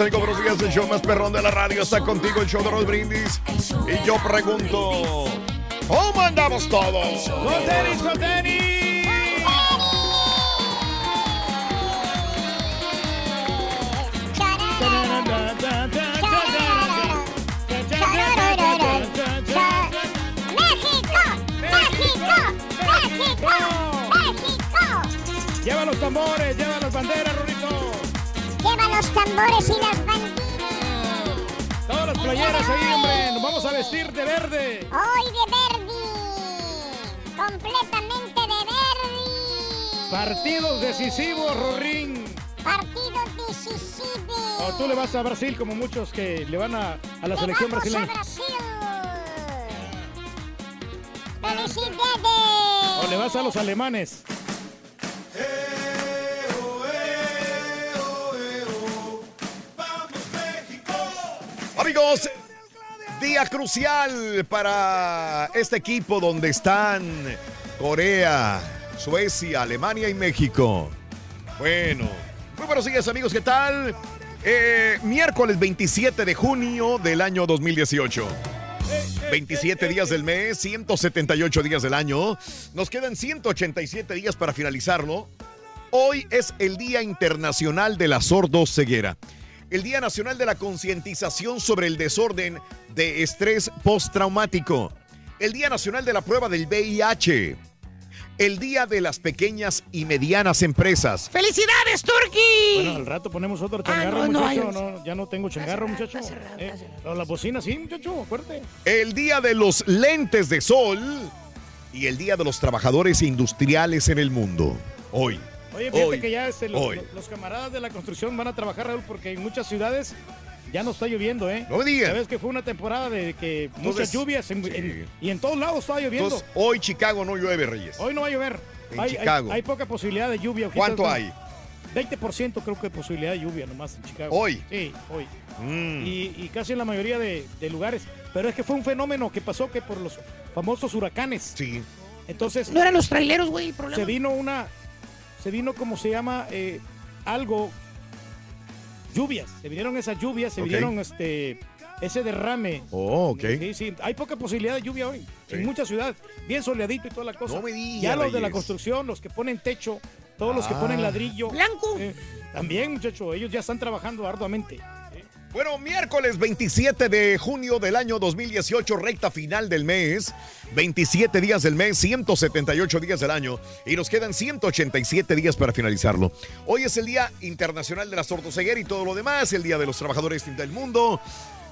Amigos. Buenos días. El show más perrón de la radio está contigo, el show de Roll Brindis. Y yo pregunto: ¿Cómo andamos todos? ¡Con tenis, con tenis! ¡México! ¡México! ¡México! ¡México! Lleva los tambores, lleva las banderas, Rorito. Los tambores y las banderas. Todas las playeras ahí, hombre. Nos vamos a vestir de verde. Hoy de Verdi. Completamente de Verdi. Partidos decisivos, Rorín. Partidos decisivos. O tú le vas a Brasil como muchos que le van a, a la selección Vamos brasileña. a Brasil. ¡Felicidades! O le vas a los alemanes. Amigos, día crucial para este equipo donde están Corea, Suecia, Alemania y México. Bueno, muy buenos días amigos, ¿qué tal? Eh, miércoles 27 de junio del año 2018. 27 días del mes, 178 días del año. Nos quedan 187 días para finalizarlo. Hoy es el Día Internacional de la Sordoceguera. El Día Nacional de la Concientización sobre el Desorden de Estrés Postraumático. El Día Nacional de la Prueba del VIH. El Día de las Pequeñas y Medianas Empresas. ¡Felicidades, Turki! Bueno, al rato ponemos otro changarro, Ah, no, no, muchacho. hay- No, ya no tengo changarro, muchacho. Eh, la bocina, sí, muchacho, acuérdate. El Día de los Lentes de Sol. Y el Día de los Trabajadores Industriales en el Mundo. Hoy. Oye, fíjate Hoy. que ya este, los, Hoy. los- los camaradas de la construcción van a trabajar, Raúl, porque en muchas ciudades ya no está lloviendo, ¿eh? No me digas. Sabes que fue una temporada de que muchas Entonces, lluvias en- sí. en- y en todos lados estaba lloviendo. Entonces, hoy Chicago no llueve, Reyes. Hoy no va a llover. En hay, Chicago. Hay, poca posibilidad de lluvia. ¿Cuánto hay? 20% creo que posibilidad de lluvia nomás en Chicago. ¿Hoy? Sí, hoy. Mm. Y, y casi en la mayoría de, de lugares. Pero es que fue un fenómeno que pasó que por los famosos huracanes. Sí. Entonces No eran los traileros, güey, el problema. se vino una, se vino como se llama eh, algo, lluvias. Se vinieron esas lluvias, se Ok. vinieron este, ese derrame. Oh, ok. Sí, sí, hay poca posibilidad de lluvia hoy. Sí. En muchas ciudades, bien soleadito y toda la cosa. No me digas, ya los de la construcción, los que ponen techo, todos los que Ah. ponen ladrillo. Blanco. eh, también, muchachos, ellos ya están trabajando arduamente. Bueno, miércoles 27 de junio del año 2018, recta final del mes. 27 días del mes, 178 días del año. Y nos quedan 187 días para finalizarlo. Hoy es el Día Internacional de la Sordoceguera y todo lo demás, el Día de los Trabajadores del Mundo.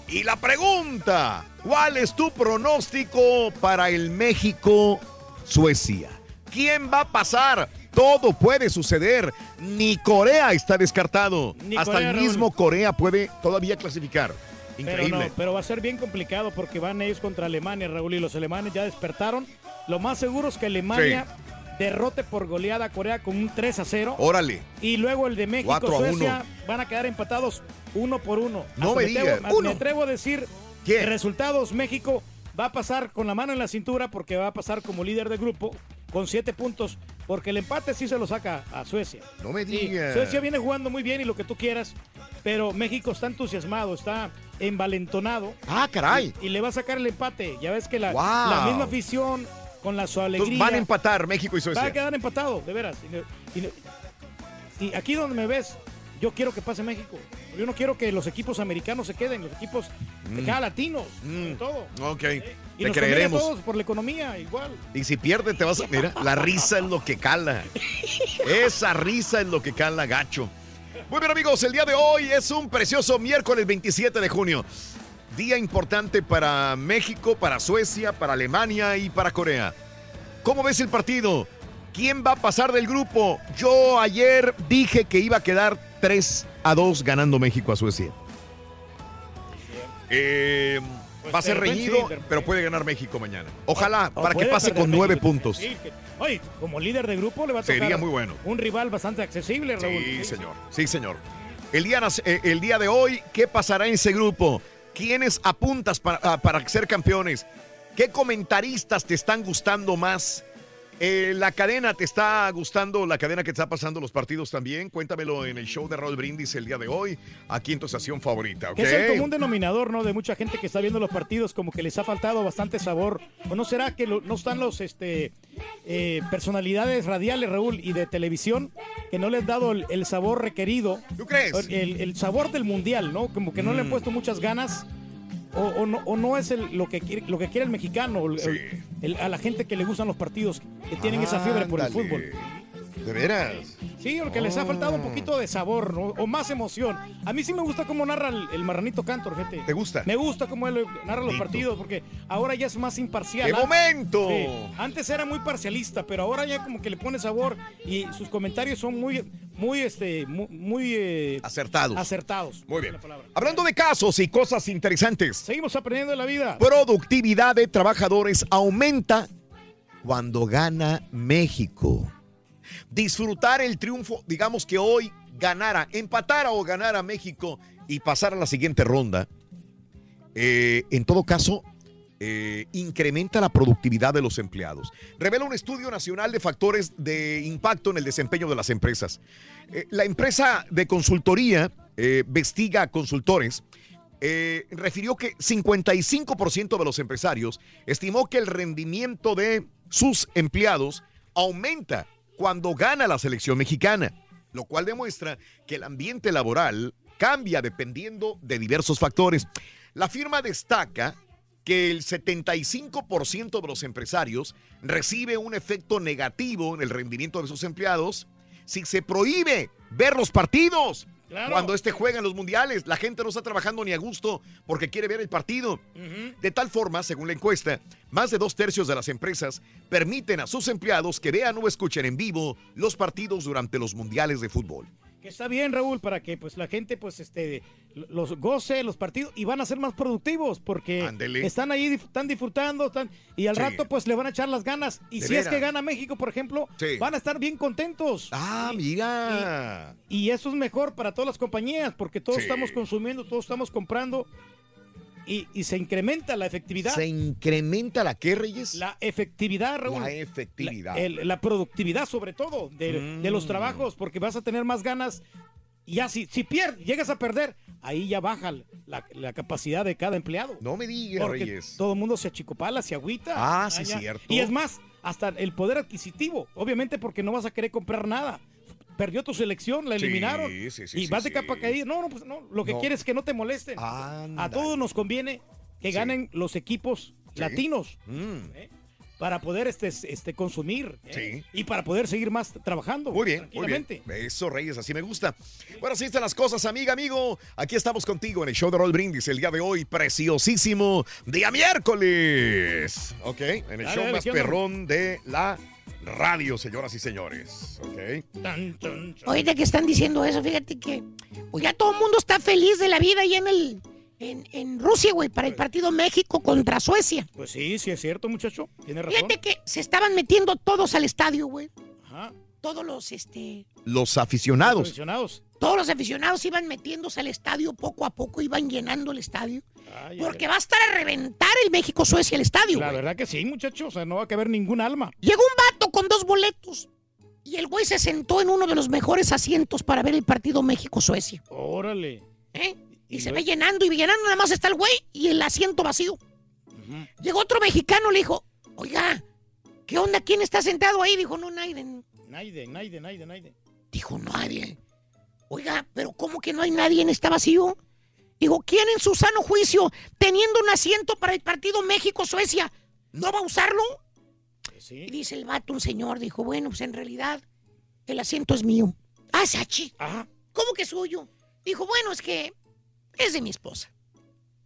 Y la pregunta, ¿cuál es tu pronóstico para el México-Suecia? ¿Quién va a pasar? Todo puede suceder. Ni Corea está descartado. Ni Hasta Corea, el Raúl. mismo Corea puede todavía clasificar. Pero, Increíble. no, pero va a ser bien complicado porque van ellos contra Alemania, Raúl, y los alemanes ya despertaron. Lo más seguro es que Alemania derrote por goleada a Corea con un 3 a 0. Órale. Y luego el de México, 4 a Suecia, van a quedar empatados uno por uno. No Hasta me atrevo-. Me a decir ¿Quién? que resultados México va a pasar con la mano en la cintura porque va a pasar como líder de grupo con siete puntos porque el empate sí se lo saca a Suecia. No me Sí, digas. Suecia viene jugando muy bien y lo que tú quieras, pero México está entusiasmado, está envalentonado. Ah, caray. Y, y le va a sacar el empate. Ya ves que la, Wow. la misma afición con la su alegría Entonces van a empatar México y va a Suecia. quedar empatado, de veras. Y, aquí donde me ves, yo quiero que pase México. Yo no quiero que los equipos americanos se queden, los equipos de cada latinos, sobre todo. Ok, Y te nos creeremos. todos por la economía, igual. Y si pierde, te vas a. Mira, la risa es lo que cala. Esa risa es lo que cala, gacho. Muy bien, amigos, el día de hoy es un precioso miércoles 27 de junio. Día importante para México, para Suecia, para Alemania y para Corea. ¿Cómo ves el partido? ¿Quién va a pasar del grupo? Yo ayer dije que iba a quedar 3 a 2 ganando México a Suecia. Eh, Pues va a ser reñido, sí, pero puede ganar México mañana. Ojalá, O para que pase con nueve puntos. Sí, que- oye, como líder de grupo le va a tocar Sería muy bueno. un rival bastante accesible, Raúl. Sí, señor. Sí, señor. El día, eh, el día de hoy, ¿qué pasará en ese grupo? ¿Quiénes apuntas para, ah, para ser campeones? ¿Qué comentaristas te están gustando más? Eh, ¿La cadena te está gustando? ¿La cadena que te está pasando los partidos también? Cuéntamelo en el show de Raúl Brindis el día de hoy, aquí en tu estación favorita, ¿ok? Que es el común denominador, ¿no? De mucha gente que está viendo los partidos, como que les ha faltado bastante sabor. ¿O no será que lo- no están los este eh, personalidades radiales, Raúl, y de televisión, que no les han dado el, el sabor requerido? ¿Tú crees? El, el sabor del mundial, ¿no? Como que no le han Mm. puesto muchas ganas. O, o no, o no es el- lo, que quiere, lo que quiere el mexicano, el- Sí. el- a la gente que le gustan los partidos, que tienen esa fiebre por el fútbol. ¿De veras? Sí, porque les ha faltado un poquito de sabor, ¿no? O más emoción. A mí sí me gusta cómo narra el, el marranito Cantor, gente. ¿Te gusta? Me gusta cómo él narra los partidos, porque ahora ya es más imparcial. ¡Qué An- momento! Sí, Antes era muy parcialista, pero ahora ya como que le pone sabor y sus comentarios son muy, muy, este, muy, muy, eh, Acertados. acertados. Muy bien. Hablando de casos y cosas interesantes. Seguimos aprendiendo de la vida. Productividad de trabajadores aumenta cuando gana México. Disfrutar el triunfo, digamos que hoy ganara, empatara o ganara México y pasar a la siguiente ronda, eh, en todo caso, eh, incrementa la productividad de los empleados. Revela un estudio nacional de factores de impacto en el desempeño de las empresas. Eh, la empresa de consultoría, Vestiga Consultores, refirió que 55% de los empresarios estimó que el rendimiento de sus empleados aumenta cuando gana la selección mexicana, lo cual demuestra que el ambiente laboral cambia dependiendo de diversos factores. La firma destaca que el 75% de los empresarios recibe un efecto negativo en el rendimiento de sus empleados si se prohíbe ver los partidos. Claro. Cuando este juega en los mundiales, la gente no está trabajando ni a gusto porque quiere ver el partido. De tal forma, según la encuesta, más de dos tercios de las empresas permiten a sus empleados que vean o escuchen en vivo los partidos durante los mundiales de fútbol. Que está bien, Raúl, para que pues la gente pues este los goce los partidos y van a ser más productivos porque están ahí, están disfrutando, están y al Sí. rato pues le van a echar las ganas y De si es que gana México, por ejemplo, Sí. van a estar bien contentos. Ah, mira. Y eso es mejor para todas las compañías porque todos Sí. estamos consumiendo, todos estamos comprando y, y se incrementa la efectividad. ¿Se incrementa la qué, Reyes? La efectividad, Raúl. La efectividad. La, el- la productividad, sobre todo, de, de los Mm. trabajos, porque vas a tener más ganas. Y ya, si, si pierdes, llegas a perder, ahí ya baja la, la capacidad de cada empleado. No me digas, porque Reyes. todo el mundo se achicopala, se agüita. Ah, sí, ya. cierto. Y es más, hasta el poder adquisitivo. Obviamente, porque no vas a querer comprar nada. Perdió tu selección, la eliminaron. sí, sí, y sí, vas de capa caída. No, no, pues no. Lo que No. quieres es que no te molesten. A todos nos conviene que ganen los equipos latinos Mm. para poder este, este, consumir ¿eh? Sí. y para poder seguir más trabajando. Muy bien, muy bien. Eso, Reyes, así me gusta. Bueno, así están las cosas, amiga, amigo. Aquí estamos contigo en el show de Roll Brindis el día de hoy, preciosísimo día miércoles. Ok, en el Dale, show dale, más perrón de la radio, señoras y señores. Ok. Tan, tan, tan. Ahorita que están diciendo eso, fíjate que pues ya todo el mundo está feliz de la vida ahí en el en, en Rusia, güey, para el partido México contra Suecia. Pues sí, sí es cierto, muchacho. Tiene razón. Fíjate que se estaban metiendo todos al estadio, güey. Todos los este Los aficionados. Aficionados. todos los aficionados iban metiéndose al estadio poco a poco, iban llenando el estadio. Ay, Porque ay, va a estar a reventar el México-Suecia el estadio, La güey. verdad que sí, muchacho. O sea, no va a caber ningún alma. Llegó un vato con dos boletos. Y el güey se sentó en uno de los mejores asientos para ver el partido México-Suecia. Órale. ¿eh? Y, Y se va llenando y llenando, nada más está el güey y el asiento vacío. Ujú. Llegó otro mexicano, le dijo, oiga, ¿qué onda? ¿Quién está sentado ahí? Dijo, no, Naiden. Naide, Naide, Naide, Naide. Dijo, nadie. Oiga, pero ¿cómo que no hay nadie en este vacío? Dijo, ¿quién en su sano juicio, teniendo un asiento para el partido México-Suecia, no va a usarlo? Pues Y dice el vato, un señor, dijo, bueno, pues en realidad el asiento es mío. Ah, Sachi, Ajá. ¿cómo que es suyo? Dijo, bueno, es que es de mi esposa.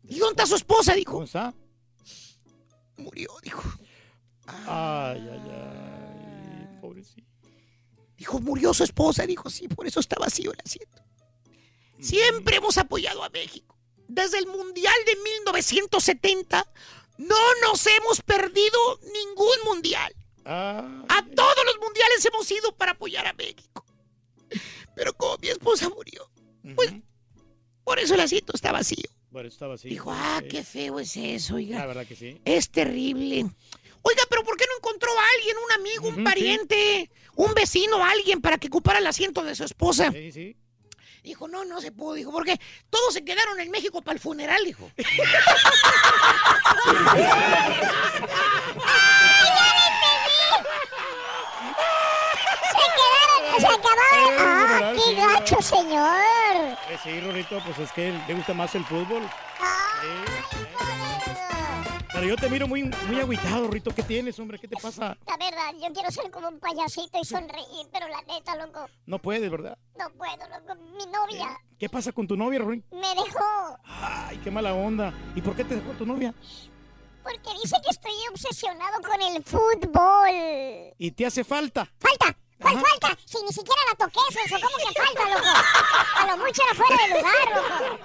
¿Y dónde está su esposa? ¿Cómo Dijo, está? murió, dijo. Ay, ay, ay. Dijo, murió su esposa. Dijo, sí, por eso está vacío el asiento. Siempre hemos apoyado a México. Desde el Mundial de 1970 no nos hemos perdido ningún mundial. Ah, A todos los mundiales hemos ido para apoyar a México. Pero como mi esposa murió, pues, por eso el asiento está vacío. Bueno, estaba así. Dijo, ah, qué feo es eso, La oiga. verdad que sí. Es terrible. Oiga, pero ¿por qué no encontró a alguien, un amigo, un pariente, un vecino, alguien para que ocupara el asiento de su esposa? Sí, sí. Dijo, no, no se pudo. Dijo, porque todos se quedaron en México para el funeral, dijo. Se acabaron. Eh, ¡Ah, funeral, qué gacho, señor! Eh, sí, Rorito, pues es que le gusta más el fútbol. Ah, sí. Pero yo te miro muy, muy agüitado, Rito. ¿Qué tienes, hombre? ¿Qué te pasa? La verdad, yo quiero ser como un payasito y sonreír, pero la neta, loco, No puedes, ¿verdad? no puedo, loco. Mi novia ¿Qué pasa con tu novia, Rorín? me dejó Ay, qué mala onda. ¿Y por qué te dejó tu novia? porque dice que estoy obsesionado con el fútbol. ¿Y te hace falta? ¡Falta! ¿Cuál Ajá. falta? Si ni siquiera la toqué, eso, ¿cómo que falta, loco? A lo mucho era fuera de lugar, loco.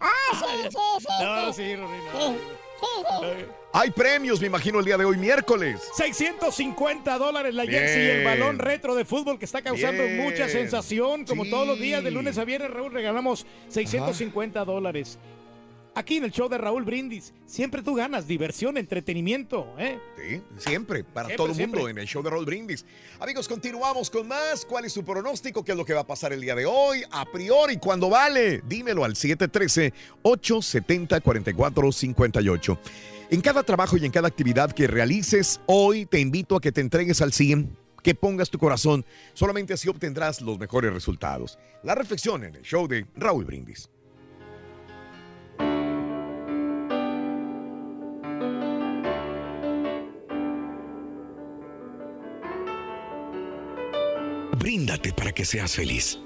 Ah, sí, sí, sí. No, sí. sí. Sí, sí, sí. Ay. Hay premios, me imagino, el día de hoy, miércoles. 650 dólares la Bien. jersey y el balón retro de fútbol que está causando Bien. mucha sensación. Como Sí. todos los días, de lunes a viernes, Raúl, regalamos 650 dólares. Aquí en el show de Raúl Brindis, siempre tú ganas diversión, entretenimiento, ¿eh? Sí, siempre, para Siempre, todo el mundo siempre. en el show de Roll Brindis. Amigos, continuamos con más. ¿Cuál es su pronóstico? ¿Qué es lo que va a pasar el día de hoy? A priori, ¿cuándo vale? Dímelo al 713-870-4458. En cada trabajo y en cada actividad que realices, hoy te invito a que te entregues al 100, que pongas tu corazón. Solamente así obtendrás los mejores resultados. La reflexión en el show de Raúl Brindis. Bríndate para que seas feliz.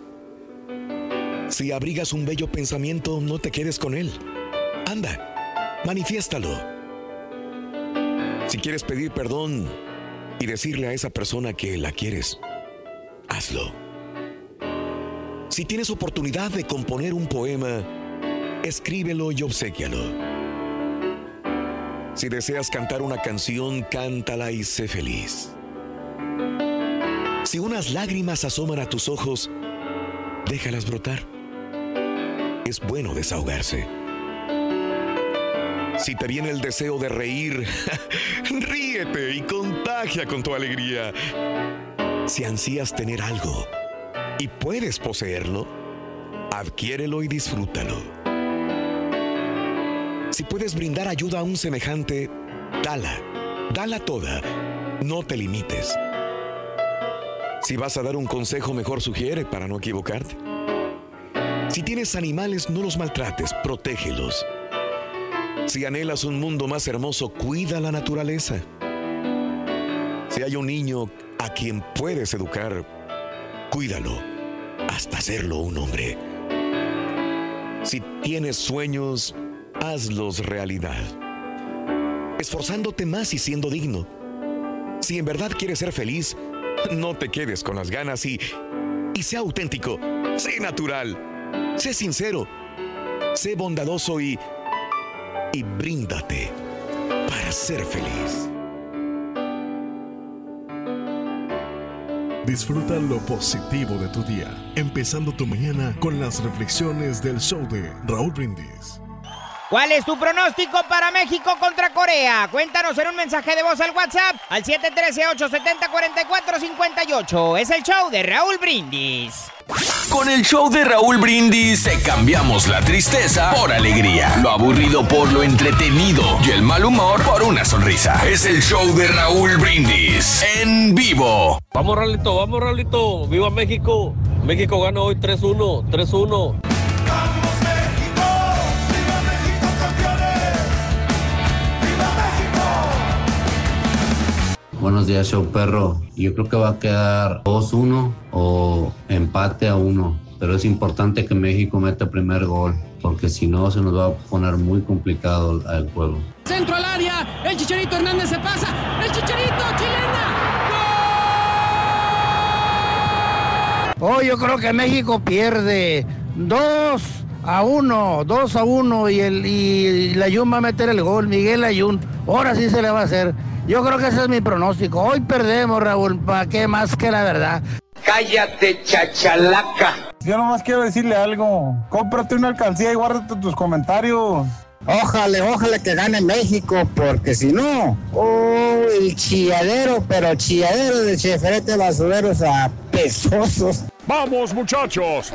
Si abrigas un bello pensamiento, no te quedes con él. Anda, manifiéstalo. Si quieres pedir perdón y decirle a esa persona que la quieres, hazlo. Si tienes oportunidad de componer un poema, escríbelo y obséquialo. Si deseas cantar una canción, cántala y sé feliz. Si unas lágrimas asoman a tus ojos, déjalas brotar. Es bueno desahogarse. Si te viene el deseo de reír, ríete y contagia con tu alegría. Si ansías tener algo y puedes poseerlo, adquiérelo y disfrútalo. Si puedes brindar ayuda a un semejante, dala, dala toda no te limites. Si vas a dar un consejo, mejor sugiere para no equivocarte. Si tienes animales, no los maltrates, protégelos. Si anhelas un mundo más hermoso, cuida la naturaleza. Si hay un niño a quien puedes educar, cuídalo hasta hacerlo un hombre. Si tienes sueños, hazlos realidad. Esforzándote más y siendo digno. Si en verdad quieres ser feliz, no te quedes con las ganas y, y sé auténtico, sé natural, sé sincero, sé bondadoso y, y bríndate para ser feliz. Disfruta lo positivo de tu día, empezando tu mañana con las reflexiones del show de Raúl Brindis. ¿Cuál es tu pronóstico para México contra Corea? Cuéntanos en un mensaje de voz al WhatsApp al 713-870-4458. Es el show de Raúl Brindis. Con el show de Raúl Brindis te cambiamos la tristeza por alegría, lo aburrido por lo entretenido y el mal humor por una sonrisa. Es el show de Raúl Brindis en vivo. Vamos, Raulito, vamos, Raulito. ¡Viva México! México gana hoy 3-1, 3-1. Buenos días, show perro. Yo creo que va a quedar 2-1 o empate a 1. Pero es importante que México meta el primer gol, porque si no se nos va a poner muy complicado el, juego. Centro al área, el Chicharito Hernández se pasa, el Chicharito chilena. Oh, yo creo que México pierde 2 a 1, 2 a 1 y, el, y la Ayun va a meter el gol, Miguel Ayun. Ahora sí se le va a hacer. Yo creo que ese es mi pronóstico. Hoy perdemos, Raúl, ¿para qué más que la verdad? Cállate, chachalaca. Yo nomás quiero decirle algo. Cómprate una alcancía y guárdate tus comentarios. Ojalá, ojalá que gane México, porque si no, oh, el chilladero, pero chilladero de cheferete basureros a pesosos. ¡Vamos, muchachos!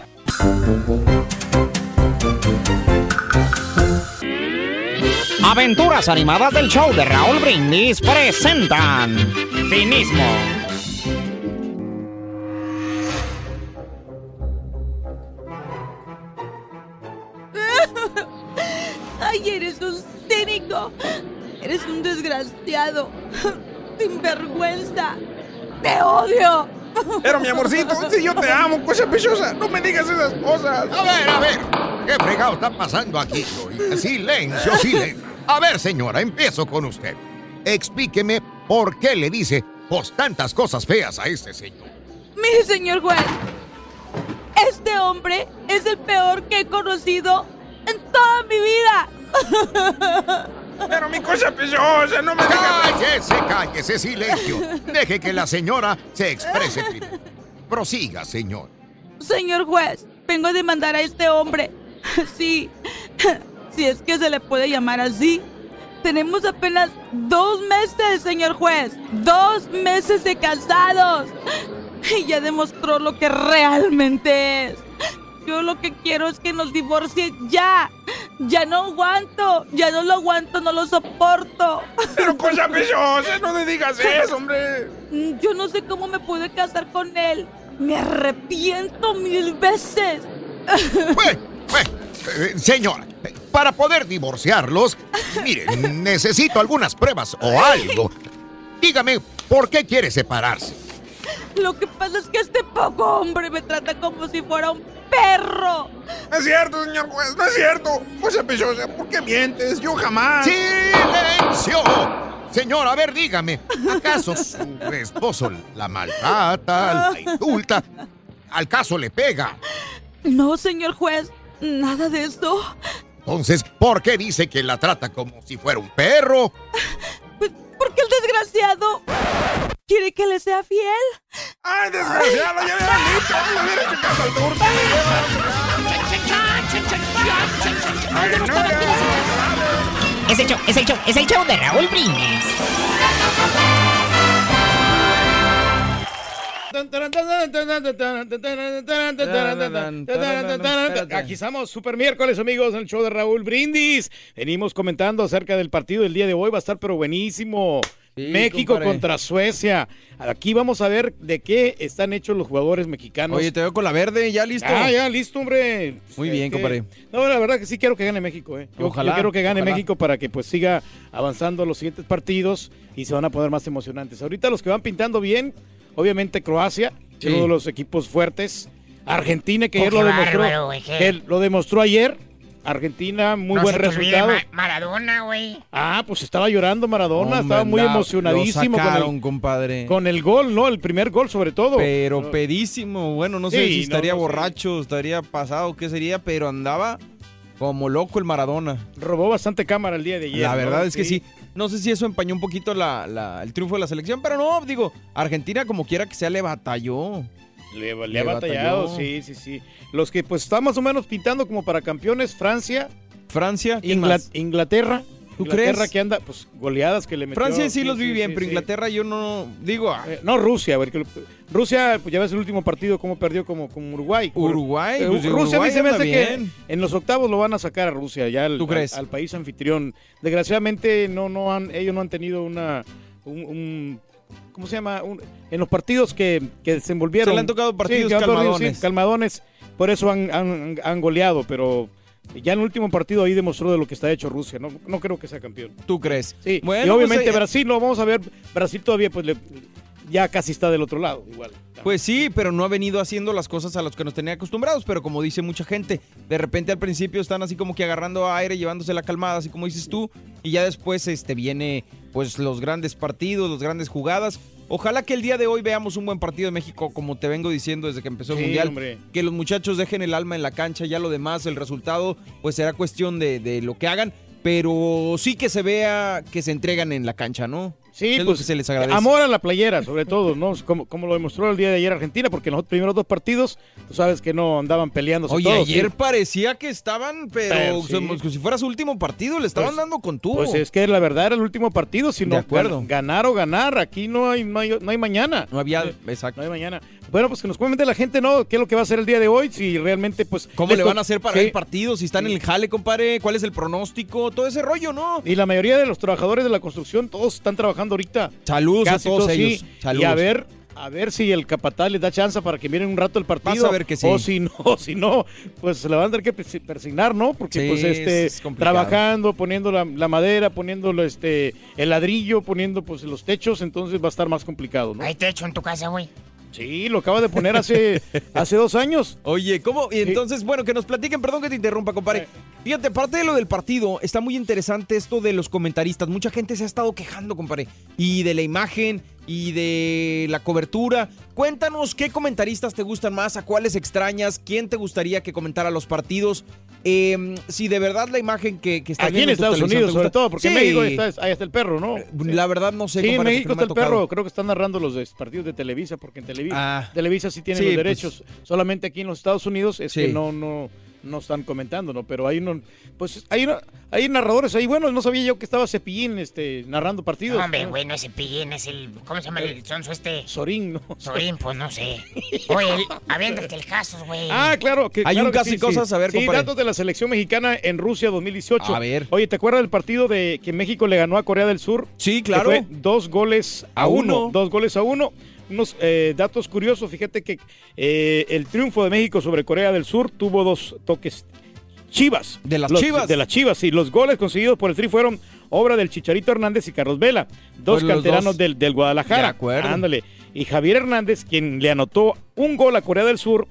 Aventuras animadas del show de Raúl Brindis presentan Finismo. Ay, eres un cínico. Eres un desgraciado. Sinvergüenza. Te odio. Pero mi amorcito, si yo te amo, cosa pechosa, no me digas esas cosas. A ver, a ver, ¿qué fregado está pasando aquí? Silencio, silencio. A ver, señora, empiezo con usted. Explíqueme por qué le dice pues tantas cosas feas a este señor. Mire, señor juez. Este hombre es el peor que he conocido en toda mi vida. Pero mi cosa pechosa, no me digas. Cállese, cállese, silencio. Deje que la señora se exprese primero. Prosiga, señor. Señor juez, vengo a demandar a este hombre. Sí, si es que se le puede llamar así. Tenemos apenas dos meses, señor juez. Dos meses de casados. Y ya demostró lo que realmente es. Yo lo que quiero es que nos divorcie ya. Ya no aguanto. Ya no lo aguanto, no lo soporto. Pero cosa pechosa, no me digas eso, hombre. Yo no sé cómo me pude casar con él. Me arrepiento mil veces. Bueno, eh, señora, para poder divorciarlos, mire, necesito algunas pruebas o algo. Dígame, ¿por qué quiere separarse? Lo que pasa es que este poco hombre me trata como si fuera un perro. No es cierto, señor juez, no es cierto. Cosa pechosa, ¿por qué mientes? Yo jamás. ¡Silencio! Señor, a ver, dígame, ¿acaso su esposo la maltrata, la indulta? ¿Al caso le pega? No, señor juez, nada de esto. Entonces, ¿por qué dice que la trata como si fuera un perro? Pues porque el desgraciado quiere que le sea fiel. ¡Ay, desgraciado! ¡Ya me habían dicho! ¡Me hubiera hecho caso al turco! Es el show, es el show, es el show de Raúl Brindis. Aquí estamos, super miércoles, amigos, en el show de Raúl Brindis. Venimos comentando acerca del partido del día de hoy. Va a estar, pero buenísimo. México contra Suecia. Aquí vamos a ver de qué están hechos los jugadores mexicanos. Oye, te veo con la verde, ya listo. Ah, ya, listo, hombre. Muy bien, Este, compadre. No, la verdad que sí quiero que gane México, ¿eh? Yo, Ojalá, yo quiero que gane ojalá. México para que pues siga avanzando los siguientes partidos y se van a poner más emocionantes. Ahorita los que van pintando bien, obviamente Croacia, Sí. uno de los equipos fuertes. Argentina, que Oh, ayer lo demostró. bárbaro, que lo demostró ayer. Argentina, muy no buen se te olvide resultado. Ma- Maradona, güey. Ah, pues estaba llorando Maradona, estaba muy emocionadísimo lo con el, compadre. con el gol, ¿no? El primer gol sobre todo. Pero pedísimo, bueno, no sé si estaría no sé. borracho, estaría pasado, qué sería, pero andaba como loco el Maradona. Robó bastante cámara el día de ayer. la verdad es que sí. No sé si eso empañó un poquito la- la- el triunfo de la selección, pero no, digo, Argentina como quiera que sea le batalló. Le, le Le ha batallado, batalló. sí, sí, sí. Los que pues están más o menos pintando como para campeones, Francia, Francia. Inglaterra. ¿Tú Inglaterra crees? que anda, pues goleadas que le metió. Francia sí, los vi bien, pero Inglaterra yo no digo, ah, Eh, no, Rusia, a ver, que lo- Rusia, pues ya ves el último partido cómo perdió como con Uruguay. Uruguay, Eh, pues, Rusia a mí Uruguay se me hace que en los octavos lo van a sacar a Rusia, ya al, ¿Tú crees? al- al país anfitrión. Desgraciadamente no, no han, ellos no han tenido una, un, un- ¿cómo se llama? Un- en los partidos que, que desenvolvieron. Se le han tocado partidos calmadones. calmadones, por eso han, han- han goleado, pero ya en el último partido ahí demostró de lo que está hecho Rusia. No, no creo que sea campeón. ¿tú crees? Sí, Bueno, y obviamente pues, eh, Brasil, lo vamos a ver, Brasil todavía pues le- ya casi está del otro lado, igual. Pues sí, pero no ha venido haciendo las cosas a las que nos tenía acostumbrados, pero como dice mucha gente, de repente al principio están así como que agarrando aire, llevándose la calmada, así como dices tú, y ya después este viene pues los grandes partidos, las grandes jugadas. Ojalá que el día de hoy veamos un buen partido de México, como te vengo diciendo desde que empezó el Sí, Mundial. hombre. Que los muchachos dejen el alma en la cancha, ya lo demás, el resultado, pues será cuestión de, de lo que hagan, pero sí que se vea que se entregan en la cancha, ¿no? Sí, es lo pues que se les agradece. amor a la playera, sobre todo, ¿no? Como, como lo demostró el día de ayer Argentina, porque en los primeros dos partidos, tú sabes que no andaban peleándose Oye, todos, ayer ¿sí? parecía que estaban, pero, Pero sí. como si fuera su último partido, le estaban Pues- dando con tubo. Pues es que la verdad era el último partido, si no ganar o ganar, aquí no hay, no hay, no hay mañana. no había, exacto. No hay mañana. Bueno, pues que nos comente la gente, ¿no? ¿Qué es lo que va a hacer el día de hoy? Si realmente, pues... ¿Cómo le van a hacer para sí. el partido? Si están en el jale, compadre, ¿cuál es el pronóstico? Todo ese rollo, ¿no? Y la mayoría de los trabajadores de la construcción, todos están trabajando ahorita. Saludos a todos sí. ellos. Saludos. Y a ver, a ver si el capataz les da chance para que miren un rato el partido. Vas a ver que sí. O si no, si no, pues se le van a tener que persi- persignar, ¿no? Porque Sí, pues este, es trabajando, poniendo la, la madera, poniendo lo, este, el ladrillo, poniendo pues los techos, entonces va a estar más complicado, ¿no? Hay techo en tu casa, güey. Sí, lo acaba de poner hace, hace dos años. Oye, ¿cómo? Y entonces, bueno, que nos platiquen, perdón que te interrumpa, compadre. Fíjate, aparte de lo del partido, está muy interesante esto de los comentaristas. Mucha gente se ha estado quejando, compadre. Y de la imagen y de la cobertura. Cuéntanos qué comentaristas te gustan más, a cuáles extrañas, quién te gustaría que comentara los partidos. Eh, si de verdad la imagen que, que estás Aquí en Estados Unidos, sobre todo, porque en Sí. México está, ahí está el perro, ¿no? La verdad no sé, Sí, en México está el perro. Creo que están narrando los partidos de Televisa, porque en Televisa, Ah. Televisa sí tiene Sí, los pues. derechos. Solamente aquí en los Estados Unidos es Sí. que no, no, no están comentando, ¿no? Pero hay no, pues hay, hay narradores ahí. Bueno, no sabía yo que estaba Cepillín este, narrando partidos. Hombre, güey, no es el pillín, es el. ¿Cómo se llama el sonso este? Sorín, ¿no? Sorín, pues no sé. Oye, el- aviéntate el caso, güey. Ah, claro. Que, Hay claro un que caso y cosas, a ver, Sí, compadre. datos de la selección mexicana en Rusia 2018. A ver. Oye, ¿te acuerdas del partido de que México le ganó a Corea del Sur? Sí, Que claro. fue dos goles a, A uno. uno. Dos goles a uno. Unos eh, datos curiosos. Fíjate que eh, el triunfo de México sobre Corea del Sur tuvo dos toques chivas. De las Los- Chivas. De las chivas, sí. Los goles conseguidos por el Tri fueron obra del Chicharito Hernández y Carlos Vela. Dos canteranos dos. del, del Guadalajara. De acuerdo. Ándale. Y Javier Hernández, quien le anotó un gol a Corea del Sur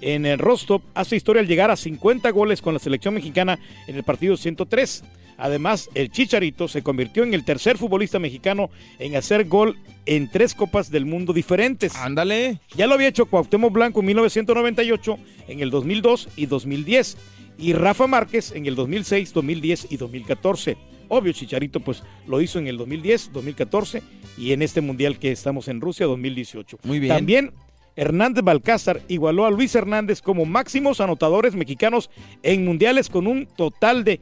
en el Rostov, hace historia al llegar a 50 goles con la selección mexicana en el partido 103. Además, el Chicharito se convirtió en el tercer futbolista mexicano en hacer gol en tres copas del mundo diferentes. Ándale. Ya lo había hecho Cuauhtémoc Blanco en 1998, en el 2002 y 2010. Y Rafa Márquez en el 2006, 2010 y 2014. Obvio, Chicharito pues lo hizo en el 2010, 2014 y en este mundial que estamos en Rusia 2018. Muy bien. También Hernández Balcázar igualó a Luis Hernández como máximos anotadores mexicanos en mundiales con un total de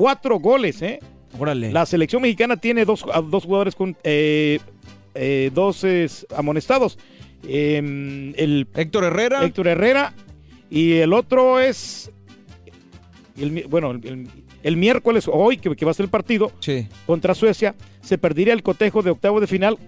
cuatro goles. ¿eh? Órale. La selección mexicana tiene dos, dos jugadores con eh, eh, dos es, amonestados. Eh, el Héctor Herrera. Héctor Herrera y el otro es el bueno el, el- el miércoles, hoy, que, que va a ser el partido, contra Suecia, se perdería el cotejo de octavo de final.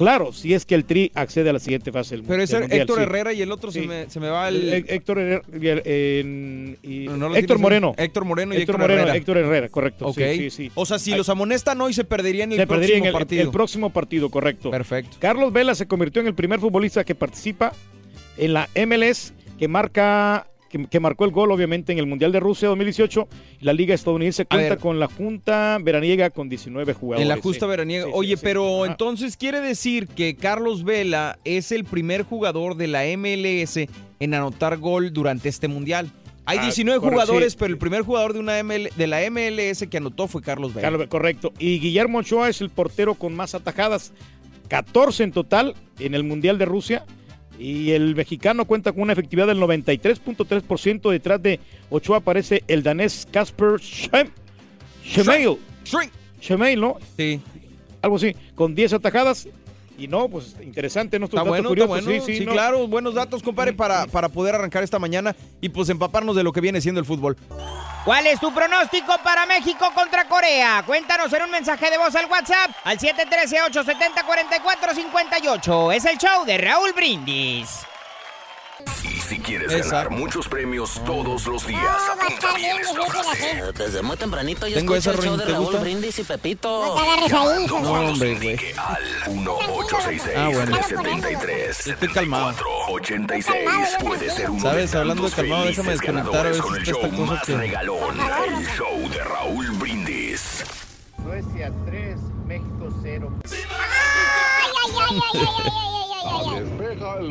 Claro, si es que el Tri accede a la siguiente fase del, Pero es del Mundial, Héctor sí. Herrera y el otro se, me, se me va el... Eh, Héctor Herrera y el- en- y- No, no lo Héctor Moreno. Héctor Moreno y Héctor Héctor Moreno, Herrera. Héctor Herrera, correcto. Ok. Sí, sí, sí. O sea, si Ay, los amonestan hoy se perderían el se próximo partido. el próximo partido, correcto. Perfecto. Carlos Vela se convirtió en el primer futbolista que participa en la MLS que marca que, que marcó el gol obviamente en el Mundial de Rusia 2018 y la Liga Estadounidense cuenta con la Junta Veraniega con 19 jugadores. En la justa sí. veraniega. Sí, Oye, sí. pero Ah. entonces quiere decir que Carlos Vela es el primer jugador de la MLS en anotar gol durante este mundial. Hay Ah, 19 correcto, jugadores, sí. pero el primer jugador de una ML de la MLS que anotó fue Carlos Vela. Carlos- correcto. Y Guillermo Ochoa es el portero con más atajadas, 14 en total en el Mundial de Rusia. Y el mexicano cuenta con una efectividad del 93.3%. Detrás de Ochoa aparece el danés Kasper Schem-. Schmeichel, ¿no? Sí. Algo así, con 10 atajadas. Y no, pues interesante, ¿no? Está bueno, está curiosos, bueno. sí, Sí, sí, ¿no? claro, buenos datos, compadre, para, para poder arrancar esta mañana y pues empaparnos de lo que viene siendo el fútbol. ¿Cuál es tu pronóstico para México contra Corea? Cuéntanos en un mensaje de voz al WhatsApp al 713-870-4458. Es el show de Raúl Brindis. Y si quieres ganar muchos premios todos los días. Desde muy tempranito yo Tengo escucho el show de Raúl? Brindis y Pepito. No, te no hombre, güey. Al 1866 ah, bueno. Puede ser un Sabes, hablando de calmado, déjame desconectar a ver esta que... regalón, ah, el show de Raúl Brindis. Suecia 3, México 0. Ay, ay, ay, ay, ay, ay, ay! ay, ay, ay.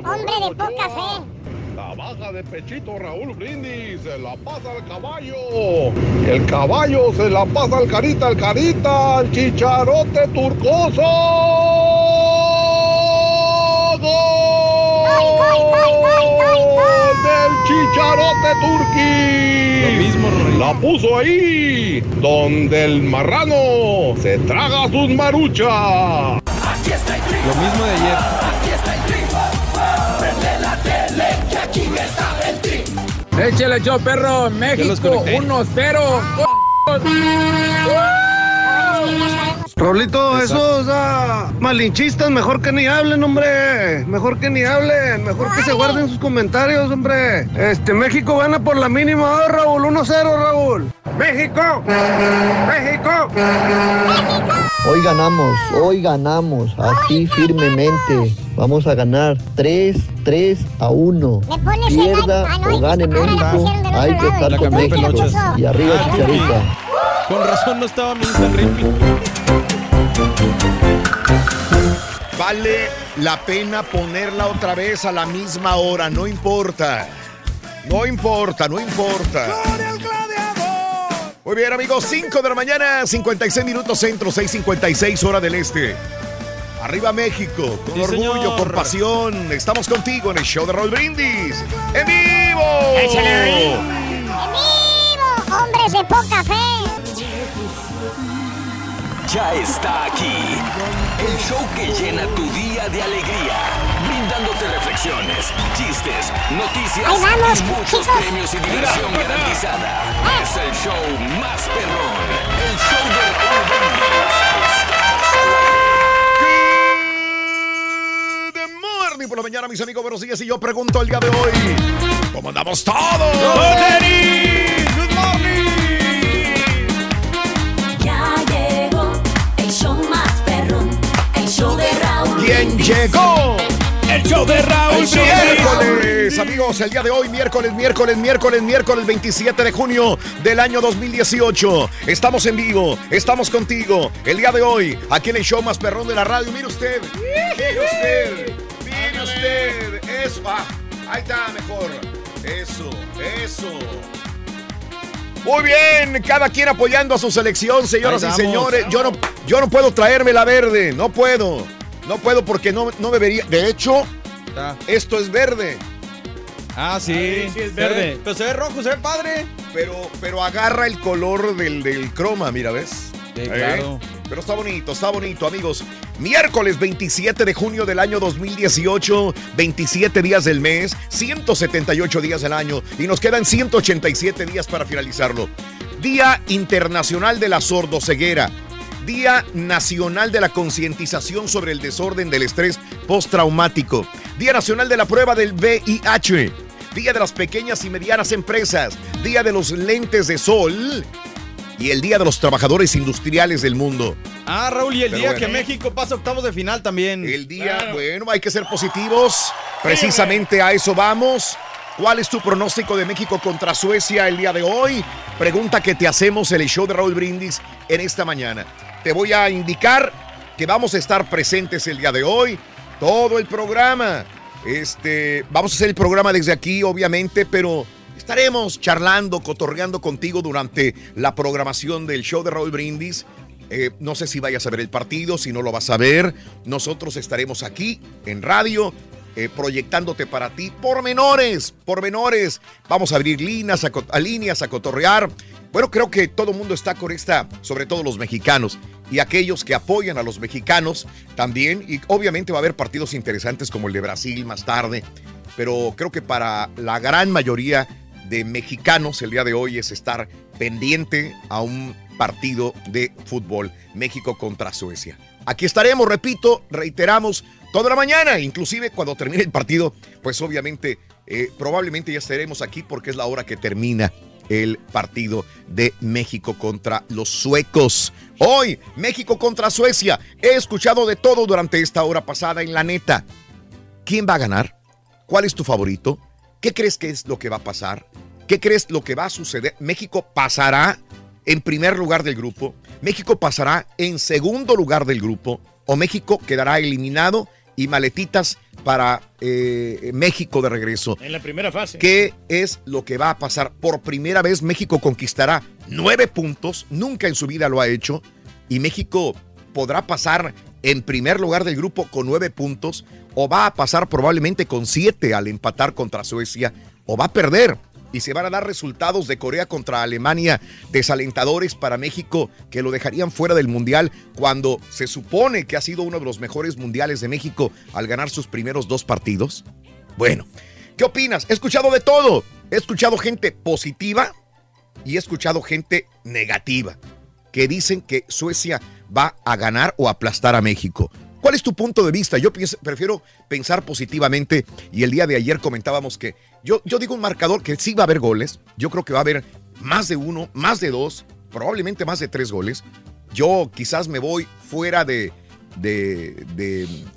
Hombre de poca fe. La baja de pechito Raúl Brindis, se la pasa al caballo. El caballo se la pasa al carita, al carita, al chicharote turcoso. ¡Gol del chicharote turqui! La puso ahí, donde el marrano se traga sus maruchas. Lo mismo de ayer. Échale yo, perro. México 1-0. Rolito, esos ah, malinchistas, mejor que ni hablen, hombre. Mejor que ni hablen. Mejor que se guarden sus comentarios, hombre. Este, México gana por la mínima, ¿eh, Raúl. 1-0, Raúl. ¡México! ¡México! Hoy ganamos, hoy ganamos, así firmemente. Vamos a ganar 3, 3 a 1. Pierda o gane México, hay que estar La con México. Y arriba Ah, Chicharita. Con razón no estaba mi Instant Replay. Vale la pena ponerla otra vez a la misma hora, no importa. No importa, no importa. Muy bien, amigos, 5 de la mañana, 56 minutos centro, 6:56 hora del este. Arriba México, con Sí, orgullo, señor. con pasión. Estamos contigo en el show de Roll Brindis. ¡En vivo! ¡En vivo! ¡Hombres de poca fe! Ya está aquí. El show que llena tu día de alegría. Brindándote reflexiones, chistes, noticias vamos, y muchos chicos. premios y diversión garantizada. Es el show más perrón. El show de Brindis. De morning por la mañana, mis amigos. Buenos días. Y yo pregunto el día de hoy: ¿Cómo andamos todos? Show más perrón, el show de Raúl. ¿Quién llegó? El show de Raúl El miércoles, amigos, el día de hoy, miércoles, miércoles, miércoles, miércoles 27 de junio del año 2018. Estamos en vivo, estamos contigo. El día de hoy, aquí en el show más perrón de la radio. Mire usted, mire usted, mire usted. Eso, ah, ahí está mejor. Eso, eso. Muy bien, cada quien apoyando a su selección, señoras y señores. Yo no, yo no puedo traerme la verde, no puedo. No puedo porque no, no me vería. De hecho, esto es verde. Ah, sí. Ahí sí es verde. Pero se ve rojo, se ve padre. Pero, pero agarra el color del, del croma, mira, ¿ves? Sí, ¿Eh? claro. Pero está bonito, está bonito, amigos. Miércoles 27 de junio del año 2018, 27 días del mes, 178 días del año y nos quedan 187 días para finalizarlo. Día Internacional de la Sordoceguera. Día Nacional de la Concientización sobre el Desorden del Estrés Postraumático. Día Nacional de la Prueba del VIH. Día de las Pequeñas y Medianas Empresas. Día de los Lentes de Sol. Y el Día de los Trabajadores Industriales del Mundo. Ah, Raúl, y el Pero día bueno. que México pasa octavos de final también. El día, bueno, hay que ser positivos. Precisamente a eso vamos. ¿Cuál es tu pronóstico de México contra Suecia el día de hoy? Pregunta que te hacemos en el show de Raúl Brindis en esta mañana. Te voy a indicar que vamos a estar presentes el día de hoy, todo el programa. Este, vamos a hacer el programa desde aquí, obviamente, pero estaremos charlando, cotorreando contigo durante la programación del show de Raúl Brindis. Eh, no sé si vayas a ver el partido, si no lo vas a ver. Nosotros estaremos aquí en radio. eh, proyectándote para ti por menores, por menores. Vamos a abrir líneas a, a líneas, a cotorrear. Bueno, creo que todo el mundo está con esta, sobre todo los mexicanos y aquellos que apoyan a los mexicanos también. Y obviamente va a haber partidos interesantes como el de Brasil más tarde. Pero creo que para la gran mayoría de mexicanos el día de hoy es estar pendiente a un partido de fútbol, México contra Suecia. Aquí estaremos, repito, reiteramos, toda la mañana, inclusive cuando termine el partido, pues obviamente, eh, probablemente ya estaremos aquí porque es la hora que termina el partido de México contra los suecos. Hoy, México contra Suecia. He escuchado de todo durante esta hora pasada en la neta. ¿Quién va a ganar? ¿Cuál es tu favorito? ¿Qué crees que es lo que va a pasar? ¿Qué crees lo que va a suceder? ¿México pasará en primer lugar del grupo? ¿México pasará en segundo lugar del grupo? ¿O México quedará eliminado y maletitas para eh, México de regreso? En la primera fase. ¿Qué es lo que va a pasar? Por primera vez México conquistará nueve puntos, nunca en su vida lo ha hecho, y México podrá pasar en primer lugar del grupo con nueve puntos, o va a pasar probablemente con siete al empatar contra Suecia, o va a perder. Y se van a dar resultados de Corea contra Alemania desalentadores para México que lo dejarían fuera del Mundial cuando se supone que ha sido uno de los mejores mundiales de México al ganar sus primeros dos partidos. Bueno, ¿qué opinas? He escuchado de todo. He escuchado gente positiva y he escuchado gente negativa que dicen que Suecia va a ganar o aplastar a México. ¿Cuál es tu punto de vista? Yo prefiero pensar positivamente y el día de ayer comentábamos que yo, yo digo un marcador que sí va a haber goles. Yo creo que va a haber más de uno, más de dos, probablemente más de tres goles. Yo quizás me voy fuera de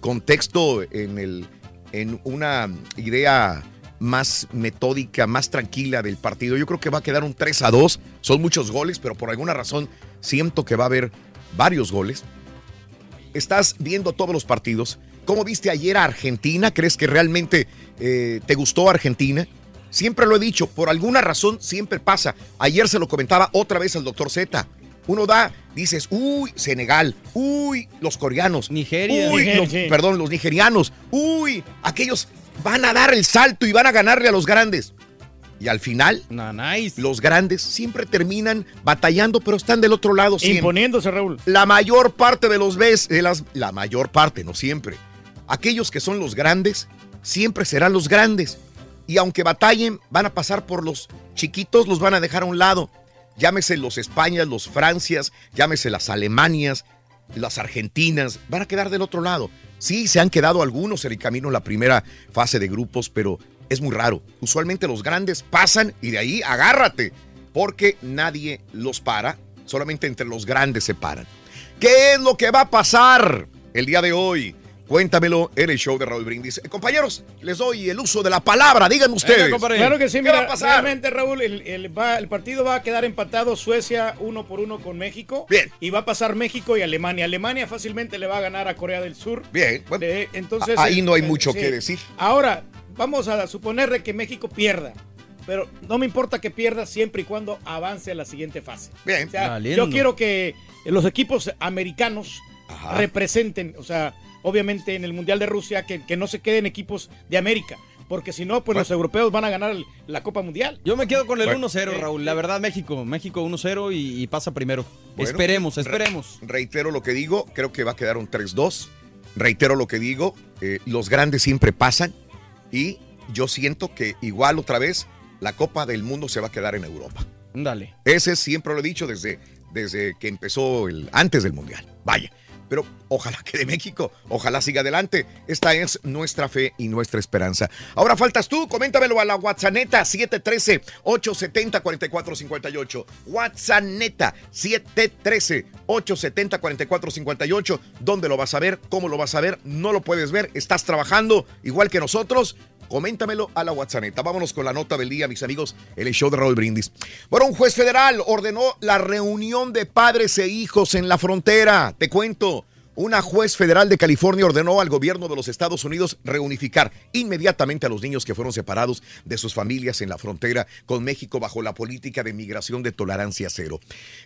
contexto en, el, en una idea más metódica, más tranquila del partido. Yo creo que va a quedar un 3 a 2. Son muchos goles, pero por alguna razón siento que va a haber varios goles. Estás viendo todos los partidos. ¿Cómo viste ayer a Argentina? ¿Crees que realmente eh, te gustó Argentina? Siempre lo he dicho, por alguna razón siempre pasa. Ayer se lo comentaba otra vez al doctor Z. Uno da, dices, uy, Senegal, uy, los coreanos, Nigeria. uy, Nigeria, los- sí. perdón, los nigerianos, uy, aquellos van a dar el salto y van a ganarle a los grandes. Y al final, los grandes siempre terminan batallando, pero están del otro lado siempre. Imponiéndose, Raúl. La mayor parte de los ves, de las, la mayor parte, no siempre. Aquellos que son los grandes, siempre serán los grandes. Y aunque batallen, van a pasar por los chiquitos, los van a dejar a un lado. Llámese los Españas, los Francias, llámese las Alemanias, las Argentinas, van a quedar del otro lado. Sí, se han quedado algunos en el camino en la primera fase de grupos, pero es muy raro. Usualmente los grandes pasan y de ahí agárrate, porque nadie los para, solamente entre los grandes se paran. ¿Qué es lo que va a pasar el día de hoy? Cuéntamelo en el show de Raúl Brindis. Eh, compañeros, les doy el uso de la palabra, díganme ustedes. Claro que sí, ¿Qué mira, va a pasar? realmente Raúl, el, el va- el partido va a quedar empatado Suecia uno por uno con México. Bien. Y va a pasar México y Alemania. Alemania fácilmente le va a ganar a Corea del Sur. Bien, bueno, Eh, entonces, ahí eh, no hay eh, mucho sí. que decir. Ahora, vamos a suponer que México pierda. Pero no me importa que pierda siempre y cuando avance a la siguiente fase. Bien. O sea, Valiendo. yo quiero que los equipos americanos representen, o sea, obviamente en el Mundial de Rusia, que, que no se queden equipos de América. Porque si no, pues los europeos van a ganar la Copa Mundial. Yo me quedo con el Bueno. 1-0, Raúl. La verdad, México. México 1-0 y, y pasa primero. Bueno, esperemos, re- esperemos. reitero lo que digo, creo que va a quedar un 3-2. Reitero lo que digo, eh, los grandes siempre pasan y yo siento que igual otra vez la Copa del Mundo se va a quedar en Europa. Dale. Ese siempre lo he dicho desde, desde que empezó el antes del Mundial. Vaya. Pero ojalá quede México, ojalá siga adelante. Esta es nuestra fe y nuestra esperanza. Ahora faltas tú, coméntamelo a la WhatsApp 713-870-4458. WhatsApp 713-870-4458. ¿Dónde lo vas a ver? ¿Cómo lo vas a ver? No lo puedes ver. ¿Estás trabajando igual que nosotros? Coméntamelo a la WhatsApp. Vámonos con la nota del día, mis amigos, el show de Raúl Brindis. Bueno, un juez federal ordenó la reunión de padres e hijos en la frontera. Te cuento. Una juez federal de California ordenó al gobierno de los Estados Unidos reunificar inmediatamente a los niños que fueron separados de sus familias en la frontera con México bajo la política de migración de tolerancia cero.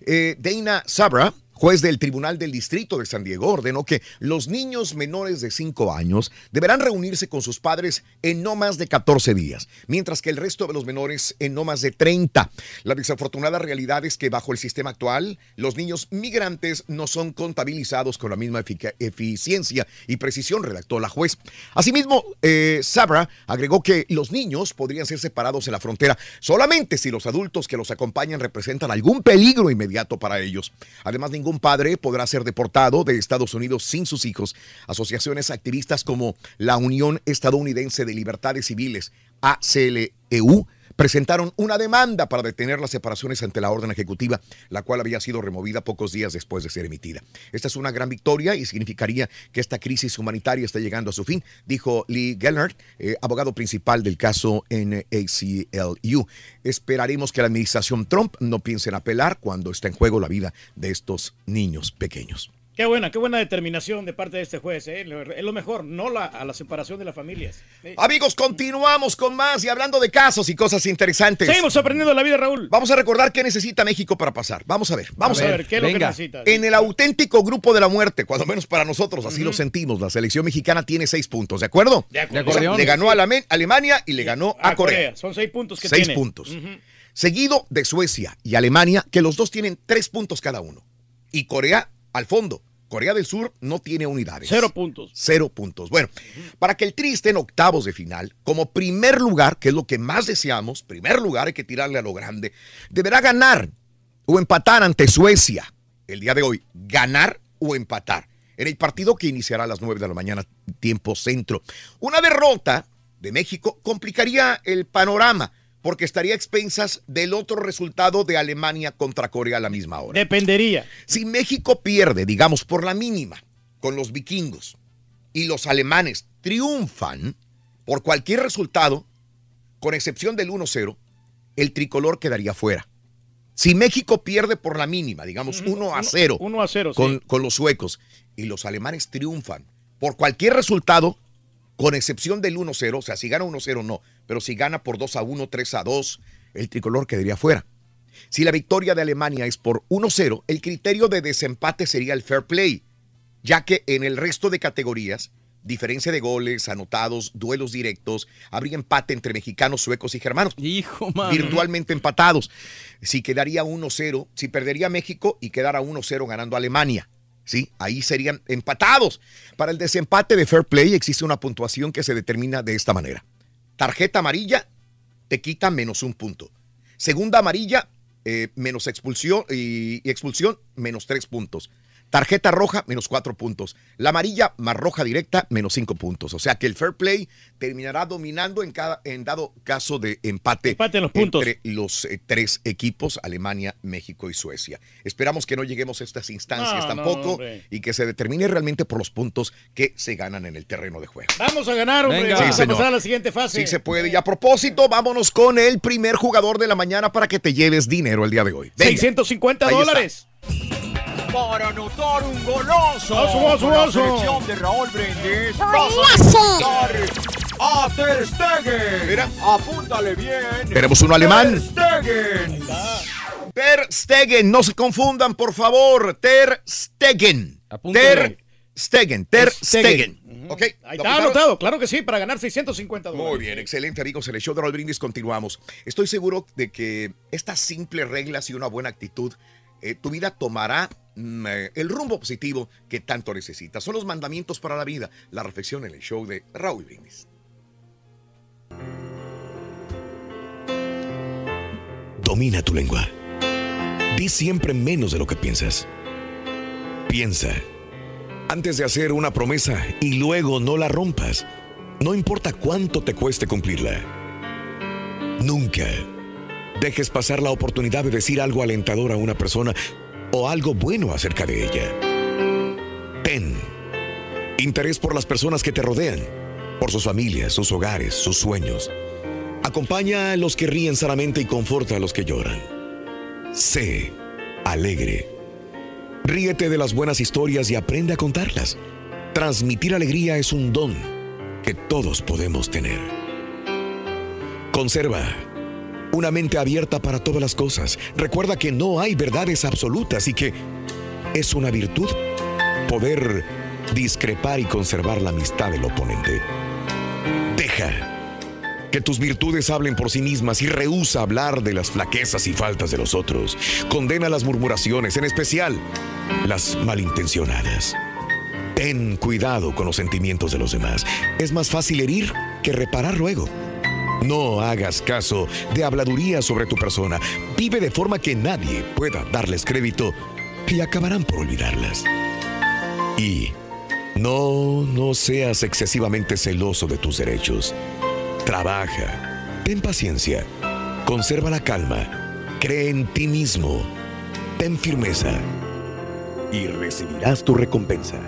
Eh, Dana Sabra, juez del Tribunal del Distrito de San Diego, ordenó que los niños menores de 5 años deberán reunirse con sus padres en no más de 14 días, mientras que el resto de los menores en no más de 30. La desafortunada realidad es que bajo el sistema actual, los niños migrantes no son contabilizados con la misma efic- eficiencia y precisión, redactó la juez. Asimismo, eh, Sabra agregó que los niños podrían ser separados en la frontera solamente si los adultos que los acompañan representan algún peligro inmediato para ellos. Además, ningún padre podrá ser deportado de Estados Unidos sin sus hijos. Asociaciones activistas como la Unión Estadounidense de Libertades Civiles, ACLEU, presentaron una demanda para detener las separaciones ante la orden ejecutiva, la cual había sido removida pocos días después de ser emitida. Esta es una gran victoria y significaría que esta crisis humanitaria está llegando a su fin, dijo Lee Gellert, eh, abogado principal del caso en ACLU. Esperaremos que la administración Trump no piense en apelar cuando está en juego la vida de estos niños pequeños. Qué buena, qué buena determinación de parte de este juez. ¿eh? Es lo mejor, no la, a la separación de las familias. Amigos, continuamos con más y hablando de casos y cosas interesantes. Seguimos aprendiendo la vida, Raúl. Vamos a recordar qué necesita México para pasar. Vamos a ver, vamos A a, ver, ver. ¿qué es lo que necesita? En el auténtico grupo de la muerte, cuando menos para nosotros, así lo sentimos, la selección mexicana tiene seis puntos, ¿de acuerdo? De acuerdo. O sea, De acuerdo. le ganó a la Alemania y le ganó a, A Corea. Corea. Son seis puntos que Seis tiene. puntos. Ujú. Seguido de Suecia y Alemania, que los dos tienen tres puntos cada uno. Y Corea al fondo. Corea del Sur no tiene unidades. Cero puntos. Cero puntos. Bueno, para que el Tri esté en octavos de final, como primer lugar, que es lo que más deseamos, primer lugar hay que tirarle a lo grande, deberá ganar o empatar ante Suecia el día de hoy. Ganar o empatar. En el partido que iniciará a las 9 de la mañana, tiempo centro. Una derrota de México complicaría el panorama porque estaría a expensas del otro resultado de Alemania contra Corea a la misma hora. Dependería. Si México pierde, digamos, por la mínima, con los vikingos, y los alemanes triunfan por cualquier resultado, con excepción del 1-0, el tricolor quedaría fuera. Si México pierde por la mínima, digamos 1 a 0, 1 a 0, con, sí. con los suecos, y los alemanes triunfan por cualquier resultado, con excepción del 1-0, o sea, si gana 1-0 no, pero si gana por 2 a 1, 3 a 2, el tricolor quedaría fuera. Si la victoria de Alemania es por 1-0, el criterio de desempate sería el fair play, ya que en el resto de categorías, diferencia de goles, anotados, duelos directos, habría empate entre mexicanos, suecos y germanos. Hijo, mano. Virtualmente empatados. Si quedaría 1-0, si perdería México y quedara 1-0 ganando Alemania. ¿Sí? Ahí serían empatados. Para el desempate de fair play existe una puntuación que se determina de esta manera. Tarjeta amarilla te quita menos un punto. Segunda amarilla, eh, menos expulsión y, y expulsión, menos tres puntos. Tarjeta roja, menos cuatro puntos. La amarilla más roja directa, menos cinco puntos. O sea que el fair play terminará dominando en, cada, en dado caso de empate, Empate en los puntos. entre los eh, tres equipos, Alemania, México y Suecia. Esperamos que no lleguemos a estas instancias No, tampoco y que se determine realmente por los puntos que se ganan en el terreno de juego. Vamos a ganar, hombre. Venga. Vamos Sí, a pasar a la siguiente fase. Sí se puede. Y a propósito, vámonos con el primer jugador de la mañana para que te lleves dinero el día de hoy. Venga. 650 Ahí está. Para anotar un golazo. Oso, oso, con la selección de Raúl Brindis. ¡Golazo! A Ter Stegen. Mira. Apúntale bien. Tenemos uno alemán. Ter Stegen. Ter Stegen, no se confundan, por favor. Ter Stegen. Apúntale. Ter Stegen. Ter Stegen. Stegen. ¿Ok? Ahí ¿Lo está apuntaron? anotado, claro que sí, para ganar 650 dólares. Muy bien, excelente amigos. En el show de Raúl Brindis continuamos. Estoy seguro de que estas simples reglas y una buena actitud, eh, tu vida tomará el rumbo positivo que tanto necesitas. Son los mandamientos para la vida. La reflexión en el show de Raúl Brindis. Domina tu lengua. Di siempre menos de lo que piensas. Piensa antes de hacer una promesa y luego no la rompas. No importa cuánto te cueste cumplirla. Nunca dejes pasar la oportunidad de decir algo alentador a una persona o algo bueno acerca de ella. Ten interés por las personas que te rodean, por sus familias, sus hogares, sus sueños. Acompaña a los que ríen sanamente y conforta a los que lloran. Sé alegre. Ríete de las buenas historias y aprende a contarlas. Transmitir alegría es un don que todos podemos tener. Conserva una mente abierta para todas las cosas. Recuerda que no hay verdades absolutas y que es una virtud poder discrepar y conservar la amistad del oponente. Deja que tus virtudes hablen por sí mismas y rehúsa hablar de las flaquezas y faltas de los otros. Condena las murmuraciones, en especial las malintencionadas. Ten cuidado con los sentimientos de los demás. Es más fácil herir que reparar luego. No hagas caso de habladurías sobre tu persona. Vive de forma que nadie pueda darles crédito y acabarán por olvidarlas. Y no, no seas excesivamente celoso de tus derechos. Trabaja, ten paciencia, conserva la calma, cree en ti mismo, ten firmeza y recibirás tu recompensa.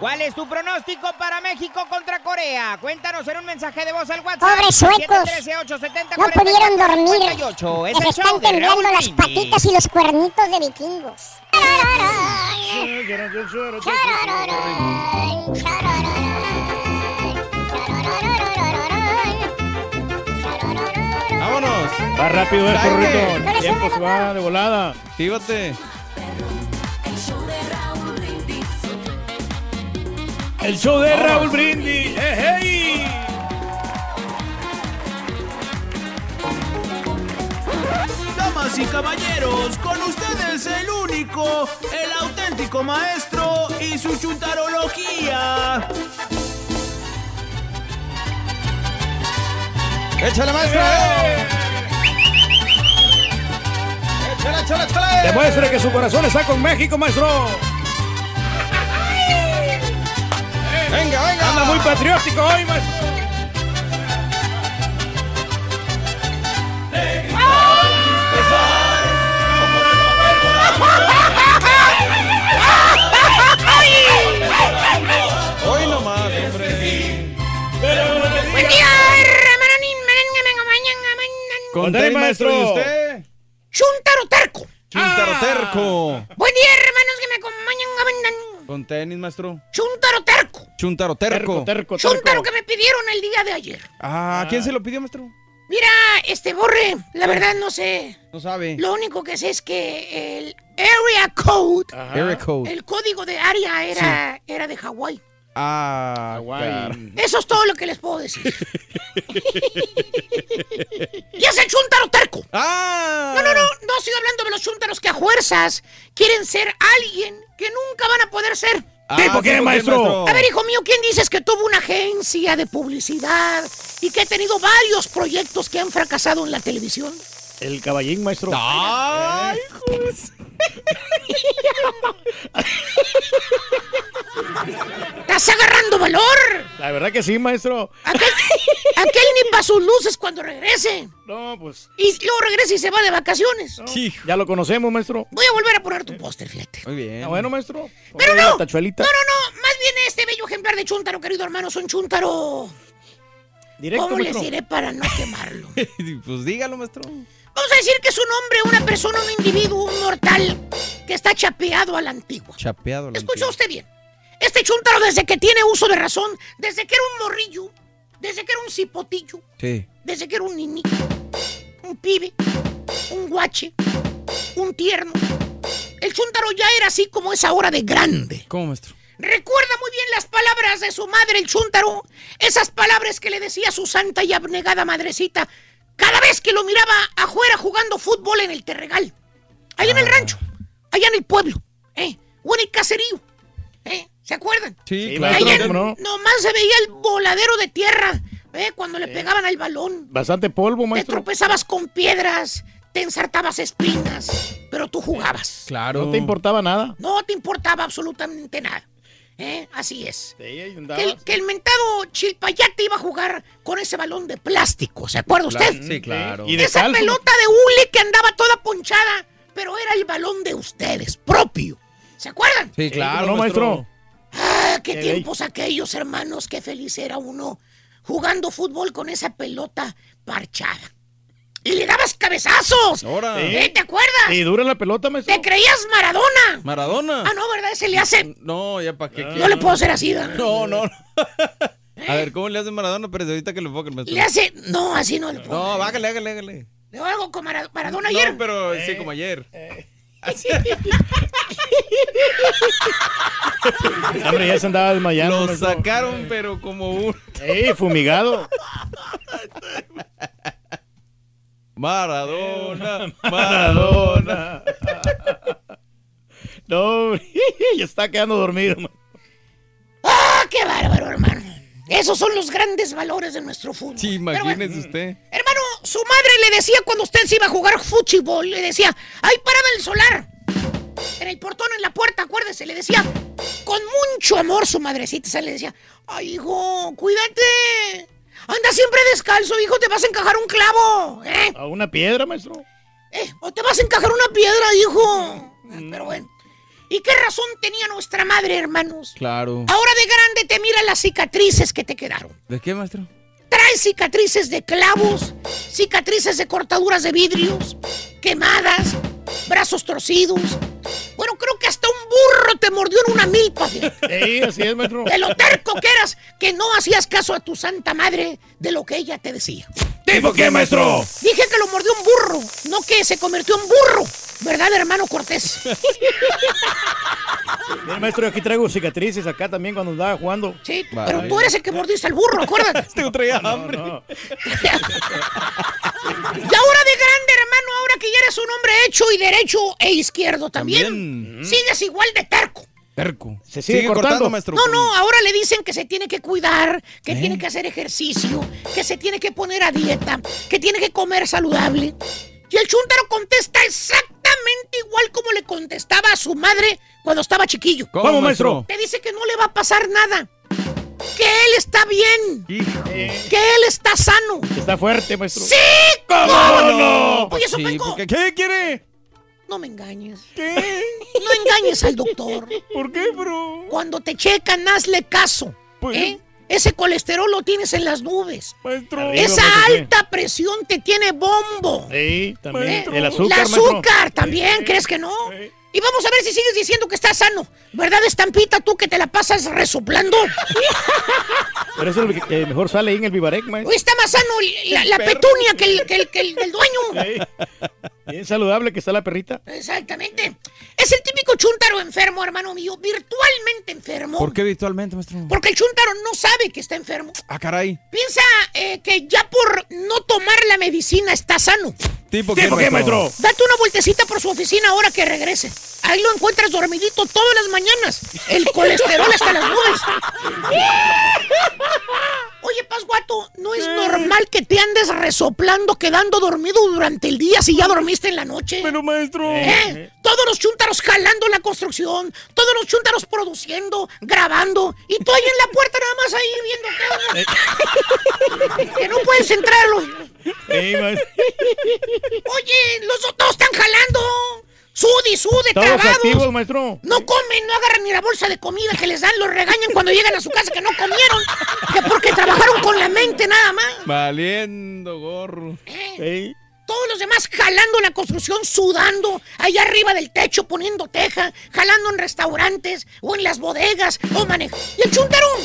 ¿Cuál es tu pronóstico para México contra Corea? Cuéntanos en un mensaje de voz al WhatsApp. Pobres suecos. 713-870-4448. No pudieron dormir. Es Les el show están temblando las Brindis. patitas y los cuernitos de vikingos. Vámonos. Va rápido esto, Dale. Rorrito. No le El tiempo se va de volada. Actívate. El show de. Raúl Brindis. ¡Eh, hey! Damas y caballeros, con ustedes el único, el auténtico maestro y su chuntarología. ¡Échale, maestro! ¡Échale, échale, échale! Demuestre que su corazón está con México, maestro. Venga, venga. Anda muy patriótico hoy, maestro. Hoy nomás, hombre. Buen día, maestro. ¿Y usted? Chuntaro terco. Chuntaro Ah. terco. Buen día, hermanos que me acompañan. Con tenis, maestro. Chuntaro terco. Chuntaro terco. terco, Chuntaro que me pidieron el día de ayer. Ah, ¿quién se lo pidió, maestro? Mira, este borre, la verdad no sé. No sabe. Lo único que sé es que el area code, Area code. el código de área era, era de Hawái. Ah, car- Eso es todo lo que les puedo decir. y es el chuntaro terco. Ah. No, no, no, no estoy hablando de los chúntaros que a fuerzas quieren ser alguien que nunca van a poder ser. Ah, ¿Tipo qué, ¿tipo qué, maestro? maestro? A ver, hijo mío, ¿quién dices que tuvo una agencia de publicidad y que ha tenido varios proyectos que han fracasado en la televisión? El caballín, maestro. Ay, ¡Estás agarrando valor! La verdad que sí, maestro. Aquel, aquel ni para sus luces cuando regrese. No, pues. Y luego regresa y se va de vacaciones. Ya lo conocemos, maestro. Voy a volver a poner tu póster, fíjate. Muy bien. Ah, bueno, maestro. Pero no. No, no, no. Más bien este bello ejemplar de chúntaro, querido hermano, es un chúntaro. Directo, ¿Cómo les maestro. diré para no quemarlo? pues dígalo, maestro. Vamos a decir que es un hombre, una persona, un individuo, un mortal que está chapeado a la antigua. Chapeado. la Escucha usted bien. Este chúntaro desde que tiene uso de razón, desde que era un morrillo, desde que era un cipotillo, Sí. desde que era un niñito, un pibe, un guache, un tierno. El chúntaro ya era así como es ahora de grande. ¿Cómo, maestro? Recuerda muy bien las palabras de su madre, el chúntaro. Esas palabras que le decía su santa y abnegada madrecita cada vez que lo miraba afuera jugando fútbol en el terregal. Allá en el rancho, allá en el pueblo, ¿eh? O en el caserío, ¿eh? ¿Se acuerdan? Sí, Sí, claro. maestro, Allá ¿cómo no? nomás se veía el voladero de tierra, ¿eh? Cuando le pegaban al balón. Bastante polvo, Te maestro. tropezabas con piedras, te ensartabas espinas, pero tú jugabas. Claro. No te importaba nada. No te importaba absolutamente nada. ¿Eh? Así es. Sí, ahí Que el, que el mentado Chilpayate iba a jugar con ese balón de plástico, ¿se acuerda usted? Sí, claro. Y de Esa calzo. pelota de hule que andaba toda ponchada, pero era el balón de ustedes, propio. ¿Se acuerdan? Sí, claro, ¿cómo no, maestro? Ah, qué Qué tiempos aquellos, hermanos, qué feliz era uno jugando fútbol con esa pelota parchada. Y le dabas cabezazos. Ahora. ¿Eh? ¿Te acuerdas? ¿Y dura la pelota, maestro? Te creías Maradona. Maradona. Ah, no, ¿verdad? Ese le hace. No, ya para qué. No le puedo hacer así, ¿verdad? No, no. no. A ver, ¿cómo le hace Maradona? Pero ahorita que le enfoque maestro. Le hace. No, así no le puedo. No, bájale, hágale, hágale. Le hago Mara- Maradona ayer. No, pero sí, como ayer. Hombre, ya se andaba desmayando. Lo sacaron, pero como un. ¡Ey, fumigado! Maradona, Maradona. No, ya está quedando dormido. ¡Ah, qué bárbaro, hermano! Esos son los grandes valores de nuestro fútbol. Sí, bueno, imagínese usted. hermano, su madre le decía cuando usted se iba a jugar fútbol, le decía, ¡ay, paraba el solar! En el portón, en la puerta, acuérdese, le decía, con mucho amor su madrecita, se le decía, ¡ay, hijo, cuídate! Anda siempre descalzo, hijo, te vas a encajar un clavo, ¿eh? ¿A una piedra, maestro? Eh, o te vas a encajar una piedra, hijo. Pero bueno. ¿Y qué razón tenía nuestra madre, hermanos? Claro. Ahora de grande te mira las cicatrices que te quedaron. ¿De qué, maestro? Traes cicatrices de clavos, cicatrices de cortaduras de vidrios, quemadas, brazos torcidos. Bueno, creo que hasta un burro te mordió en una milpa. Sí, así es, maestro. De lo terco que eras, que no hacías caso a tu santa madre de lo que ella te decía. ¿Tipo qué, maestro? Dije que lo mordió un burro, no que se convirtió en burro. ¿Verdad, hermano Cortés? Mira, maestro, yo aquí traigo cicatrices acá también cuando andaba jugando. Sí, pero tú eres el que mordiste al burro, acuérdate. Este traía hambre. No, Y ahora de grande, hermano, ahora que ya eres un hombre hecho y derecho e izquierdo también, También. sigues igual de terco. Terco. Se sigue cortando. cortando, maestro. No, no, ahora le dicen que se tiene que cuidar, que tiene que hacer ejercicio, que se tiene que poner a dieta, que tiene que comer saludable. Y el chúntaro contesta exactamente igual como le contestaba a su madre cuando estaba chiquillo. ¿Cómo, ¿Cómo, maestro? Te dice que no le va a pasar nada. Que él está bien. Hijo. Que él está sano. Está fuerte, maestro. ¡Sí! ¿Cómo no? Oye, Pues sí, porque- ¿Qué quiere? No me engañes. ¿Qué? No engañes al doctor. ¿Por qué, bro? Cuando te checan, hazle caso. Pues- ¿eh? Ese colesterol lo tienes en las nubes. Maestro. Esa alta presión te tiene bombo. Sí, también. ¿eh? El azúcar, maestro. azúcar también, ¿crees que no? Sí. Y vamos a ver si sigues diciendo que estás sano. ¿Verdad, estampita, tú que te la pasas resoplando? Por eso el que mejor sale ahí en el Vivarec, maestro. Hoy está más sano la, la petunia que el, que el- que el- que el dueño. Sí. Bien saludable que está la perrita. Exactamente. Es el típico chúntaro enfermo, hermano mío, virtualmente enfermo. ¿Por qué virtualmente, maestro? Porque el chúntaro no sabe que está enfermo. Ah, caray. Piensa eh, que ya por no tomar la medicina está sano. ¿Tipo ¿Tipo qué, maestro? Date una vueltecita por su oficina ahora que regrese. Ahí lo encuentras dormidito todas las mañanas. El colesterol hasta las nubes. Oye, Pasguato, no es normal que te andes resoplando quedando dormido durante el día si ya dormiste en la noche. Pero, maestro. ¿Eh? Todos los chúntaros jalando la construcción, todos los chúntaros produciendo, grabando, y tú ahí en la puerta nada más ahí viendo qué onda. que no puedes entrar los... Sí, maestro. Oye, los otros están jalando. Sude y sude, Todos trabados. activos, maestro. No comen, no agarran ni la bolsa de comida que les dan, los regañan cuando llegan a su casa que no comieron, que porque trabajaron con la mente nada más. Valiendo gorro. Sí. Todos los demás jalando la construcción, sudando, allá arriba del techo, poniendo teja, jalando en restaurantes o en las bodegas o manejando. Y el chuntarón,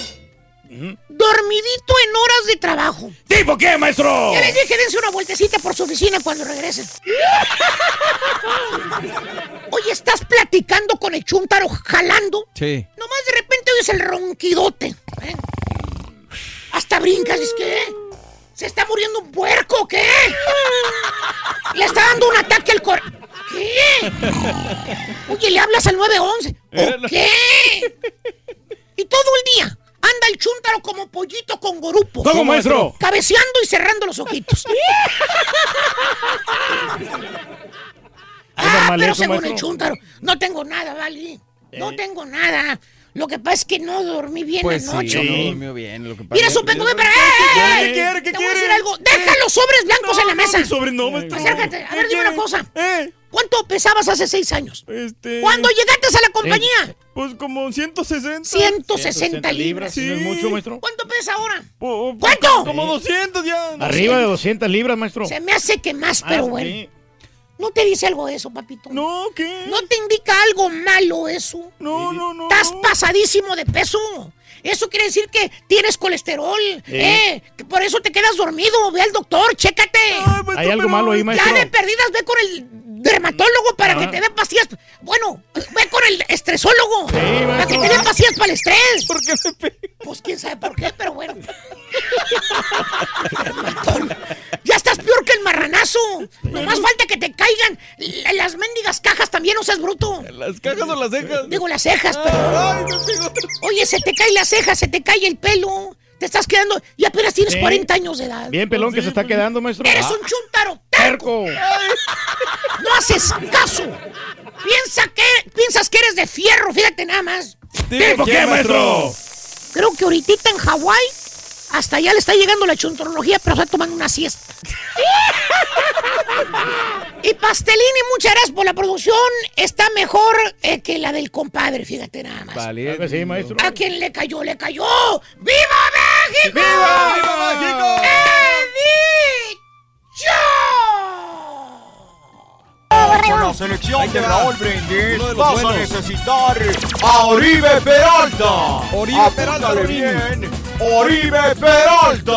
dormidito en horas de trabajo. ¿Tipo qué, maestro? Ya les dije, dense una vueltecita por su oficina cuando regresen. Oye, estás platicando con el chuntaro jalando. Sí. Nomás de repente oyes el ronquidote. ¿eh? Hasta brincas, es que se está muriendo un puerco, ¿o ¿qué? Le está dando un ataque al cor... ¿Qué? Oye, le hablas al 911. ¿O qué? Y todo el día anda el chúntaro como pollito con gorupo. ¿Cómo, maestro? Cabeceando y cerrando los ojitos. Ah, normal pero eso, según maestro. el chúntaro, no tengo nada, ¿vale? No tengo nada. Lo que pasa es que no dormí bien Pues anoche. sí, no durmió bien. Lo que pasa Mira, su penco, ven para ¿Qué ¡Eh! quiere? ¿Qué Te voy a quiere? decir algo. Deja los sobres blancos en la mesa. sobre no, maestro. Acércate. A ¿Qué ver, dime una quiere? cosa. Eh. ¿Cuánto pesabas hace seis años? Este... ¿Cuándo llegaste a la compañía? Pues como 160. 160 libras. Sí. ¿No es mucho, maestro? ¿Cuánto pesa ahora? Po- po- ¿Cuánto? Como 200 ya. Arriba de 200 libras, maestro. Se me hace que más, pero Ah, bueno. sí. ¿No te dice algo eso, papito? No, ¿qué? ¿No te indica algo malo eso? No, no, no. Estás pasadísimo de peso. Eso quiere decir que tienes colesterol. Eh, que por eso te quedas dormido. Ve al doctor, chécate. Hay algo malo ahí, maestro. Ya de perdidas, ve con el dermatólogo para Ah. que te dé pastillas. Bueno, ve con el estresólogo. para que te dé pastillas para el estrés. ¿Por qué me Pues quién sabe por qué, pero bueno. ya estás peor que el marranazo. Nomás falta que te caigan la- las mendigas cajas también, no seas bruto. ¿Las cajas o las cejas? Digo las cejas, pero. Ay, otra- Oye, se te cae la ceja, se te cae el pelo. Te estás quedando. Y apenas tienes Sí. 40 años de edad. Bien pelón que se está quedando, maestro. Eres Ah, un chuntaro. terco. No haces caso. Piensa que, piensas que eres de fierro, fíjate nada más. ¿Tipo qué, maestro? Creo que ahorita en Hawái hasta allá le está llegando la chuntorología, pero está tomando una siesta. y Pastelini, muchas gracias por la producción. Está mejor eh, que la del compadre, fíjate nada más. Vale. Sí, maestro. ¿A quién le cayó? ¡Le cayó! ¡Viva México! ¡Viva, viva México! ¡He Con la selección de Raúl Brindis vas a buenos. necesitar a Oribe Peralta. Oribe Apúntale Peralta, bien. Oribe Peralta.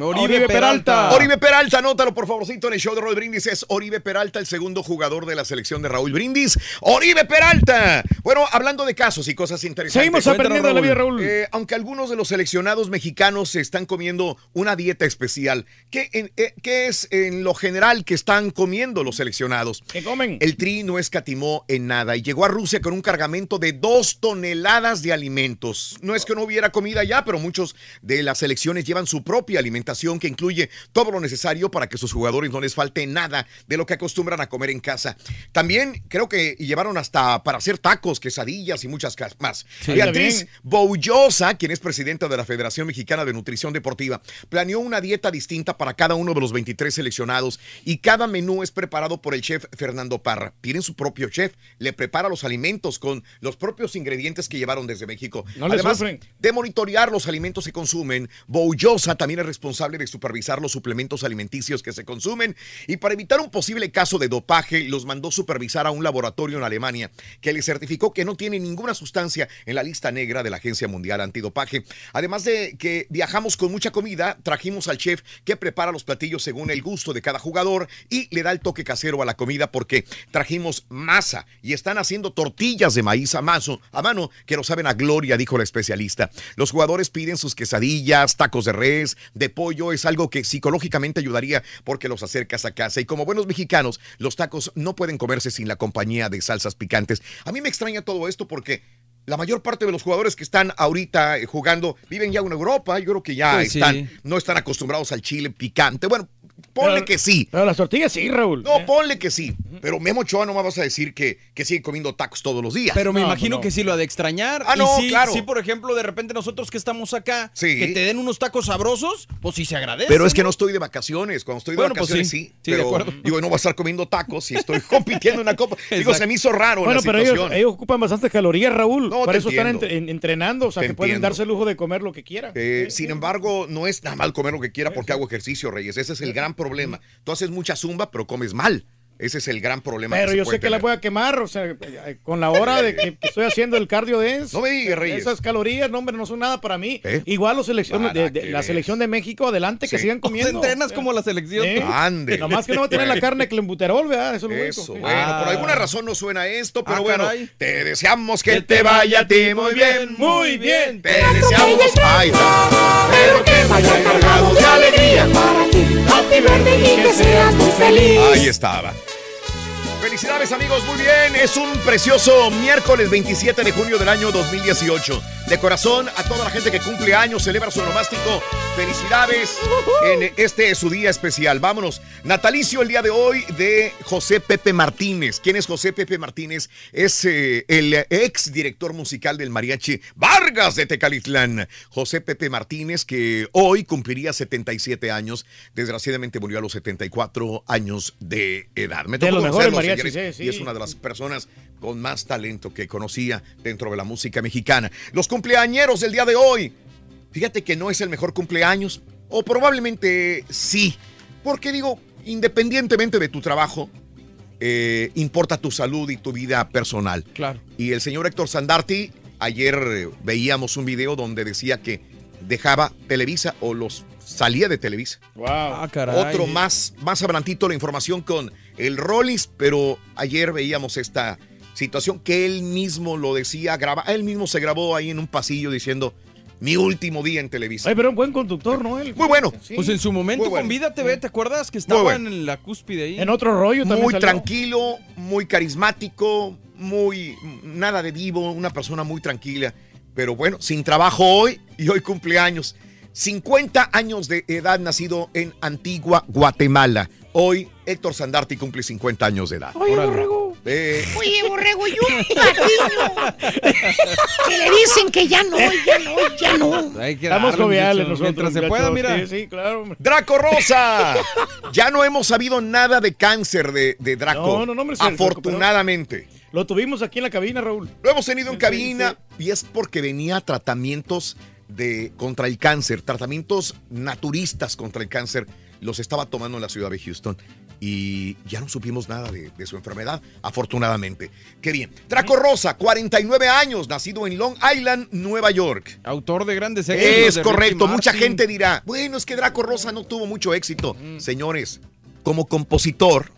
Oribe Peralta. Oribe Peralta, anótalo por favorcito en el show de Raúl Brindis. Es Oribe Peralta, el segundo jugador de la selección de Raúl Brindis. ¡Oribe Peralta! Bueno, hablando de casos y cosas interesantes. Seguimos aprendiendo de la vida, Raúl. Eh, aunque algunos de los seleccionados mexicanos se están comiendo una dieta especial, ¿qué, en- eh, qué es en lo general que están comiendo los seleccionados? ¿Qué comen? El Tri no escatimó en nada y llegó a Rusia con un cargamento de dos toneladas de alimentos. No es que no hubiera comida ya, pero muchos de las selecciones llevan su propia alimentación que incluye todo lo necesario para que sus jugadores no les falte nada de lo que acostumbran a comer en casa. También creo que llevaron hasta para hacer tacos, quesadillas y muchas más. Sí, Beatriz. Boullosa, quien es presidenta de la Federación Mexicana de Nutrición Deportiva, planeó una dieta distinta para cada uno de los 23 seleccionados y cada menú es preparado por el chef Fernando Parra. Tienen su propio chef, le prepara los alimentos con los propios ingredientes que llevaron desde México. No Además de monitorear los alimentos que consumen, Boullosa también es responsable de supervisar los suplementos alimenticios que se consumen y para evitar un posible caso de dopaje los mandó supervisar a un laboratorio en Alemania que le certificó que no tiene ninguna sustancia en la lista negra de la Agencia Mundial Antidopaje. Además de que viajamos con mucha comida, trajimos al chef que prepara los platillos según el gusto de cada jugador y le da el toque casero a la comida porque trajimos masa y están haciendo tortillas de maíz a, mazo- a mano que lo saben a gloria, dijo la especialista. Los jugadores piden sus quesadillas, tacos de res, de pollo, es algo que psicológicamente ayudaría porque los acercas a casa. Y como buenos mexicanos, los tacos no pueden comerse sin la compañía de salsas picantes. A mí me extraña todo esto porque la mayor parte de los jugadores que están ahorita eh, jugando viven ya en Europa. Yo creo que ya Pues sí. están, no están acostumbrados al chile picante. Bueno, ponle Pero- que sí. Pero las tortillas sí, Raúl. No, ponle que sí. Pero Memo Ochoa no me vas a decir que, que sigue comiendo tacos todos los días. Pero me No, imagino no. que sí lo ha de extrañar. Ah, y no, sí, claro. sí, por ejemplo, de repente nosotros que estamos acá, Sí. que te den unos tacos sabrosos, pues sí se agradece. Pero es que no estoy de vacaciones. Cuando estoy de Bueno, pues vacaciones, sí. sí. Sí, de pero acuerdo. digo, no voy a estar comiendo tacos si estoy compitiendo en una copa. digo, se me hizo raro Bueno, la pero ellos, situación. ellos ocupan bastantes calorías, Raúl. No, Por te eso están entiendo. entre- en- entrenando, o sea, Te que pueden entiendo. darse el lujo de comer lo que quieran. Eh, Sí, sin sí. embargo, no es nada mal comer lo que quiera porque hago ejercicio, Reyes. Ese es el gran problema. Tú haces mucha zumba, pero comes mal. Ese es el gran problema. Pero yo puede sé que la tener. voy a quemar, o sea, eh, con la hora de que, estoy haciendo el cardio de eso. No me digas, Reyes. Esas calorías, no, hombre, no son nada para mí. ¿Eh? Igual los selecciones de, la selección de México, adelante, que sigan O sea, comiendo. entrenas como la selección. ¿Eh? Ande. Nomás que no va a tener la carne clenbuterol, ¿verdad? Eso es lo Eso, único. bueno, Ah. por alguna razón no suena esto, pero Ah, bueno, caray. te deseamos que te vaya a ti muy bien, Muy bien. Te deseamos, ay, pero que vaya cargado de alegría para ti. Happy birthday y que seas muy feliz. Ahí estaba. Felicidades amigos, muy bien. Es un precioso miércoles 27 de junio del año 2018. De corazón a toda la gente que cumple años, celebra su nomástico. Felicidades en este su día especial. Vámonos. Natalicio el día de hoy de José Pepe Martínez. ¿Quién es José Pepe Martínez? Es eh, el ex director musical del mariachi Vargas de Tecalitlán. José Pepe Martínez que hoy cumpliría 77 años. Desgraciadamente murió a los 74 años de edad. Me De tocó los mejores conocerlo, y es una de las personas con más talento que conocía dentro de la música mexicana. Los cumpleañeros del día de hoy. Fíjate que no es el mejor cumpleaños, o probablemente sí, porque digo, independientemente de tu trabajo, eh, importa tu salud y tu vida personal. Claro. Y el señor Héctor Sandarti, ayer eh, veíamos un video donde decía que dejaba Televisa o los salía de Televisa. Ah, caray. Otro más, más adelantito la información con el Rollis, pero ayer veíamos esta situación que él mismo lo decía, graba, él mismo se grabó ahí en un pasillo diciendo mi último día en Televisa. Ay, pero un buen conductor, ¿no? Él. Muy bueno. Sí. Pues en su momento bueno. con Vida TV, ¿te acuerdas que estaba bueno. en la cúspide ahí? En otro rollo también muy salió. tranquilo, muy carismático, muy nada de vivo, una persona muy tranquila. Pero bueno, sin trabajo hoy y hoy cumpleaños. 50 años de edad, nacido en Antigua, Guatemala. Hoy Héctor Sandarti cumple 50 años de edad. Oye, Órale. borrego. Eh, Oye, borrego, y un patiño. Que le dicen que ya no, ya no, ya no. Hay que Estamos joviales nosotros. Mientras se pueda, mira. Sí, sí, claro. hombre. Draco Rosa. Ya no hemos sabido nada de cáncer de, de Draco. No, no, no, hombre, afortunadamente. Lo tuvimos aquí en la cabina, Raúl. Lo hemos tenido en Sí, cabina y es porque venía a tratamientos de, contra el cáncer, tratamientos naturistas contra el cáncer. Los estaba tomando en la ciudad de Houston y ya no supimos nada de, de su enfermedad, afortunadamente. Qué bien. Draco Rosa, 49 años, nacido en Long Island, Nueva York. Autor de grandes éxitos. Es correcto. Mucha gente dirá, bueno, es que Draco Rosa no tuvo mucho éxito. Señores, como compositor,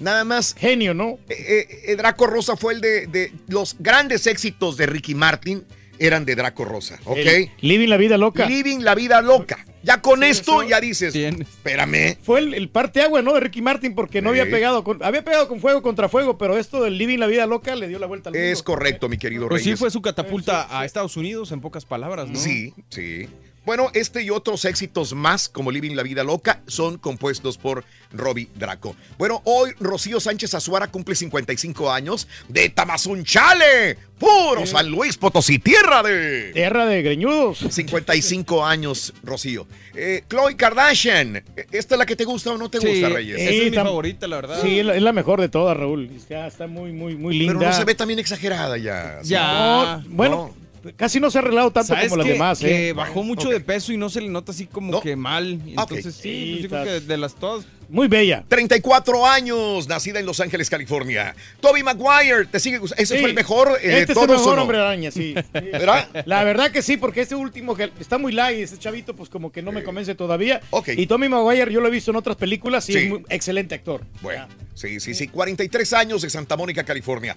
nada más. Genio, ¿no? Eh, eh, Draco Rosa fue el de, de los grandes éxitos de Ricky Martin, eran de Draco Rosa, ¿ok? El Living la vida loca. Living la vida loca. Ya con esto ya dices, espérame. Fue el, el parteagua, ¿no? De Ricky Martin, porque no Sí. había pegado con, había pegado con fuego contra fuego, pero esto del Living la vida loca le dio la vuelta al mundo. Es correcto, mi querido Pues sí, Reyes. fue su catapulta a Estados Unidos, en pocas palabras, ¿no? Sí, sí. Bueno, este y otros éxitos más, como Living la Vida Loca, son compuestos por Robbie Draco. Bueno, hoy Rocío Sánchez Azuara cumple 55 años de Tamazunchale, puro San Luis Potosí, tierra de... Tierra de greñudos. 55 años, Rocío. Eh, Chloe Kardashian, ¿esta es la que te gusta o no te Sí, gusta, Reyes? esa es mi favorita, la verdad. Sí, es la, mejor de todas, Raúl. Ya está muy, muy, muy linda. Pero no se ve también exagerada ya. No, bueno, casi no se ha arreglado tanto ¿Sabes como las demás, que ¿eh? bajó mucho de peso y no se le nota así como que mal. Entonces sí, Sí, pues yo creo que de las todas. Muy bella. 34 años, nacida en Los Ángeles, California. Toby Maguire, ¿te sigue gustando? ¿Ese Sí. fue el mejor eh, de Este es todos el mejor no? hombre araña, sí. ¿Verdad? La verdad que sí, porque este último que está muy light, este chavito, pues como que no me convence todavía. Y Tommy Maguire yo lo he visto en otras películas y Sí. es muy excelente actor. Bueno, sí, sí, sí. 43 años de Santa Mónica, California.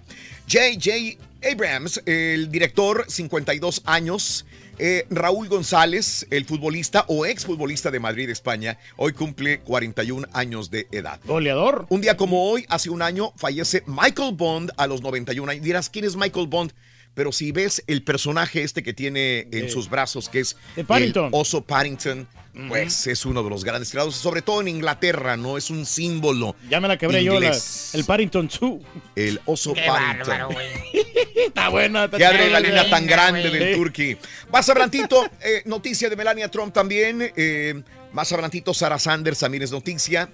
J.J. Abrams, el director, 52 años. Eh, Raúl González, el futbolista o exfutbolista de Madrid, España, hoy cumple 41 años de edad. Goleador. Un día como hoy, hace un año, fallece Michael Bond a los 91 años. Dirás, ¿quién es Michael Bond? Pero si ves el personaje este que tiene en De- sus brazos, que es de Paddington. el oso Paddington, pues es uno de los grandes creados, sobre todo en Inglaterra, ¿no? Es un símbolo. Ya me la quebré yo, la- el Paddington 2. El oso Qué Paddington. bárbaro, está buena. Está Qué adrenalina tan grande del Turkey. Más adelantito, eh, noticia de Melania Trump también. eh, más adelantito, Sarah Sanders también es noticia.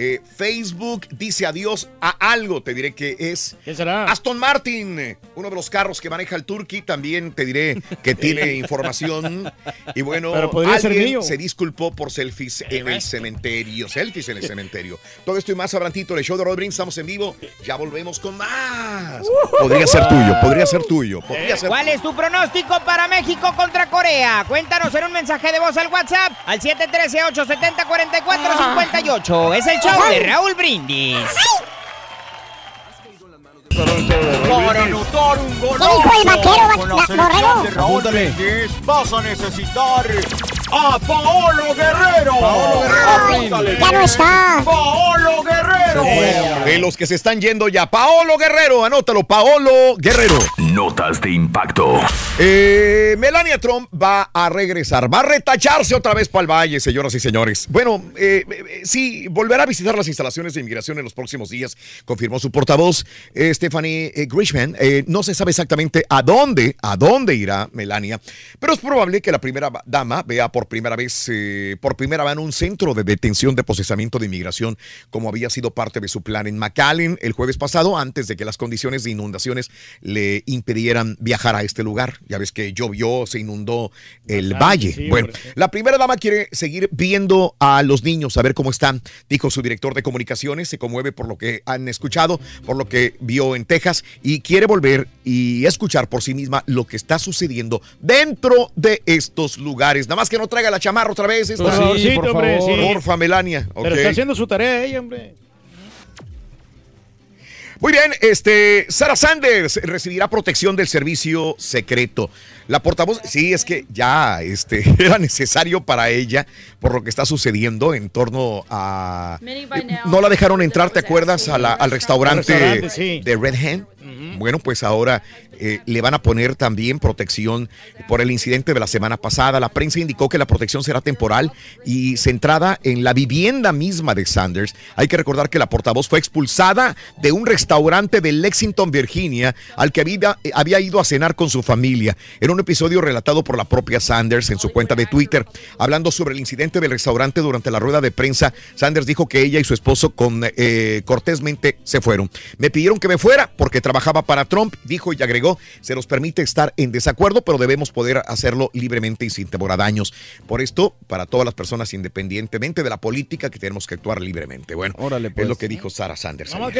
Eh, Facebook dice adiós a algo, te diré que es ¿Qué será? Aston Martin, uno de los carros que maneja el Turkey, también te diré que tiene información. Y bueno, Pero podría ser alguien mío. se disculpó por selfies en el cementerio, selfies en el cementerio. Todo esto y más adelantito, el show de Rodríguez, estamos en vivo, ya volvemos con más. Podría ser tuyo, podría ser tuyo, podría ser ¿Cuál es tu pronóstico para México contra Corea? Cuéntanos en un mensaje de voz al WhatsApp al 713-870-4458. Es el show de Raúl Brindis. Para anotar un golazo con la selección de Raúl vas a necesitar a Paolo Guerrero. Paolo Guerrero, ya no está. Paolo Guerrero. De los que se están yendo ya, Paolo Guerrero, anótalo, Paolo Guerrero. Notas de impacto. Eh, Melania Trump va a regresar, va a retacharse otra vez para el valle, señoras y señores. Bueno, eh, eh, sí, volverá a visitar las instalaciones de inmigración en los próximos días, confirmó su portavoz, eh, Stephanie eh, Grishman. Eh, no se sabe exactamente a dónde, a dónde irá Melania, pero es probable que la primera dama vea por primera vez, eh, por primera vez en un centro de detención de procesamiento de inmigración, como había sido parte de su plan en McAllen el jueves pasado, antes de que las condiciones de inundaciones le impidieran viajar a este lugar. Ya ves que llovió, se inundó el valle. sí, bueno, la primera dama quiere seguir viendo a los niños, a ver cómo están, dijo su director de comunicaciones. Se conmueve por lo que han escuchado, por lo que vio en Texas y quiere volver y escuchar por sí misma lo que está sucediendo dentro de estos lugares. Nada más que no traiga la chamarra otra vez. esta. Por favorcito, por hombre, favor. sí. Porfa, Melania. Pero está haciendo su tarea ella, hombre. Muy bien, este, Sarah Sanders recibirá protección del servicio secreto. La portavoz, sí, es que ya este, era necesario para ella por lo que está sucediendo en torno a... No la dejaron entrar, ¿te acuerdas? A la- al restaurante, de Red Hand. Bueno, pues ahora eh, le van a poner también protección por el incidente de la semana pasada. La prensa indicó que la protección será temporal y centrada en la vivienda misma de Sanders. Hay que recordar que la portavoz fue expulsada de un restaurante de Lexington, Virginia, al que había, eh, había ido a cenar con su familia. Era un episodio relatado por la propia Sanders en su cuenta de Twitter. Hablando sobre el incidente del restaurante durante la rueda de prensa, Sanders dijo que ella y su esposo con, eh, cortésmente se fueron. Me pidieron que me fuera porque trabajaba para Trump, dijo y agregó, se nos permite estar en desacuerdo, pero debemos poder hacerlo libremente y sin temor a daños. Por esto, para todas las personas, independientemente de la política, que tenemos que actuar libremente. Bueno, Órale, es pues. lo que dijo Sarah Sanders. Más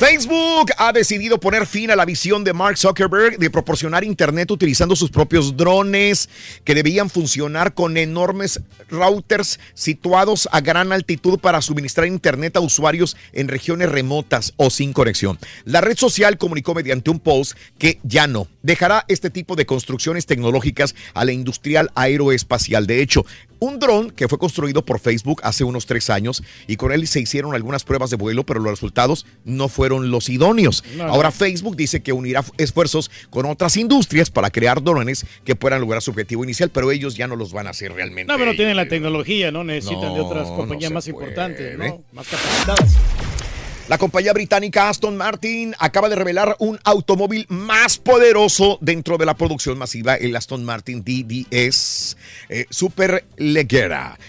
Facebook ha decidido poner fin a la visión de Mark Zuckerberg de proporcionar internet utilizando sus propios drones que debían funcionar con enormes routers situados a gran altitud para suministrar internet a usuarios en regiones remotas o sin conexión. La red social comunicó mediante un post que ya no dejará este tipo de construcciones tecnológicas a la industrial aeroespacial. De hecho, un dron que fue construido por Facebook hace unos tres años y con él se hicieron algunas pruebas de vuelo, pero los resultados no fueron los idóneos. No, no. Ahora Facebook dice que unirá esfuerzos con otras industrias para crear drones que puedan lograr su objetivo inicial, pero ellos ya no los van a hacer realmente. No, pero no tienen la tecnología, ¿no? Necesitan de otras compañías más puede, importantes, ¿eh? ¿no? Más capacitadas. La compañía británica Aston Martin acaba de revelar un automóvil más poderoso dentro de la producción masiva, el Aston Martin DBS eh, Super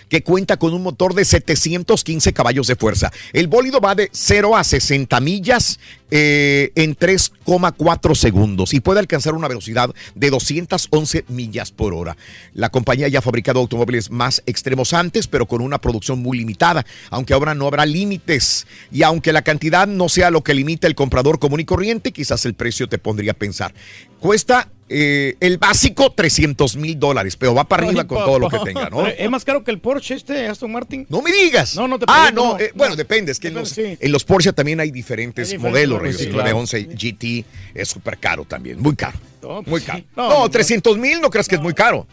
que cuenta con un motor de 715 caballos de fuerza. El bólido va de 0 a 60 millas eh, en 3,4 segundos y puede alcanzar una velocidad de 211 millas por hora. La compañía ya ha fabricado automóviles más extremos antes, pero con una producción muy limitada, aunque ahora no habrá límites. Y aunque la cantidad no sea lo que limita el comprador común y corriente, quizás el precio te pondría a pensar. Cuesta eh, el básico 300 mil dólares, pero va para arriba con todo lo que tenga, ¿no? Es más caro que el Porsche este, Aston Martin. No me digas. No, no te Ah, no, no, eh, no. bueno, depende. Es que en los, Depende, sí. en los Porsche también hay diferentes Hay diferentes modelos. Reyes. sí, el claro. 911 GT es súper caro también, muy caro. No, pues Muy caro. No, No, no, 300 mil no creas que es muy caro.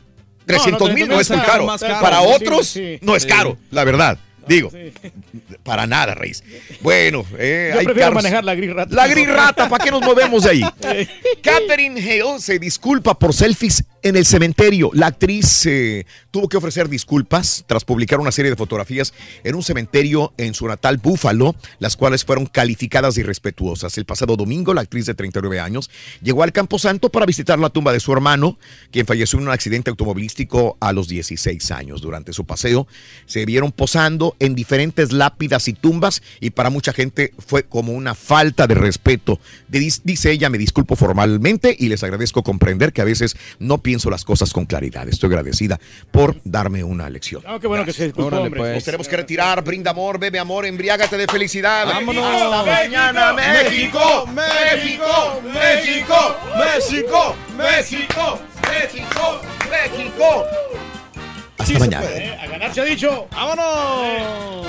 300 mil no, no, es muy caro. más caro. Para Sí, otros sí. no es Sí. caro, la verdad. Digo, Sí. para nada, Reyes. Bueno, eh, Yo hay prefiero carros- manejar la gris rata. La gris rata, ¿para qué nos movemos de ahí? Catherine Hale se disculpa por selfies en el cementerio. La actriz eh, tuvo que ofrecer disculpas tras publicar una serie de fotografías en un cementerio en su natal Buffalo, las cuales fueron calificadas irrespetuosas. El pasado domingo, la actriz de 39 años llegó al Camposanto para visitar la tumba de su hermano, quien falleció en un accidente automovilístico a los 16 años. Durante su paseo, se vieron posando en diferentes lápidas y tumbas y para mucha gente fue como una falta de respeto. Dice ella, me disculpo formalmente y les agradezco comprender que a veces no pienso las cosas con claridad. Estoy agradecida por darme una lección. Ah, qué bueno que se disculpó, pues. Nos tenemos que retirar. Brinda amor, bebe amor, embriágate de felicidad. Vámonos. Hasta mañana, México. México, México, México, México, México, México. Hasta mañana. Eh, a ganar se ha dicho. ¡Vámonos!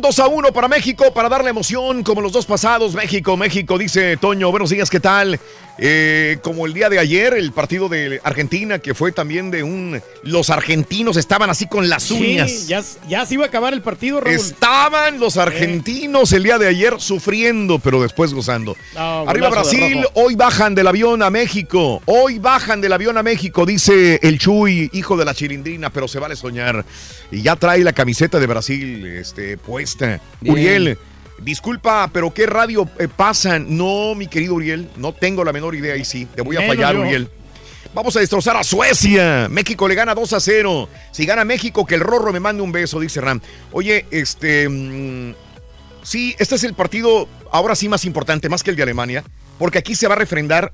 2 a 1 para México para darle emoción como los dos pasados. México, México, dice Toño. Buenos días, ¿qué tal? Eh, como el día de ayer, el partido de Argentina, que fue también de un. Los argentinos estaban así con las uñas. Sí, ya, ya se iba a acabar el partido, Raúl. Estaban los argentinos el día de ayer sufriendo, pero después gozando. No, Arriba Brasil, hoy bajan del avión a México. Hoy bajan del avión a México, dice el Chuy, hijo de la chilindrina, pero se vale soñar. Y ya trae la camiseta de Brasil este, Bien. Uriel, disculpa, pero ¿qué radio eh, pasan? No, mi querido Uriel, no tengo la menor idea y sí, te voy a Menos fallar, yo. Uriel. Vamos a destrozar a Suecia. México le gana 2 a 0. Si gana México, que el Rorro me mande un beso, dice Ram. Oye, este. mm, sí, este es el partido ahora sí más importante, más que el de Alemania, porque aquí se va a refrendar.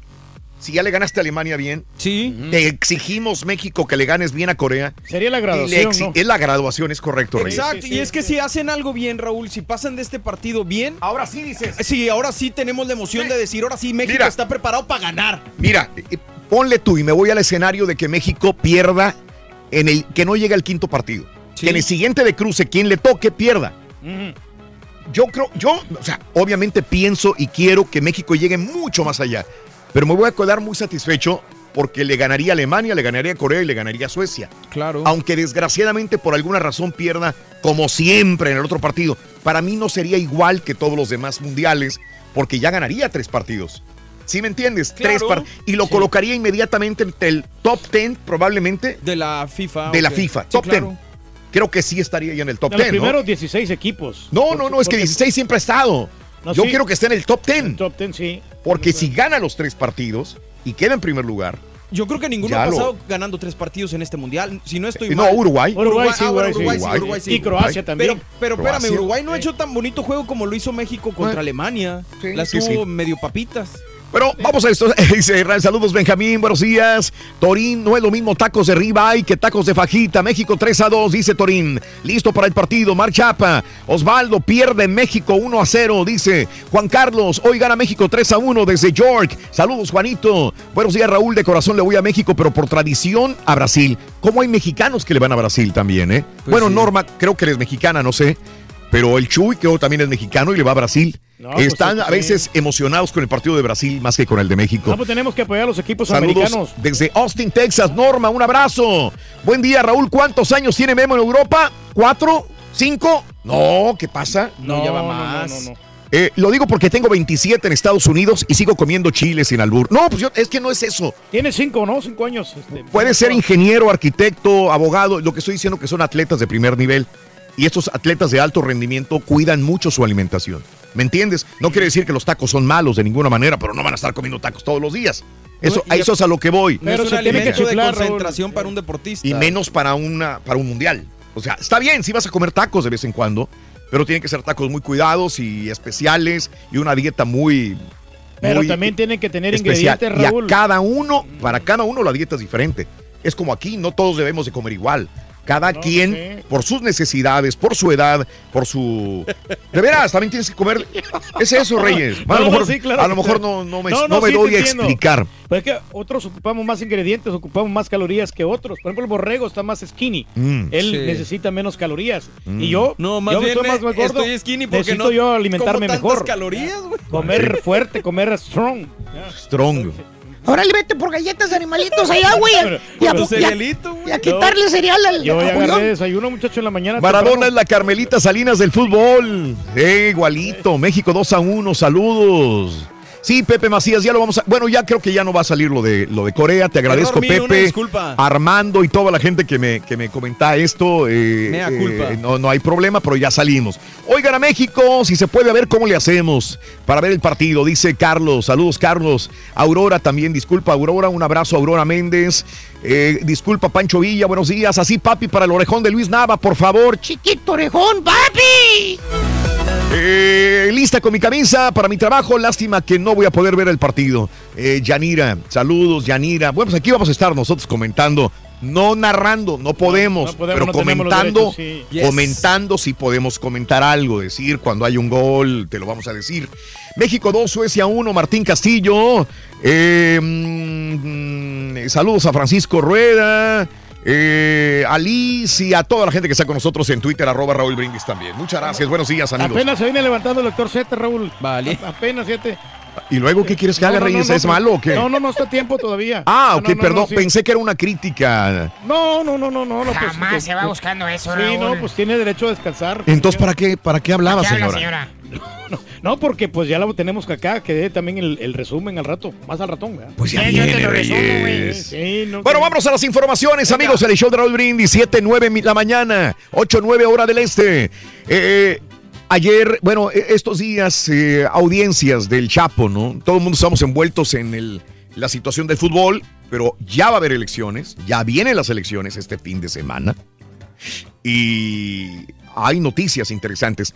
Si ya le ganaste a Alemania bien, sí. te exigimos México que le ganes bien a Corea. Sería la graduación. Es la graduación, es correcto, Reyes. Exacto, y es que si hacen algo bien, Raúl, si pasan de este partido bien. Ahora sí dices. Sí, ahora sí tenemos la emoción de decir, ahora sí México Mira. está preparado para ganar. Mira, eh, ponle tú y me voy al escenario de que México pierda en el que no llegue al quinto partido. Que en el siguiente de cruce, quien le toque, pierda. Yo creo, yo, o sea, obviamente pienso y quiero que México llegue mucho más allá. Pero me voy a quedar muy satisfecho porque le ganaría Alemania, le ganaría Corea y le ganaría Suecia. Claro. Aunque desgraciadamente por alguna razón pierda, como siempre en el otro partido. Para mí no sería igual que todos los demás mundiales, porque ya ganaría tres partidos. ¿Sí me entiendes? Tres Claro. par- Y lo Sí. colocaría inmediatamente entre el top 10, probablemente, De la FIFA. de la. FIFA. Sí, top claro. 10. Creo que sí estaría ya en el top De los 10. ¿no? primeros 16 equipos. No, no, no, es que Porque- 16 siempre ha estado. No, Yo sí. quiero que esté en el top 10. Top 10, sí. Porque si gana los tres partidos y queda en primer lugar. Yo creo que ninguno Ya ha lo- pasado ganando tres partidos en este mundial. Si no estoy Eh, no, mal. Uruguay. Uruguay sí, ah, Uruguay sí. Uruguay sí, Uruguay. Uruguay sí. Y Croacia también. Pero, pero espérame. Uruguay no ha hecho tan bonito juego como lo hizo México contra Bueno. Alemania. Sí, La sí, tuvo sí. medio papitas. Pero vamos a esto. Saludos Benjamín, buenos días. Torín, no es lo mismo tacos de ribeye que tacos de fajita. México 3 a 2, dice Torín. Listo para el partido. Mar Chapa. Osvaldo pierde México 1 a 0, dice Juan Carlos. Hoy gana México 3 a 1 desde York. Saludos, Juanito. Buenos días, Raúl. De corazón le voy a México, pero por tradición a Brasil. ¿Cómo hay mexicanos que le van a Brasil también, eh? Pues bueno, sí. Norma, creo que eres mexicana, no sé. Pero el Chuy, creo también es mexicano y le va a Brasil. No, pues Están a sí. veces emocionados con el partido de Brasil más que con el de México. No, pues tenemos que apoyar a los equipos Saludos americanos. desde Austin, Texas. Norma, un abrazo. Buen día, Raúl. ¿Cuántos años tiene Memo en Europa? ¿Cuatro? ¿Cinco? No, ¿qué pasa? No, ya va no, no, más. no, no. Eh, lo digo porque tengo 27 en Estados Unidos y sigo comiendo chile sin albur. No, pues yo- es que no es eso. Tiene cinco, ¿no? Cinco años. este, Puede ser ingeniero, arquitecto, abogado. Lo que estoy diciendo que son atletas de primer nivel. Y estos atletas de alto rendimiento cuidan mucho su alimentación. ¿Me entiendes? No quiere decir que los tacos son malos de ninguna manera, pero no van a estar comiendo tacos todos los días. Eso, a eso es a lo que voy. No Pero es un que alimento de Raúl. concentración para un deportista. Y menos para, una, para un mundial. O sea, está bien si vas a comer tacos de vez en cuando, pero tienen que ser tacos muy cuidados y especiales y una dieta muy... Pero muy también tienen que tener especial. ingredientes, Y a Raúl. cada uno, para cada uno la dieta es diferente. Es como aquí, no todos debemos de comer igual. Cada No, quien, sí. por sus necesidades, por su edad, por su... De veras, también tienes que comer... Es eso, Reyes. A No, lo no, mejor, sí, claro a lo mejor no, no me, No, no no, me doy a entiendo. explicar. Pues es que otros ocupamos más ingredientes, ocupamos más calorías que otros. Por ejemplo, el borrego está más skinny. Mm. Él Sí. necesita menos calorías. Mm. Y yo, No, más yo bien estoy más, más gordo. estoy skinny porque Necesito no yo alimentarme como tantas mejor. calorías, güey. Comer fuerte, comer strong. Strong. Órale, vete por galletas de animalitos allá, güey. Y a, y a- y a quitarle cereal al Yo ya cajullón. agarré desayuno, muchacho, en la mañana. Maradona temprano. es la Carmelita Salinas del fútbol. Eh, igualito. México 2 a 1. Saludos. Sí, Pepe Macías, ya lo vamos a. Bueno, ya creo que ya no va a salir lo de lo de Corea. Te agradezco, Error mío, Pepe. disculpa. Armando y toda la gente que me, que me comenta esto. eh, Mea eh, culpa. no, no hay problema, pero ya salimos. Oigan a México, si se puede, a ver cómo le hacemos para ver el partido. Dice Carlos. Saludos, Carlos. Aurora también, disculpa, Aurora. Un abrazo, Aurora Méndez. Eh, disculpa, Pancho Villa, buenos días. Así, papi, para el orejón de Luis Nava, por favor. Chiquito orejón, papi. Eh, lista con mi camisa para mi trabajo. Lástima que no voy a poder ver el partido. Eh, Yanira, saludos, Yanira. Bueno, pues aquí vamos a estar nosotros comentando. No narrando, no podemos, no podemos, pero no comentando, derechos, sí. Yes. comentando si podemos comentar algo, decir cuando hay un gol, te lo vamos a decir. México 2, Suecia 1, Martín Castillo. Eh, mm, mm, saludos a Francisco Rueda. Eh, a Liz y a toda la gente que está con nosotros en Twitter, arroba Raúl Brindis también. Muchas gracias, buenos días, amigos. Apenas se viene levantando el doctor Zete, Raúl. Vale. A- Apenas, siete. ¿Y luego qué quieres que No, haga, no, Reyes? no, ¿Es no. malo o qué? No, no, no está a tiempo todavía. Ah, ok, no, no, perdón, no, sí. pensé que era una crítica. No, no, no, no, no. pues, Jamás que- se va buscando eso, Sí, Raúl. no, pues tiene derecho a descansar. Entonces, ¿para qué, para qué hablaba, ¿Qué habla, señora? No, porque pues ya lo tenemos que acá, que dé también el, el resumen al rato, más al ratón, ¿verdad? Pues ya Sí, yo te viene, lo resumo. Sí, no, Bueno, vámonos a las informaciones, amigos. El show de Raúl Brindis, 7, 9 mi- la mañana, 8, 9 hora del este. Eh, ayer, bueno, eh, estos días, eh, audiencias del Chapo, ¿no? Todo el mundo estamos envueltos en el- la situación del fútbol, pero ya va a haber elecciones, ya vienen las elecciones este fin de semana. Y hay noticias interesantes.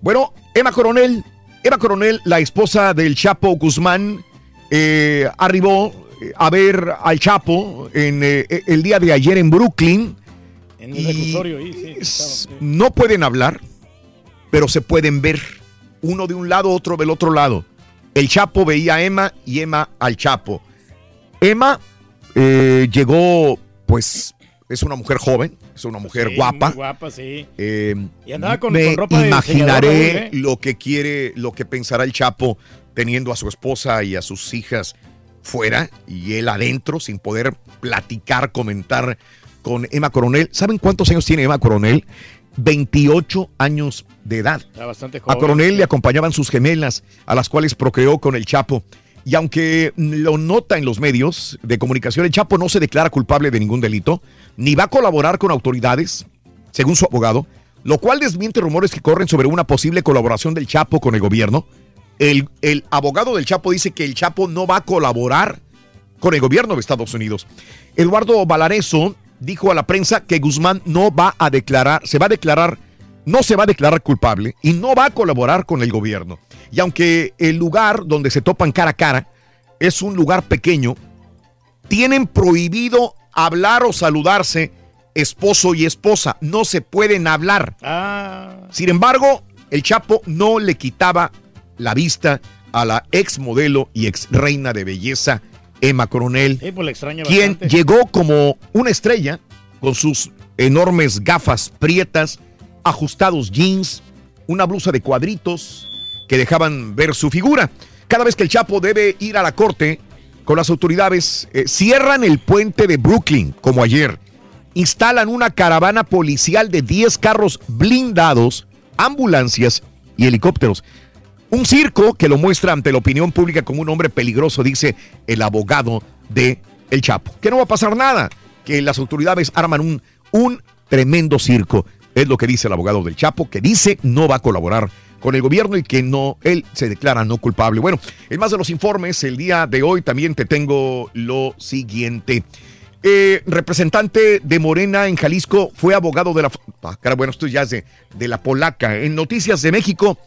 Bueno, Emma Coronel, Emma Coronel, la esposa del Chapo Guzmán, eh, arribó eh, a ver al Chapo en, eh, el día de ayer en Brooklyn. En el reclusorio ahí, sí. No pueden hablar, pero se pueden ver. Uno de un lado, otro del otro lado. El Chapo veía a Emma y Emma al Chapo. Emma eh, llegó, pues, es una mujer joven, es una mujer Sí, guapa. muy guapa, sí. Eh, Y andaba con- me con ropa de imaginaré ¿eh? lo que quiere, lo que pensará el Chapo teniendo a su esposa y a sus hijas fuera y él adentro sin poder platicar, comentar con Emma Coronel. ¿Saben cuántos años tiene Emma Coronel? 28 años de edad. Está bastante A joven. Coronel le acompañaban sus gemelas, a las cuales procreó con el Chapo. Y aunque lo nota en los medios de comunicación, el Chapo no se declara culpable de ningún delito, ni va a colaborar con autoridades, según su abogado, lo cual desmiente rumores que corren sobre una posible colaboración del Chapo con el gobierno. El, abogado del Chapo dice que el Chapo no va a colaborar con el gobierno de Estados Unidos. Eduardo Valareso dijo a la prensa que Guzmán no va a declarar, se va a declarar, no se va a declarar culpable y no va a colaborar con el gobierno. Y aunque el lugar donde se topan cara a cara es un lugar pequeño, tienen prohibido hablar o saludarse esposo y esposa. No se pueden hablar. Ah, Sin embargo, el Chapo no le quitaba la vista a la ex modelo y ex reina de belleza, Emma Coronel, sí, pues quien bastante. llegó como una estrella con sus enormes gafas prietas, ajustados jeans, una blusa de cuadritos que dejaban ver su figura. Cada vez que el Chapo debe ir a la corte con las autoridades, eh, cierran el puente de Brooklyn, como ayer. Instalan una caravana policial de 10 carros blindados, ambulancias y helicópteros. Un circo que lo muestra ante la opinión pública como un hombre peligroso, dice el abogado de El Chapo. Que no va a pasar nada, que las autoridades arman un, un tremendo circo. Es lo que dice el abogado del Chapo, que dice no va a colaborar con el gobierno y que no, él se declara no culpable. Bueno, en más de los informes, el día de hoy también te tengo lo siguiente. Eh, representante de Morena en Jalisco fue abogado de la... Ah, cara, bueno, esto ya es de, de la polaca. En Noticias de México,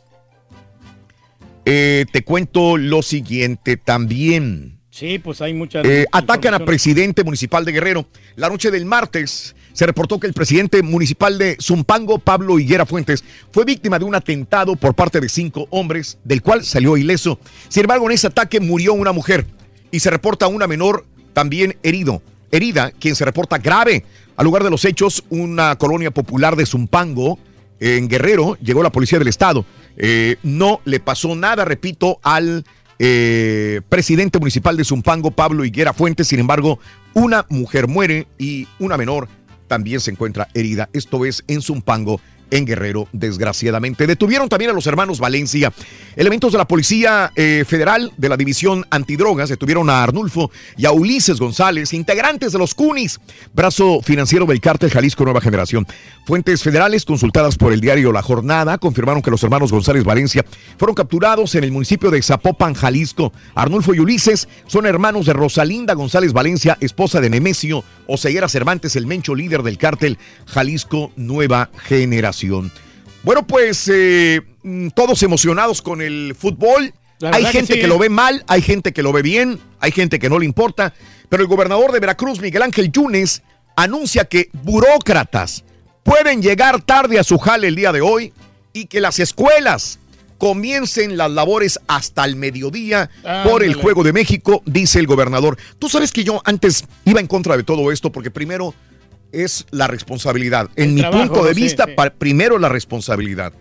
eh, te cuento lo siguiente también. Sí, pues hay muchas. Eh, atacan a presidente municipal de Guerrero. La noche del martes se reportó que el presidente municipal de Zumpango, Pablo Higuera Fuentes, fue víctima de un atentado por parte de cinco hombres, del cual salió ileso. Sin embargo, en ese ataque murió una mujer y se reporta una menor también herido, herida, quien se reporta grave. Al lugar de los hechos, una colonia popular de Zumpango, en Guerrero, llegó la policía del estado. Eh, no le pasó nada, repito, al eh, presidente municipal de Zumpango, Pablo Higuera Fuentes. Sin embargo, una mujer muere y una menor también se encuentra herida. Esto es en Zumpango, en Guerrero, desgraciadamente. Detuvieron también a los hermanos Valencia. Elementos de la Policía eh, Federal de la División Antidrogas detuvieron a Arnulfo y a Ulises González, integrantes de los CUNIS, brazo financiero del cártel Jalisco Nueva Generación. Fuentes federales consultadas por el diario La Jornada confirmaron que los hermanos González Valencia fueron capturados en el municipio de Zapopan, Jalisco. Arnulfo y Ulises son hermanos de Rosalinda González Valencia, esposa de Nemesio Oseguera Cervantes, el mencho líder del cártel Jalisco Nueva Generación. Bueno, pues eh, mm, todos emocionados con el fútbol. Hay que gente sí, que ¿eh? lo ve mal, hay gente que lo ve bien, hay gente que no le importa. Pero el gobernador de Veracruz, Miguel Ángel Yunes, anuncia que burócratas pueden llegar tarde a su jale el día de hoy y que las escuelas comiencen las labores hasta el mediodía por el. Juego de México, dice el gobernador. Tú sabes que yo antes iba en contra de todo esto porque primero es la responsabilidad. En El mi trabajo, punto de sí, vista, sí. primero la responsabilidad.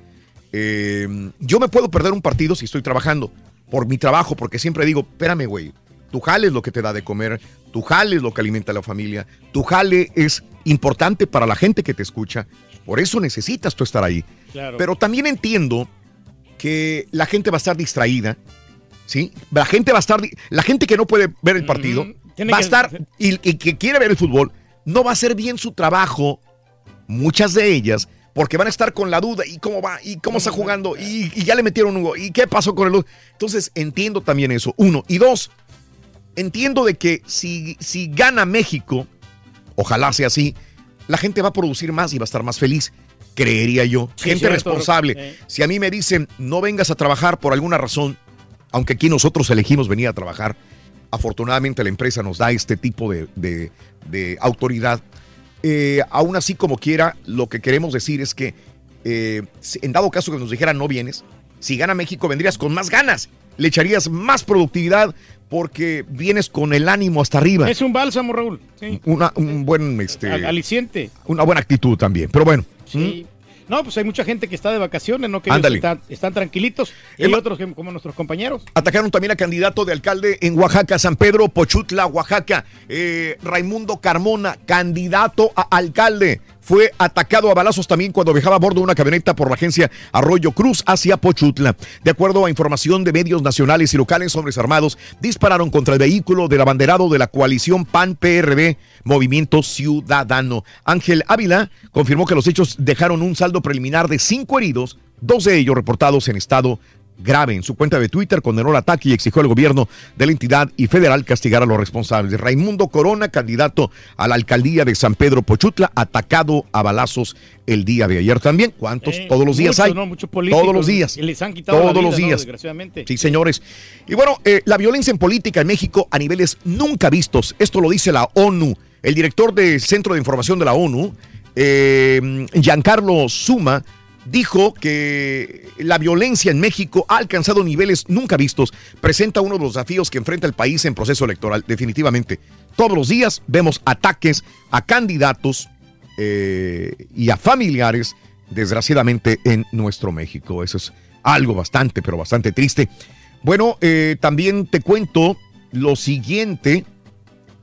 Eh, yo me puedo perder un partido si estoy trabajando por mi trabajo, porque siempre digo, espérame, güey, tu jale es lo que te da de comer, tu jale es lo que alimenta a la familia, tu jale es importante para la gente que te escucha, por eso necesitas tú estar ahí. Claro. Pero también entiendo que la gente va a estar distraída, ¿sí? La gente va a estar, la gente que no puede ver el partido, va a estar, y, y que quiere ver el fútbol, no va a hacer bien su trabajo, muchas de ellas, porque van a estar con la duda, y cómo va, y cómo está jugando, y, y ya le metieron un gol, y qué pasó con el otro. Entonces entiendo también eso, uno. Y dos, entiendo de que si, si gana México, ojalá sea así, la gente va a producir más y va a estar más feliz, creería yo. Sí, gente cierto. responsable. Eh. Si a mí me dicen, no vengas a trabajar por alguna razón, aunque aquí nosotros elegimos venir a trabajar, afortunadamente la empresa nos da este tipo de, de- de autoridad. Eh, aún así, como quiera, lo que queremos decir es que eh, en dado caso que nos dijeran no vienes, si gana México vendrías con más ganas, le echarías más productividad porque vienes con el ánimo hasta arriba. Es un bálsamo, Raúl. Sí. Una, un buen, este, Al- aliciente. una buena actitud también. Pero bueno, Sí. No, pues hay mucha gente que está de vacaciones, ¿no? Que ellos están, están tranquilitos. Y hay otros que, como nuestros compañeros. Atacaron también a candidato de alcalde en Oaxaca, San Pedro, Pochutla, Oaxaca. Eh, Raimundo Carmona, candidato a alcalde. Fue atacado a balazos también cuando viajaba a bordo de una camioneta por la agencia Arroyo Cruz hacia Pochutla. De acuerdo a información de medios nacionales y locales, hombres armados dispararon contra el vehículo del abanderado de la coalición PAN-PRD, Movimiento Ciudadano. Ángel Ávila confirmó que los hechos dejaron un saldo preliminar de cinco heridos, dos de ellos reportados en estado grave. En su cuenta de Twitter condenó el ataque y exigió al gobierno de la entidad y federal castigar a los responsables. Raimundo Corona, candidato a la alcaldía de San Pedro Pochutla, atacado a balazos el día de ayer también. ¿Cuántos? Eh, Todos los días muchos, hay. ¿no? Muchos políticos Todos los días. que les han quitado Todos vida, los ¿no? días. Desgraciadamente. Sí, señores. Y bueno, eh, la violencia en política en México a niveles nunca vistos. Esto lo dice la ONU. El director del Centro de Información de la ONU, eh, Giancarlo Suma, dijo que la violencia en México ha alcanzado niveles nunca vistos. Presenta uno de los desafíos que enfrenta el país en proceso electoral, definitivamente. Todos los días vemos ataques a candidatos eh, y a familiares, desgraciadamente, en nuestro México. Eso es algo bastante, pero bastante triste. Bueno, eh, también te cuento lo siguiente,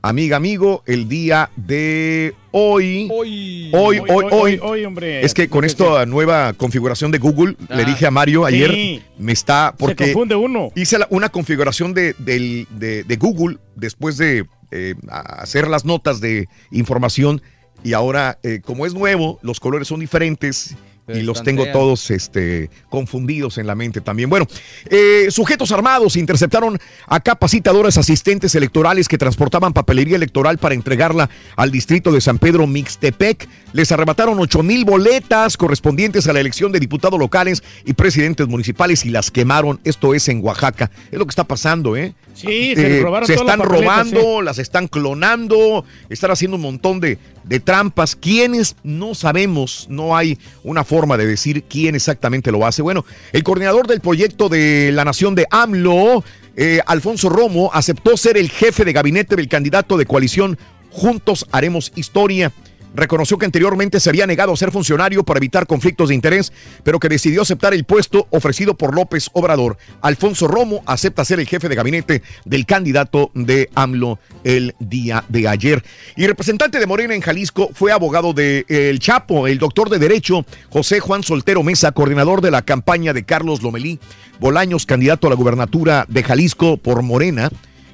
amiga, amigo, el día de hoy. Hoy, hoy, hoy, hoy, hombre. Es que con esta nueva configuración de Google, le Ah, dije a Mario ayer, sí. me está, porque Se confunde uno. hice la- una configuración de, del- de- de Google después de eh, hacer las notas de información y ahora, eh, como es nuevo, los colores son diferentes. Y los tengo todos este, confundidos en la mente también. Bueno, eh, sujetos armados interceptaron a capacitadores asistentes electorales que transportaban papelería electoral para entregarla al distrito de San Pedro Mixtepec. Les arrebataron 8 mil boletas correspondientes a la elección de diputados locales y presidentes municipales y las quemaron. Esto es en Oaxaca. Es lo que está pasando, ¿eh? Sí, se Eh, robaron se las están papeletas, robando, las están clonando, están haciendo un montón de, de trampas. ¿Quiénes? No sabemos, no hay una forma de decir quién exactamente lo hace. Bueno, el coordinador del proyecto de la nación de AMLO, eh, Alfonso Romo, aceptó ser el jefe de gabinete del candidato de coalición Juntos Haremos Historia. Reconoció que anteriormente se había negado a ser funcionario para evitar conflictos de interés, pero que decidió aceptar el puesto ofrecido por López Obrador. Alfonso Romo acepta ser el jefe de gabinete del candidato de AMLO el día de ayer. Y representante de Morena en Jalisco fue abogado de El Chapo, el doctor de Derecho José Juan Soltero Mesa, coordinador de la campaña de Carlos Lomelí Bolaños, candidato a la gubernatura de Jalisco por Morena.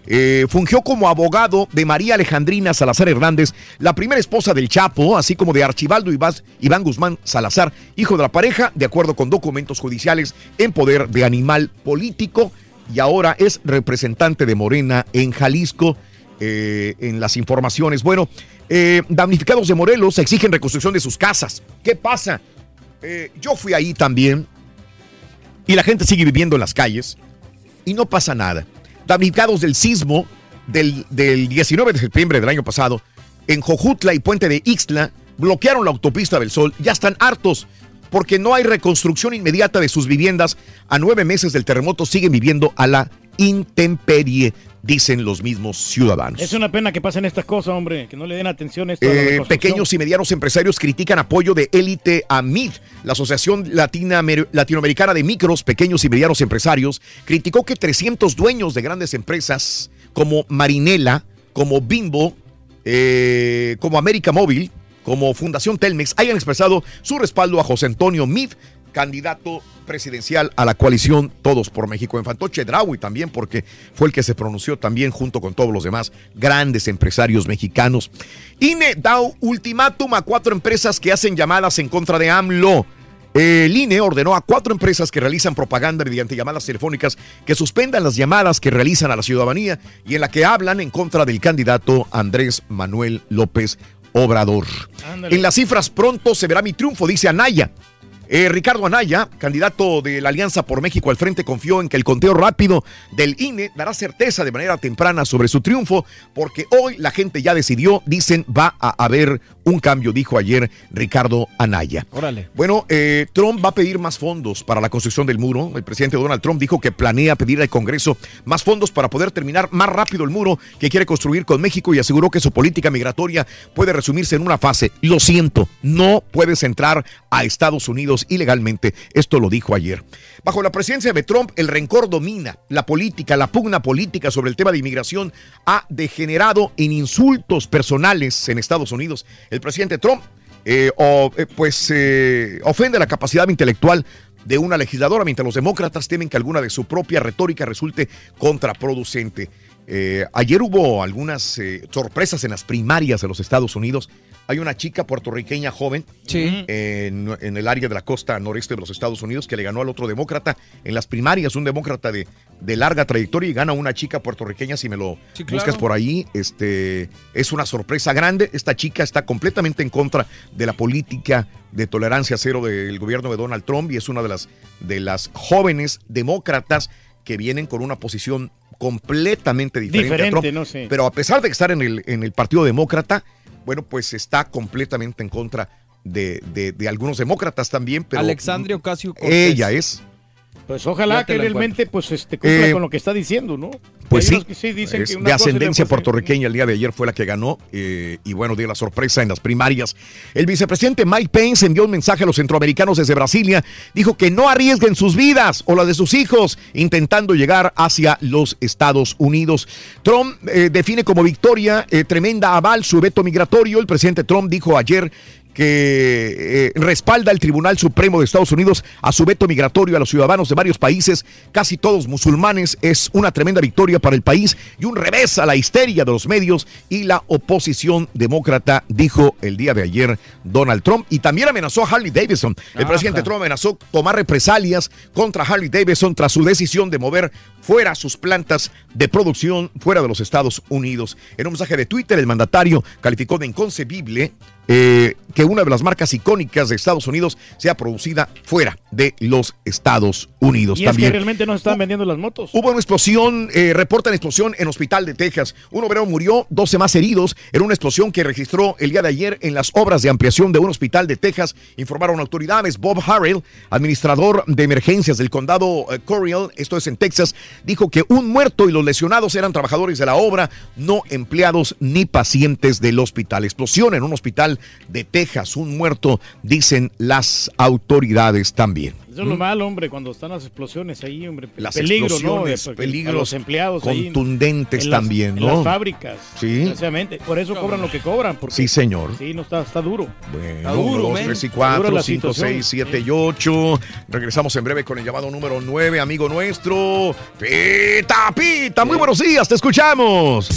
Eh, fungió como abogado de María Alejandrina Salazar Hernández, la primera esposa del Chapo, así como de Archibaldo Iván Guzmán Salazar, hijo de la pareja, de acuerdo con documentos judiciales en poder de animal político, y ahora es representante de Morena en Jalisco. eh, en las informaciones. Bueno, eh, damnificados de Morelos exigen reconstrucción de sus casas. ¿Qué pasa? Yo fui ahí también y la gente sigue viviendo en las calles y no pasa nada. Damnificados del sismo del, del 19 de septiembre del año pasado, en Jojutla y Puente de Ixtla, bloquearon la autopista del Sol. Ya están hartos porque no hay reconstrucción inmediata de sus viviendas. A nueve meses del terremoto siguen viviendo a la intemperie, dicen los mismos ciudadanos. Es una pena que pasen estas cosas, hombre, que no le den atención a esto. Eh, pequeños y medianos empresarios critican apoyo de élite a MID. La Asociación Latina- Latinoamericana de Micros, Pequeños y Medianos Empresarios criticó que 300 dueños de grandes empresas como Marinela, como Bimbo, eh, como América Móvil, como Fundación Telmex hayan expresado su respaldo a José Antonio Mid, candidato presidencial a la coalición Todos por México. En Fantoche Draui también, porque fue el que se pronunció también junto con todos los demás grandes empresarios mexicanos. INE da ultimátum a cuatro empresas que hacen llamadas en contra de AMLO. El INE ordenó a cuatro empresas que realizan propaganda mediante llamadas telefónicas que suspendan las llamadas que realizan a la ciudadanía y en la que hablan en contra del candidato Andrés Manuel López Obrador. Ándale. En las cifras pronto se verá mi triunfo, dice Anaya. Eh, Ricardo Anaya, candidato de la Alianza por México al frente, confió en que el conteo rápido del INE dará certeza de manera temprana sobre su triunfo, porque hoy la gente ya decidió, dicen, va a haber un cambio, dijo ayer Ricardo Anaya. Órale. Bueno, eh, Trump va a pedir más fondos para la construcción del muro. El presidente Donald Trump dijo que planea pedir al Congreso más fondos para poder terminar más rápido el muro que quiere construir con México y aseguró que su política migratoria puede resumirse en una fase. Lo siento, no puedes entrar a Estados Unidos ilegalmente. Esto lo dijo ayer. Bajo la presidencia de Trump, el rencor domina. La política, la pugna política sobre el tema de inmigración ha degenerado en insultos personales en Estados Unidos. El presidente Trump eh, eh, pues eh, ofende la capacidad intelectual de una legisladora, mientras los demócratas temen que alguna de su propia retórica resulte contraproducente. Eh, ayer hubo algunas eh, sorpresas en las primarias de los Estados Unidos. Hay una chica puertorriqueña joven en, en el área de la costa noreste de los Estados Unidos que le ganó al otro demócrata en las primarias, un demócrata de, de larga trayectoria y gana una chica puertorriqueña, si me lo Sí, claro. buscas por ahí, este, es una sorpresa grande. Esta chica está completamente en contra de la política de tolerancia cero del gobierno de Donald Trump y es una de las, de las jóvenes demócratas que vienen con una posición completamente diferente, a Diferente, Trump. no sé. Pero a pesar de estar en el, en el Partido Demócrata, bueno, pues está completamente en contra de, de- de algunos demócratas también. Pero Alexandria Ocasio Cortés. ella es. Pues ojalá que realmente pues este cumpla Eh, con lo que está diciendo, ¿no? Pues sí, unos que sí dicen es que una de ascendencia puertorriqueña el día de ayer fue la que ganó eh, y bueno, dio la sorpresa en las primarias. El vicepresidente Mike Pence envió un mensaje a los centroamericanos desde Brasilia, dijo que no arriesguen sus vidas o las de sus hijos intentando llegar hacia los Estados Unidos. Trump eh, define como victoria eh, tremenda aval su veto migratorio. El presidente Trump dijo ayer que eh, respalda el Tribunal Supremo de Estados Unidos a su veto migratorio a los ciudadanos de varios países, casi todos musulmanes. Es una tremenda victoria para el país y un revés a la histeria de los medios y la oposición demócrata, dijo el día de ayer Donald Trump. Y también amenazó a Harley Davidson. El Ajá. presidente Trump amenazó tomar represalias contra Harley Davidson tras su decisión de mover fuera sus plantas de producción fuera de los Estados Unidos. En un mensaje de Twitter, el mandatario calificó de inconcebible eh, que una de las marcas icónicas de Estados Unidos sea producida fuera de los Estados Unidos Y es que también. realmente no están vendiendo las motos. Hubo una explosión, eh, reportan explosión en Hospital de Texas. Un obrero murió, 12 más heridos en una explosión que registró el día de ayer en las obras de ampliación de un hospital de Texas, informaron autoridades. Bob Harrell, administrador de emergencias del condado eh, Corriel, esto es en Texas, dijo que un muerto y los lesionados eran trabajadores de la obra, no empleados ni pacientes del hospital. Explosión en un hospital de Texas, un muerto, dicen las autoridades también. Eso es lo malo, hombre, cuando están las explosiones ahí, hombre. Las peligro, explosiones, peligros a los empleados ahí contundentes en las- también, en ¿no? las fábricas. Sí. Desgraciadamente. Por eso cobran lo que cobran. Porque, Sí, señor. Sí, no está, está duro. Bueno, duro, dos, tres y cuatro, cinco, seis, siete y ocho. Regresamos en breve con el llamado número nueve, amigo nuestro. Pita, Pita, muy buenos días, te escuchamos.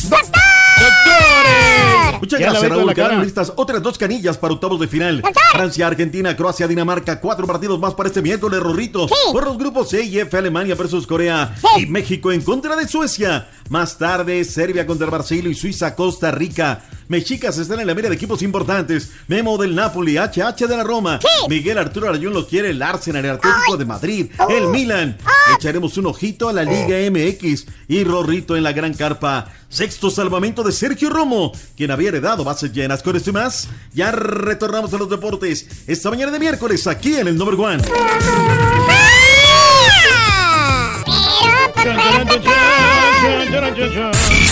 Muchas Ya gracias, Raúl. Quedaron listas otras dos canillas para octavos de final. Francia, Argentina, Croacia, Dinamarca. Cuatro partidos más para este miércoles, Rorrito. Por los grupos C y F, Alemania versus Corea. Y México en contra de Suecia. Más tarde, Serbia contra Brasil y Suiza, Costa Rica. Mexicas están en la mira de equipos importantes. Memo del Napoli, HH de la Roma. Miguel Arturo Arayún lo quiere el Arsenal, el Atlético de Madrid, el Milan. Echaremos un ojito a la Liga MX y Rorrito en la Gran Carpa. Sexto salvamento de Sergio Romo, quien había heredado bases llenas. Con esto y más, ya retornamos a los deportes. Esta mañana de miércoles aquí en el Number One.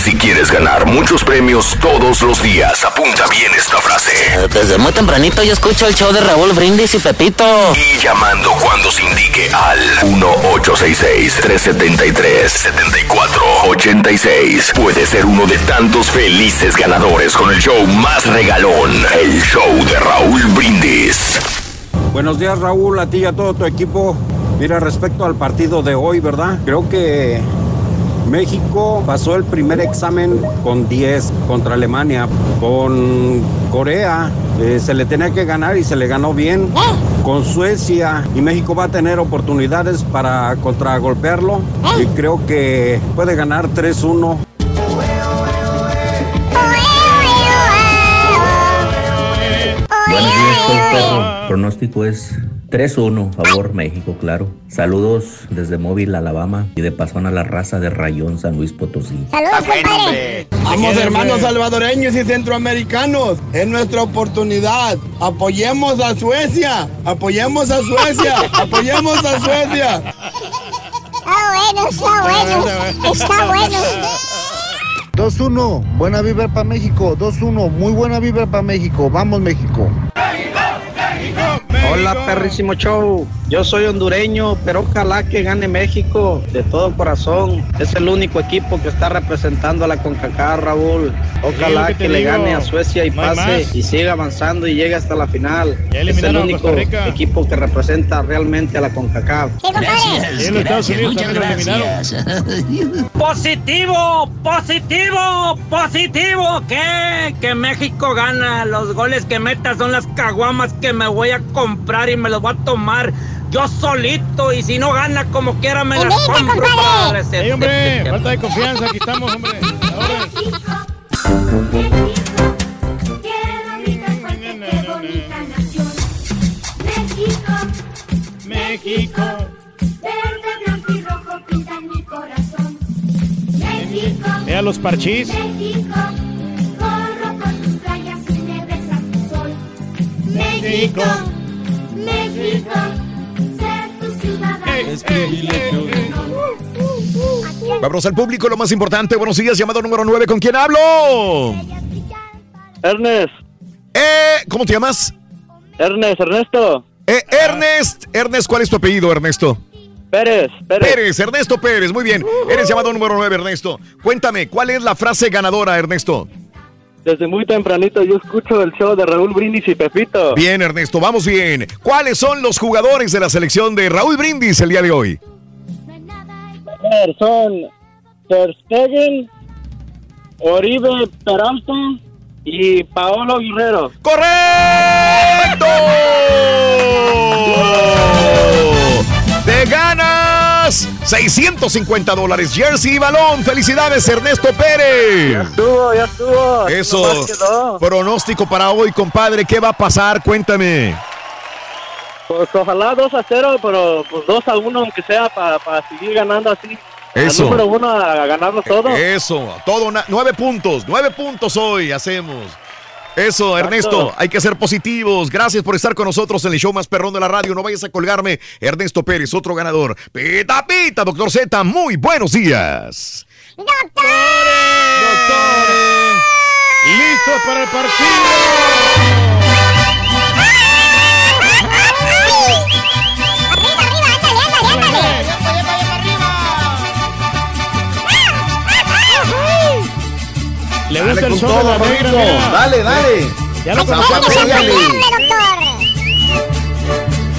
Si quieres ganar muchos premios todos los días, apunta bien esta frase. Desde muy tempranito yo escucho el show de Raúl Brindis y Pepito. Y llamando cuando se indique al 1-866-373-7486. Puede ser uno de tantos felices ganadores con el show más regalón, el show de Raúl Brindis. Buenos días Raúl, a ti y a todo tu equipo. Mira, respecto al partido de hoy, ¿verdad? Creo que México pasó el primer examen con 10 contra Alemania. Con Corea eh, se le tenía que ganar y se le ganó bien. Con Suecia y México va a tener oportunidades para contragolpearlo. Y creo que puede ganar 3-1. Buenos días, perro. Pronóstico es 3-1, favor México, claro. Saludos desde Móvil, Alabama y de paso a la raza de Rayón, San Luis Potosí. Saludos, compadre. Vamos hermanos salvadoreños y centroamericanos, es nuestra oportunidad. Apoyemos a Suecia, apoyemos a Suecia, apoyemos a Suecia. Está bueno, está bueno. Está bueno. 2-1, buena vibra para México. 2-1, muy buena vibra para México. Vamos, México. Hola, perrísimo show. Yo soy hondureño, pero ojalá que gane México de todo corazón. Es el único equipo que está representando a la CONCACAF, Raúl. Ojalá Sí, que, le digo. gane a Suecia y No pase y siga avanzando y llegue hasta la final. Es el único equipo que representa realmente a la CONCACAF. Lo eliminaron. Positivo, positivo, positivo. ¿Qué? Que México gana. Los goles que meta son las caguamas que me voy a comprar y me los voy a tomar yo solito. Y si no gana como quiera me las compro para Ey, hombre, falta de confianza, aquí estamos, hombre. Ahora. México. Verde, blanco y rojo pintan mi corazón. México. Vea los parchís. México. Corro por tus playas y me besa tu sol. México. México. Ser tu ciudadano. Es Vamos al público, lo más importante. Buenos días, llamado número 9. ¿Con quién hablo? Ernest. Eh, ¿Cómo te llamas? Ernest, Ernesto. Eh, Ernest. Ernest, ¿cuál es tu apellido, Ernesto? Pérez, Pérez. Pérez, Ernesto Pérez, muy bien. Eres llamado número 9, Ernesto. Cuéntame, ¿cuál es la frase ganadora, Ernesto? Desde muy tempranito yo escucho el show de Raúl Brindis y Pepito. Bien, Ernesto, vamos bien. ¿Cuáles son los jugadores de la selección de Raúl Brindis el día de hoy? A ver, son Ter Stegen, Oribe Peralta y Paolo Guerrero. ¡Correcto! Te ganas 650 dólares, jersey y balón. Felicidades, Ernesto Pérez. Ya estuvo, ya estuvo. Eso. Pronóstico para hoy, compadre. ¿Qué va a pasar? Cuéntame. Pues ojalá 2 a 0, pero pues 2 a 1 aunque sea para seguir ganando así. Eso. Al número uno a ganarlo todo. Eso, todo, nueve puntos, nueve puntos hoy hacemos. Eso, Ernesto, hay que ser positivos. Gracias por estar con nosotros en el show más perrón de la radio. No vayas a colgarme. Ernesto Pérez, otro ganador. Pita, pita, doctor Z, muy buenos días. Listos para el partido. Le gusta Dale el con sol todo, de la negra, mira. Dale, dale. Ya lo Vamos, conocemos.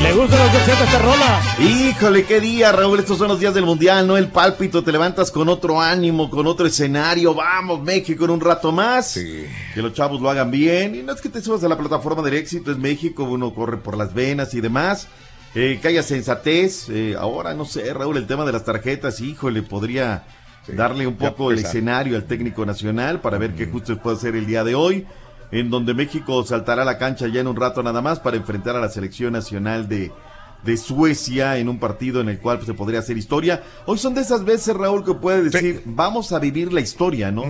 Le gusta doctor Z esta rola. Híjole, qué día, Raúl. Estos son los días del mundial, ¿no? El pálpito, te levantas con otro ánimo, con otro escenario. Vamos, México, en un rato más. Que los chavos lo hagan bien. Y no es que te subas a la plataforma del éxito, es México, uno corre por las venas y demás. Eh, que haya sensatez. Eh, ahora, no sé, Raúl, el tema de las tarjetas, híjole, podría darle un poco el escenario al técnico nacional para ver qué justo puede hacer el día de hoy. En donde México saltará a la cancha ya en un rato nada más para enfrentar a la selección nacional de, de Suecia en un partido en el cual se podría hacer historia. Hoy son de esas veces, Raúl, que puede decir, vamos a vivir la historia, ¿no?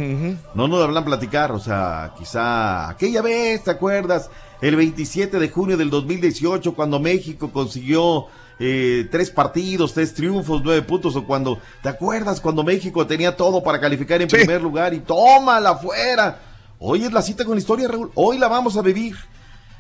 No nos hablan platicar, o sea, quizá aquella vez, ¿te acuerdas? El 27 de junio del 2018, cuando México consiguió eh, tres partidos, tres triunfos, nueve puntos, o cuando, ¿te acuerdas cuando México tenía todo para calificar en primer lugar y tómala afuera? Hoy es la cita con la historia, Raúl, hoy la vamos a vivir.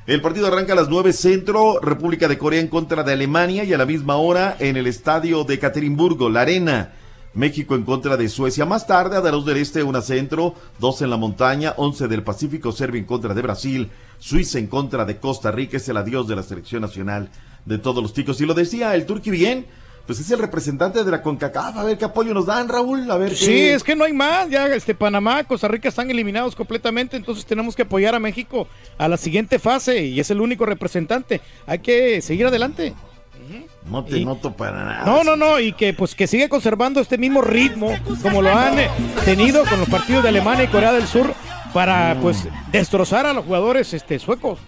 El partido arranca a las 9 centro, República de Corea en contra de Alemania y a la misma hora en el estadio de Caterimburgo, la arena. México en contra de Suecia. Más tarde, a 2 del Este, una centro, dos en la montaña, 11 del Pacífico, Serbia en contra de Brasil, Suiza en contra de Costa Rica, es el adiós de la selección nacional de todos los ticos. Y lo decía el Turqui bien, pues es el representante de la CONCACAF, a ver qué apoyo nos dan, Raúl, a ver qué... Sí, es que no hay más. Ya este Panamá, Costa Rica están eliminados completamente, entonces tenemos que apoyar a México a la siguiente fase y es el único representante. Hay que seguir adelante. No te noto para nada. No, no, no, y que pues que sigue conservando este mismo ritmo como lo han eh, tenido con los partidos de Alemania y Corea del Sur para pues destrozar a los jugadores este suecos.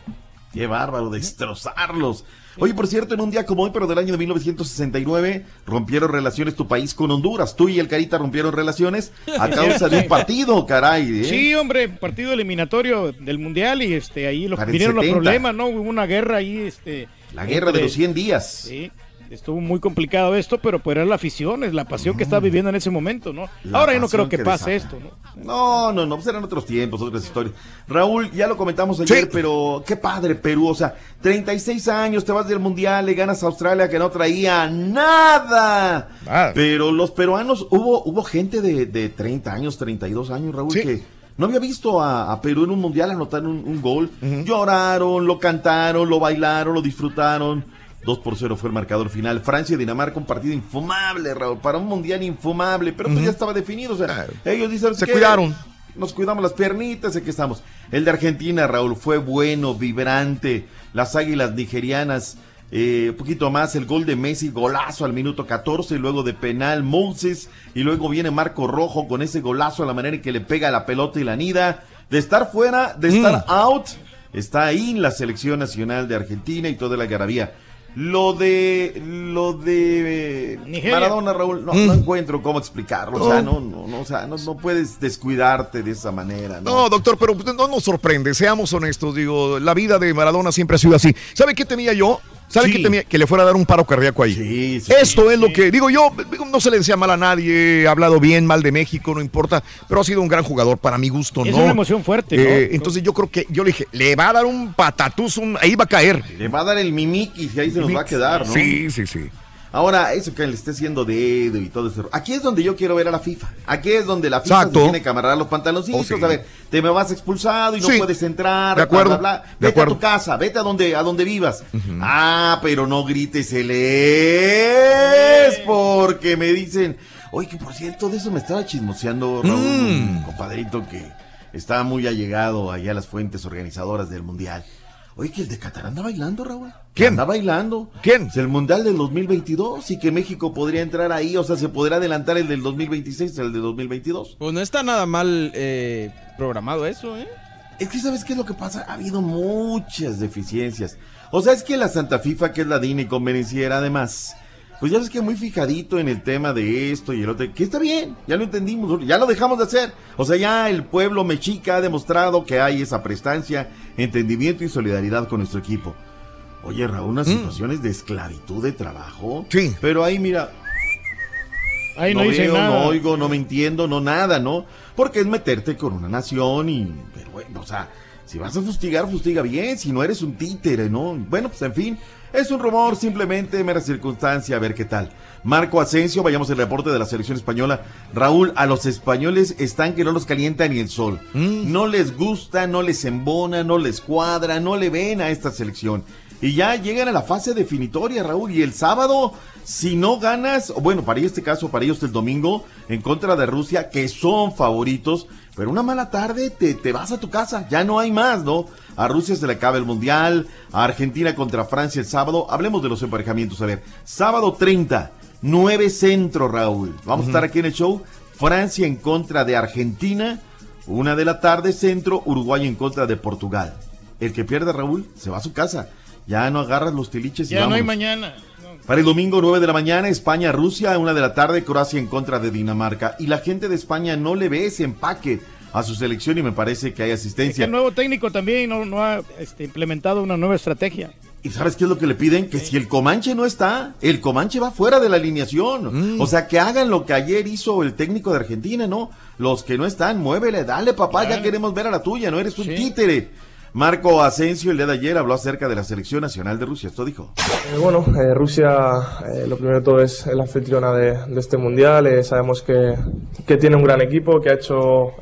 Qué bárbaro, destrozarlos. Oye, por cierto, en un día como hoy, pero del año de 1969, rompieron relaciones tu país con Honduras. Tú y el Carita rompieron relaciones a causa de un partido, caray. ¿eh? Sí, hombre, partido eliminatorio del Mundial y este ahí los, vinieron los 70. problemas, ¿no? Hubo una guerra ahí, este... La guerra de los 100 días. Sí, estuvo muy complicado esto, pero pues era la afición, es la pasión que está viviendo en ese momento, ¿no? La Ahora yo no creo que, que pase desata. esto, ¿no? No, no, no, pues eran otros tiempos, otras historias. Raúl, ya lo comentamos ayer, pero qué padre Perú, o sea, 36 años, te vas del Mundial, le ganas a Australia que no traía nada. Pero los peruanos, hubo, hubo gente de, de 30 años, 32 años, Raúl, que no había visto a, a Perú en un Mundial anotar un, un gol. Lloraron, lo cantaron, lo bailaron, lo disfrutaron. 2 por 0 fue el marcador final. Francia y Dinamarca, un partido infumable, Raúl, para un mundial infumable, pero pues Ujú. ya estaba definido. O sea, ellos dicen Se "¿Qué? cuidaron. Nos cuidamos las piernitas, aquí estamos. El de Argentina, Raúl, fue bueno, vibrante. Las águilas nigerianas, eh, un poquito más. El gol de Messi, golazo al minuto 14, y luego de penal Moses, y luego viene Marco Rojo con ese golazo a la manera en que le pega la pelota y la nida. De estar fuera, de estar out, está ahí en la selección nacional de Argentina y toda la garabía. Lo de lo de Nigeria. Maradona, Raúl, no, Mm. no encuentro cómo explicarlo. O sea, No. no, no, no, o sea, no, no puedes descuidarte de esa manera. No, doctor, pero pues, no nos sorprende, seamos honestos, digo, la vida de Maradona siempre ha sido así. ¿Sabe qué temía yo? ¿Sabe Sí. qué temía? Que le fuera a dar un paro cardíaco ahí. Esto es lo que, digo yo, digo, no se le decía mal a nadie, he hablado bien, mal de México, no importa, pero ha sido un gran jugador para mi gusto, Es ¿no? una emoción fuerte, ¿no? Eh, entonces yo creo que, yo le dije, le va a dar un patatús, un- ahí va a caer. Le va a dar el mimiqui y ahí se nos va a quedar, ¿no? Sí, sí, sí. Ahora, eso que le esté haciendo dedo y todo eso. Aquí es donde yo quiero ver a la FIFA. Aquí es donde la FIFA Exacto. se tiene que amarrar los pantaloncitos. Oh, sí. A ver, te me vas expulsado y no Sí. puedes entrar. De acuerdo, bla, bla, bla. de Vete acuerdo. a tu casa, vete a donde, a donde vivas. Ah, pero no grites el es porque me dicen. Oye, que por cierto, de eso me estaba chismoseando Raúl, Mm. un compadrito que está muy allegado allá a las fuentes organizadoras del Mundial. Oye, que el de Qatar anda bailando, Raúl. ¿Quién? Anda bailando. ¿Quién? Es el Mundial del 2022 y que México podría entrar ahí, o sea, se podrá adelantar el del 2026 al de 2022. Pues no está nada mal eh, programado eso, ¿eh? Es que sabes qué es lo que pasa, ha habido muchas deficiencias. O sea, es que la Santa FIFA, que es la DINA y convenenciera además, pues ya ves que muy fijadito en el tema de esto y el otro, que está bien, ya lo entendimos, ya lo dejamos de hacer. O sea, ya el pueblo mexica ha demostrado que hay esa prestancia, entendimiento y solidaridad con nuestro equipo. Oye, Raúl, unas situaciones de esclavitud de trabajo. Sí. Pero ahí, mira, Ahí no, no dice veo, nada. no oigo, no me entiendo, no nada, ¿no? Porque es meterte con una nación y, pero bueno, o sea, si vas a fustigar, fustiga bien, si no eres un títere, ¿no? Bueno, pues en fin, es un rumor, simplemente mera circunstancia, a ver qué tal. Marco Asensio, vayamos al reporte de la selección española. Raúl, a los españoles están que no los calienta ni el sol. No les gusta, no les embona, no les cuadra, no le ven a esta selección. Y ya llegan a la fase definitoria, Raúl. Y el sábado, si no ganas, o bueno, para este caso, para ellos el domingo, en contra de Rusia, que son favoritos, pero una mala tarde te, te vas a tu casa, ya no hay más, ¿no? A Rusia se le acaba el Mundial, a Argentina contra Francia el sábado. Hablemos de los emparejamientos, a ver. Sábado 30, 9 centro, Raúl. Vamos a estar aquí en el show. Francia en contra de Argentina, una de la tarde centro, Uruguay en contra de Portugal. El que pierde, Raúl, se va a su casa. Ya no agarras los tiliches y Ya no hay mañana. Para el domingo 9 de la mañana, España, Rusia, una de la tarde, Croacia en contra de Dinamarca. Y la gente de España no le ve ese empaque a su selección y me parece que hay Es que asistencia. el nuevo técnico también no, no ha este, implementado una nueva estrategia. ¿Y sabes qué es lo que le piden? Que si el Comanche no está, el Comanche va fuera de la alineación. Mm. O sea, que hagan lo que ayer hizo el técnico de Argentina, ¿no? Los que no están, muévele, dale papá, ya queremos ver a la tuya, no eres un títere. Marco Asensio el día de ayer habló acerca de la selección nacional de Rusia. Esto dijo. Eh, bueno, eh, Rusia, eh, lo primero de todo es la anfitriona de, de este mundial. Sabemos que, que tiene un gran equipo, que ha hecho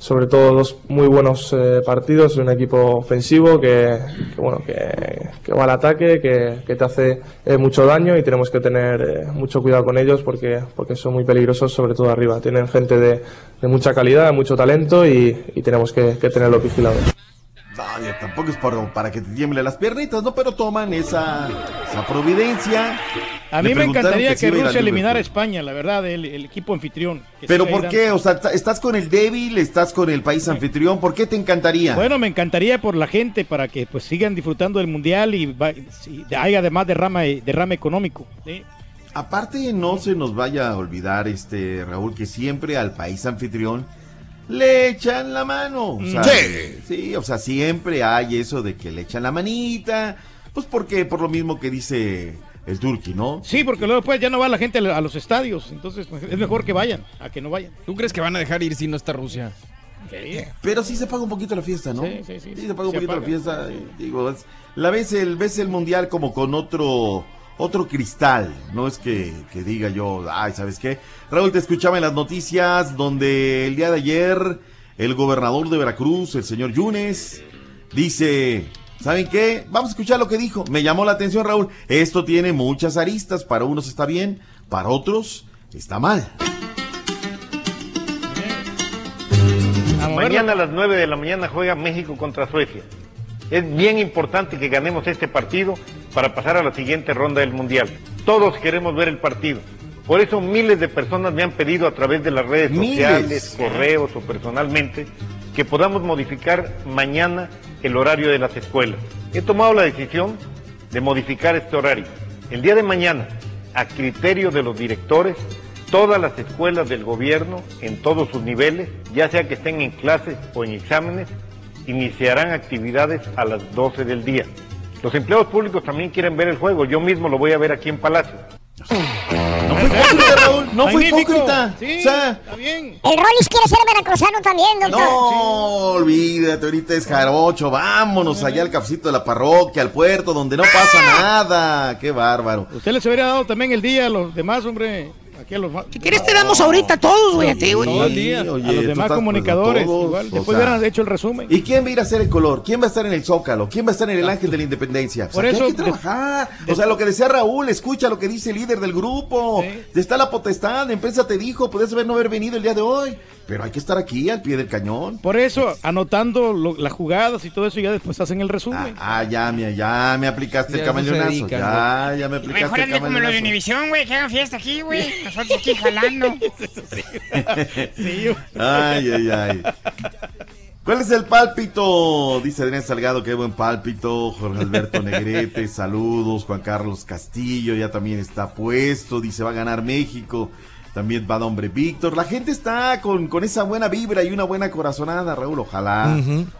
sobre todo dos muy buenos eh, partidos. Un equipo ofensivo que, que, bueno, que, que va al ataque, que, que te hace eh, mucho daño y tenemos que tener eh, mucho cuidado con ellos porque, porque son muy peligrosos, sobre todo arriba. Tienen gente de, de mucha calidad, de mucho talento y, y tenemos que, que tenerlo vigilado. Ay, tampoco es por- para que te tiemble las piernitas, ¿no? Pero toman esa, esa providencia. A mí me encantaría que Rusia eliminara a. España, la verdad, el, el equipo anfitrión. ¿Pero por qué? dando- O sea, ¿estás con el débil? ¿Estás con el país anfitrión? ¿Por qué te encantaría? Bueno, me encantaría por la gente para que pues sigan disfrutando del mundial y si hay además derrame, derrame económico. ¿sí? Aparte, no se nos vaya a olvidar, este Raúl, que siempre al país anfitrión le echan la mano. O sea, Sí. sí, o sea, siempre hay eso de que le echan la manita. Pues porque, por lo mismo que dice el Turqui, ¿no? Sí, porque luego pues ya no va la gente a los estadios, entonces pues, es mejor que vayan, a que no vayan. ¿Tú crees que van a dejar ir si no está Rusia? Pero sí se paga un poquito la fiesta, ¿no? Sí, sí, sí. Sí, se paga un Se poquito la fiesta. Digo, es- la ves el, ves el mundial como con otro, otro cristal. No es que, que diga yo, ay, ¿sabes qué? Raúl, te escuchaba en las noticias donde el día de ayer el gobernador de Veracruz, el señor Yunes, dice, ¿saben qué? Vamos a escuchar lo que dijo. Me llamó la atención, Raúl. Esto tiene muchas aristas. Para unos está bien, para otros está mal. Mañana a las 9 de la mañana juega México contra Suecia. Es bien importante que ganemos este partido para pasar a la siguiente ronda del Mundial. Todos queremos ver el partido. Por eso miles de personas me han pedido a través de las redes Miles. sociales, correos o personalmente que podamos modificar mañana el horario de las escuelas. He tomado la decisión de modificar este horario. El día de mañana, a criterio de los directores, todas las escuelas del gobierno, en todos sus niveles, ya sea que estén en clases o en exámenes, iniciarán actividades a las 12 del día. Los empleados públicos también quieren ver el juego. Yo mismo lo voy a ver aquí en Palacio. No fue hipócrita, Raúl. No fue hipócrita. Sí, O sea, está bien. El Rollis quiere ser veracruzano también, doctor. No, olvídate, ahorita es jarocho, vámonos allá al cafecito de la parroquia, al puerto, donde no pasa nada. Qué bárbaro. Usted les hubiera dado también el día a los demás, hombre. Aquí a los Si quieres te damos ahorita a todos, güey, a ti, güey. Todo el día. oye, a los demás comunicadores. pues, a todos, igual. o Después sea. hubieran hecho el resumen. ¿Y quién va a ir a hacer el color? ¿Quién va a estar en el Zócalo? ¿Quién va a estar en el Ángel de la Independencia? O sea, Por que eso, hay que trabajar. o sea, lo que decía Raúl, escucha lo que dice el líder del grupo. Está la potestad, la empresa te dijo, puedes haber no haber venido el día de hoy. Pero hay que estar aquí al pie del cañón. Por eso, anotando lo- las jugadas y todo eso, y ya después hacen el resumen. Ah, ya me, ya me aplicaste el Ya camellonazo. dedican, Ya, ya me Mejor aplicaste el hazle como los de. Univisión, güey, que hagan fiesta aquí, güey. Nosotros aquí jalando. Ay, ay, ay. ¿Cuál es el pálpito? Dice Adrián Salgado, qué buen pálpito. Jorge Alberto Negrete, saludos. Juan Carlos Castillo ya también está puesto. Dice, va a ganar México. También va Hombre Víctor. La gente está con, con esa buena vibra y una buena corazonada, Raúl. Ojalá,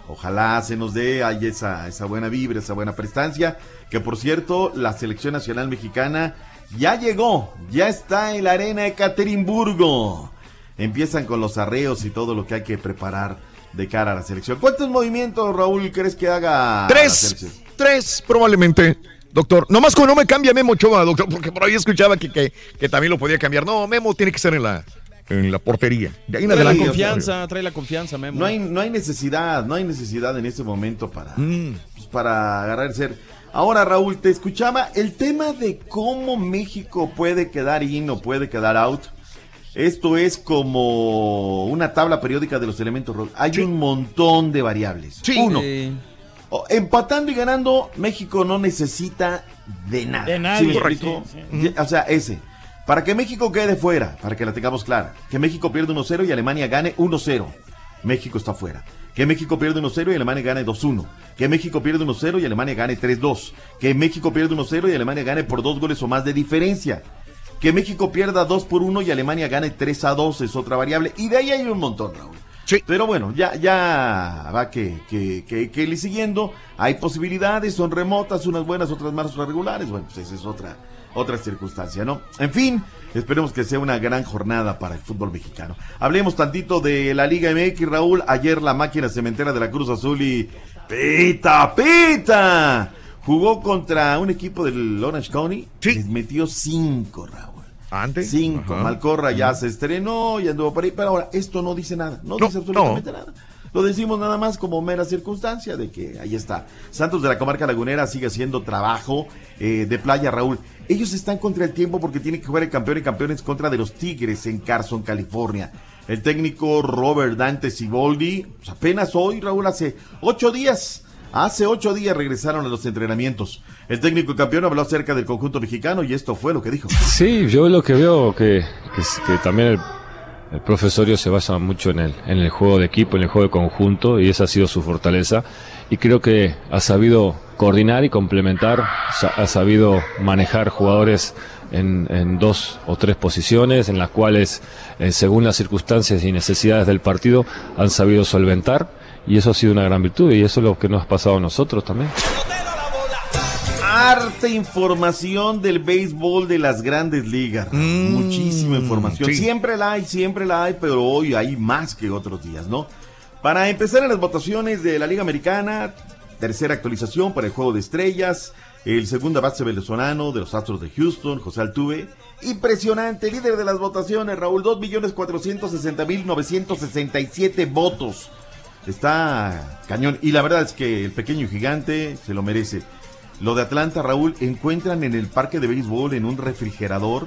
ojalá se nos dé ahí esa, esa buena vibra, esa buena prestancia. Que por cierto, la selección nacional mexicana ya llegó, ya está en la arena de Caterimburgo. Empiezan con los arreos y todo lo que hay que preparar de cara a la selección. ¿Cuántos movimientos, Raúl, crees que haga Tres, tres probablemente, doctor. Nomás que no me cambia Memo Ochoa, doctor, porque por ahí escuchaba que, que, que también lo podía cambiar. No, Memo tiene que ser en la, en la portería. De ahí en Trae la confianza, trae la confianza, Memo. No hay, no hay necesidad, no hay necesidad en este momento para, Mm. pues, para agarrar el ser. Ahora, Raúl, te escuchaba el tema de cómo México puede quedar in o puede quedar out. Esto es como una tabla periódica de los elementos. Hay un montón de variables. Uno, o- empatando y ganando, México no necesita de nada. De ¿Sí Correcto. explico? Ya, O sea, ese. Para que México quede fuera, para que la tengamos clara, que México pierda 1-0 y Alemania gane 1-0. México está fuera. Que México pierde 1-0 y Alemania gane 2-1. Que México pierde 1-0 y Alemania gane 3-2. Que México pierde 1-0 y Alemania gane por dos goles o más de diferencia. Que México pierda 2 por 1 y Alemania gane 3 a 2 es otra variable. Y de ahí hay un montón, Raúl. Pero bueno, ya, ya va que, que, que, que ir siguiendo. Hay posibilidades, son remotas, unas buenas, otras otras regulares. Bueno, pues esa es otra, otra circunstancia, ¿no? En fin, esperemos que sea una gran jornada para el fútbol mexicano. Hablemos tantito de la Liga MX, Raúl. Ayer la máquina cementera de la Cruz Azul y. ¡Pita, pita! Jugó contra un equipo del Orange County. Les metió cinco, Raúl. Antes. Cinco. Ajá. Malcorra ya se estrenó y anduvo por ahí. Pero ahora, esto no dice nada. No, dice absolutamente nada. Lo decimos nada más como mera circunstancia de que ahí está. Santos de la comarca lagunera sigue haciendo trabajo eh, de playa, Raúl. Ellos están contra el tiempo porque tienen que jugar el campeón y campeones contra de los Tigres en Carson, California. El técnico Robert Dante Siboldi, pues apenas hoy, Raúl, hace ocho días, hace ocho días regresaron a los entrenamientos. El técnico campeón habló acerca del conjunto mexicano y esto fue lo que dijo. Sí, yo lo que veo que, que, que también el, profesorio se basa mucho en el, juego de equipo, en el juego de conjunto, y esa ha sido su fortaleza. Y creo que ha sabido coordinar y complementar, ha sabido manejar jugadores en, en dos o tres posiciones, en las cuales, eh, según las circunstancias y necesidades del partido, han sabido solventar. Y eso ha sido una gran virtud, y eso es lo que nos ha pasado a nosotros también. Harta información del béisbol de las grandes ligas. Muchísima información. sí. Siempre la hay, siempre la hay, pero hoy hay más que otros días, ¿no? Para empezar en las votaciones de la Liga Americana, tercera actualización para el Juego de Estrellas, el segundo base venezolano de los Astros de Houston, José Altuve. Impresionante, líder de las votaciones, Raúl, 2.460.967 votos. Está cañón. Y la verdad es que el pequeño gigante se lo merece. Lo de Atlanta, Raúl, encuentran en el parque de béisbol en un refrigerador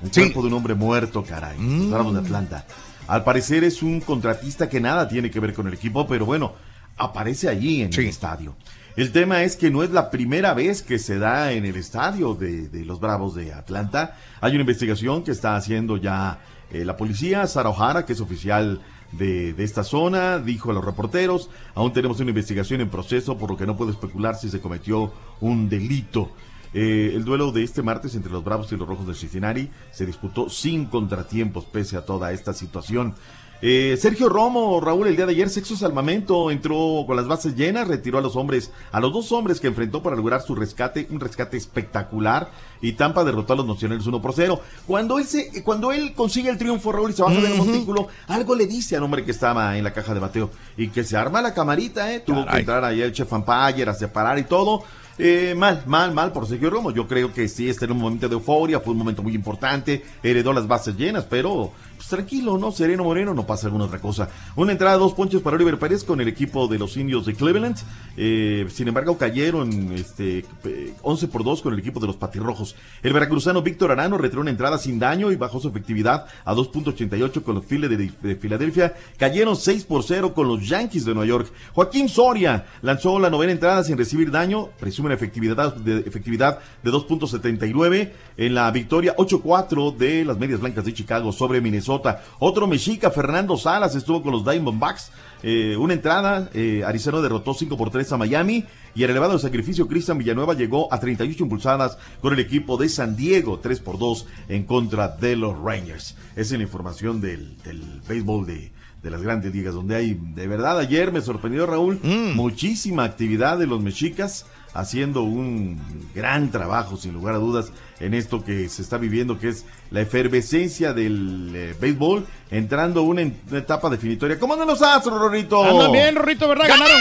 un cuerpo de un hombre muerto, caray. Los Bravos de Atlanta. Al parecer es un contratista que nada tiene que ver con el equipo, pero bueno, aparece allí en el estadio. El tema es que no es la primera vez que se da en el estadio de, de los Bravos de Atlanta. Hay una investigación que está haciendo ya eh, la policía. Sara O'Hara, que es oficial de, de esta zona, dijo a los reporteros, aún tenemos una investigación en proceso, por lo que no puedo especular si se cometió un delito. Eh, el duelo de este martes entre los Bravos y los Rojos de Cincinnati se disputó sin contratiempos pese a toda esta situación. Eh, Sergio Romo, Raúl, el día de ayer, sexo salvamento, entró con las bases llenas, retiró a los hombres, a los dos hombres que enfrentó para lograr su rescate, un rescate espectacular, y Tampa derrotó a los nacionales 1 por 0. Cuando él se, cuando él consigue el triunfo, Raúl, y se baja del montículo, algo le dice al hombre que estaba en la caja de bateo, y que se arma la camarita, eh, tuvo que entrar ahí el chef Empire a separar y todo. Eh, mal, mal, mal por Sergio Romo. Yo creo que sí, este era un momento de euforia, fue un momento muy importante, heredó las bases llenas, pero pues tranquilo, ¿no? Sereno Moreno, no pasa alguna otra cosa. Una entrada, dos ponches para Oliver Pérez con el equipo de los indios de Cleveland. Eh, sin embargo, cayeron este, eh, 11 por 2 con el equipo de los patirrojos. El veracruzano Víctor Arano retiró una entrada sin daño y bajó su efectividad a 2.88 con los Phillies de, de Filadelfia. Cayeron 6 por 0 con los Yankees de Nueva York. Joaquín Soria lanzó la novena entrada sin recibir daño, presume una efectividad de, efectividad de 2.79 en la victoria 8-4 de las Medias Blancas de Chicago sobre Minnesota. Otro mexica, Fernando Salas, estuvo con los Diamondbacks. Eh, una entrada, eh, Arizona derrotó 5 por 3 a Miami y el elevado sacrificio Cristian Villanueva llegó a 38 impulsadas con el equipo de San Diego, 3 por 2 en contra de los Rangers. Esa es la información del, del béisbol de, de las grandes ligas, donde hay, de verdad, ayer me sorprendió Raúl, muchísima actividad de los mexicas haciendo un gran trabajo, sin lugar a dudas, en esto que se está viviendo, que es la efervescencia del eh, béisbol, entrando a una, en- una etapa definitoria. ¿Cómo andan los astros, Rorrito? Andan bien, Rorrito, ¿verdad? Ganaron.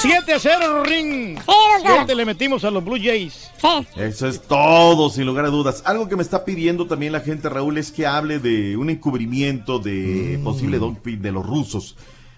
7 a 0, Rorín. 7 le metimos a los Blue Jays. Eso es todo, sin lugar a dudas. Algo que me está pidiendo también la gente, Raúl, es que hable de un encubrimiento de posible doping de los rusos.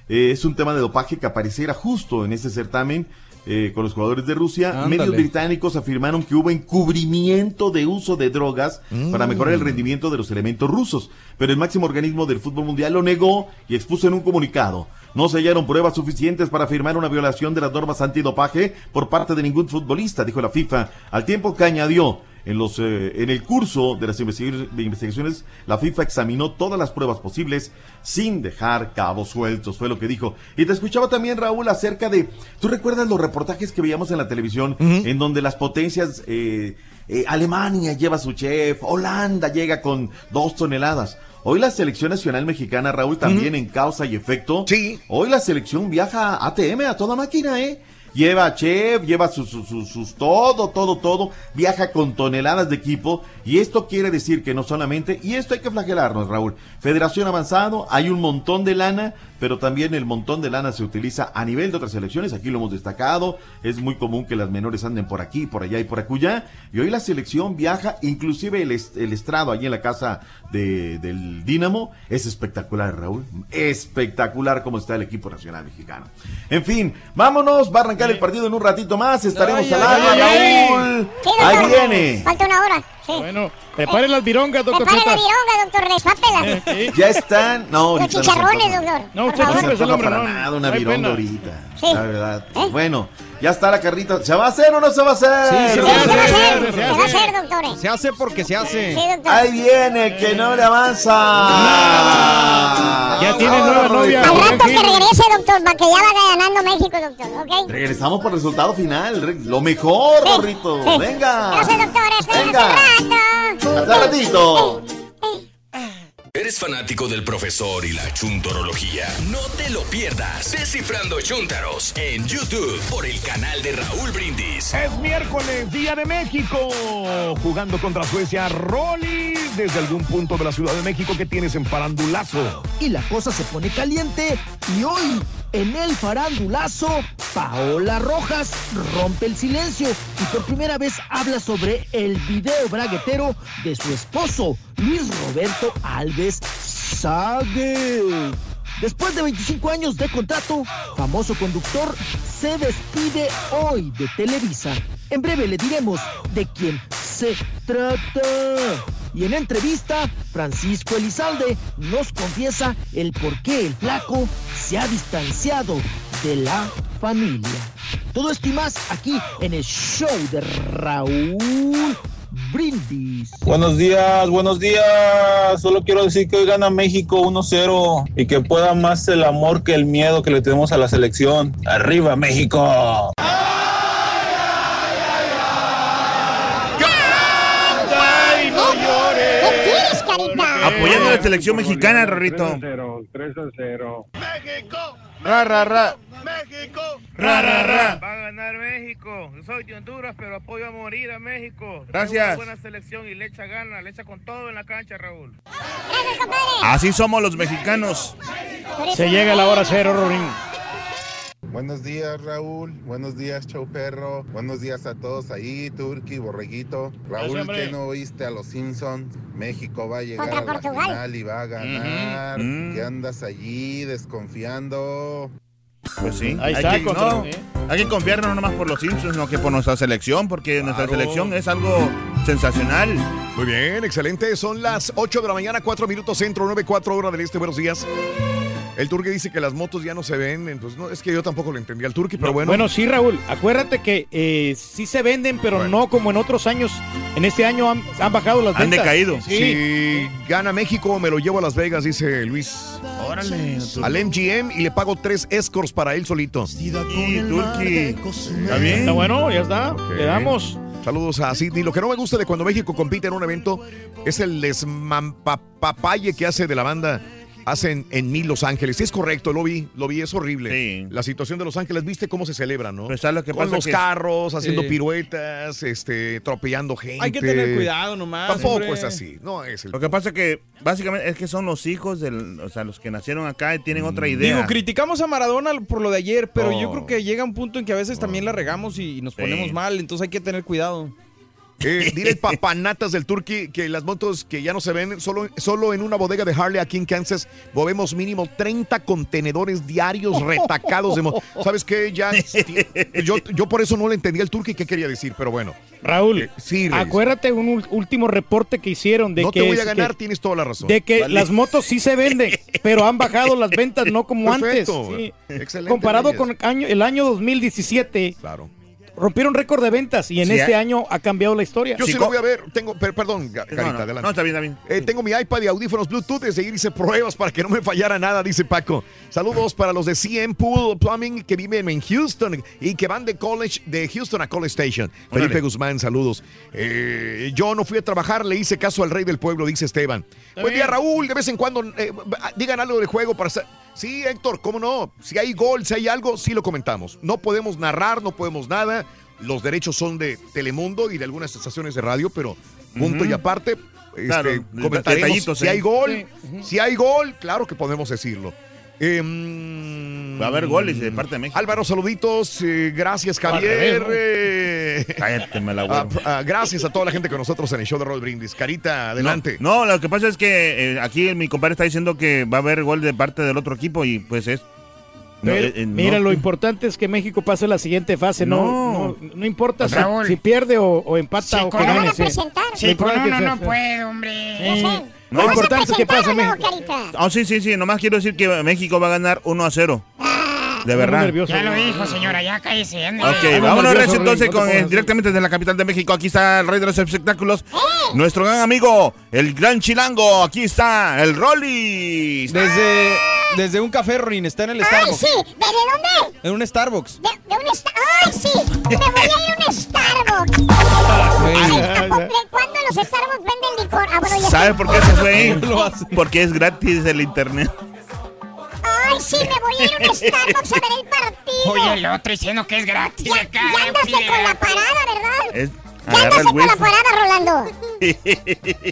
Eh, es un tema de dopaje que apareciera justo en ese certamen eh, con los jugadores de Rusia. Ándale. Medios británicos afirmaron que hubo encubrimiento de uso de drogas para mejorar el rendimiento de los elementos rusos. Pero el máximo organismo del fútbol mundial lo negó y expuso en un comunicado. No se hallaron pruebas suficientes para afirmar una violación de las normas antidopaje por parte de ningún futbolista, dijo la FIFA, al tiempo que añadió. En, los, eh, en el curso de las investigaciones, la FIFA examinó todas las pruebas posibles sin dejar cabos sueltos, fue lo que dijo. Y te escuchaba también, Raúl, acerca de, ¿tú recuerdas los reportajes que veíamos en la televisión en donde las potencias, eh, eh, Alemania lleva su chef, Holanda llega con dos toneladas? Hoy la selección nacional mexicana, Raúl, también en causa y efecto. Sí. Hoy la selección viaja a ATM a toda máquina, ¿eh? Lleva chef, lleva sus, sus, sus- sus- todo, todo, todo, viaja con toneladas de equipo. Y esto quiere decir que no solamente, y esto hay que flagelarnos, Raúl, Federación Avanzado, hay un montón de lana, pero también el montón de lana se utiliza a nivel de otras selecciones, aquí lo hemos destacado, es muy común que las menores anden por aquí, por allá y por acullá, y hoy la selección viaja, inclusive el, est- el estrado allí en la casa de- del Dínamo, es espectacular, Raúl, espectacular como está el equipo nacional mexicano. En fin, vámonos, va a arrancar el partido en un ratito más, estaremos al aire. Raúl. Ahí viene. Falta una hora. Sí. Bueno, preparen las virongas, doctor Prepare la Zeta. vironga, doctor. Eh, Ya están. No, Los no chicharrones, doctor. No, usted. No se el antoja hombre, para no, nada no vironga pena. ahorita. Sí. La verdad. Bueno, ya está la carrita. ¿Se va a hacer o no se va a hacer? Sí, Sí, se va a hacer, se va a hacer, doctores. Se hace porque se hace. Sí, doctor. Ahí viene el que no le avanza. Ya tiene nueva novia. Al rato que regrese, doctor, para que ya vaya ganando México, doctor, ¿ok? Regresamos por el resultado final. Lo mejor, sí. Venga. Gracias, doctor. Hasta Venga. hace rato. Hasta ratito. ¿Eres fanático del profesor y la chuntorología? No te lo pierdas. Descifrando Chuntaros en YouTube por el canal de Raúl Brindis. Es miércoles, Día de México. Jugando contra Suecia, Rolly. Desde algún punto de la Ciudad de México que tienes en Farandulazo. y la cosa se pone caliente y hoy en el farandulazo Paola Rojas rompe el silencio y por primera vez habla sobre el video braguetero de su esposo Luis Roberto Alves Sague. Después de 25 años de contrato, famoso conductor se despide hoy de Televisa. En breve le diremos de quién se trata. Y en entrevista, Francisco Elizalde nos confiesa el por qué el flaco se ha distanciado de la familia. Todo esto y más aquí en el show de Raúl Brindis. Buenos días, buenos días. Solo quiero decir que hoy gana México 1-0 y que pueda más el amor que el miedo que le tenemos a la selección. ¡Arriba México! ¡Ay, Apoyando a la selección mexicana, Rorrito. 3 a 0. Ra, ra, ra. Ra, ra, ra. Va a ganar México. Yo soy de Honduras, pero apoyo a morir a México. Gracias. Una buena selección y le echa gana, le echa con todo en la cancha, Raúl. Gracias, compadre. Así somos los mexicanos. Se llega la hora cero, Rorín. Buenos días, Raúl. Buenos días, Show Perro. Buenos días a todos ahí, Turki, Borreguito. Raúl. ¿qué no oíste a los Simpsons? México va a llegar Contra a la final y va a ganar. Ujú. ¿Qué andas allí desconfiando? Pues sí. Ahí hay está, que, contra- no, ¿eh? hay que confiar no nomás por los Simpsons, sino que por nuestra selección, porque nuestra selección es algo sensacional. Muy bien, excelente. Son las 8 de la mañana, 4 minutos centro, 9, 4 horas del este. Buenos días. El Turque dice que las motos ya no se ven, entonces no, es que yo tampoco lo entendí al Turque, pero bueno. Bueno, sí, Raúl. Acuérdate que eh, sí se venden, pero no como en otros años. En este año han, han bajado las Han ventas. decaído. Sí. Si gana México, me lo llevo a Las Vegas, dice Luis. Órale. Al MGM y le pago tres escorts para él solito. Y Turki. Está bien. Está bueno, ya está. Ok. Le damos. Saludos a Sidney. Lo que no me gusta de cuando México compite en un evento es el desmampapapaye que hace de la banda. Hacen en mil Los Ángeles. Sí, es correcto, lo vi, lo vi, es horrible. Sí. La situación de Los Ángeles, ¿viste cómo se celebra, no? Pues, ¿sabes lo que Con pasa? los Que- carros, haciendo Sí. piruetas, este, atropellando gente. Hay que tener cuidado nomás. Tampoco hombre. es así, no es el... Lo que pasa es que básicamente es que son los hijos del, o sea, los que nacieron acá y tienen otra idea. Digo, criticamos a Maradona por lo de ayer, pero yo creo que llega un punto en que a veces también la regamos y nos Sí. ponemos mal, entonces hay que tener cuidado. Eh, dile el papanatas del Turqui que las motos que ya no se ven, solo, solo en una bodega de Harley aquí en Kansas, movemos mínimo 30 contenedores diarios retacados de motos. ¿Sabes qué? Ya, yo, yo por eso no le entendí al Turqui qué quería decir, pero bueno. Raúl, Eh, sí, acuérdate un último reporte que hicieron de no que, te voy a ganar, que- tienes toda la razón. de que Vale. las motos sí se venden, pero han bajado las ventas no como Perfecto. antes. Sí. Excelente, Comparado Reyes. con el año, el año 2017, Claro. Rompieron récord de ventas y en Sí, este ¿eh? año ha cambiado la historia. Yo sí lo voy a ver. Tengo, per- perdón, Carita, no, adelante. no, está bien, está bien. Eh, tengo mi iPad y audífonos Bluetooth. Desde ayer hice pruebas para que no me fallara nada, dice Paco. Saludos para los de CM Pool Plumbing que viven en Houston y que van de college, de Houston a College Station. Felipe Guzmán, saludos. Eh, yo no fui a trabajar, le hice caso al rey del pueblo, dice Esteban. Buen día, Raúl. De vez en cuando eh, digan algo del juego para Sí, Héctor, cómo no. Si hay gol, si hay algo, sí lo comentamos. No podemos narrar, no podemos nada. Los derechos son de Telemundo y de algunas estaciones de radio, pero punto y aparte, este, Claro, comentaremos si ¿eh? hay gol. Si hay gol, claro que podemos decirlo. Em, Va a haber goles de parte de México. Álvaro, saluditos. eh, gracias, Javier. eh, Cállate, me la ah, ah, gracias a toda la gente con nosotros en el show de Roll Brindis. Carita, adelante. No, no, lo que pasa es que eh, aquí mi compadre está diciendo que va a haber gol de parte del otro equipo y pues es. No, eh, eh, no. Mira, lo importante es que México pase a la siguiente fase. No, no, no importa si, pierde o, o empata o que con no presentar. Sí, con uno puede, hombre. Sí. No. Lo importante es que pase México. Ah, sí, sí, sí. Nomás quiero decir que México va a ganar 1 a 0. De verdad. Ya lo dijo, señora, ya cállese. ándale. Ok, vámonos recio, entonces con, eh, directamente desde la capital de México. Aquí está el rey de los espectáculos, nuestro gran amigo, el gran chilango. Aquí está el Rollis. Desde, desde un café, Rorin, está en el Ay, Starbucks. sí. ¿De, de dónde? En un Starbucks. De, de un Star- ¡Ay, sí! Me voy a ir a un Starbucks. Ay, ¿a poco- ¿De cuándo los Starbucks venden licor? Ah, bueno, ya ¿Sabe sé. por qué se fue ahí? Porque es gratis el internet. Ay, sí, me voy a ir a un Starbucks a ver el partido. Oye, el otro diciendo que es gratis Ya, acá. ya andaste con la parada, ¿verdad? Es, Ya andaste con la parada, Rolando.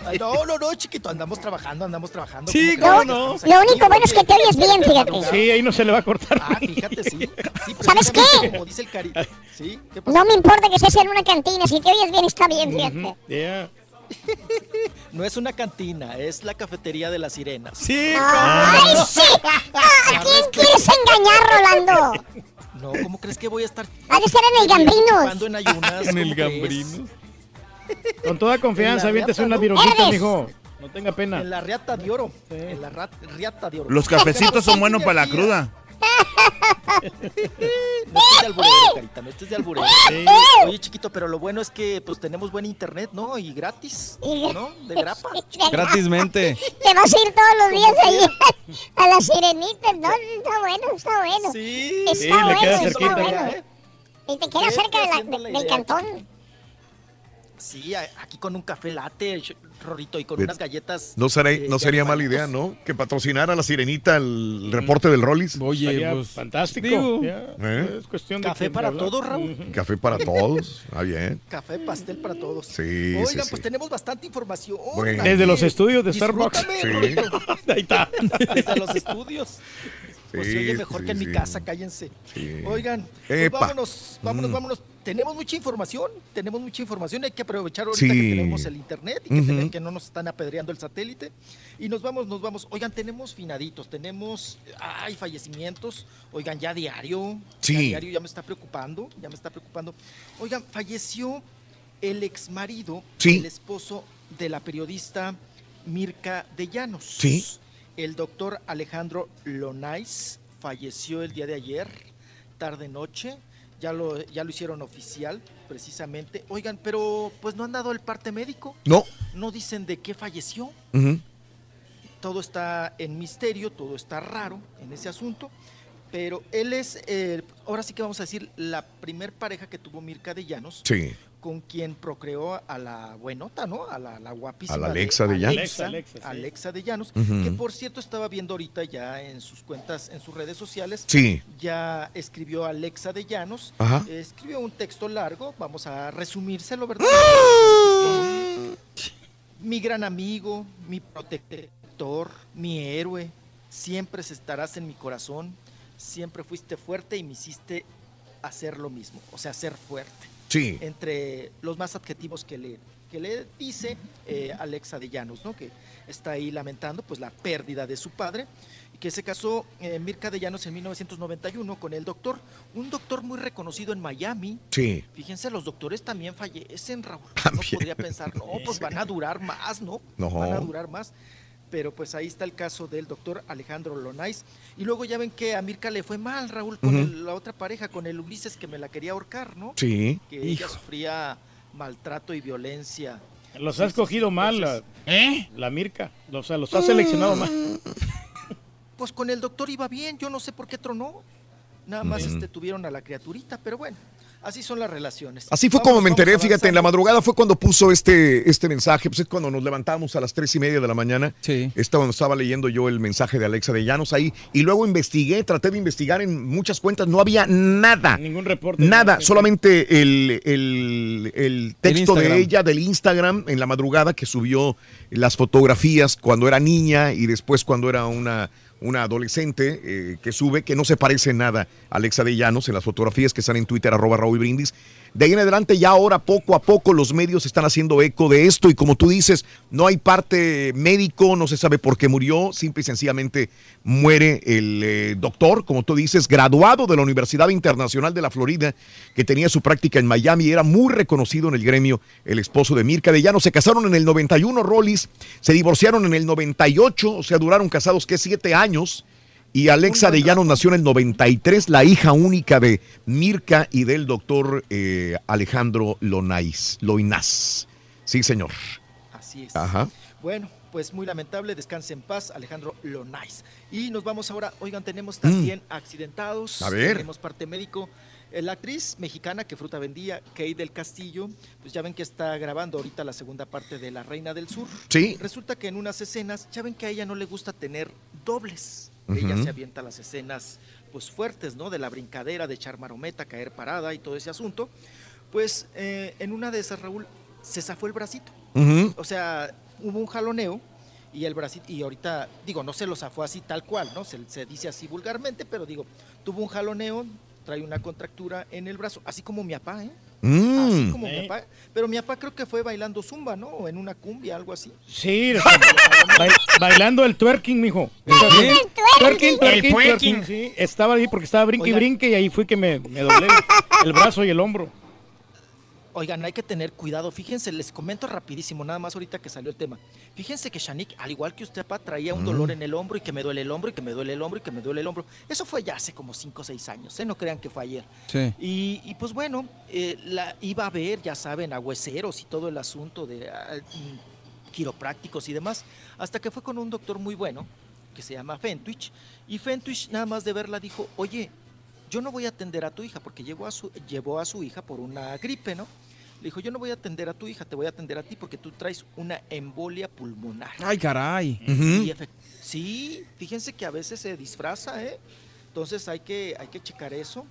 Ay, no, no, no, chiquito, andamos trabajando, andamos trabajando. Sí, ¿Cómo que cómo no? Lo aquí? único bueno es que te oyes bien, fíjate. Sí, ahí no se le va a cortar. Ah, fíjate, sí. sí ¿Sabes qué? Como dice el cari. Sí, ¿qué pasó? No me importa que estés en una cantina, si te oyes bien está bien, fíjate. Yeah. No es una cantina, es la cafetería de las sirenas. Sí, ¡Ay, sí! ¿A quién quieres engañar, Rolando? No, ¿cómo crees que voy a estar Ha de ser en el Gambrinos. Cuando en ayunas? En el. Gambrinos. Con toda confianza, aviéntese virulitas, Eres. mijo. No tenga pena. En la riata de oro. En la riata de oro. Los cafecitos son buenos para la cruda. No estés de alburero, carita, no estés de alburero. Oye, chiquito, pero lo bueno es que pues tenemos buen internet, ¿no? Y gratis, ¿no? De grapa. Gratismente. Te vas a ir todos los días ahí a las sirenitas, ¿no? Está bueno, está bueno. Sí, Está Sí, le bueno, queda está cerquita. bueno. Y te queda Sí, cerca de la- la del cantón. Sí, aquí con un café latte, Rorrito, y con unas galletas. No, sería, eh, no sería mala idea, ¿no? Que patrocinara a la sirenita el reporte del Rollis. Oye, Estaría pues. fantástico. digo. ¿Eh? Es cuestión de Café para hablar. todos, Raúl. Café para todos. Ah, bien. Café, pastel para todos. Sí, Oigan, sí, pues sí. tenemos bastante información. Bueno. Desde los estudios de Starbucks. Sí. Ahí está. Desde los estudios. Pues se Sí, oye mejor sí, que en mi casa, cállense. Oigan, pues vámonos, vámonos, Mm. vámonos. Tenemos mucha información, tenemos mucha información. Hay que aprovechar ahorita que tenemos el internet y que, que no nos están apedreando el satélite. Y nos vamos, nos vamos. Oigan, tenemos finaditos, tenemos, ay, fallecimientos. Oigan, ya diario. Sí. Ya diario ya me está preocupando, ya me está preocupando. Oigan, falleció el ex marido, el esposo de la periodista Mirka de Llanos. Sí. El doctor Alejandro Lonais falleció el día de ayer, tarde noche. Ya lo, ya lo hicieron oficial, precisamente. Oigan, pero pues no han dado el parte médico. No. No dicen de qué falleció. Todo está en misterio, todo está raro en ese asunto. Pero él es, eh, ahora sí que vamos a decir, la primer pareja que tuvo Mirka de Llanos Sí. Con quien procreó a la buenota, ¿no? A la, la guapísima. A la Alexa de Llanos. Alexa, Alexa, sí. Alexa de Llanos, que por cierto estaba viendo ahorita ya en sus cuentas, en sus redes sociales. Sí. Ya escribió Alexa de Llanos. Ajá. Escribió un texto largo, vamos a resumírselo, ¿verdad? mi gran amigo, mi protector, mi héroe, siempre estarás en mi corazón, siempre fuiste fuerte y me hiciste hacer lo mismo, o sea, ser fuerte. Sí. Entre los más adjetivos que le, que le dice eh, Alexa de Llanos, ¿no? que está ahí lamentando pues la pérdida de su padre, y que se casó eh, Mirka de Llanos en 1991 con el doctor, un doctor muy reconocido en Miami, Sí. Fíjense, los doctores también fallecen, Raúl. También. Uno podría pensar, no, pues van a durar más, ¿no? No. Van a durar más. Pero pues ahí está el caso del doctor Alejandro Lonais. Y luego ya ven que a Mirka le fue mal, Raúl, con el- la otra pareja, con el Ulises que me la quería ahorcar, ¿no? Sí. Que ella sufría maltrato y violencia. Los ha escogido mal, la, ¿Eh? la Mirka. O sea, los ha seleccionado mal. Pues con el doctor iba bien, yo no sé por qué tronó. Nada más Mm. este, tuvieron a la criaturita, pero bueno, así son las relaciones. Así fue Vamos, como me enteré, fíjate, en la madrugada fue cuando puso este, este mensaje, pues es cuando nos levantamos a las tres y media de la mañana. Sí. Estaba, estaba leyendo yo el mensaje de Alexa de Llanos ahí, y luego investigué, traté de investigar en muchas cuentas, no había nada. Ningún reporte. Nada, ¿no? solamente el, el- el texto de ella del Instagram en la madrugada que subió las fotografías cuando era niña y después cuando era una, una adolescente eh, que sube, que no se parece nada a Alexa de Llanos en las fotografías que están en Twitter, arroba Raúl Brindis. De ahí en adelante ya ahora poco a poco los medios están haciendo eco de esto y como tú dices, no hay parte médico, no se sabe por qué murió, simple y sencillamente muere el eh, doctor, como tú dices, graduado de la Universidad Internacional de la Florida, que tenía su práctica en Miami era muy reconocido en el gremio, el esposo de Mirka de Llano. Se casaron en el 91, Rollis, se divorciaron en el 98, o sea, duraron casados que siete años. Y Alexa de Llanos nació en el 93, la hija única de Mirka y del doctor eh, Alejandro Lonais, Loinaz. Sí, señor. Así es. Ajá. Bueno, pues muy lamentable, descanse en paz, Alejandro Lonais. Y nos vamos ahora, oigan, tenemos también accidentados, Mm. A ver. tenemos parte médico. Eh, La actriz mexicana que fruta vendía, Kay del Castillo, pues ya ven que está grabando ahorita la segunda parte de La Reina del Sur. Sí. Resulta que en unas escenas, ya ven que a ella no le gusta tener dobles. Ella se avienta las escenas pues fuertes, ¿no? De la brincadera, de echar marometa, caer parada y todo ese asunto. Pues eh, en una de esas, Raúl, se zafó el bracito. O sea, hubo un jaloneo y el bracito, y ahorita, digo, no se lo zafó así tal cual, ¿no? Se, se dice así vulgarmente, pero digo, tuvo un jaloneo, trae una contractura en el brazo, así como mi papá, ¿eh? Así Mm. como mi papá. Pero mi papá creo que fue bailando zumba, ¿no? O en una cumbia, algo así. Sí, bail- bailando el twerking, mijo. ¿Bailando el Twerking, El twerking, twerking. twerking, sí. Estaba ahí porque estaba brinque y brinque y ahí fue que me, me doblé el brazo y el hombro. Oigan, hay que tener cuidado. Fíjense, les comento rapidísimo, nada más ahorita que salió el tema. Fíjense que Shanik, al igual que usted, papá, traía un dolor en el hombro y que me duele el hombro y que me duele el hombro y que me duele el hombro. Eso fue ya hace como 5 o 6 años, ¿eh? No crean que fue ayer. Sí. Y, y, pues bueno, eh, la, iba a ver, ya saben, a hueseros y todo el asunto de ah, mm, quiroprácticos y demás, hasta que fue con un doctor muy bueno, que se llama Fentwich, y Fentwich nada más de verla dijo, oye, yo no voy a atender a tu hija, porque llevó a su, llevó a su hija por una gripe, ¿no? Le dijo, yo no voy a atender a tu hija, te voy a atender a ti porque tú traes una embolia pulmonar. Ay, caray. Y efect- sí, fíjense que a veces se disfraza, ¿eh? Entonces hay que, hay que checar eso.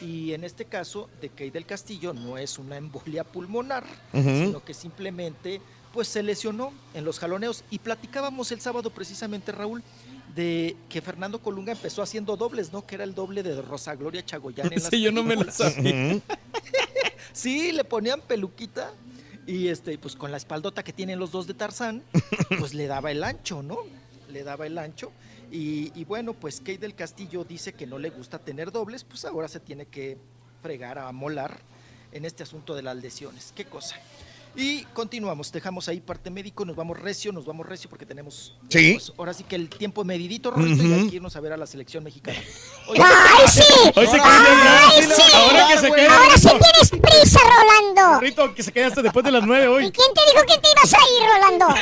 Y en este caso de Kay del Castillo no es una embolia pulmonar, Ujú. sino que simplemente pues se lesionó en los jaloneos. Y platicábamos el sábado precisamente, Raúl, de que Fernando Colunga empezó haciendo dobles, ¿no? Que era el doble de Rosa Gloria Chagoyán en las Sí, yo no me la películas. sabía. Sí, le ponían peluquita y este, pues con la espaldota que tienen los dos de Tarzán, pues le daba el ancho, ¿no? Le daba el ancho. Y, y bueno, pues Kate del Castillo dice que no le gusta tener dobles, pues ahora se tiene que fregar a molar en este asunto de las lesiones. ¿Qué cosa? Y continuamos, dejamos ahí parte médico, nos vamos recio, nos vamos recio porque tenemos Sí. pues, ahora sí que el tiempo medidito, Rorrito, y hay que irnos a ver a la selección mexicana. ¡Ay, sí! Hoy se ¡Ay, sí! Ahora que se quede. Ahora sí tienes prisa, Rolando. Rorrito, que se quede hasta después de las nueve hoy. ¿Quién te dijo que te ibas a ir, Rolando?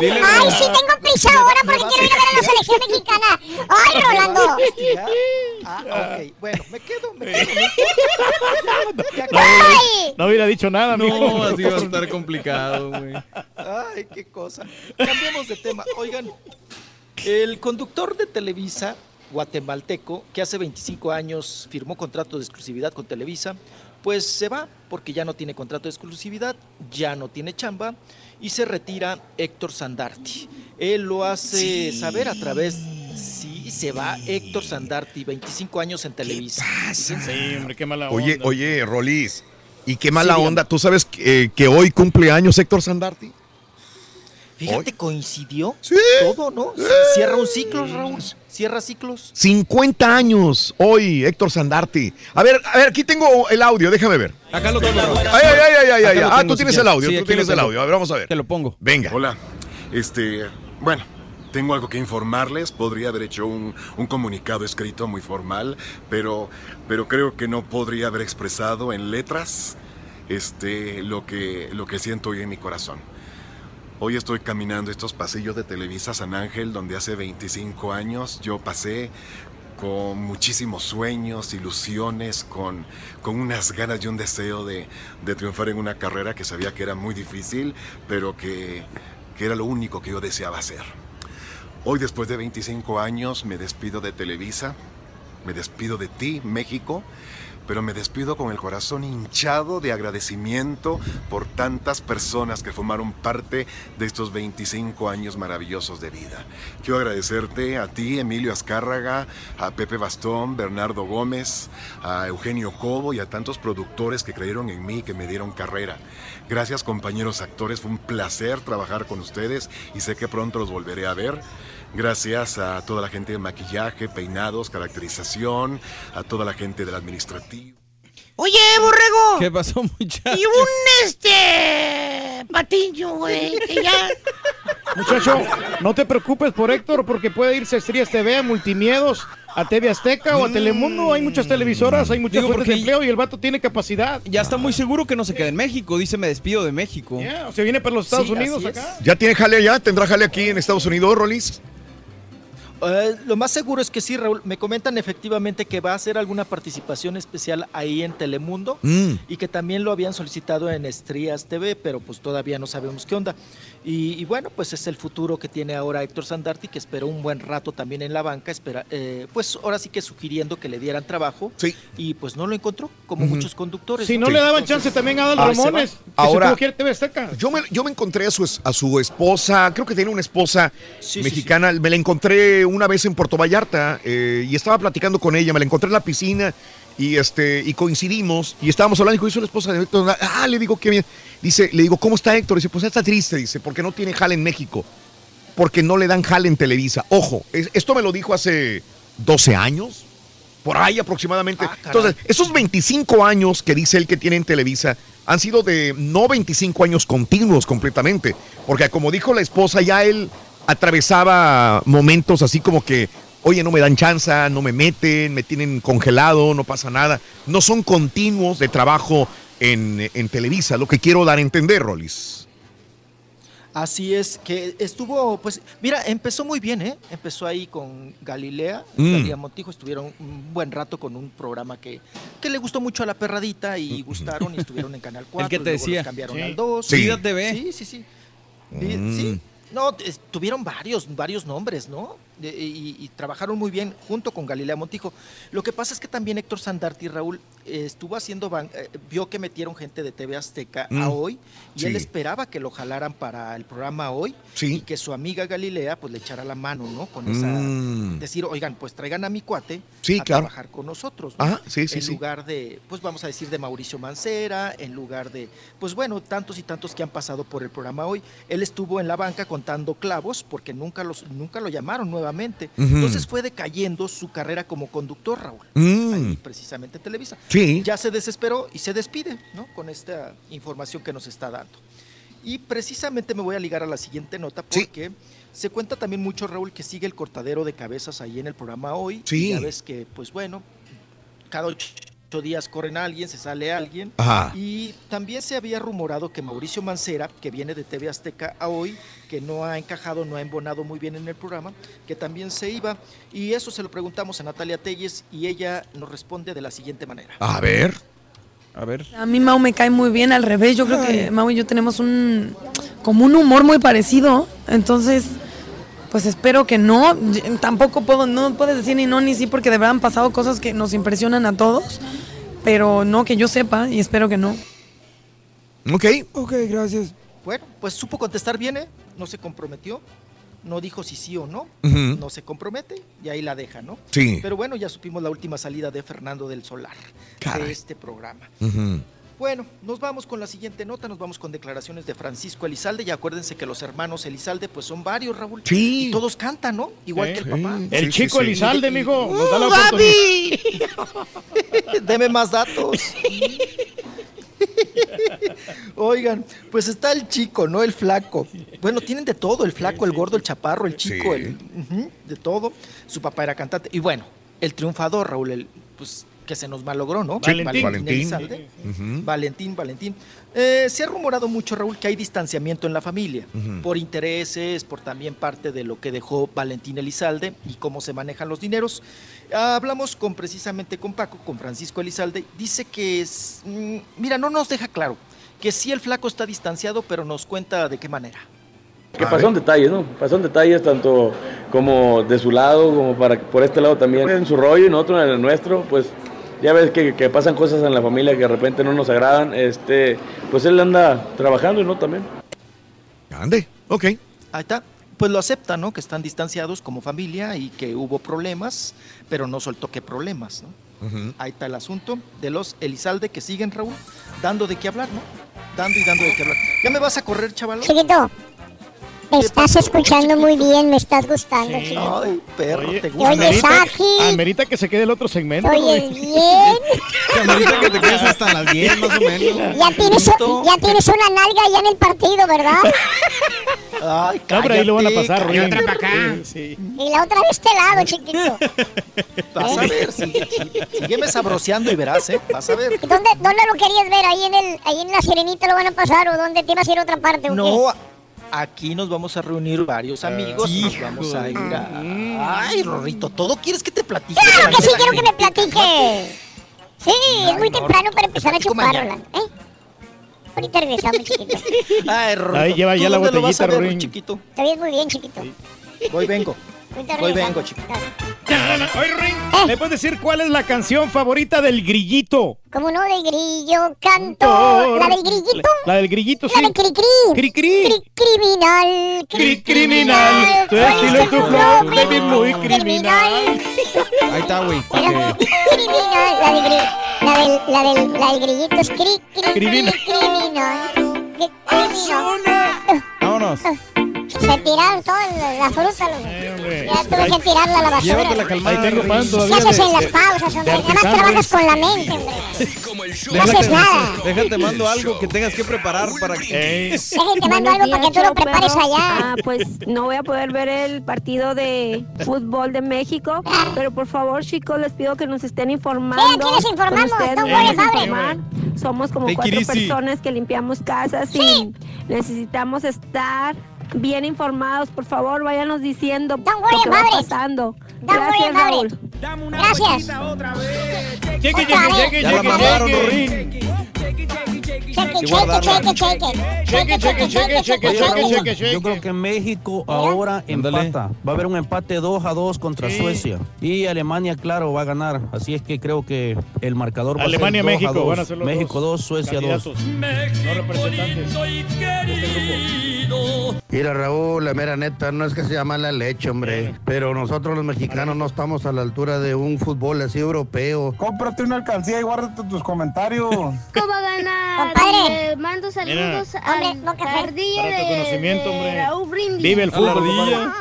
Ay, Rolando. sí tengo prisa ahora porque quiero ir a ver a la selección mexicana. Ay, Rolando. Ah, ok. Bueno, me quedo, me quedo. No, hubiera dicho nada. No, así va a estar complicado, güey. Ay, qué cosa. Cambiemos de tema. Oigan, el conductor de Televisa, guatemalteco, que hace 25 años firmó contrato de exclusividad con Televisa, pues se va porque ya no tiene contrato de exclusividad, ya no tiene chamba y se retira Héctor Sandarti. Él lo hace saber a través... Sí, se va Héctor Sandarti, 25 años en Televisa. Sí, hombre, qué mala Oye, onda. oye, Rolis. Y qué mala Sí, onda. ¿Tú sabes que, que hoy cumple años Héctor Sandarti? Fíjate, coincidió todo, ¿no? Cierra un ciclo, Raúl. Cierra ciclos. 50 años hoy, Héctor Sandarti. A ver, a ver, aquí tengo el audio, déjame ver. Acá lo tengo. Ay, ay, ay, ay, ay, ay. Ah, tú tienes el audio, Sí, tú tienes el audio. A ver, vamos a ver. Te lo pongo. Venga. Hola. Este, bueno, tengo algo que informarles. Podría haber hecho un, un comunicado escrito muy formal, pero, pero creo que no podría haber expresado en letras este, lo, que, lo que siento hoy en mi corazón. Hoy estoy caminando estos pasillos de Televisa San Ángel, donde hace 25 años yo pasé con muchísimos sueños, ilusiones, con, con unas ganas y un deseo de, de triunfar en una carrera que sabía que era muy difícil, pero que, que era lo único que yo deseaba hacer. Hoy, después de 25 años, me despido de Televisa, me despido de ti, México, pero me despido con el corazón hinchado de agradecimiento por tantas personas que formaron parte de estos 25 años maravillosos de vida. Quiero agradecerte a ti, Emilio Azcárraga, a Pepe Bastón, Bernardo Gómez, a Eugenio Cobo y a tantos productores que creyeron en mí y que me dieron carrera. Gracias compañeros actores, fue un placer trabajar con ustedes y sé que pronto los volveré a ver. Gracias a toda la gente de maquillaje, peinados, caracterización, a toda la gente del administrativo. Oye, borrego. ¿Qué pasó, muchacho? Y un este patiño, güey, que ya. Muchacho, no te preocupes por Héctor porque puede irse a Estrellas TV, a Multimiedos, a TV Azteca o a Telemundo. Hay muchas televisoras, hay muchas fuentes de empleo y el vato tiene capacidad. Ya está muy seguro que no se queda en México. Dice, me despido de México. Ya, o se viene para los Estados Sí, Unidos es. acá. ¿Ya tiene jale allá? ¿Tendrá jale aquí en Estados Unidos, Rolis? Eh, lo más seguro es que sí, Raúl. Me comentan efectivamente que va a hacer alguna participación especial ahí en Telemundo Mm. y que también lo habían solicitado en Estrías TV, pero pues todavía no sabemos qué onda. Y, y bueno, pues es el futuro que tiene ahora Héctor Sandarti, que esperó un buen rato también en la banca, espera, eh, pues ahora sí que sugiriendo que le dieran trabajo. Y pues no lo encontró, como muchos conductores. Si no le daban chance también a Adal Ah. Ramones, que Ahora- se tuvo que ir a TV Azteca. Yo me, yo me encontré a su, es- a su esposa, creo que tiene una esposa sí, mexicana, me la encontré una vez en Puerto Vallarta eh, y estaba platicando con ella, me la encontré en la piscina y este y coincidimos y estábamos hablando y dijo, "¿Y es la esposa de Héctor. Ah, le digo, qué bien. Dice, le digo, ¿cómo está Héctor? Dice, pues está triste, dice, porque no tiene jale en México, porque no le dan jale en Televisa. Ojo, es- esto me lo dijo hace 12 años, por ahí aproximadamente. Entonces, esos 25 años que dice él que tiene en Televisa han sido de no 25 años continuos completamente, porque como dijo la esposa, ya él atravesaba momentos así como que, oye, no me dan chance, no me meten, me tienen congelado, no pasa nada. No son continuos de trabajo en, en Televisa, lo que quiero dar a entender, Rolis. Así es, que estuvo, pues, mira, empezó muy bien, ¿eh? Empezó ahí con Galilea, Mm. Galilea Montijo, estuvieron un buen rato con un programa que, que le gustó mucho a la perradita y gustaron y estuvieron en Canal 4. que te luego los decía. cambiaron Sí. al 2. Sí. TV. Sí, sí, sí. Vi- Mm. Sí. No, tuvieron varios, varios nombres, ¿no? Y, y trabajaron muy bien junto con Galilea Montijo. Lo que pasa es que también Héctor Sandarti, Raúl, eh, estuvo haciendo, ban- eh, vio que metieron gente de TV Azteca Mm. a hoy y Sí. él esperaba que lo jalaran para el programa hoy Sí. y que su amiga Galilea pues le echara la mano, ¿no? Con esa, Mm. decir, oigan, pues traigan a mi cuate Sí, a claro. trabajar con nosotros. ¿no? Ajá, En lugar de, pues vamos a decir, de Mauricio Mancera, en lugar de, pues bueno, tantos y tantos que han pasado por el programa hoy. Él estuvo en la banca contando clavos porque nunca, los, nunca lo llamaron nuevamente. Ujú. Entonces fue decayendo su carrera como conductor, Raúl. Mm. Ahí, precisamente en Televisa. Sí. Ya se desesperó y se despide, ¿no? Con esta información que nos está dando. Y precisamente me voy a ligar a la siguiente nota porque se cuenta también mucho, Raúl, que sigue el cortadero de cabezas ahí en el programa hoy. Sí. Y ya ves que, pues bueno, cada ocho días corren a alguien, se sale alguien. Ajá. Y también se había rumorado que Mauricio Mancera, que viene de TV Azteca a hoy, que no ha encajado, no ha embonado muy bien en el programa, que también se iba. Y eso se lo preguntamos a Natalia Telles y ella nos responde de la siguiente manera. A ver. A ver. A mí Mau me cae muy bien, al revés. Yo creo que Mau y yo tenemos un como un humor muy parecido. Entonces, pues espero que no. Tampoco puedo, no puedes decir ni no ni sí, porque de verdad han pasado cosas que nos impresionan a todos. Pero no que yo sepa y espero que no. Ok. Ok, gracias. Bueno, pues supo contestar bien, ¿eh? No se comprometió, no dijo si sí o no, no se compromete y ahí la deja, ¿no? Sí. Pero bueno, ya supimos la última salida de Fernando del Solar Caray. de este programa. Ujú. Bueno, nos vamos con la siguiente nota, nos vamos con declaraciones de Francisco Elizalde y acuérdense que los hermanos Elizalde pues son varios, Raúl. Sí. Y todos cantan, ¿no? Igual que el papá. El chico Elizalde, mijo. Nos da la ¡Uh! Deme más datos. Oigan, pues está el chico, ¿no? El flaco. Bueno, tienen de todo, el flaco, el gordo, el chaparro, el chico, Sí. el, de todo. Su papá era cantante. Y bueno, el triunfador, Raúl, el, pues que se nos malogró, ¿no? Sí, Valentín. Elizalde. Ujú. Valentín, Valentín. Eh, se ha rumorado mucho, Raúl, que hay distanciamiento en la familia, por intereses, por también parte de lo que dejó Valentín Elizalde y cómo se manejan los dineros. Hablamos con precisamente con Paco, con Francisco Elizalde. Dice que es, mm, mira, no nos deja claro que sí el flaco está distanciado, pero nos cuenta de qué manera. Que pasaron detalles, ¿no? Pasaron detalles tanto como de su lado, como para por este lado también en su rollo y nosotros en el nuestro, pues ya ves que, que pasan cosas en la familia que de repente no nos agradan, este, pues él anda trabajando, ¿no? También. Ande, ok. Ahí está. Pues lo acepta, ¿no? Que están distanciados como familia y que hubo problemas, pero no soltó qué problemas, ¿no? Ahí está el asunto de los Elizalde que siguen, Raúl, dando de qué hablar, ¿no? Dando y dando de qué hablar. ¿Ya me vas a correr, chaval? Chiquito, me estás escuchando muy bien, me estás gustando, chiquito. Ay, perro, Oye, te gusta. Oye, Saki. amerita que se quede el otro segmento. Oye, bien. Amerita que te quedes hasta las 10 más o menos. Ya tienes, ya tienes una nalga ya en el partido, ¿verdad? Ay, No, pero ahí lo van a pasar, Y otra para acá. Sí. Y la otra de este lado, chiquito. Vas a ver, sí, sí. sígueme sabroseando y verás, ¿eh? Vas a ver. ¿Dónde, ¿Dónde lo querías ver? ¿Ahí en, el, ¿Ahí en la sirenita lo van a pasar o dónde te ibas a ir a otra parte? o No, qué? Aquí nos vamos a reunir varios amigos. Nos vamos a ir a... Ay, Rorrito, ¿todo quieres que te platique? Claro que sí, quiero que me platique. Sí, es muy no, temprano para empezar a mañana. ¿eh? Ahorita regresamos, chiquito. Ay, Rorrito, Ahí lleva ¿tú ya la botellita, chiquito? Te ves muy bien, chiquito. Voy, vengo. Regresamos. vengo, chiquito. Oye, Ruin, ¿me puedes decir cuál es la canción favorita del grillito? Como no, de grillo canto. ¿La del grillito? La del grillito, sí. La de Cricri. Cri-cri. Cri- criminal. Cri- criminal. Tu estilo y tu flow, baby, muy criminal. Ahí está, güey. Criminal. La, de gri- la, del, la, del, la del grillito es cri, cri, cri- Criminal. criminal. Cri- criminal. Vámonos. Se tiraron toda la, la fruta. Los, ya tuve que tirarla a la basura. Llévatela calmada. Ahí tengo pan ¿Qué todavía. haces en las pausas, hombre? Nada más trabajas con la mente, hombre. No haces nada. Déjate mando algo que tengas que preparar para que. Déjate, mando algo para que tú lo prepares allá. Ah, pues no voy a poder ver el partido de fútbol de México, pero por favor, chicos, les pido que nos estén informando. Sí, aquí les informamos, it. informar. Somos como cuatro personas que limpiamos casas y necesitamos estar bien informados. Por favor, váyanos diciendo lo que va pasando. Gracias, Raúl. Gracias. Cheque, cheque, cheque, cheque, cheque. Yo creo que México ahora empata. Va a haber un empate 2 a 2 contra Sí. Suecia. Y Alemania, claro, va a ganar. Así es que creo que el marcador va Alemania, a ser 2 México, a 2. van a ser los México dos 2, Suecia 2. candidatos, No representantes de este grupo. Mira, Raúl, la mera neta, no es que se llama la leche, hombre. Pero nosotros los mexicanos no estamos a la altura de un fútbol así europeo. Cómprate una alcancía y guárdate tus comentarios. ¿Cómo va a ganar? Compadre. Le mando saludos Mira. al ardillo de, conocimiento, de hombre. Raúl Brindis. Vive el A fútbol. ardilla.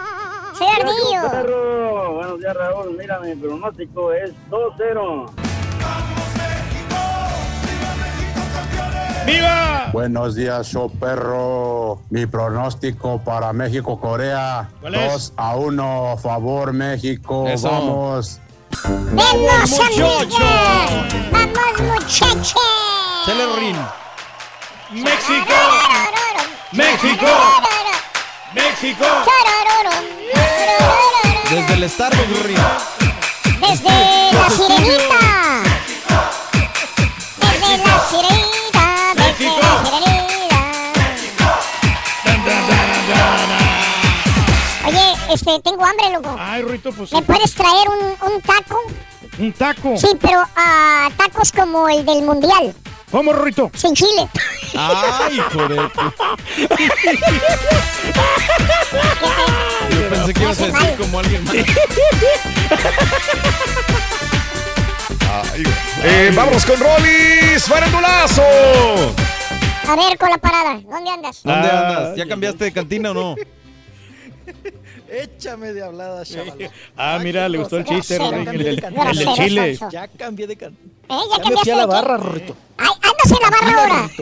Soy ardillo. Perro, buenos días Raúl, mira mi pronóstico es 2-0. ¡Viva! Buenos días, show perro. Mi pronóstico para México-Corea. ¿Cuál es? 2 a 1, favor México. Eso. Vamos. ¡Vamos, amiga! ¡Vamos, muchachos! Chale, Ruin. ¡México! ¡México! ¡México! Desde el Starbucks, Ruin. Desde la sirenita. Desde la sirenita. Este, tengo hambre, loco. Ay, Ruito, pues ¿Me puedes traer un, un taco? un taco. Sí, pero ah, tacos como el del mundial, ¿Cómo, Ruito? sin chile. Ay, hijo de. pu- Yo pensé que ibas a decir como alguien más. Ay, eh, vamos con Rollis, farandulazo. A ver, con la parada, ¿dónde andas? ¿Dónde Ah, andas? ¿Ya cambiaste de cantina o no? Échame de hablada, chaval. Ah, mira, le gustó el chiste, el del, chile. Ya cambié de can. ¿Eh? ¿Ya me fui a la barra, Rorrito. Ay, andas en la barra ahora.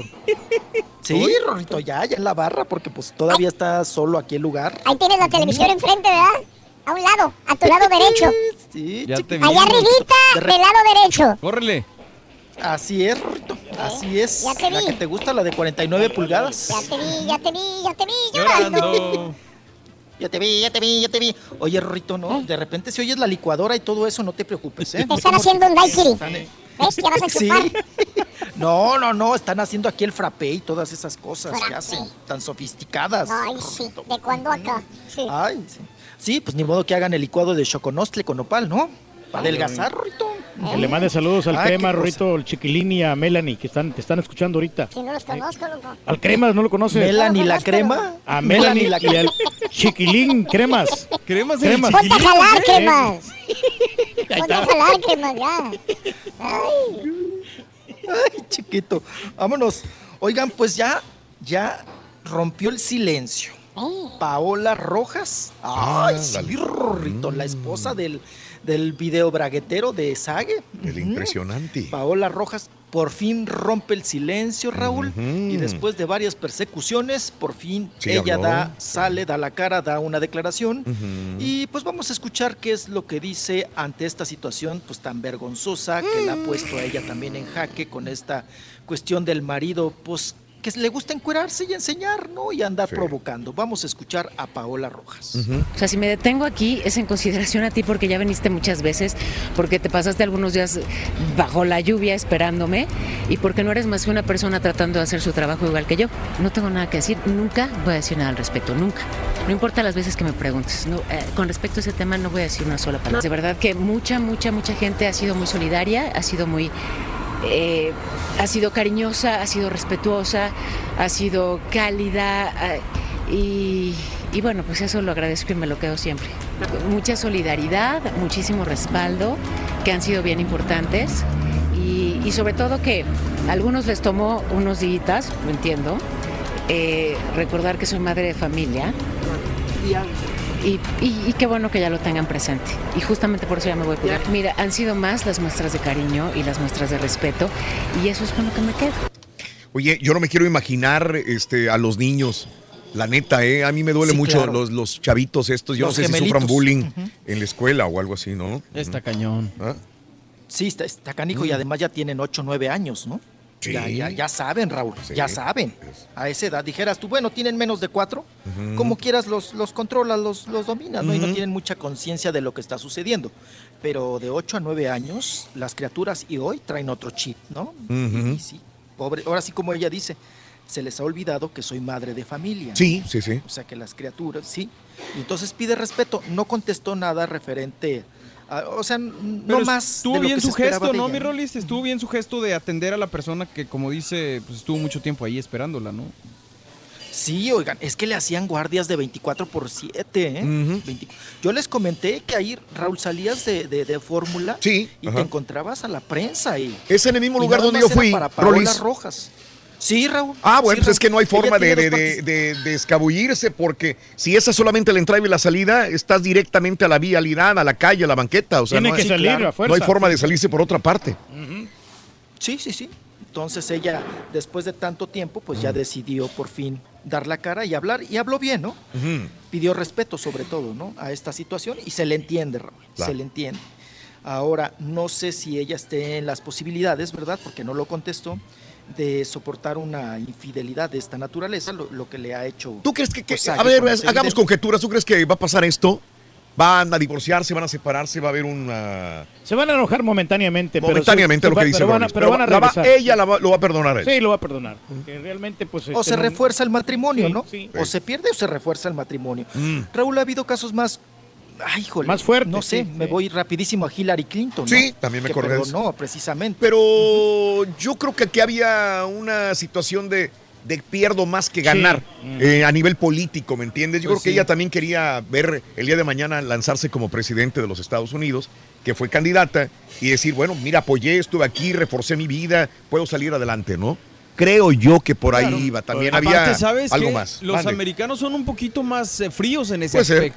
Sí, Rorrito, ya, ya en la barra, porque pues todavía está solo aquí el lugar. Ahí tienes la televisión enfrente, ¿verdad? A un lado, a tu lado derecho. Sí, Ya te vi. Allá arribita, del lado derecho. Córrele. Así es, Rorrito, así es. Ya te La vi. que te gusta, la de 49 pulgadas. Ya te vi, ya te vi, ya te vi llorando. Ya te vi, ya te vi, ya te vi. Oye, Rorrito, ¿no? De repente si oyes la licuadora y todo eso, no te preocupes, ¿eh? Te están haciendo un daiquiri. ¿Ves? Ya vas a Sí. No, no, no, están haciendo aquí el frappé y todas esas cosas que hacen, tan sofisticadas. Ay, sí. ¿De cuándo acá? Sí. Ay, sí. Sí, pues ni modo que hagan el licuado de choconostle con nopal, ¿no? Para adelgazar, Rorrito. Que le mande saludos al Ay, Crema, qué cosa. Rorrito, al Chiquilín y a Melanie, que están, te están escuchando ahorita. Si no los conozco, loco. Al Crema, ¿no lo conoces? Melanie la crema. A Melanie la y al Chiquilín Cremas. ¿Cremas Cremas. Ponte a jalar, cremas. Ponte a jalar, cremas, ya. Ay. Ay, chiquito. Vámonos. Oigan, pues ya, ya rompió el silencio. Paola Rojas. Ay, Ah, sí. Rorrito, la esposa del, del video braguetero de Sage. El impresionante. Paola Rojas por fin rompe el silencio, Raúl. Y después de varias persecuciones, por fin Sí, ella habló. da, sale, da la cara, da una declaración. Y pues vamos a escuchar qué es lo que dice ante esta situación pues tan vergonzosa que la ha puesto a ella también en jaque con esta cuestión del marido, pues que le gusta encuerarse y enseñar, ¿no? Y andar provocando. Vamos a escuchar a Paola Rojas. O sea, si me detengo aquí es en consideración a ti porque ya viniste muchas veces, porque te pasaste algunos días bajo la lluvia esperándome y porque no eres más que una persona tratando de hacer su trabajo igual que yo. No tengo nada que decir, nunca voy a decir nada al respecto, nunca. No importa las veces que me preguntes. No, eh, con respecto a ese tema no voy a decir una sola palabra. De verdad que mucha, mucha, mucha gente ha sido muy solidaria, ha sido muy eh, ha sido cariñosa, ha sido respetuosa, ha sido cálida ah, y, bueno, pues eso lo agradezco y me lo quedo siempre. Mucha solidaridad, muchísimo respaldo, que han sido bien importantes y, y sobre todo que a algunos les tomó unos días, lo entiendo, eh, recordar que soy madre de familia. Y, y- y qué bueno que ya lo tengan presente. Y justamente por eso ya me voy a cuidar. Mira, han sido más las muestras de cariño y las muestras de respeto. Y eso es con lo que me quedo. Oye, yo no me quiero imaginar este, a los niños. La neta, ¿eh? A mí me duele Sí, mucho claro. los, los chavitos estos. Yo Los no sé si gemelitos. sufran bullying en la escuela o algo así, ¿no? Está cañón. ¿Ah? Sí, está, está canijo y además ya tienen 8 o 9 años, ¿no? Sí. Ya, ya, ya saben, Raúl, Sí. ya saben. A esa edad dijeras tú, bueno, tienen menos de 4, Ujú. como quieras los, los controlas, los, los dominas, ¿no? Y no tienen mucha conciencia de lo que está sucediendo. Pero de 8 a 9 años, las criaturas y hoy traen otro chip, ¿no? Y sí, pobre, ahora sí como ella dice, se les ha olvidado que soy madre de familia. Sí, sí, sí. O sea que las criaturas, sí. Y entonces pide respeto. No contestó nada referente a, o sea, Pero no más. Estuvo de lo bien que su gesto, ¿no, mi Rolis? Estuvo bien su gesto de atender a la persona que, como dice, pues estuvo mucho tiempo ahí esperándola, ¿no? Sí, oigan, es que le hacían guardias de 24 por 7, ¿eh? 20 Yo les comenté que ahí, Raúl, salías de, de, de fórmula Sí, y ajá. te encontrabas a la prensa. Y, Es en el mismo lugar donde yo fui, para Rolis. Rojas. Sí, Raúl. Ah, bueno, Sí, pues es que no hay forma de, de, dos de- de- de escabullirse porque si esa es solamente la entrada y la salida, estás directamente a la vialidad, a la calle, a la banqueta. O sea, Tiene no que hay, salir a No hay fuerza. forma de salirse por otra parte. Sí, sí, sí. Entonces ella, después de tanto tiempo, pues ya decidió por fin dar la cara y hablar. Y habló bien, ¿no? Pidió respeto sobre todo, ¿no? A esta situación y se le entiende, Raúl. Claro. Se le entiende. Ahora, no sé si ella esté en las posibilidades, ¿verdad? Porque no lo contestó, de soportar una infidelidad de esta naturaleza, lo, lo que le ha hecho. ¿Tú crees que, que- pues, a ver, ese hagamos conjeturas, ¿tú crees que va a pasar esto? ¿Van a divorciarse, van a separarse, va a haber una... Se van a enojar momentáneamente. pero Momentáneamente lo que pero dice van a, Rolis, pero van a la va- regresar. ella la va- lo va a perdonar a él. Sí, lo va a perdonar. Porque realmente, pues. O este, se no- refuerza el matrimonio, Sí, ¿no? sí. O se pierde o se refuerza el matrimonio. Mm. Raúl, ha habido casos más. Ay, híjole. Más fuertes, No sé, sí, me sí. voy rapidísimo a Hillary Clinton. ¿no? Sí, también me que acordé perdonó, precisamente. Pero yo creo que aquí había una situación de, de pierdo más que ganar eh, a nivel político, ¿me entiendes? Yo Pues creo que sí. ella también quería ver el día de mañana lanzarse como presidente de los Estados Unidos, que fue candidata, y decir, bueno, mira, apoyé, estuve aquí, reforcé mi vida, puedo salir adelante, ¿no? Creo yo que por ahí iba. También Aparte, había ¿sabes algo más. Los Mande. americanos son un poquito más eh, fríos en ese Puede ser.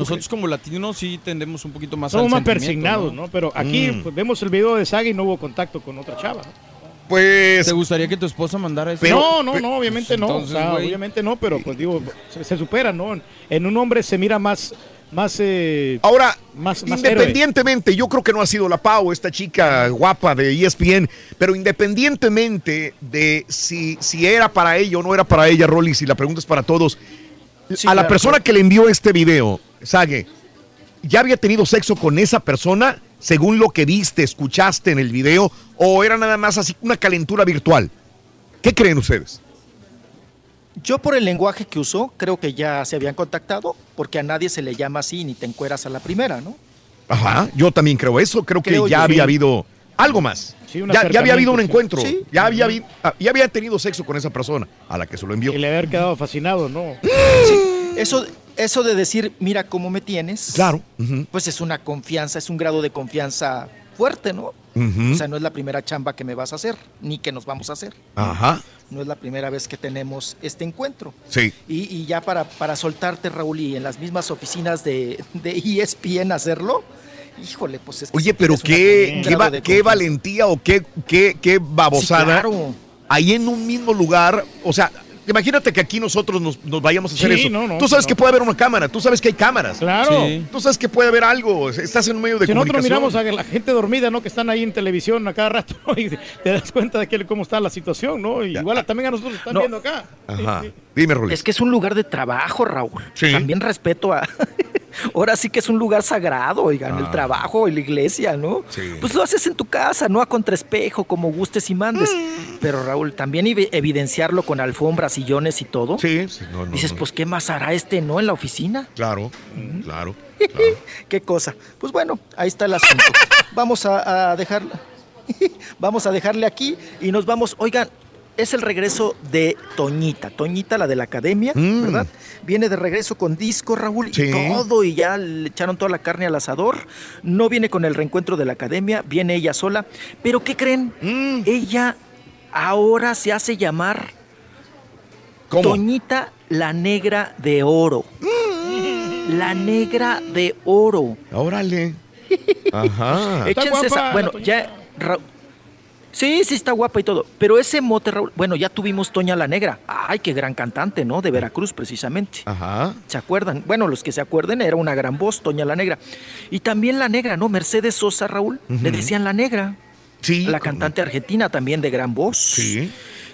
Nosotros como latinos sí tendemos un poquito más Somos al más persignados, ¿no? Pero aquí Mm. pues, vemos el video de Saga y no hubo contacto con otra chava. ¿no? Pues. ¿Te gustaría que tu esposa mandara eso? no, no, no, obviamente no. entonces, o sea, obviamente no, pero pues digo, se, se supera, ¿no? En, un hombre se mira más, más, eh, Ahora, más, más héroe. Independientemente, yo creo que no ha sido la Pau, esta chica guapa de ESPN, pero independientemente de si, si era para ella o no era para ella, Rolly, si la pregunta es para todos, Sí, a la claro, persona claro. que le envió este video, Sage, ¿ya había tenido sexo con esa persona según lo que viste, escuchaste en el video, o era nada más así una calentura virtual? ¿Qué creen ustedes? Yo por el lenguaje que usó, creo que ya se habían contactado, porque a nadie se le llama así ni te encueras a la primera, ¿no? Ajá, yo también creo eso, creo, Creo que ya yo. había Sí. habido algo más. Sí, un ya, ya había habido un encuentro, sí. ya, había, ah, ya había tenido sexo con esa persona a la que se lo envió. Y le haber quedado fascinado, ¿no? Eso, eso de decir, mira cómo me tienes, Claro. pues es una confianza, es un grado de confianza fuerte, ¿no? O sea, no es la primera chamba que me vas a hacer, ni que nos vamos a hacer. Ajá, No es la primera vez que tenemos este encuentro. sí. Y, y ya para, para soltarte, Raúl, y en las mismas oficinas de, de ESPN hacerlo, híjole, pues es que Oye, pero qué, qué, va- valentía o qué, qué, qué babosada. Sí, claro. Ahí en un mismo lugar, o sea, imagínate que aquí nosotros nos, nos vayamos a hacer Sí, eso. no, no, tú sabes no. que puede haber una cámara, tú sabes que hay cámaras. Claro. Sí. Tú sabes que puede haber algo, estás en un medio de Si nosotros comunicación. miramos a la gente dormida, ¿no? Que están ahí en televisión a cada rato y te das cuenta de que, cómo está la situación, ¿no? Y igual también a nosotros están No. viendo acá. Ajá. Dime, Rolly. Es que es un lugar de trabajo, Raúl. Sí. También respeto a. Ahora sí que es un lugar sagrado, oigan, el Ah. trabajo y la iglesia, ¿no? Sí. Pues lo haces en tu casa, no a contraespejo, como gustes y mandes. Mm. Pero Raúl, también evi- evidenciarlo con alfombras, sillones y todo. Sí, sí, no, no, Dices, no. pues, ¿qué más hará este, no, en la oficina? Claro, claro. ¿Qué cosa? Pues bueno, ahí está el asunto. Vamos a, a dejar, vamos a dejarle aquí y nos vamos. Oigan, es el regreso de Toñita, Toñita, la de la academia, Mm. ¿verdad? Viene de regreso con disco, Raúl, Sí. y todo, y ya le echaron toda la carne al asador. No viene con el reencuentro de la academia, viene ella sola. Pero ¿qué creen? Mm. Ella ahora se hace llamar ¿Cómo? Toñita la negra de oro. La negra de oro. Órale. Ajá. Échense esa- Bueno, ya. Ra- Sí, sí está guapa y todo. Pero ese mote, Raúl. Bueno, ya tuvimos Toña la Negra. Ay, qué gran cantante, ¿no? De Veracruz, precisamente. Ajá. ¿Se acuerdan? Bueno, los que se acuerden, era una gran voz, Toña la Negra. Y también la Negra, ¿no? Mercedes Sosa, Raúl. Le decían la Negra. Sí. La cantante argentina también de gran voz. Sí.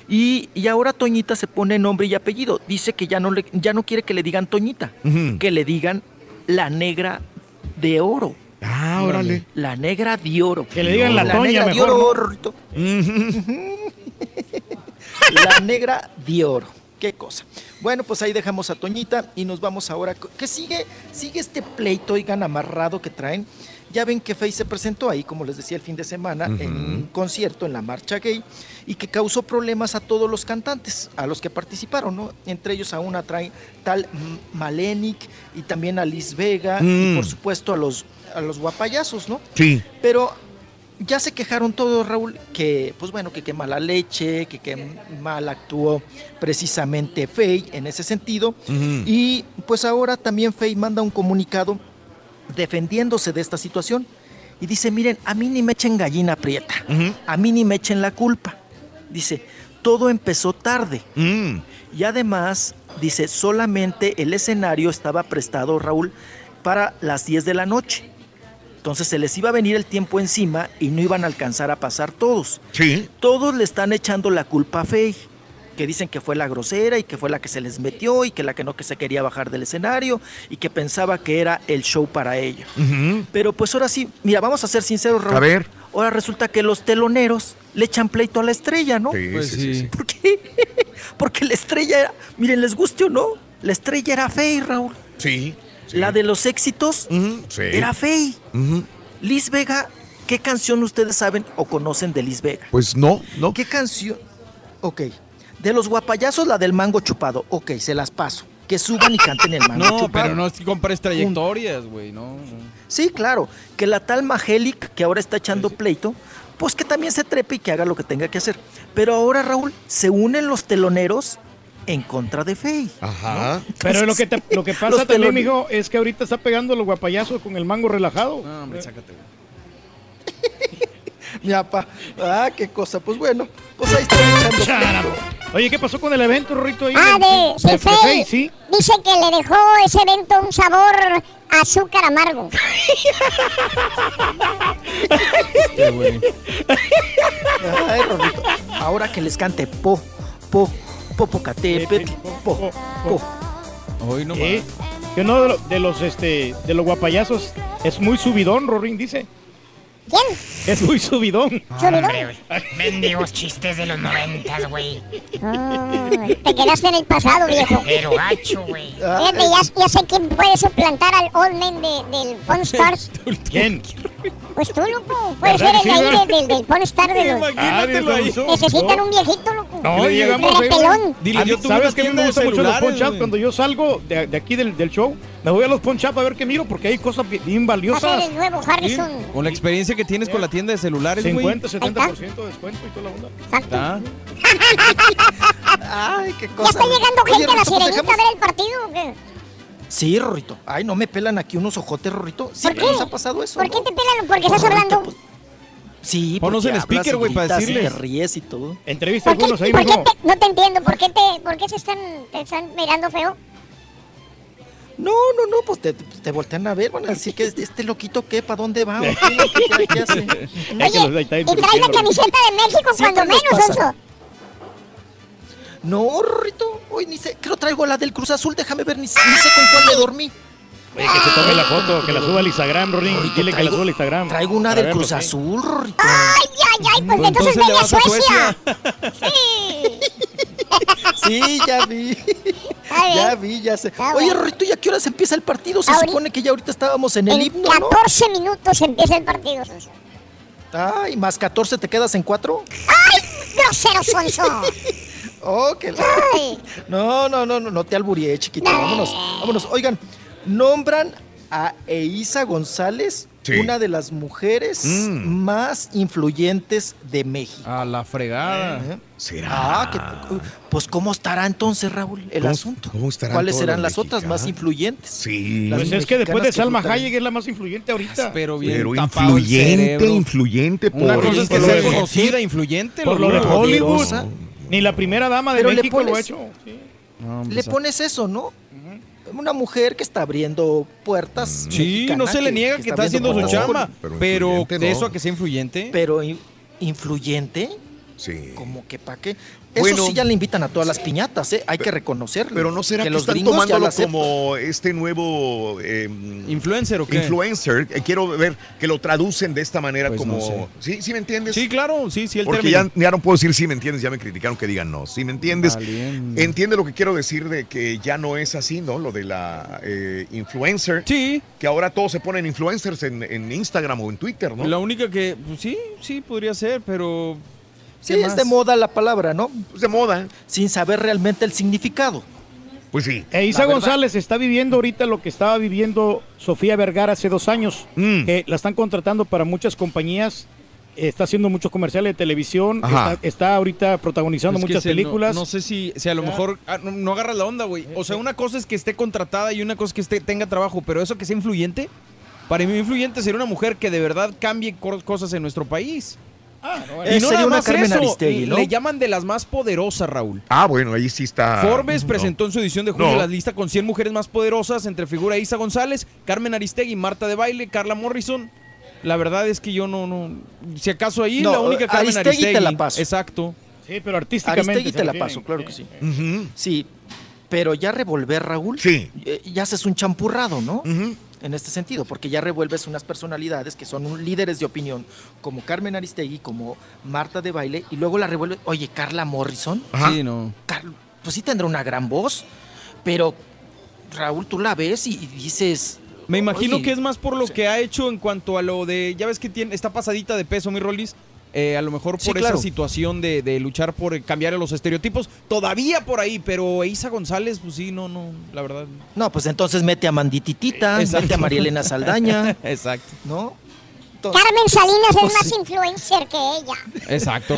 Y, y ahora Toñita se pone nombre y apellido. Dice que ya no, le, ya no quiere que le digan Toñita, que le digan la negra de oro. Ah, órale. La negra de oro. Que le digan la Toña negra de mejor, oro. ¿no? Rorrito. Ujú. La negra de oro. Qué cosa. Bueno, pues ahí dejamos a Toñita y nos vamos ahora. ¿Qué sigue? Sigue este pleito, oigan, amarrado que traen. Ya ven que Faye se presentó ahí, como les decía, el fin de semana en un concierto en la marcha gay y que causó problemas a todos los cantantes, a los que participaron, ¿no? Entre ellos a una trae tal Malenik y también a Liz Vega y Mm. por supuesto a los, a los guapayazos, ¿no? Sí. Pero ya se quejaron todos, Raúl, que pues bueno, que qué mala leche, que qué mal actuó precisamente Fey en ese sentido. Y pues ahora también Fey manda un comunicado defendiéndose de esta situación. Y dice, miren, a mí ni me echen gallina prieta, a mí ni me echen la culpa. Dice, todo empezó tarde. Mm. Y además, dice, solamente el escenario estaba prestado, Raúl, para las 10 de la noche. Entonces se les iba a venir el tiempo encima y no iban a alcanzar a pasar todos. Sí. Todos le están echando la culpa a Faye, que dicen que fue la grosera y que fue la que se les metió y que la que no que se quería bajar del escenario y que pensaba que era el show para ella. Pero pues ahora sí, mira, vamos a ser sinceros, Raúl. A ver. Ahora resulta que los teloneros le echan pleito a la estrella, ¿no? Sí, Pues sí. ¿Por qué? Porque la estrella era, miren, les guste o no, la estrella era Faye, Raúl. Sí. sí. La de los éxitos. Sí. era. Ujú. Liz Vega, ¿qué canción ustedes saben o conocen de Liz Vega? Pues no, no. ¿Qué canción? Ok. De los guapayazos, la del mango chupado. Ok, se las paso. Que suban y canten el mango No, chupado. pero no es que compares trayectorias, güey, no. no. Sí, claro. Que la tal Magelic, que ahora está echando pleito, pues que también se trepe y que haga lo que tenga que hacer. Pero ahora, Raúl, se unen los teloneros en contra de Faye. Ajá. Pero lo que, te- lo que pasa Los también, mijo, es que ahorita está pegando los guapayazos con el mango relajado. No, hombre, sácate, güey. Mi papá. Ah, qué cosa. Pues bueno, pues ahí echando pleito. Oye, ¿qué pasó con el evento, Rorrito? ahí Ah, de, de- de de Fey. sí. Dice que le dejó ese evento un sabor azúcar amargo. Ay, Rorrito. Ahora que les cante po, po, popocatépetl, po, po. Hoy no Eh, que uno de, lo- de los este de los guapayazos es muy subidón, Rorín dice. ¿Quién? Es muy subidón. Hombre, güey. Mendigos chistes de los noventas, güey. Ay, te quedaste en el pasado, viejo. Pero gacho, güey. Fíjate, ya, ya sé quién puede suplantar al Old Man de, del Pawn Stars. ¿Quién? Pues tú, loco. Puede ser ¿Verdad el de ahí del, del Pawn Star de los... Imagínatelo ahí. Necesitan un viejito, loco. No, llegamos ahí. pelón. Dile, A mí, yo ¿Sabes qué me gusta mucho los punch güey. Cuando yo salgo de, de aquí del, del show, me voy a los punch out a ver qué miro porque hay cosas bien- valiosas. ser el nuevo Harrison. Con la experiencia que tienes con la tienda de celulares, güey. 50, 70% de descuento y toda la onda. Ah, Ay, qué ¿Ya cosa. está llegando Oye, gente a la sirenita dejamos- a ver el partido qué? Sí, Rorrito. Ay, no me pelan aquí unos ojotes, Rorrito. ¿Por qué? nos ha pasado eso. ¿Por qué te pelan? Porque estás hablando. Sí, Ponos el speaker, güey, para decirles. Te ríes y todo. Entrevista ¿Por qué, algunos ahí, por qué te- no te entiendo? ¿Por qué, te, por qué se están, te están mirando feo? No, no, no, pues te, te voltean a ver, van a decir que este, este loquito, ¿qué? ¿Para dónde va? ¿O qué? ¿Qué, qué hace? Y trae la camiseta de México cuando nos menos. Onso. No, Rorrito, hoy ni sé, creo traigo la del Cruz Azul, déjame ver, ni, ni sé con cuál me dormí. Oye, que se tome la foto, que la suba al Instagram, Rorín. Dile que la traigo- suba al Instagram. Traigo una del Cruz. Azul, Rorrito. Ay, ay, ay, pues Pues entonces, entonces a Suecia. Sí. Sí, ya vi. Ya vi, ya sé. Oye, bueno. Rorrito, ¿y a qué horas empieza el partido? Se Ahorita- supone que ya ahorita estábamos en el En himno, ¿no? 14 minutos empieza el partido, Sonso. Ay, más 14, ¿te quedas en 4? ¡Ay, grosero, Sonso! Oh, que la-. No, no, no, no, no te alburíe, chiquito. Vámonos, vámonos. Oigan, nombran a Eiza González, Sí. una de las mujeres Mm. más influyentes de México. a la fregada. ¿Eh? ¿Será? Ah, que, pues ¿cómo estará entonces, Raúl, el ¿Cómo- asunto? cómo estarán ¿Cuáles serán las otras más influyentes? Sí. Las Pues es que después de Salma. Hayek es la más influyente ahorita. Pero bien Pero influyente, influyente por Una cosa es que sea lo de- conocida, influyente. Por lo de otro- Hollywood. poderosa. Ni la primera dama de Pero le México lo ha pones- hecho. sí. No, Le pues, pones eso, ¿no? Una mujer que está abriendo puertas. Sí, mexicana, no se le niega que, está haciendo su chamba. pero Pero, de no. eso a que sea influyente. Pero in- influyente, Sí. como que pa' qué. Eso Bueno. sí ya le invitan a todas las piñatas, ¿eh? Hay que reconocerlo. Pero no será que, los están tomándolo como este nuevo eh, ¿Influencer o qué? influencer. Eh, quiero ver que lo traducen de esta manera Pues como. no sé. ¿Sí? ¿Sí me entiendes? Sí, claro, sí, sí, el Porque ya, ya no puedo decir sí me entiendes, ya me criticaron que digan no. Sí me entiendes. Entiende lo que quiero decir de que ya no es así, ¿no? Lo de la eh, influencer. Sí, Que ahora todos se ponen influencers en, en Instagram o en Twitter, ¿no? la única que, pues, sí, sí, podría ser, pero... Sí, ¿qué es más? de moda la palabra, ¿no? Pues de moda. Sin saber realmente el significado. Pues sí. E Isa La verdad. González está viviendo ahorita lo que estaba viviendo Sofía Vergara hace dos años, Mm. que la están contratando para muchas compañías, eh, está haciendo muchos comerciales de televisión, está, está ahorita protagonizando Es muchas se- películas. No, sé si, si a lo mejor ah, no, no agarra la onda, güey. O sea, una cosa es que esté contratada y una cosa es que esté, tenga trabajo, pero eso que sea influyente, para mí influyente sería una mujer que de verdad cambie cosas en nuestro país. Eh, y no nada más Carmen eso, Aristegui, ¿no? le llaman de las más poderosas, Raúl. Ah, bueno, ahí sí está. Forbes no. presentó en su edición de julio No. la lista con 100 mujeres más poderosas, entre figura Isa González, Carmen Aristegui, Marta de Baile, Carla Morrison. La verdad es que yo no, no, si acaso ahí No, la única Carmen Aristegui Aristegui. te la paso. Exacto. Sí, pero artísticamente. Aristegui te la paso, claro que sí. Sí, pero ya revolver, Raúl, Sí. eh, ya haces un champurrado, ¿no? Ujú. En este sentido, porque ya revuelves unas personalidades que son un- líderes de opinión, como Carmen Aristegui, como Marta de Baile, y luego la revuelves, oye, Carla Morrison, Ajá. Sí, no. Car- pues sí tendrá una gran voz, pero Raúl, tú la ves y, y dices... Me imagino "Oye, que es más por lo que ha hecho en cuanto a lo de, ya ves que tiene, está pasadita de peso, mi Rolis. Eh, a lo mejor Sí, por claro. esa situación de, de luchar por eh, cambiar los estereotipos, todavía por ahí, pero Isa González, pues sí, no, no, la verdad. No, pues entonces mete a Mandititita, Exacto. mete a María Elena Saldaña, Exacto. ¿no? Entonces, Carmen Salinas Pues es más sí. influencer que ella. Exacto.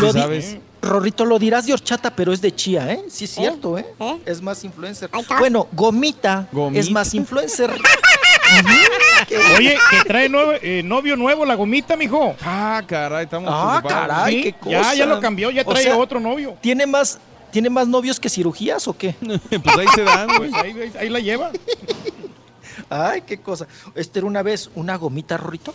Tú sabes. Rorrito, lo dirás de horchata, pero es de chía, ¿eh? Sí es cierto, ¿eh? ¿Eh? Es más influencer. Bueno, Gomita, Gomita. es más influencer. Oye, que trae nuevo- eh, novio nuevo la gomita, mijo. Ah, caray, estamos Ah, preocupados. caray, Sí, qué ya, cosa. ya lo cambió, ya O trae sea, otro novio. ¿Tiene más, ¿Tiene más novios que cirugías o qué? pues ahí se dan, Pues ahí, ahí- ahí la lleva. Ay, qué cosa. Este era una vez una gomita, Rorrito.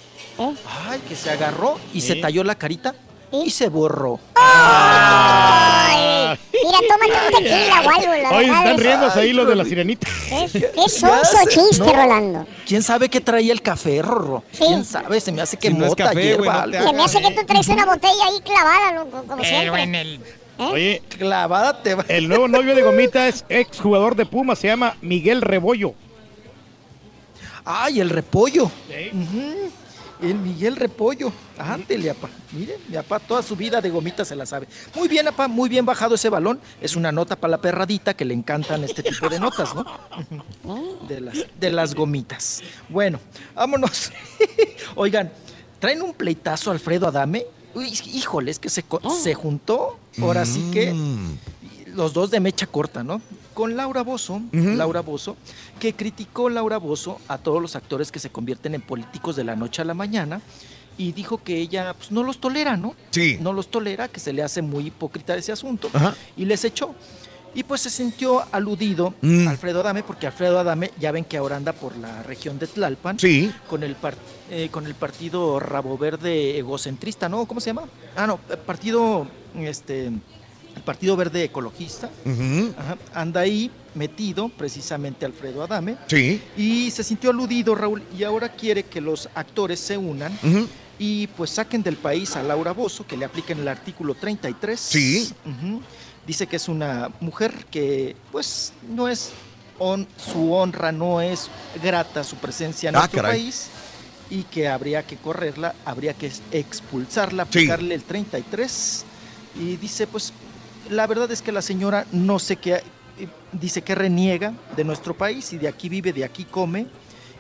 Ay, que se agarró y se talló la carita y se borró. Ay, mira, tómate un tequila o algo. La verdad están es- riéndose ahí los de la sirenita. Es, qué sonso chiste, no. Rolando. ¿Quién sabe qué traía el café, Rorro? Sí. ¿Quién sabe? Se me hace que Si no es mota, café, hierba, no algo. Se me hace que tú traes una botella ahí clavada, loco, como Pero siempre. en el... ¿Eh? Oye, Clavada te va. el nuevo novio de gomita es ex jugador de Puma, se llama Miguel Rebollo. Ay, el repollo. Sí. Ujú. El Miguel Repollo. Ándele, apá. Mire, mi apá toda su vida de gomita se la sabe. Muy bien, apá, muy bien bajado ese balón. Es una nota para la perradita que le encantan este tipo de notas, ¿no? De las, de las gomitas. Bueno, vámonos. Oigan, ¿traen un pleitazo Alfredo Adame? Uy, híjole, es que se, se juntó. Ahora sí que los dos de mecha corta, ¿no? Con Laura Bozo, Laura Bozo, que criticó Laura Bozo a todos los actores que se convierten en políticos de la noche a la mañana y dijo que ella pues, no los tolera, ¿no? Sí. No los tolera, que se le hace muy hipócrita ese asunto Ajá. y les echó. Y pues se sintió aludido Mm. Alfredo Adame, porque Alfredo Adame ya ven que ahora anda por la región de Tlalpan Sí. con el par- eh, con el partido Rabo Verde egocentrista, ¿no? ¿Cómo se llama? Ah, no, eh, partido este Partido Verde Ecologista. Ajá, anda ahí metido precisamente Alfredo Adame Sí. y se sintió aludido Raúl y ahora quiere que los actores se unan y pues saquen del país a Laura Bozo, que le apliquen el artículo 33. Sí. Ujú. Dice que es una mujer que pues no es su honra no es grata su presencia en Ah, nuestro caray. país y que habría que correrla, habría que expulsarla, Sí. aplicarle el 33 y dice pues la verdad es que la señora no sé qué eh, dice que reniega de nuestro país y de aquí vive, de aquí come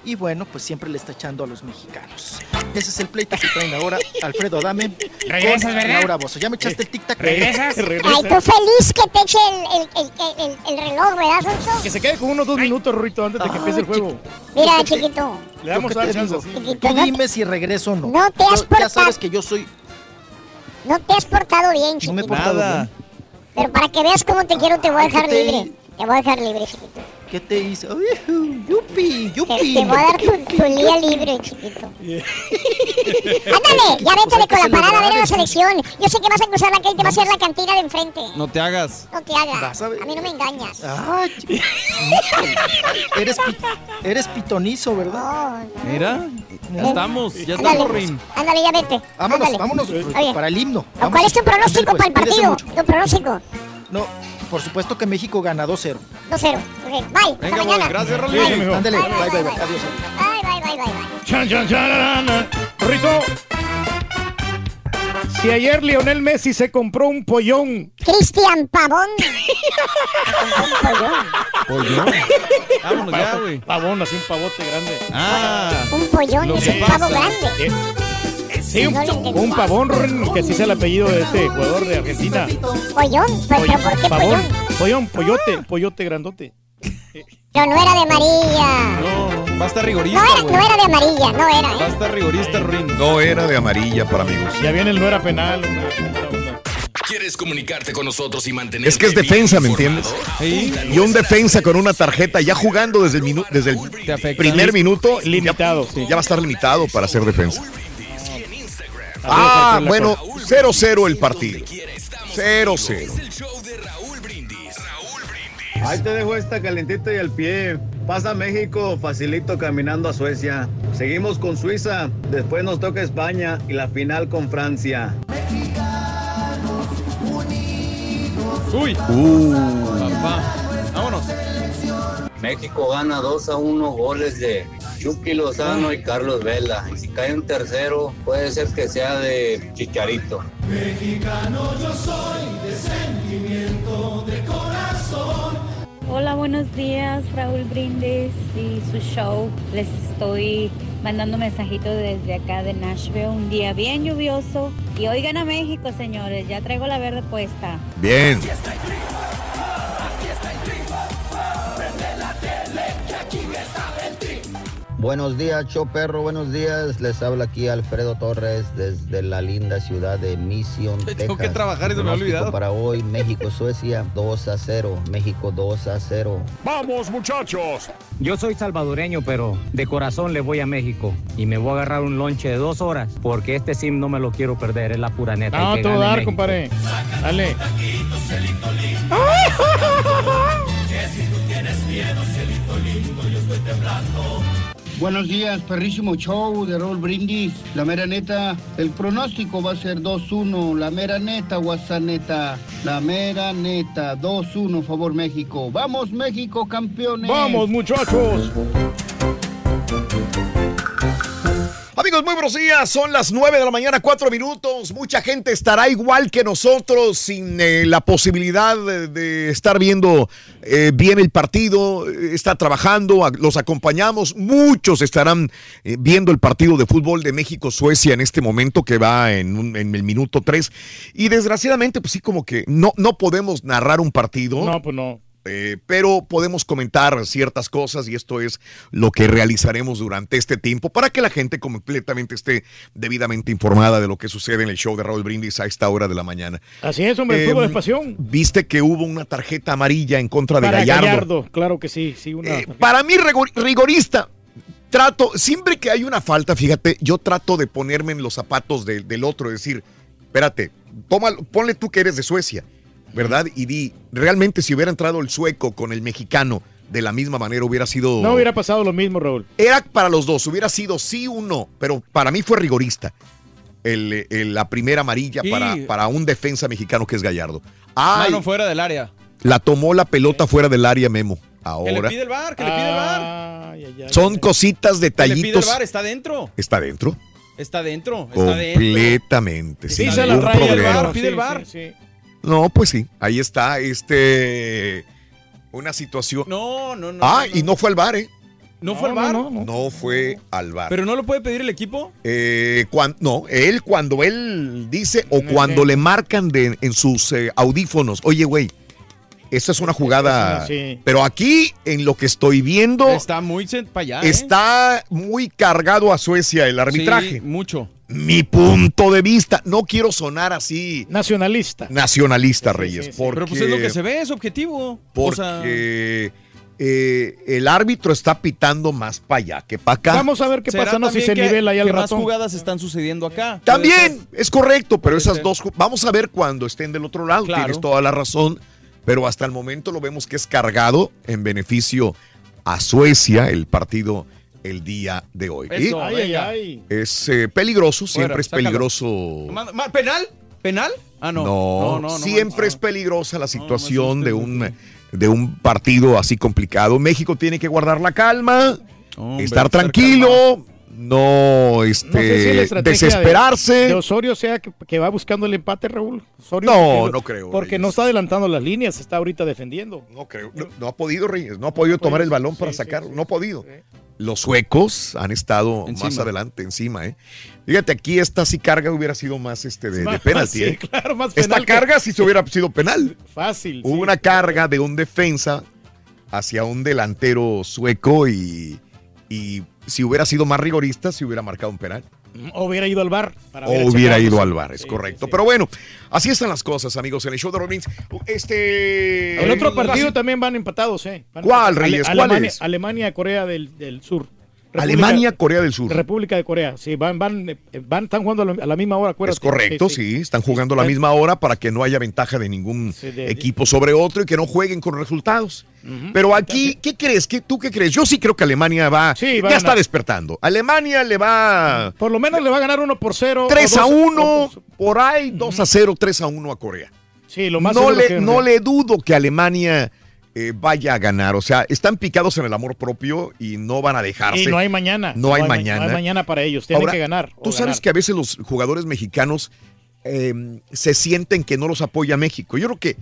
y bueno, pues siempre le está echando a los mexicanos. Ese es el pleito que traen ahora Alfredo Adame Regresas, con ¿verdad? Laura Bozo. ¿Ya me echaste el tic-tac? ¿Regresas? Ay, tú feliz que te eche el, el, el, el, el reloj, ¿verdad, Sonso? Que se quede con unos dos minutos, Rito, antes de que empiece el juego. Mira, chiquito. Le damos te chance. Chiquito, Tú dime si regreso o no. No te has Yo- Ya portado- sabes que yo soy... no te has portado bien, No me he chiquito. portado Nada. bien. Pero para que veas cómo te quiero, te voy a dejar ¿qué te- libre. Te voy a dejar libre, chiquito. ¿Qué te hice? Uy, yupi, Te, yupi. te voy a dar tu, tu día libre, chiquito. Ándale, ya Pues que con la parada a ver a la selección. Yo sé que vas a cruzar la calle y te va a hacer la cantina de enfrente. No te hagas. No te hagas. Vas a. A mí no me engañas. Ay, chico. eres, pi- eres pitonizo, ¿verdad? No, Mira, ya estamos, ya Ándale, estamos, Rin. ándale, ya vete. Vámonos, Ándale. vámonos Oye, para el himno. ¿cuál es tu pronóstico Ándale, para el pues, cuídese partido? mucho. Tu pronóstico. No, por supuesto que México gana 2-0. 2-0. Ok, Bye. Hasta Venga, mañana. boy, gracias, Rolly. Ándale, Bye, bye, bye, bye, bye. bye. Adiós. Bye, bye, bye, bye, bye. Chan, chan, chararana. Rito. Si ayer Lionel Messi se compró un pollón, Cristian Pavón. Un pollón. Vámonos ya, güey. pavón, así un pavote grande. Ah, Un pollón es un pavo grande. Sí, un, un pavón, que así es el apellido de este jugador de Argentina. Pollón. ¿Pero, pero por qué Pavón, pollón? pollón, pollote, pollote grandote. Pero no era de amarilla. no, va a estar No rigorista, era, güey. no era de amarilla, no era, Va a ¿eh? estar rigorista, Rin. No era de amarilla para amigos. Ya viene el no era penal. ¿Quieres comunicarte con nosotros y mantener Es que es defensa, ¿me entiendes? Sí. Y un defensa con una tarjeta ya jugando desde el, minu- desde el primer minuto. Limitado, ya, sí. ya va a estar limitado para hacer defensa. Ah, bueno, Lacón. 0-0 el partido. 0-0. Ahí te dejo esta calentita y al pie. Pasa México facilito caminando a Suecia. Seguimos con Suiza. Después nos toca España y la final con Francia. Uy, Uh, papá. Vámonos. México gana 2 a 1 goles de Chucky Lozano y Carlos Vela. Y si cae un tercero, puede ser que sea de Chicharito. Hola, buenos días, Raúl Brindis y su show. Les estoy mandando mensajitos desde acá de Nashville, un día bien lluvioso. Y oigan a México, señores, ya traigo la verde puesta. bien. Buenos días, show perro, buenos días. Les habla aquí Alfredo Torres desde la linda ciudad de Mission, Texas. Tengo que trabajar y se me ha olvidado. Para hoy, México-Suecia 2 a 0. México 2 a 0. ¡Vamos, muchachos! Yo soy salvadoreño, pero de corazón le voy a México y me voy a agarrar un lonche de dos horas porque este sim no me lo quiero perder, es la pura neta. No, y que te voy a gane dar, México. compadre. Dale. Buenos días, perrísimo show de Roll Brindis. La mera neta, el pronóstico va a ser 2-1. La mera neta, guasaneta. La mera neta, 2-1, favor México. Vamos, México, campeones. Vamos, muchachos. Amigos, muy buenos días. Son las 9 de la mañana, 4 minutos. Mucha gente estará igual que nosotros sin eh, la posibilidad de, estar viendo eh, bien el partido. Está trabajando, los acompañamos. Muchos estarán eh, viendo el partido de fútbol de México-Suecia en este momento que va en, un- en el minuto 3. Y desgraciadamente, pues sí, como que no, no podemos narrar un partido. No, pues no. Eh, pero podemos comentar ciertas cosas y esto es lo que realizaremos durante este tiempo para que la gente completamente esté debidamente informada de lo que sucede en el show de Raúl Brindis a esta hora de la mañana. Así es, hombre, Eh, fútbol es pasión. Viste que hubo una tarjeta amarilla en contra de Gallardo. Gallardo, claro que sí, sí, una. Eh, para mí, rigor- rigorista. Trato, siempre que hay una falta, fíjate, yo trato de ponerme en los zapatos de- del otro, decir, espérate, toma, ponle tú que eres de Suecia, ¿verdad? Y di, realmente si hubiera entrado el sueco con el mexicano de la misma manera hubiera sido... no hubiera pasado lo mismo, Raúl. Era para los dos, hubiera sido sí o no, pero para mí fue rigorista. El- el- la primera amarilla Sí. para, para un defensa mexicano que es Gallardo. Ay, Mano fuera del área. la tomó la pelota fuera del área Memo. Que le Ahora pide el bar, que le pide el bar. Ay, ay, ay. son cositas, Que le pide el detallitos. bar, está dentro. Está dentro. Está dentro, está dentro. Completamente. Sí, se la raya el problema. bar, pide el Sí, bar. sí, sí. No, pues sí. Ahí está. Este. Una situación. No, no, no. ah, no, y no fue al bar, ¿eh? No fue al bar. No, fue al bar. Pero no lo puede pedir el equipo. Eh, cuan- no, él cuando él dice o cuando le marcan de, en sus eh, audífonos, oye, güey, esta es una jugada. Sí. Pero aquí, en lo que estoy viendo, Está muy para allá. ¿eh? está muy cargado a Suecia el arbitraje. Sí, mucho. Mi punto de vista, no quiero sonar así Nacionalista. nacionalista, Reyes, porque, Pero pues es lo que se ve, es objetivo. porque O sea, eh, el árbitro está pitando más para allá que para acá. Vamos a ver qué ¿será pasa, no si se que- nivela ahí al más ratón. jugadas están sucediendo acá. También es correcto, pero esas ser. dos, vamos a ver cuando estén del otro lado, Claro. tienes toda la razón, pero hasta el momento lo vemos que es cargado en beneficio a Suecia el partido el día de hoy. Y Eso, Ay, ay, venga. ay. es eh, peligroso, Fuera, siempre es sácalo. peligroso. ¿Penal? ¿Penal? Ah, no. No, no, no, no, siempre no. es peligrosa la situación de un de un partido así complicado. México tiene que guardar la calma, Hombre, estar tranquilo, no No este sé si de- desesperarse. De, Osorio sea que, que va buscando el empate, Raúl. Osorio, No, porque- no creo, Porque Reyes. no está adelantando las líneas, está ahorita defendiendo. No creo. No, no ha podido Reyes, no ha podido tomar el balón para sacarlo, no ha podido. Los suecos han estado más adelante encima, ¿eh? Fíjate, aquí esta sí carga hubiera sido más este de, de penalti, sí, ¿eh? claro, más Esta penal que- carga sí se hubiera sido penal. Fácil. Hubo sí. una carga de un defensa hacia un delantero sueco y, y si hubiera sido más rigorista, se hubiera marcado un penal. O hubiera ido al bar. para O hubiera ido al bar, es Sí, correcto. sí. Pero bueno, así están las cosas, amigos, en el show de Rollins. Este. El otro partido también van empatados, ¿eh? Van ¿Cuál. Reyes? Ale- ¿Cuál Alemania, Corea del, del Sur. Alemania, Corea del Sur. República de Corea, sí, van, van, van, están jugando a la- misma hora, acuérdate. Es correcto, sí, están jugando a la misma hora para que no haya ventaja de ningún Sí, de- equipo sobre otro y que no jueguen con resultados. Pero aquí, ¿qué crees? ¿Qué, ¿Tú qué crees? Yo sí creo que Alemania va, Sí, ya está despertando. Alemania le va Por lo menos le va a ganar uno por cero. 3 o a dos- 1, o- por ahí 2 a 0, 3 a 1 a Corea. Sí, lo más no le, que- no le dudo que Alemania eh, vaya a ganar. O sea, están picados en el amor propio y no van a dejarse. Y no hay mañana. No hay ma- mañana. No hay mañana para ellos. Tienen Ahora, que ganar. Tú sabes ganar. que a veces los jugadores mexicanos eh, se sienten que no los apoya México. Yo creo que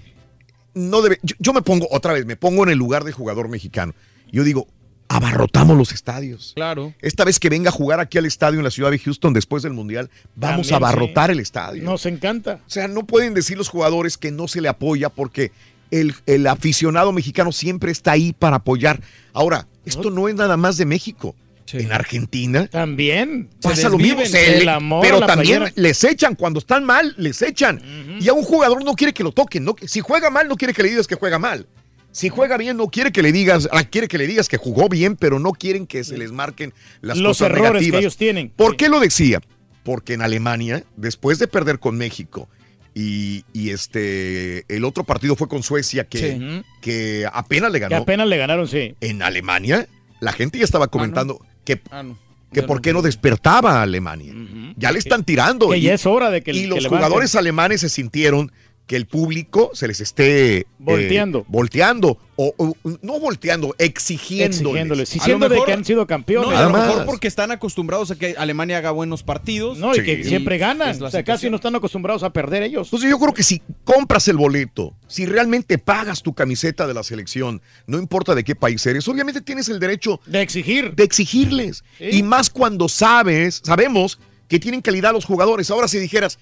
no debe. Yo, yo me pongo, otra vez, me pongo en el lugar de jugador mexicano. Yo digo, abarrotamos los estadios. Claro. Esta vez que venga a jugar aquí al estadio en la ciudad de Houston después del Mundial, vamos También, a abarrotar sí. el estadio. Nos encanta. O sea, no pueden decir los jugadores que no se le apoya porque el, el aficionado mexicano siempre está ahí para apoyar. Ahora, esto no es nada más de México. En Argentina. También. Pasa lo mismo. se le- amor pero también playera. les echan. Cuando están mal, les echan. Y a un jugador no quiere que lo toquen. No, si juega mal, no quiere que le digas que juega mal. Si juega bien, no quiere que le digas, ah, quiere que le digas que jugó bien, pero no quieren que se les marquen las Los cosas errores que ellos tienen. ¿Por qué lo decía? Porque en Alemania, después de perder con México y, y este el otro partido fue con Suecia que, Sí. que apenas le Que ganó. apenas le ganaron, sí. En Alemania, la gente ya estaba comentando que, Ah, no. que por no qué no despertaba a Alemania. Ya le están tirando. Que y, ya es hora de que y que los jugadores alemanes se sintieron que el público se les esté eh, Volteando. volteando o, o- no volteando, exigiéndoles. Exigiéndoles, lo diciendo de que han sido campeones. No, a lo mejor porque están acostumbrados a que Alemania haga buenos partidos. No, y que siempre ganan. O sea, casi no están acostumbrados a perder ellos. Entonces yo creo que si compras el boleto, si realmente pagas tu camiseta de la selección, no importa de qué país eres, obviamente tienes el derecho de exigir. De exigirles. Sí. Y más cuando sabes, sabemos que tienen calidad los jugadores. Ahora si dijeras,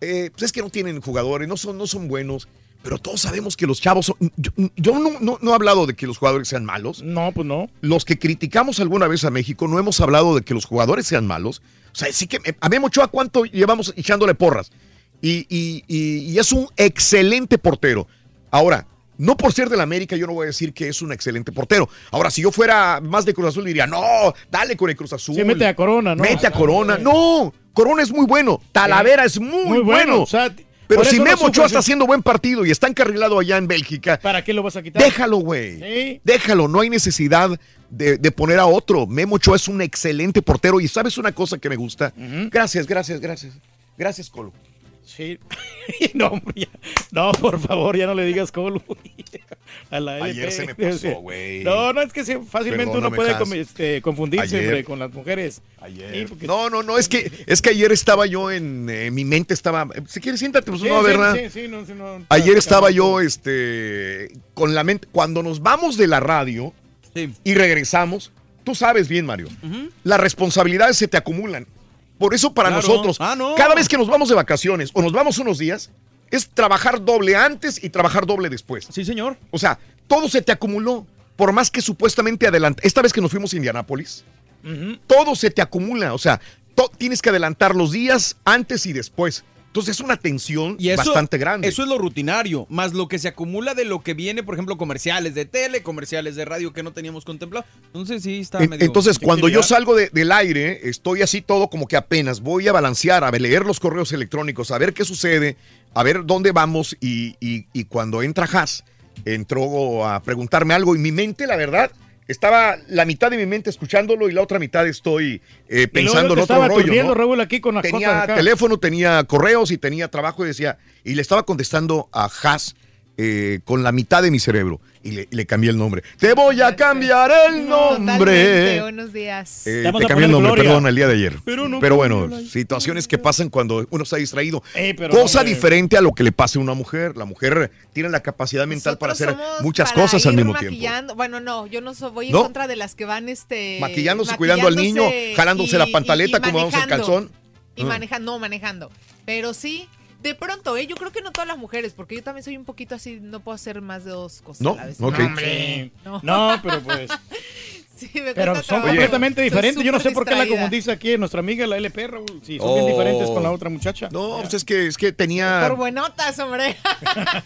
eh, pues es que no tienen jugadores, no son, no son buenos, pero todos sabemos que los chavos son... Yo, yo no, no- no he hablado de que los jugadores sean malos. No, pues no. Los que criticamos alguna vez a México no hemos hablado de que los jugadores sean malos. O sea, sí que a Memo Ochoa, ¿cuánto llevamos echándole porras? Y, y- y- y es un excelente portero. Ahora, no por ser del América, yo no voy a decir que es un excelente portero. Ahora, si yo fuera más de Cruz Azul, diría, no, dale con el Cruz Azul. Sí, mete a Corona, ¿no? Mete a Corona. No, Corona es muy bueno. Talavera es muy, Muy bueno, bueno. o sea, Pero si Memo Ochoa está haciendo buen partido y está encarrilado allá en Bélgica, ¿Para qué lo vas a quitar? déjalo, güey. Sí. Déjalo, no hay necesidad de, de poner a otro. Memo Ochoa es un excelente portero y sabes una cosa que me gusta. Gracias, gracias, gracias. Gracias, Colo. Sí. no, ya- no, por favor, ya no le digas colo. A la Ayer LP. se me pasó, güey. No, no, es que fácilmente uno puede este, confundirse Ayer. con las mujeres. Ayer. Sí, porque- No, no, no, es que, es que ayer estaba yo en, eh, mi mente estaba, si quieres siéntate, pues Sí, no, sí, ¿verdad? sí, sí, no, sí, no, Ayer estaba no, yo, este, con la mente, cuando nos vamos de la radio y regresamos, tú sabes bien, Mario, las responsabilidades se te acumulan. Por eso para Claro. nosotros, Ah, no. cada vez que nos vamos de vacaciones o nos vamos unos días, es trabajar doble antes y trabajar doble después. Sí, señor. O sea, todo se te acumuló. Por más que supuestamente adelante. Esta vez que nos fuimos a Indianápolis, todo se te acumula. O sea, tienes que adelantar los días antes y después. Entonces es una tensión Y eso, bastante grande. Eso es lo rutinario, más lo que se acumula de lo que viene, por ejemplo, comerciales de tele, comerciales de radio que no teníamos contemplado. Entonces sí está medio... Entonces, cuando yo salgo de- del aire, estoy así todo como que apenas voy a balancear, a leer los correos electrónicos, a ver qué sucede, a ver dónde vamos. Y, y- y cuando entra Haas, entró a preguntarme algo y mi mente, la verdad, estaba la mitad de mi mente escuchándolo y la otra mitad estoy eh, pensando en otro estaba rollo. ¿no? Raúl, aquí con las Tenía cosas teléfono, tenía correos y tenía trabajo y decía, y le estaba contestando a Haas eh, con la mitad de mi cerebro y le, cambié el nombre. Te voy a cambiar el Totalmente, nombre. buenos días. Eh, Te cambié el nombre, Gloria. perdón, el día de ayer. Pero no Pero bueno, situaciones que pasan cuando uno está distraído. Eh, pero Cosa hombre. diferente a lo que le pase a una mujer. La mujer tiene la capacidad mental para hacer muchas para cosas al mismo tiempo. maquillando. Bueno, no, yo no soy, voy en contra de las que van este Maquillándose, cuidando al niño, jalándose la pantaleta como vamos el calzón. Y Mm. manejando, no manejando. Pero sí, de pronto, ¿eh? yo creo que no todas las mujeres, porque yo también soy un poquito así, no puedo hacer más de dos cosas ¿No? a la vez. Sí. No. No, pero pues. Sí, me Pero son trabajo. completamente diferentes. Yo no sé por qué la confundiste aquí, nuestra amiga, la LP, Raúl. Sí, son bien diferentes con la otra muchacha. No, pues es que, es que tenía, Por buenotas, hombre.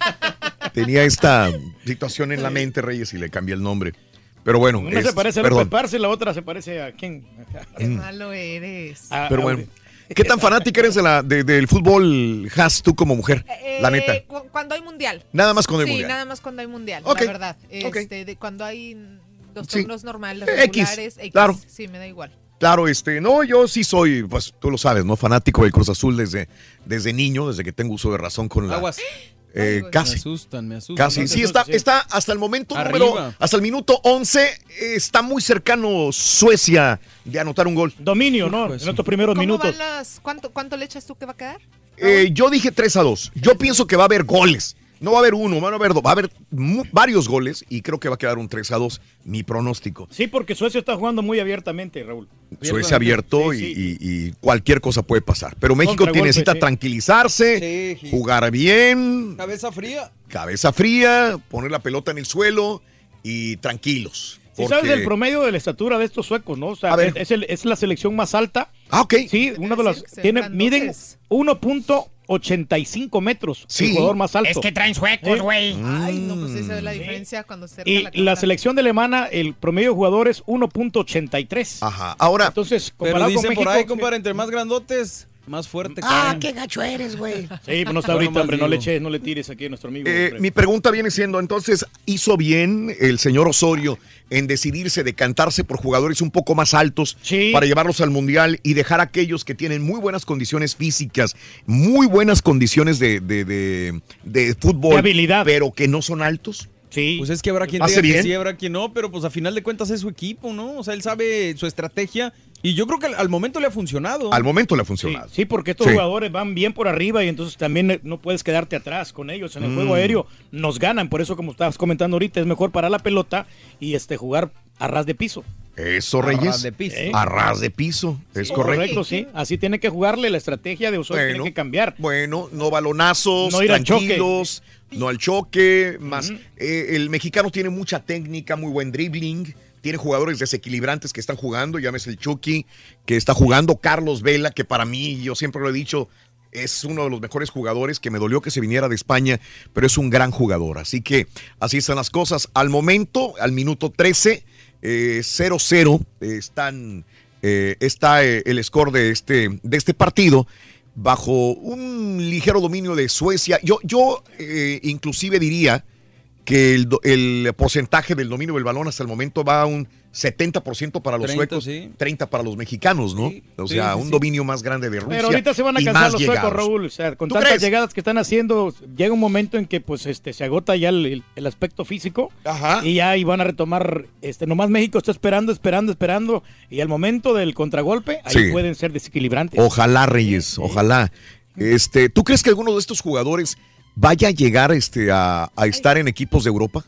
tenía esta situación en la mente, Reyes, y le cambié el nombre. Pero bueno, Una es- se parece a perdón. López Parce, la otra se parece a quién. Qué malo eres. A- Pero a- bueno, ¿qué tan fanática eres de la, de- del fútbol, Has, tú como mujer? la Eh, neta. cu- Cuando hay mundial. Nada más cuando hay sí, mundial. nada más cuando hay mundial, Ok, la verdad. Este, de cuando hay los Sí. torneos normales, X, regulares, X, claro. Sí, me da igual. Claro, este, no, yo sí soy, pues tú lo sabes, ¿no? Fanático del Cruz Azul desde, desde niño, desde que tengo uso de razón con la. Aguas. Eh, Me casi. asustan, me asustan. Casi, sí, está, está hasta el momento Arriba. número, hasta el minuto 11, eh, está muy cercano Suecia de anotar un gol. Dominio, ¿no? En estos primeros ¿Cómo minutos. van las, cuánto, ¿Cuánto le echas tú que va a quedar? Eh, yo dije 3 a 2. Yo pienso que va a haber goles. No va a haber uno, van a haber dos, va a haber varios goles y creo que va a quedar un 3 a 2, mi pronóstico. Sí, porque Suecia está jugando muy abiertamente, Raúl. Suecia abierto. Y, cualquier cosa puede pasar. Pero México necesita tranquilizarse, jugar bien. Cabeza fría. Cabeza fría, poner la pelota en el suelo y tranquilos. Porque... Sabes el promedio de la estatura de estos suecos, ¿no? O sea, es, la selección más alta. Ah, ok. Sí, una de las. Tiene, miden 85 metros, sí. el jugador más alto. Es que traen suecos, ¿Eh? güey. Ay, no, pues esa es la mm. diferencia cuando se Y la, la, selección de Alemana, el promedio de jugador es 1.83. Ajá. Ahora, entonces, comparado pero con México, por pues, entre eh, más grandotes, más fuerte. Ah, qué gacho eres, güey. Sí, pues no está ahorita, hombre, no le eches, no le tires aquí a nuestro amigo. Eh, mi pregunta viene siendo, entonces, ¿hizo bien el señor Osorio en decidirse decantarse por jugadores un poco más altos Sí. para llevarlos al Mundial y dejar a aquellos que tienen muy buenas condiciones físicas, muy buenas condiciones de, de, de- de fútbol, De habilidad. pero que no son altos? Sí. Pues es que habrá quien ¿Hace diga que sí, habrá quien no, pero pues a final de cuentas es su equipo, ¿no? O sea, él sabe su estrategia y yo creo que al, al momento le ha funcionado. Al momento le ha funcionado. sí, porque estos Sí. jugadores van bien por arriba y entonces también eh, no puedes quedarte atrás con ellos. En el juego Mm. aéreo nos ganan, por eso como estabas comentando ahorita, es mejor parar la pelota y este jugar a ras de piso. Eso, A Reyes. ras de piso. ¿Eh? A ras de piso, es correcto. sí. Así tiene que jugarle, la estrategia de Osorio Bueno. tiene que cambiar. Bueno, no balonazos, No ir al choque. tranquilos, no al choque, más eh, el mexicano tiene mucha técnica, muy buen dribbling, tiene jugadores desequilibrantes que están jugando, llámese el Chucky, que está jugando, Carlos Vela, que para mí, yo siempre lo he dicho, es uno de los mejores jugadores, que me dolió que se viniera de España, pero es un gran jugador. Así que así están las cosas. Al momento, al minuto 13, eh, 0-0, eh, están, eh, está eh, el score de este, de este partido bajo un ligero dominio de Suecia. Yo, yo eh, inclusive diría que el, porcentaje del dominio del balón hasta el momento va a un 70% para los 30, suecos, sí. 30 para los mexicanos, ¿no? o sea, sí, un sí. dominio más grande de Rusia. Pero ahorita se van a y cansar más los suecos. Raúl. O sea, con ¿Tú tantas crees? llegadas que están haciendo, llega un momento en que pues este se agota ya el, el- aspecto físico Ajá. y ya ahí van a retomar, este, nomás México está esperando, esperando, esperando, y al momento del contragolpe, ahí Sí. pueden ser desequilibrantes. Ojalá, Reyes, ojalá. Este, ¿Tú crees que alguno de estos jugadores vaya a llegar este, a, a estar en equipos de Europa?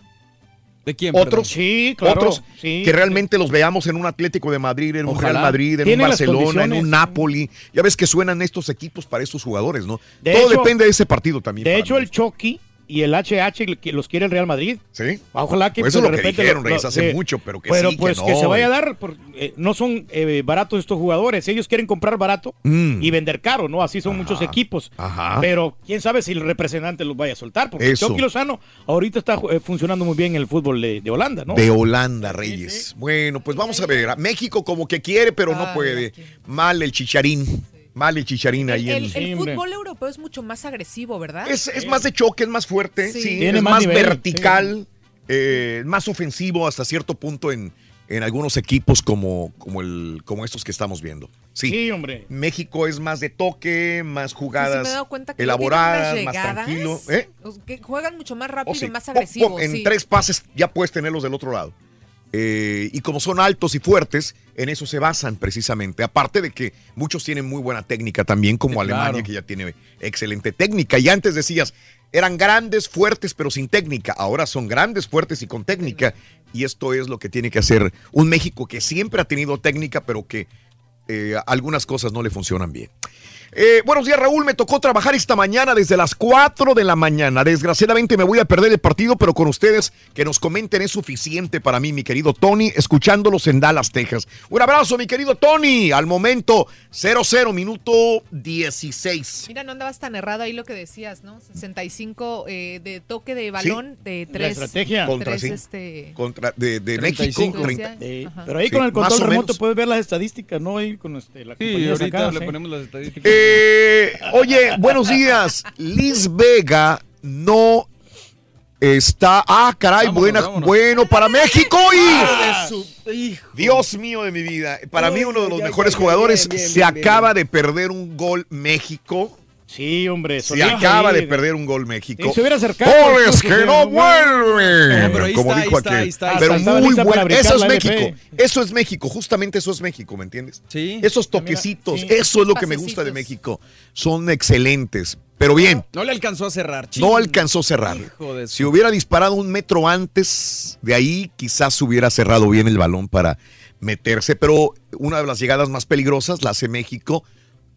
¿De quién? Otros, Sí, claro, otros sí. que realmente los veamos en un Atlético de Madrid, en un. Real Madrid, en un Barcelona, en un Napoli. Ya ves que suenan estos equipos para estos jugadores, ¿no? De Todo hecho- depende de ese partido también. De hecho, mí. el Chucky y el HH que los quiere el Real Madrid. Sí. Ojalá que Pues eso es lo que repente dijeron, Reyes, hace mucho, pero que sí, que pues no, que se vaya a güey. dar, por- eh, no son eh, baratos estos jugadores, ellos quieren comprar barato Mm. y vender caro, ¿no? Así son muchos equipos. Ajá. Pero quién sabe si el representante los vaya a soltar, porque. Chucky Lozano ahorita está eh, funcionando muy bien en el fútbol de, de Holanda, ¿no? De Holanda, Reyes. Bueno, pues vamos a ver. México como que quiere, pero no puede. Mal el chicharín. Mal el chicharín ahí El, en... el fútbol europeo es mucho más agresivo, ¿verdad? Es, es más de choque, es más fuerte, Sí. sí, Tiene es más más, nivel, vertical, eh, más ofensivo hasta cierto punto en, en algunos equipos como, como, el, como estos que estamos viendo. Sí. Sí, hombre. México es más de toque, más Sí, sí jugadas me he dado cuenta que elaboradas, más tranquilo. ¿eh? Que juegan mucho más Oh, rápido sí. y más Pop, agresivo. pop, en sí. tres pases ya puedes tenerlos del otro lado. Eh, y como son altos y fuertes, en eso se basan precisamente. Aparte de que muchos tienen muy buena técnica también, como Sí, Alemania, claro. que ya tiene excelente técnica. Y antes decías, eran grandes, fuertes, pero sin técnica. Ahora son grandes, fuertes y con técnica. Y esto es lo que tiene que hacer un México que siempre ha tenido técnica, pero que eh, algunas cosas no le funcionan bien. Eh, buenos días, Raúl. Me tocó trabajar esta mañana desde las 4 de la mañana. Desgraciadamente me voy a perder el partido, pero con ustedes que nos comenten es suficiente para mí, mi querido Tony, escuchándolos en Dallas, Texas. Un abrazo, mi querido Tony. Al momento, 0-0, minuto 16. Mira, no andabas tan errado ahí lo que decías, ¿no? 65 eh, de toque de balón de tres. estrategia. Contra, tres, sí. este, Contra, de, de 35. México. 30. Sí, Ajá. pero ahí Sí, con el control remoto menos. puedes ver las estadísticas, ¿no? Ahí con este, la Sí, compañía ahorita sacada, le sí. ponemos las estadísticas. Eh, oye, buenos días. Liz Vega no está. Ah, caray, Vámonos, buena, vámonos. bueno para México y. Dios mío de mi vida. Para mí, uno de los mejores jugadores. se acaba de perder un gol México. Sí, hombre. Se acaba de perder un gol México. Y se hubiera acercado, ¡Goles que no No, vuelven! pero ahí como está, dijo ahí está, aquel. pero está. Muy bueno. Eso es México. Eso es México. Justamente eso es México, ¿me entiendes? Sí. Esos toquecitos. sí. Eso es lo que me gusta de. México. Son excelentes. Pero bien. No le alcanzó a cerrar. No Chin. alcanzó a cerrar. Si hubiera disparado un metro antes de ahí, quizás hubiera cerrado bien el balón para meterse. Pero una de las llegadas más peligrosas la hace México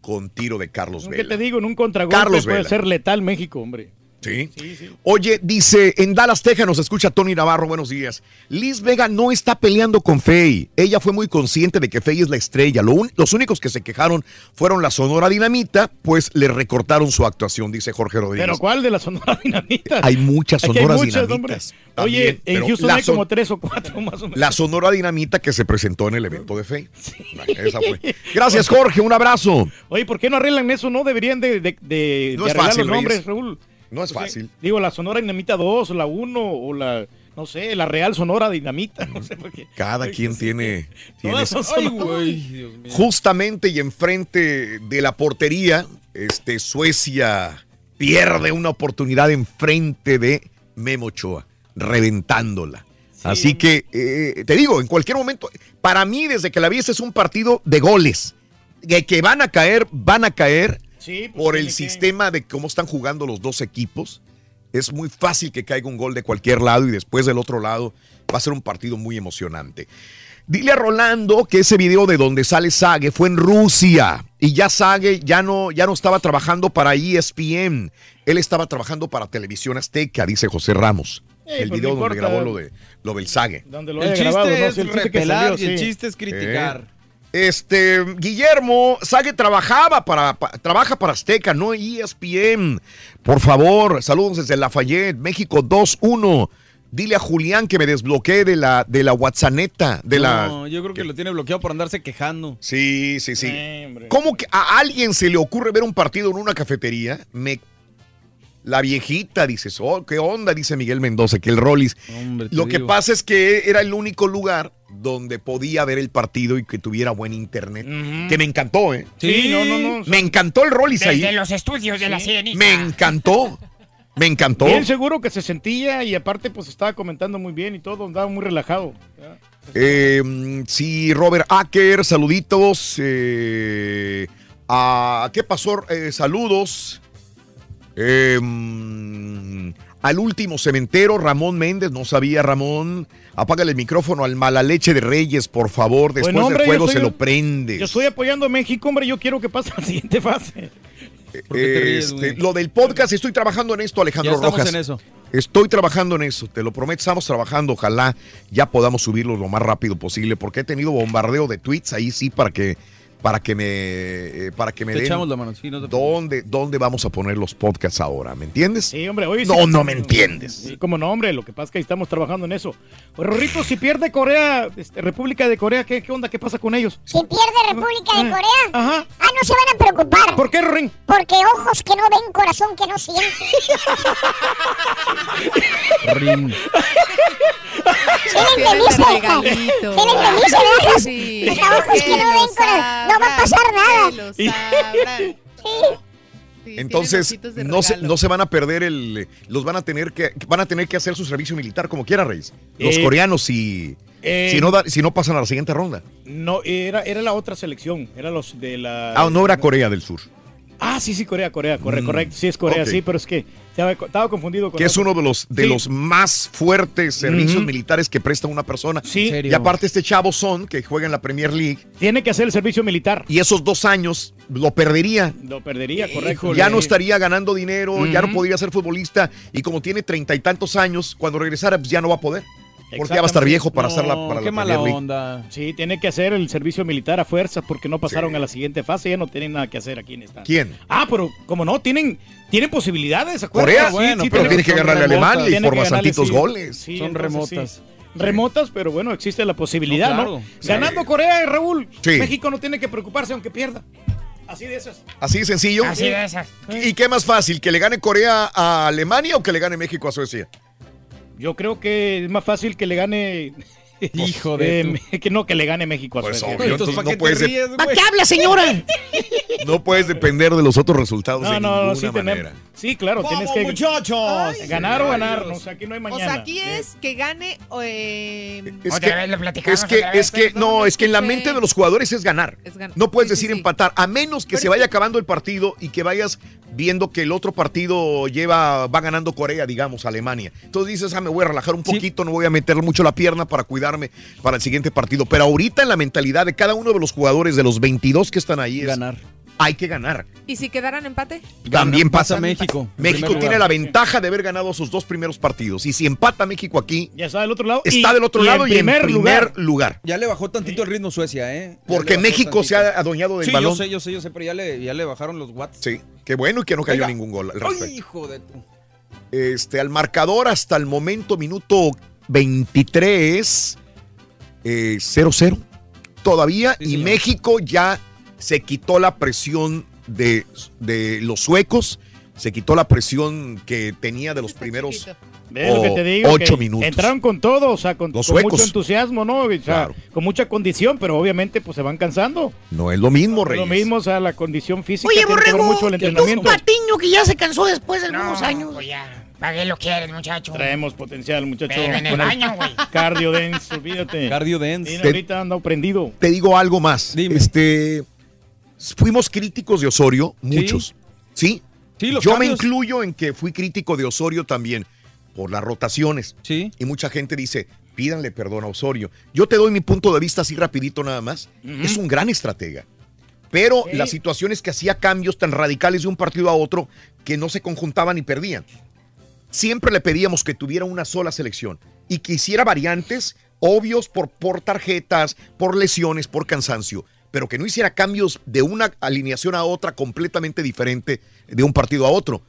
con tiro de Carlos ¿Qué Vela. te digo? En un contragolpe Carlos puede Vela. ser letal México, hombre. Sí. Oye, dice, en Dallas, Texas nos escucha Tony Navarro, buenos días. Liz Vega no está peleando con Faye. Ella fue muy consciente de que Faye es la estrella. Lo un- los únicos que se quejaron fueron la Sonora Dinamita, pues le recortaron su actuación, dice Jorge Rodríguez. ¿Pero cuál de la Sonora Dinamita? Hay muchas Aquí hay Sonoras muchas. Dinamitas. Oye, en Houston hay como tres o cuatro más o menos. La Sonora Dinamita que se presentó en el evento de Faye. Esa fue. Gracias, Jorge. Un abrazo. Oye, ¿por qué no arreglan eso? No deberían de, de, de- No de es arreglar fácil, los nombres. Raúl. No es O sea, fácil. digo, la Sonora Dinamita 2, la 1 o la, no sé, la Real Sonora Dinamita. No sé por qué. Cada quien tiene. tiene Todas son Ay, sonoras. güey, Dios mío. Justamente y enfrente de la portería, este, Suecia pierde una oportunidad enfrente de Memo Ochoa, reventándola. Así que, eh, te digo, en cualquier momento, para mí, desde que la vi, este es un partido de goles. De que van a caer, van a caer Sí, pues por el que- sistema de cómo están jugando los dos equipos. Es muy fácil que caiga un gol de cualquier lado y después del otro lado va a ser un partido muy emocionante. Dile a Rolando que ese video de donde sale Sage fue en Rusia y ya Sage ya no, ya no estaba trabajando para ESPN. Él estaba trabajando para Televisión Azteca, dice José Ramos. Eh, el pues video donde importa. grabó lo, de, lo del Sage. Donde lo El chiste grabado, ¿no? es Sí, el chiste que repelar salió, y el chiste es criticar. Este, Guillermo, Sage trabajaba para, pa- trabaja para Azteca, no ESPN. Por favor, saludos desde Lafayette, México 2-1. Dile a Julián que me desbloquee de la, de la WhatsApp, de la... No, yo creo que lo tiene bloqueado por andarse quejando. Sí, sí, sí. ¿Cómo que a alguien se le ocurre ver un partido en una cafetería? Me... La viejita, dices, oh, ¿qué onda? Dice Miguel Mendoza, que el Rollis. Hombre, Lo que digo. pasa es que era el único lugar donde podía ver el partido y que tuviera buen internet. Que me encantó, ¿eh? Sí, no, no, no. Me encantó el Rollis ahí. Desde los estudios de la sirenita. Me encantó. Me encantó. Bien seguro que se sentía y aparte pues estaba comentando muy bien y todo, andaba muy relajado. Eh, mm, sí, Robert Acker, saluditos. eh, a- ¿Qué pasó? Eh, saludos. Eh, mm, al último cementero, Ramón Méndez, no sabía Ramón. Apágale el micrófono al mala leche de Reyes, por favor. Después Bueno, hombre, del juego yo se lo prende. Yo estoy apoyando a México, hombre, yo quiero que pase a la siguiente fase. ¿Por qué te ríes, Este, lo del podcast, estoy trabajando en esto, Alejandro Ya estamos Rojas. en eso. Estoy trabajando en eso, te lo prometo, estamos trabajando. Ojalá ya podamos subirlo lo más rápido posible, porque he tenido bombardeo de tweets ahí sí para que para que me eh, para que me Te den echamos la mano, sí, no te dónde dónde vamos a poner los podcasts ahora, ¿me entiendes? Sí, hombre, oye, no, sí- no me entiendes. Sí, como no, hombre, lo que pasa es que ahí estamos trabajando en eso. Pues, Rorrito, si pierde Corea, este, República de Corea, ¿qué, ¿qué onda? ¿Qué pasa con ellos? Si pierde República de Corea, Ajá. ah, no se van a preocupar. ¿Por qué, Rorín? Porque ojos que no ven, corazón que no siente. Rin. ¿Sí entendiste? ¿Sí entendiste? Sí. Ojos que no ven, corazón. No va a pasar nada. Sí, Entonces no se, no se van a perder el los van a tener que van a tener que hacer su servicio militar como quiera, Reyes. Los Eh, coreanos si eh, si no da- si no pasan a la siguiente ronda. No, era, era la otra selección, era los de la... Ah, no era Corea del Sur. Ah, sí, sí, Corea, Corea, corre, Mm, correcto, sí es Corea, sí, pero es que estaba, estaba confundido con que es uno de los de Sí. los más fuertes servicios militares que presta una persona. Sí. Y aparte este chavo Son, que juega en la Premier League, Tiene que hacer el servicio militar. y esos dos años lo perdería. Lo perdería, correcto. Ya no estaría ganando dinero, ya no podría ser futbolista, y como tiene treinta y tantos años, cuando regresara pues ya no va a poder. Porque ya va a estar viejo para hacer la, No, para qué la mala Premier League. onda. Sí, tiene que hacer el servicio militar a fuerzas porque no pasaron a la siguiente fase, ya no tienen nada que hacer aquí en esta. ¿Quién? Ah, pero como no, tienen, tienen posibilidades, acuérdate. Corea, Sí, bueno, sí, pero tienen- tiene que ganarle a. Alemania y por bastantitos sí. goles. Sí, Son entonces, remotas. sí. Remotas, pero bueno, existe la posibilidad, No, ¿no? Ganando Corea, Raúl, Sí. México no tiene que preocuparse aunque pierda. Así de esas. Así de sencillo. Así de esas. ¿Y qué más fácil? ¿Que le gane Corea a Alemania o que le gane México a Suecia? Yo creo que es más fácil que le gane. Hijo de Eh, que no que le gane México a Pues Suecia. obvio, entonces no puedes, de- ¿Para qué habla, señora? no puedes depender de los otros resultados No, de no, ninguna sí manera. tenemos. Sí, claro, tienes ¡Vamos, que muchachos! ganar o ganar. O sea, aquí no hay O mañana. sea, aquí es que gane. eh, Es Otra que, vez lo platicamos, es que, otra vez, es que, no, es que en la mente de los jugadores es ganar. Es ganar. No puedes Sí, decir sí. empatar, a menos que Pero se vaya que- acabando el partido y que vayas viendo que el otro partido lleva, va ganando Corea, digamos, Alemania. Entonces dices, ah, me voy a relajar un Sí. poquito, no voy a meter mucho la pierna para cuidarme para el siguiente partido. Pero ahorita en la mentalidad de cada uno de los jugadores, de los 22 que están ahí, es Ganar. hay que ganar. ¿Y si quedaran empate? También pasa pasa México, México tiene lugar. la ventaja de haber ganado sus dos primeros partidos. Y si empata México aquí, Ya está del otro lado. está Y- del otro y lado en y en primer primer lugar. lugar. Ya le bajó tantito el ritmo Suecia, ¿eh? Ya Porque México se ha adueñado del Sí, balón. yo sé, yo sé, yo sé, pero ya le, ya le bajaron los watts. Sí, qué bueno y que no cayó Oiga. ningún gol al Ay, hijo de tu... Este, al marcador hasta el momento, minuto 23, eh, 0-0 todavía. y México ya se quitó la presión de, de los suecos, se quitó la presión que tenía de los primeros Ve lo que o- te digo. ocho que minutos. Entraron con todo, o sea, con, Los con suecos. mucho entusiasmo, ¿no? O sea, Claro. con mucha condición, pero obviamente pues se van cansando. No es lo mismo, Es Reyes. Lo mismo, o sea, la condición física Oye, Borrego, mucho el ¿y tú un entrenamiento. patiño que ya se cansó después de algunos No, años? pues ¿Para qué lo quieres, muchacho? Traemos potencial, muchacho. Pero en el baño, güey. Cardio dense, olvídate. Cardio dense. Mira, Te- ahorita anda prendido. Te digo algo más. Este, fuimos críticos de Osorio, muchos. ¿Sí? Sí, los Yo me incluyo en que fui crítico de Osorio también por las rotaciones. Sí. Y mucha gente dice, pídanle perdón a Osorio. Yo te doy mi punto de vista así rapidito nada más. Es un gran estratega. Pero Sí. la situación es que hacía cambios tan radicales de un partido a otro que no se conjuntaban y perdían. Siempre le pedíamos que tuviera una sola selección y que hiciera variantes obvios por, por tarjetas, por lesiones, por cansancio, pero que no hiciera cambios de una alineación a otra completamente diferente de un partido a otro.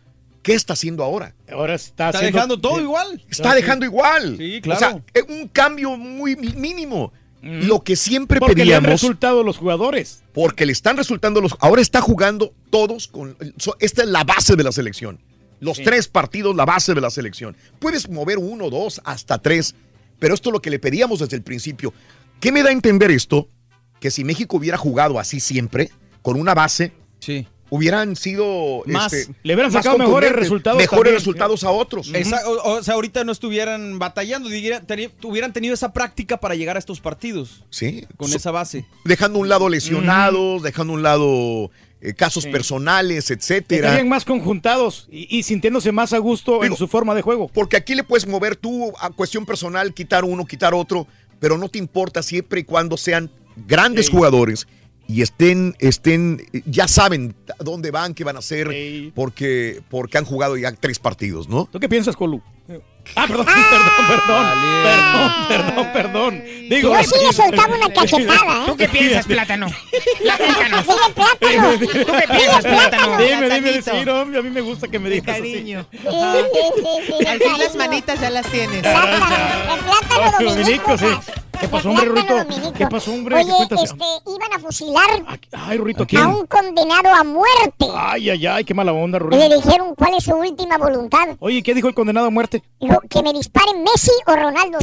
¿Qué está haciendo ahora? Ahora está, Está haciendo- dejando todo igual. Está dejando igual. Sí, O claro. sea, es un cambio muy mínimo. Lo que siempre Porque le han pedíamos. resultado los jugadores. Porque le están resultando los. Ahora está jugando todos con. so- Esta es la base de la selección. Los Sí. tres partidos, la base de la selección. Puedes mover uno, dos, hasta tres. Pero esto es lo que le pedíamos desde el principio. ¿Qué me da a entender esto? Que si México hubiera jugado así siempre, con una base, Sí. hubieran sido. Más. este, Le hubieran sacado mejores resultados Mejores también. resultados a otros. Esa- o, o sea, ahorita no estuvieran batallando, hubieran tenido esa práctica para llegar a estos partidos. Sí. Con So- esa base. dejando un lado lesionados, dejando un lado eh, casos personales, etcétera. Estarían más conjuntados y, y sintiéndose más a gusto en su forma de juego. Porque aquí le puedes mover tú a cuestión personal, quitar uno, quitar otro, pero no te importa siempre y cuando sean grandes Sí. jugadores y estén, estén, ya saben dónde van, qué van a hacer, porque, porque han jugado ya tres partidos, ¿no? ¿Tú qué piensas, Colu? Ah, perdón, perdón, perdón, perdón, perdón, perdón. Digo, Yo sí le soltaba una cachetada, ¿eh? ¿Tú qué piensas, plátano? Plátano. ¿Tú qué piensas, plátano? Dime, dime, sí, no, a mí me gusta que me digas así. Cariño. Sí, sí, sí, sí, Al fin las manitas ya las tienes. Plátano, dominico. Dominico, sí. ¿Qué pasó, hombre, dominico. ¿Qué pasó, hombre? Oye, este, iban a fusilar Ay, Rurito, a ¿quién? un condenado a muerte. Ay, ay, ay, qué mala onda, Y le dijeron cuál es su última voluntad. Oye, ¿qué dijo el condenado a muerte? Dijo, que me disparen Messi o Ronaldo.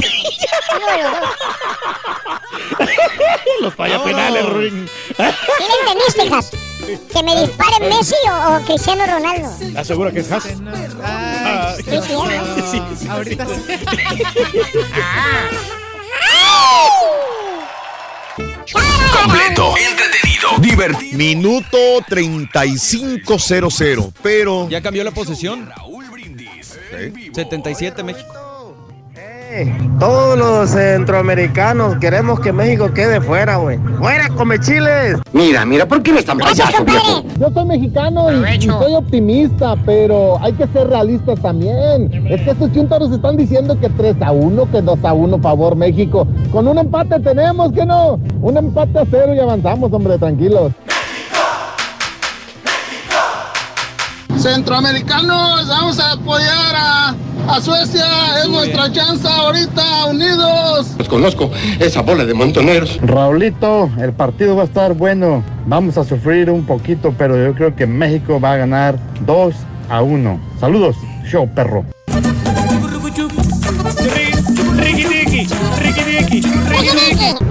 Uno de los dos. Los falla penales, Ruin. ¿Sí le entendiste, Jas? ¿Que me disparen Messi o, o Cristiano Ronaldo? ¿Estás segura que es Haas? Ay, Sí, sí, Sí, sí, ahorita sí. Completo, entretenido, divertido. Minuto 35-0-0, pero... Ya cambió la posesión. 77 México. Todos los centroamericanos queremos que México quede fuera, güey. ¡Fuera, come chiles! Mira, mira, ¿por qué eres tan payaso, viejo? Yo soy mexicano y, y soy optimista, pero hay que ser realistas también. Es que estos chuntaros están diciendo que 3 a 1, que 2 a 1 favor México. Con un empate tenemos, que no? Un empate a cero y avanzamos, hombre, tranquilos. Centroamericanos, vamos a apoyar a, a Suecia, es nuestra chance ahorita, unidos. Los conozco, esa bola de montoneros. Raulito, el partido va a estar bueno. Vamos a sufrir un poquito, pero yo creo que México va a ganar 2 a 1. Saludos, show perro.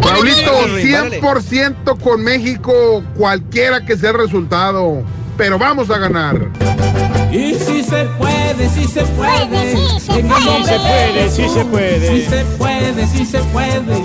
Raulito, Dale. 100% con México, cualquiera que sea el resultado. Pero vamos a ganar. Y si se puede, si se puede. Sí se puede. Sí se puede, Jesús. se puede. Sí se puede, sí se puede.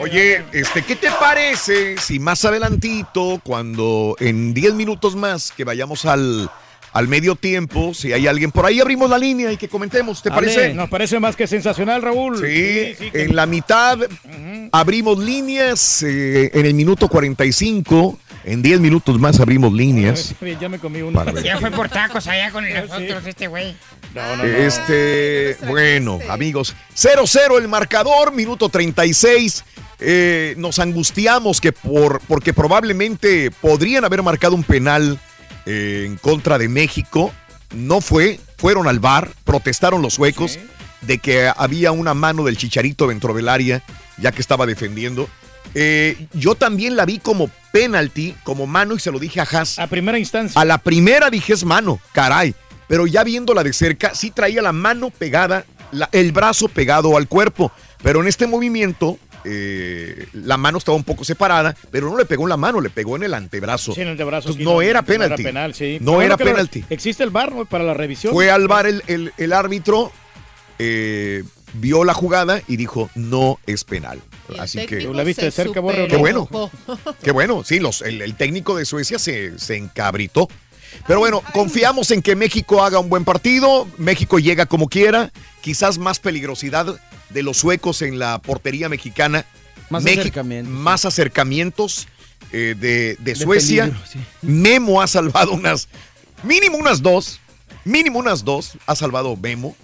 Oye, este, ¿qué te parece si más adelantito, cuando en 10 minutos más que vayamos al, al medio tiempo, si hay alguien por ahí, abrimos la línea y que comentemos, ¿te Ale, parece? Nos parece más que sensacional, Raúl. Sí, sí, que- en la mitad abrimos líneas, eh, en el minuto 45, en 10 minutos más abrimos líneas. Ya me comí uno. Ya fue por tacos allá con nosotros este güey. Este, bueno, amigos, 0-0 el marcador, minuto 36. Eh, nos angustiamos que por, porque probablemente podrían haber marcado un penal eh, en contra de México. No fue, fueron al bar, protestaron los suecos de que había una mano del chicharito dentro del área, ya que estaba defendiendo. Eh, yo también la vi como penalty, como mano, y se lo dije a Haas. A primera instancia. A la primera dije es mano, caray. Pero ya viéndola de cerca, sí traía la mano pegada, la- el brazo pegado al cuerpo. Pero en este movimiento, eh, la mano estaba un poco separada, pero no le pegó en la mano, le pegó en el antebrazo. Sí, en el. Entonces, sí, no, era penalti. No era penal, sí. No Pero era penalti. Existe el bar ¿no? para la revisión. Fue al bar el, el- el árbitro, eh, vio la jugada y dijo, no es penal. Así que... técnico ¿Tú la viste de se cerca, Borre, Qué no? bueno. Qué bueno, sí, los, el, el técnico de Suecia se, se encabritó. Pero bueno, confiamos en que México haga un buen partido. México llega como quiera. Quizás más peligrosidad de los suecos en la portería mexicana. Más acercamientos. Más acercamientos eh, de, de De Suecia. peligro, sí. Memo ha salvado unas, mínimo unas dos, mínimo unas dos ha salvado Memo,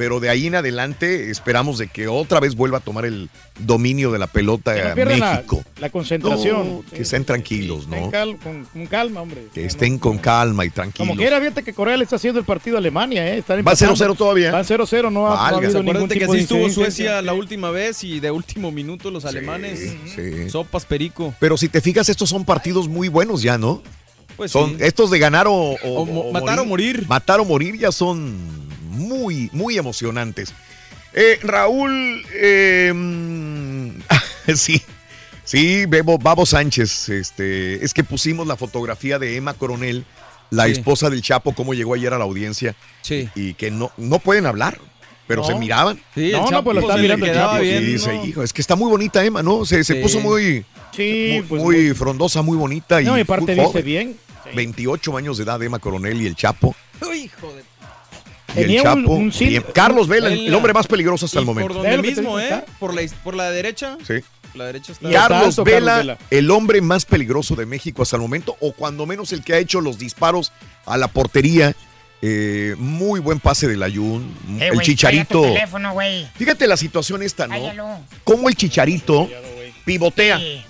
pero de ahí en adelante esperamos de que otra vez vuelva a tomar el dominio de la pelota Que no a la, México. la concentración. No, que estén tranquilos, Estén ¿no? cal- con, con calma, hombre. Que estén con calma y tranquilos. Como quiera, fíjate que Corea le está haciendo el partido a Alemania, ¿eh? Están ¿Va empatando. 0-0 todavía? Van 0-0, no, ha- no ha Válgame. habido ningún Acuérdate que tipo así de estuvo. Suecia la última vez y de último minuto los alemanes. sí. Sopas perico. Pero si te fijas, estos son partidos muy buenos ya, ¿no? Pues son sí. estos de ganar o, o- O mo- o matar o morir. Matar o morir ya son muy, muy emocionantes. Eh, Raúl, eh, mm, sí, sí, Bebo, Babo Sánchez, este, es que pusimos la fotografía de Emma Coronel, la Sí. esposa del Chapo, cómo llegó ayer a la audiencia. Sí. Y que no, no pueden hablar, pero No. se miraban. Sí, el No, no, Chapo pues lo le mirando el Chapo, bien, Sí, ¿no? se- hijo, es que está muy bonita Emma, ¿no? Se, se Sí. puso muy, Sí, muy, pues. muy frondosa, muy bonita. no, y y aparte viste joven. bien. 28 años de edad Emma Coronel y el Chapo. Hijo de... Y el un- Chapo. un. Carlos Vela, el, hombre más peligroso hasta el por momento. donde ¿Sabes lo que te mismo? ¿eh? Por la, por la derecha. Sí. La derecha está... Carlos alto, Vela, Carlos Vela. el hombre más peligroso de México hasta el momento, o cuando menos el que ha hecho los disparos a la portería. Eh, muy buen pase del Ayun. Eh, el Chicharito. teléfono. Fíjate la situación esta, ¿no? Cállalo. Cómo el Chicharito pivotea. Sí.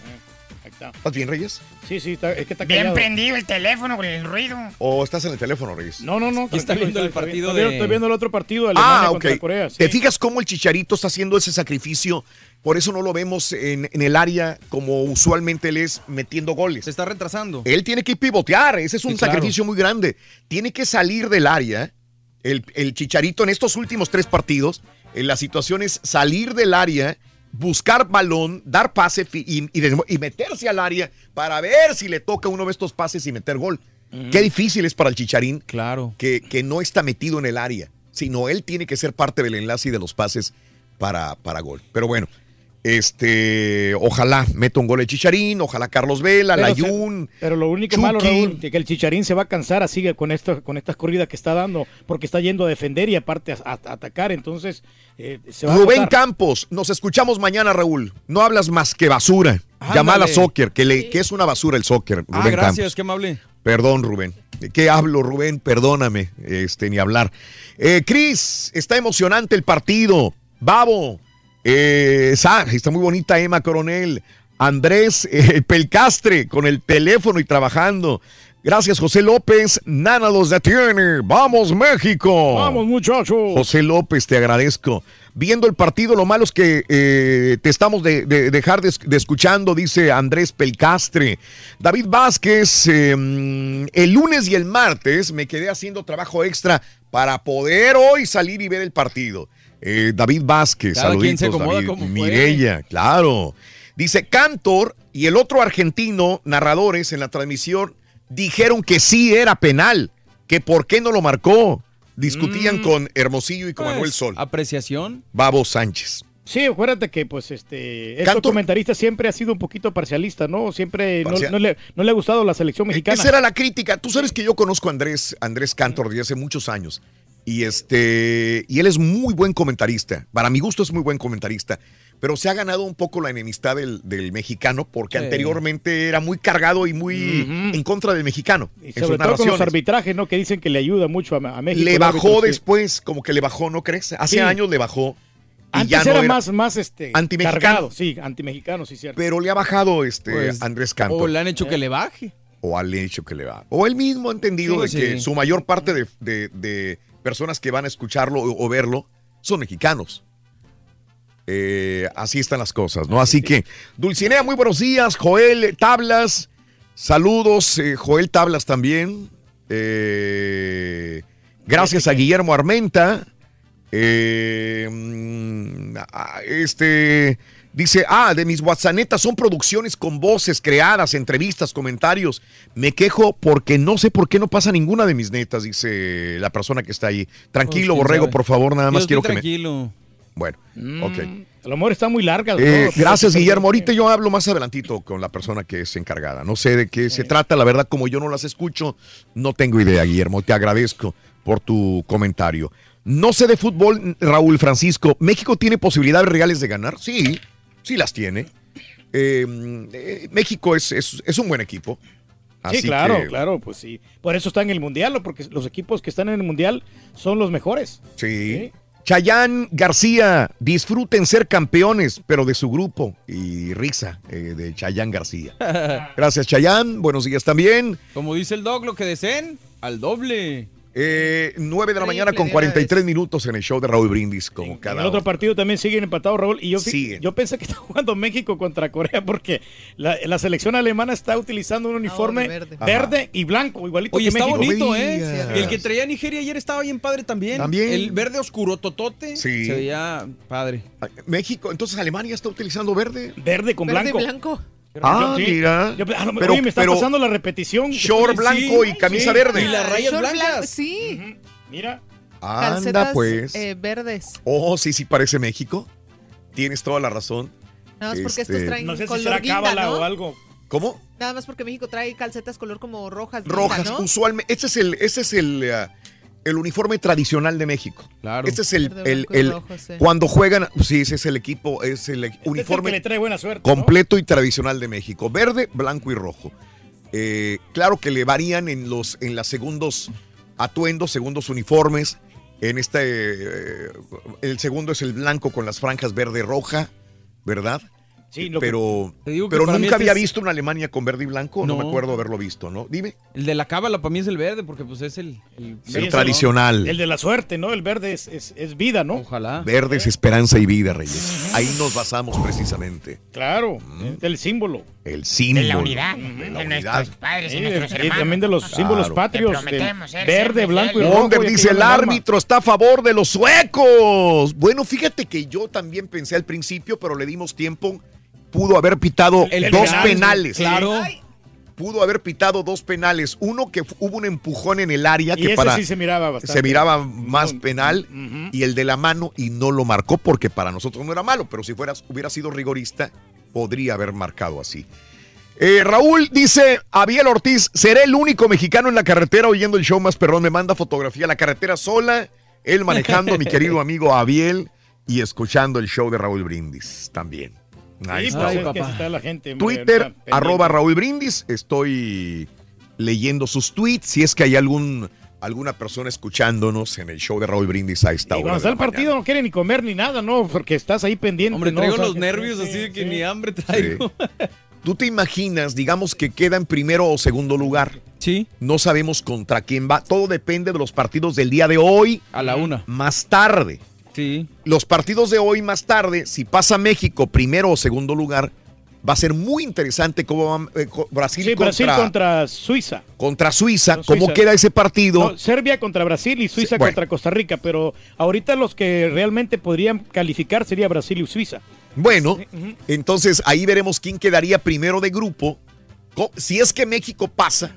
¿Estás bien, Reyes? Sí, sí, está- es que está Bien callado. prendido el teléfono con el ruido. ¿O estás en el teléfono, Reyes? No, no, no. Aquí está viendo el partido Estoy viendo- de- Estoy viendo el otro partido de Alemania Ah, ok. contra Corea. sí. ¿Te fijas cómo el Chicharito está haciendo ese sacrificio? Por eso no lo vemos en, en el área como usualmente él es metiendo goles. Se está retrasando. Él tiene que pivotear, ese es un Sí, claro. sacrificio muy grande. Tiene que salir del área. El, el Chicharito en estos últimos tres partidos, en la situación es salir del área, buscar balón, dar pase y, y meterse al área para ver si le toca uno de estos pases y meter gol. Qué difícil es para el Chicharín Claro. que, que no está metido en el área, sino él tiene que ser parte del enlace y de los pases para, para gol. Pero bueno, este, ojalá meta un gol el Chicharín, ojalá Carlos Vela, Pero se- Layún. Pero lo único Chucky. malo, Raúl, que que el Chicharín se va a cansar así con, esto, con estas corridas que está dando, porque está yendo a defender y aparte a, a- a atacar, entonces eh, se va Rubén a. Campos, nos escuchamos mañana, Raúl. No hablas más que basura. Ándale. Llamada soccer, que, le, que es una basura el soccer, Rubén Ah, gracias, Campos. qué amable. Perdón, Rubén. ¿De qué hablo, Rubén? Perdóname, este, ni hablar. Eh, Cris, está emocionante el partido. Babo, eh, está muy bonita Emma Coronel. Andrés eh, Pelcastre con el teléfono y trabajando. Gracias, José López. Nana los detiene. ¡Vamos, México! Vamos, muchachos. José López, te agradezco. Viendo el partido, lo malo es que eh, te estamos de, de- dejar de, de escuchando, dice Andrés Pelcastre. David Vázquez, eh, el lunes y el martes me quedé haciendo trabajo extra para poder hoy salir y ver el partido. Eh, David Vázquez, Cada quien se saluditos, David. Mirella, claro. Dice Cantor y el otro argentino, narradores en la transmisión, dijeron que sí era penal, que por qué no lo marcó. Discutían Mm. con Hermosillo y con Pues, Manuel Sol. Apreciación. Babo Sánchez. Sí, acuérdate que pues este este comentarista siempre ha sido un poquito parcialista, ¿no? Siempre no, le, no le ha gustado la selección mexicana. Esa era la crítica. Tú sabes que yo conozco a Andrés, Andrés Cantor desde hace muchos años. Y este. Y él es muy buen comentarista. Para mi gusto es muy buen comentarista. Pero se ha ganado un poco la enemistad del, del mexicano porque Sí. anteriormente era muy cargado y muy en contra del mexicano. Y en sobre sus todo con los arbitrajes, ¿no? Que dicen que le ayuda mucho a, a México. Le bajó árbitro, sí. después, como que le bajó, ¿no crees? Hace Sí. años le bajó. Y Antes ya no era, era- más, más este, Antimexicano. cargado, sí, antimexicano, sí, cierto. Pero le ha bajado este Pues, Andrés Cantor. O le han hecho que le baje. o al hecho que le va. O él mismo ha entendido Sí, de que su mayor parte de, de- de personas que van a escucharlo o, verlo son mexicanos. Eh, así están las cosas, ¿no? Así que, Dulcinea, muy buenos días. Joel Tablas, saludos. eh, Joel Tablas también. Eh, gracias a Guillermo Armenta. Mm, este dice, ah, de mis WhatsApp son producciones con voces creadas, entrevistas, comentarios. Me quejo porque no sé por qué no pasa ninguna de mis netas, dice la persona que está ahí. Tranquilo, Pues, Borrego, sabe. por favor, nada más quiero que me. tranquilo. Bueno, Mm, ok. A lo mejor está muy larga. Eh, gracias, Guillermo. Ahorita yo hablo más adelantito con la persona que es encargada. No sé de qué se trata, la verdad, como yo no las escucho, no tengo idea, Guillermo. Te agradezco por tu comentario. No sé de fútbol, Raúl Francisco. ¿México tiene posibilidades reales de ganar? Sí, sí las tiene. Eh, eh, México es, es- es un buen equipo. Sí, claro, que, claro, pues sí. Por eso está en el Mundial, ¿no? porque los equipos que están en el Mundial son los mejores. Sí. Chayán García, disfruten ser campeones, pero de su grupo. Y risa eh, de Chayán García. Gracias, Chayán. Buenos días también. Como dice el dog, lo que deseen, al doble. Eh, 9 de la mañana con de una 43 minutos en el show de Raúl Brindis, como En cada el otro hora. partido también siguen empatados, Raúl. Y yo, Siguen. yo pensé que está jugando México contra Corea porque la, la selección alemana está utilizando un uniforme verde. y blanco, igualito Oye, que está México. bonito, ¿eh? El que traía Nigeria ayer estaba bien padre también. También. El verde oscuro totote. Sí. Se veía padre. México, entonces Alemania está utilizando verde. Verde con Verde blanco. blanco. Ah, Sí. mira. Yo- a lo mejor- Pero- oye, me está pero pasando la repetición. short blanco y camisa verde. Y las rayas Short blancas. blanco, Sí. Mira. Anda, Calcetas pues. eh, verdes. Oh, sí, sí, parece México. Tienes toda la razón. Nada más porque Este, estos traen No sé si color será guinda, cábala ¿no? o algo. ¿Cómo? Nada más porque México trae calcetas color como rojas. guinda, Rojas, ¿no? usualmente. Este es el, este es el, eh, el uniforme tradicional de México. Claro. Este es el, Verde, el, el- rojo, sí. cuando juegan, sí, ese es el equipo, es el Este es el uniforme que le trae buena suerte. ¿no? completo y tradicional de México. Verde, blanco y rojo. Eh, claro que le varían en los en los segundos atuendos, segundos uniformes. En este, eh, el segundo es el blanco con las franjas verde-roja, ¿verdad? Sí, lo que- pero Te digo que pero nunca este había es- visto una Alemania con verde y blanco. No, No. me acuerdo haberlo visto, ¿no? Dime. El de la cábala para mí es el verde, porque pues es el, el Sí, el ese, tradicional. ¿no? El de la suerte, ¿no? El verde es, es- es vida, ¿no? Ojalá. Verde es esperanza y vida, Reyes. Ahí nos basamos precisamente. Claro, el símbolo. El símbolo. De la unidad, de de, la nuestros unidad. padres y Sí, nuestros y hermanos. también de los símbolos patrios. Verde, blanco y rojo. Wonder y dice, el de árbitro está a favor de los suecos. Bueno, fíjate que yo también pensé al principio, pero le dimos tiempo. Pudo haber pitado El dos penal, penales. Claro. Pudo haber pitado dos penales. Uno que hubo un empujón en el área Y que ese para sí se miraba bastante. se miraba más No, penal y el de la mano y no lo marcó porque para nosotros no era malo, pero si fueras, hubiera sido rigorista podría haber marcado así. Eh, Raúl dice, Abiel Ortiz, seré el único mexicano en la carretera oyendo el show más perrón, me manda fotografía, la carretera sola, él manejando, mi querido amigo Abiel, y escuchando el show de Raúl Brindis también. Ahí Sí, está. pues Ay, es que papá. así está la gente. hombre, Twitter, arroba Raúl Brindis. Estoy leyendo sus tweets. Si es que hay algún, alguna persona escuchándonos en el show de Raúl Brindis a esta Y hora. cuando está el partido mañana. no quiere ni comer ni nada, ¿no? Porque estás ahí pendiente. Hombre, traigo los nervios sí, así de que sí. ni hambre traigo. ¿Tú te imaginas, digamos, que queda en primero o segundo lugar? Sí. No sabemos contra quién va. Todo depende de los partidos del día de hoy. A la una. Más tarde. Sí. Los partidos de hoy más tarde, si pasa México primero o segundo lugar, va a ser muy interesante cómo va eh, Brasil, Sí, contra, Brasil contra Suiza. contra Suiza, cómo Suiza. queda ese partido. No, Serbia contra Brasil y Suiza Sí, bueno. contra Costa Rica, pero ahorita los que realmente podrían calificar sería Brasil y Suiza. Bueno, entonces ahí veremos quién quedaría primero de grupo. Si es que México pasa,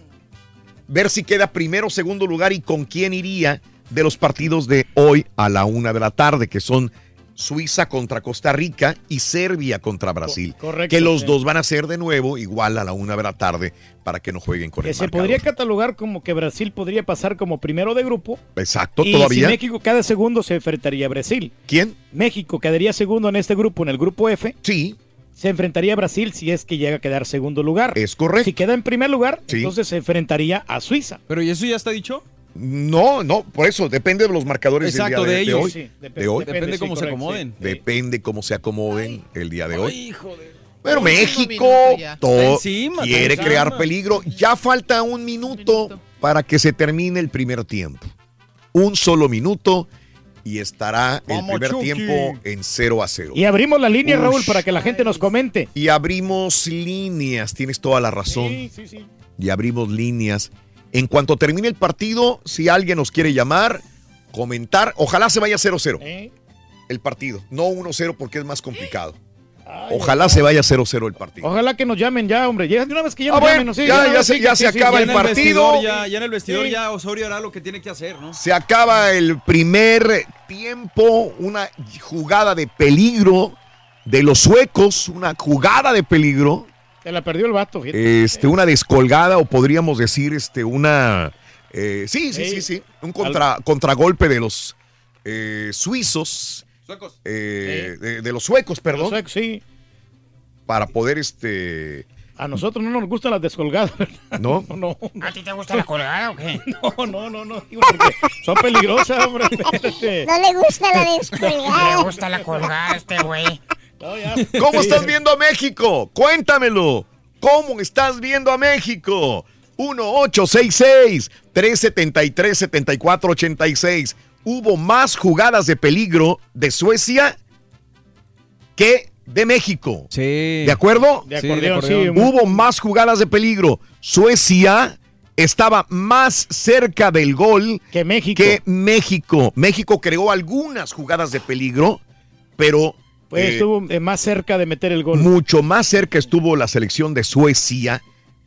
ver si queda primero o segundo lugar y con quién iría de los partidos de hoy a la una de la tarde, que son Suiza contra Costa Rica y Serbia contra Brasil. correcto, que los sí. dos van a ser de nuevo igual a la una de la tarde para que no jueguen con Que el se marcador. podría catalogar como que Brasil podría pasar como primero de grupo. Exacto, y todavía. si México cada segundo se enfrentaría a Brasil. ¿Quién? México quedaría segundo en este grupo, en el grupo F. Sí. Se enfrentaría a Brasil si es que llega a quedar segundo lugar. Es correcto. Si queda en primer lugar, Sí. entonces se enfrentaría a Suiza. Pero ¿y eso ya está dicho? No, no, por eso depende de los marcadores del día de, de de ellos. hoy. Sí, dep- de hoy. depende sí, cómo se acomoden. Depende cómo se acomoden el día de hoy. hijo de... Pero México encima, quiere crear encima. peligro. Ya falta un minuto para que se termine el primer tiempo. Un solo minuto y estará el primer Chucky. tiempo en 0 a 0. Y abrimos la línea, Ush. Raúl, para que la gente nos comente. Y abrimos líneas, tienes toda la razón. Sí, sí, sí. Y abrimos líneas. En cuanto termine el partido, si alguien nos quiere llamar, comentar, ojalá se vaya 0-0 ¿Eh? el partido. No 1-0 porque es más complicado. Ojalá se vaya 0-0 el partido. Ojalá que nos llamen ya, hombre. Ya de una vez que ya Ah, nos bueno, llamen, ya- ya se- sí, ya sí, se sí, acaba el partido. ya, ya en el vestidor Sí. ya Osorio hará lo que tiene que hacer, ¿no? Se acaba el primer tiempo, una jugada de peligro de los suecos, una jugada de peligro, Se la perdió el vato, fíjate. este, una descolgada o podríamos decir este, una... eh, sí, sí, sí, sí, un contra, contragolpe de los eh, suizos, eh, de, de los suecos, perdón, Los suecos, sí. para poder, este, A nosotros no nos gustan las descolgadas, ¿verdad? ¿no? No, no. ¿A ti te gusta la colgada o qué? No, no, no, no. son peligrosas, hombre. espérate. No le gusta la Le descolgada. gusta la colgada a este güey. Ya. ¿Cómo estás viendo a México? Cuéntamelo. ¿Cómo estás viendo a México? 1-866-373-7486. Hubo más jugadas de peligro de Suecia que de México. Sí. ¿De acuerdo? De Sí, de acordeón, sí. Hubo más jugadas de peligro. Suecia estaba más cerca del gol Que México. que México. México creó algunas jugadas de peligro, pero Pues eh, estuvo eh, más cerca de meter el gol. mucho más cerca estuvo la selección de Suecia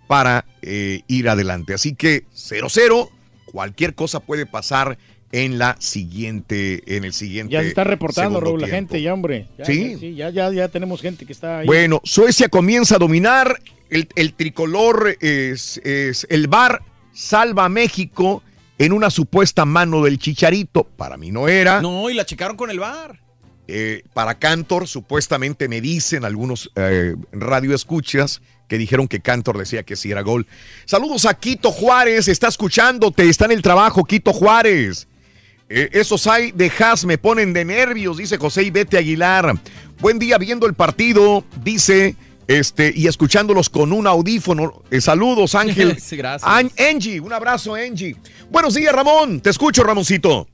para eh, ir adelante. Así que 0-0, cualquier cosa puede pasar en la siguiente, en el siguiente. Ya se está reportando, Raúl, la gente, ya, hombre. Ya, Sí. ya, sí, ya, ya, ya tenemos gente que está ahí. Bueno, Suecia comienza a dominar. El, el tricolor es, es- el VAR salva a México en una supuesta mano del chicharito. Para mí no era. No, y la checaron con el bar. Eh, para Cantor, supuestamente me dicen algunos eh, radioescuchas que dijeron que Cantor decía que sí era gol. Saludos a Quito Juárez, está escuchándote, está en el trabajo, Quito Juárez. Eh, esos hay de Haas me ponen de nervios, dice José Ibete Aguilar. Buen día viendo el partido, dice, este, y escuchándolos con un audífono. Eh, saludos, Ángel. Sí, gracias. An- Angie, un abrazo, Angie. Buenos días, Ramón. Te escucho, Ramoncito.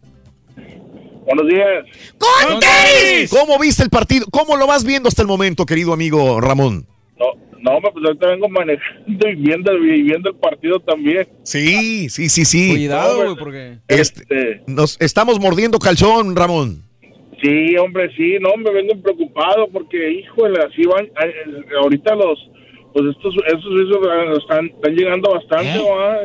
Buenos días. ¡Con tenis! ¿Cómo viste el partido? ¿Cómo lo vas viendo hasta el momento, querido amigo Ramón? No, no, pues ahorita vengo manejando y viendo, y viendo el partido también. Sí, sí, sí, sí. Cuidado, güey, porque... Este, nos estamos mordiendo calzón, Ramón. Sí, hombre, sí, no, me vengo preocupado porque, híjole, así van, eh, ahorita los, pues estos, estos suizos están, están llegando bastante, ¿va?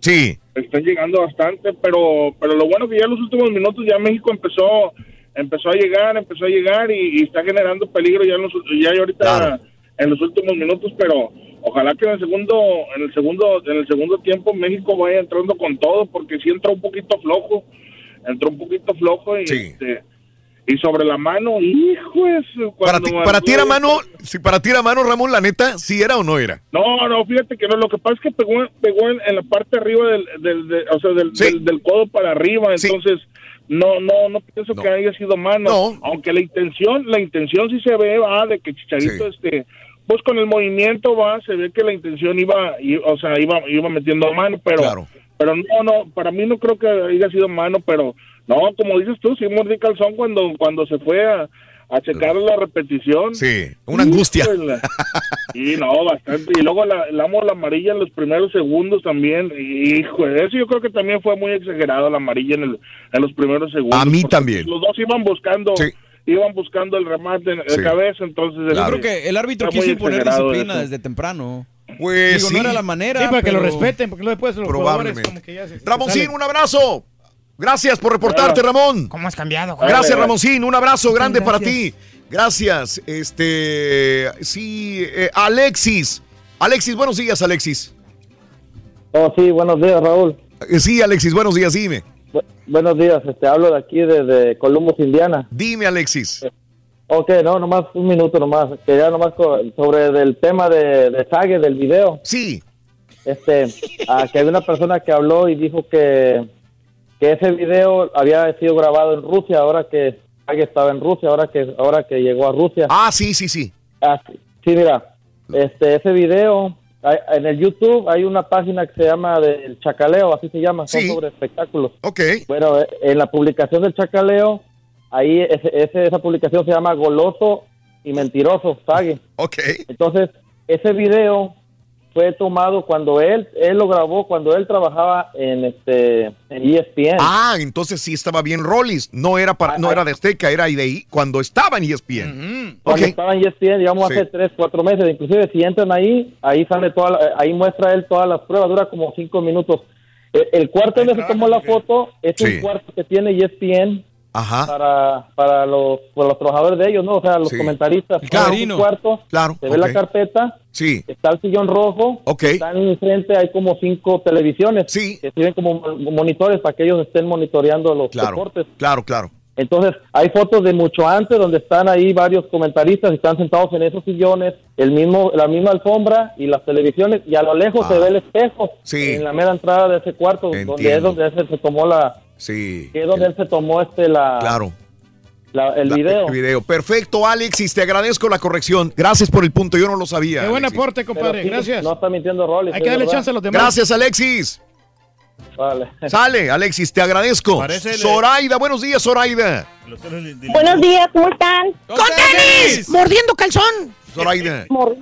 Sí. Están llegando bastante, pero, pero lo bueno que ya en los últimos minutos ya México empezó, empezó a llegar, empezó a llegar y, y está generando peligro ya en los, ya ahorita en los últimos minutos, pero ojalá que en el segundo, en el segundo, en el segundo tiempo México vaya entrando con todo, porque sí entró un poquito flojo, entró un poquito flojo y este, y sobre la mano, hijo eso, Para ti, para ti era mano, si para ti era mano, Ramón, la neta, ¿sí era o no era? no, no, fíjate que no, lo que pasa es que pegó, pegó en, en la parte arriba del, del, de- o sea, del, del, del codo para arriba, entonces no, no, no pienso que haya sido mano, aunque la intención, la intención sí se ve, va, de que Chicharito, este, pues con el movimiento va, se ve que la intención iba, y- o sea, iba, iba metiendo mano, pero, pero no, no, para mí no creo que haya sido mano, pero no, como dices tú, sí mordí calzón cuando, cuando se fue a, a checar la repetición. Sí, una angustia. Sí, no, bastante. Y luego la, la amo la amarilla en los primeros segundos también. Hijo, eso yo creo que también fue muy exagerado la amarilla en, el, en los primeros segundos. A mí también. Los dos iban buscando, iban buscando el remate de Sí. cabeza, entonces. Yo creo que el árbitro quiso imponer disciplina eso. desde temprano. Pues Digo, sí. no era la manera. Sí, para que lo respeten, porque luego después los jugadores Probablemente. como que ya se- Ramoncín, un abrazo. Gracias por reportarte, Ramón. ¿Cómo has cambiado? güey? Gracias, Ramoncín. Un abrazo grande para ti. Gracias. Este, sí, eh, Alexis. Alexis, buenos días, Alexis. Oh, sí, buenos días, Raúl. Eh, Sí, Alexis, buenos días, dime. Bu- buenos días, este, hablo de aquí, desde Columbus, Indiana. Dime, Alexis. Ok, no, nomás un minuto nomás. Quería nomás sobre el tema de, de Sage, del video. Sí. Este, ah, que había una persona que habló y dijo que, que ese video había sido grabado en Rusia, ahora que estaba en Rusia, ahora que, ahora que llegó a Rusia. Ah, sí, sí, sí. Ah, sí, sí, mira, este, ese video, en el YouTube hay una página que se llama del Chacaleo, así se llama, son Sí. sobre espectáculos. Ok. Bueno, en la publicación del Chacaleo, ahí ese- ese- esa publicación se llama Goloso y Mentiroso, Sage. Ok. Entonces, ese video fue tomado cuando él, él lo grabó cuando él trabajaba en este en ESPN. Ah, entonces sí estaba bien Rollis. No era para, no era de Azteca, era de ahí cuando estaba en ESPN. Cuando Ok. estaba en ESPN, digamos, Sí. hace tres, cuatro meses. Inclusive, si entran ahí, ahí sale toda, la- ahí muestra él todas las pruebas. Dura como cinco minutos. El, el cuarto donde se tomó la foto es Sí. un cuarto que tiene ESPN Ajá. para, para los, para los trabajadores de ellos, ¿no? O sea, los Sí. comentaristas. Claro, un cuarto, Claro, se ve la carpeta, Sí. está el sillón rojo, Ok. están enfrente, hay como cinco televisiones Sí. que sirven como mo- monitores para que ellos estén monitoreando los Claro. deportes. Claro, claro. Entonces, hay fotos de mucho antes donde están ahí varios comentaristas y están sentados en esos sillones, el mismo, la misma alfombra y las televisiones, y a lo lejos se ve el espejo Ah. Sí. en la mera entrada de ese cuarto, donde es donde se tomó la, Sí. que es donde él se tomó este la, Claro. la- el La- video. el video. Perfecto, Alexis. Te agradezco la corrección. Gracias por el punto. Yo no lo sabía. Qué buen Alexis. aporte, compadre. Sí, Gracias. No está mintiendo Rolly. Hay que darle chance a los demás. Gracias, Alexis. Vale. Sale, Alexis, te agradezco. Parece- Zoraida, buenos días, Zoraida. Buenos días, ¿cómo están? ¡Con tenis! ¡Mordiendo calzón! Zoraida. Mor-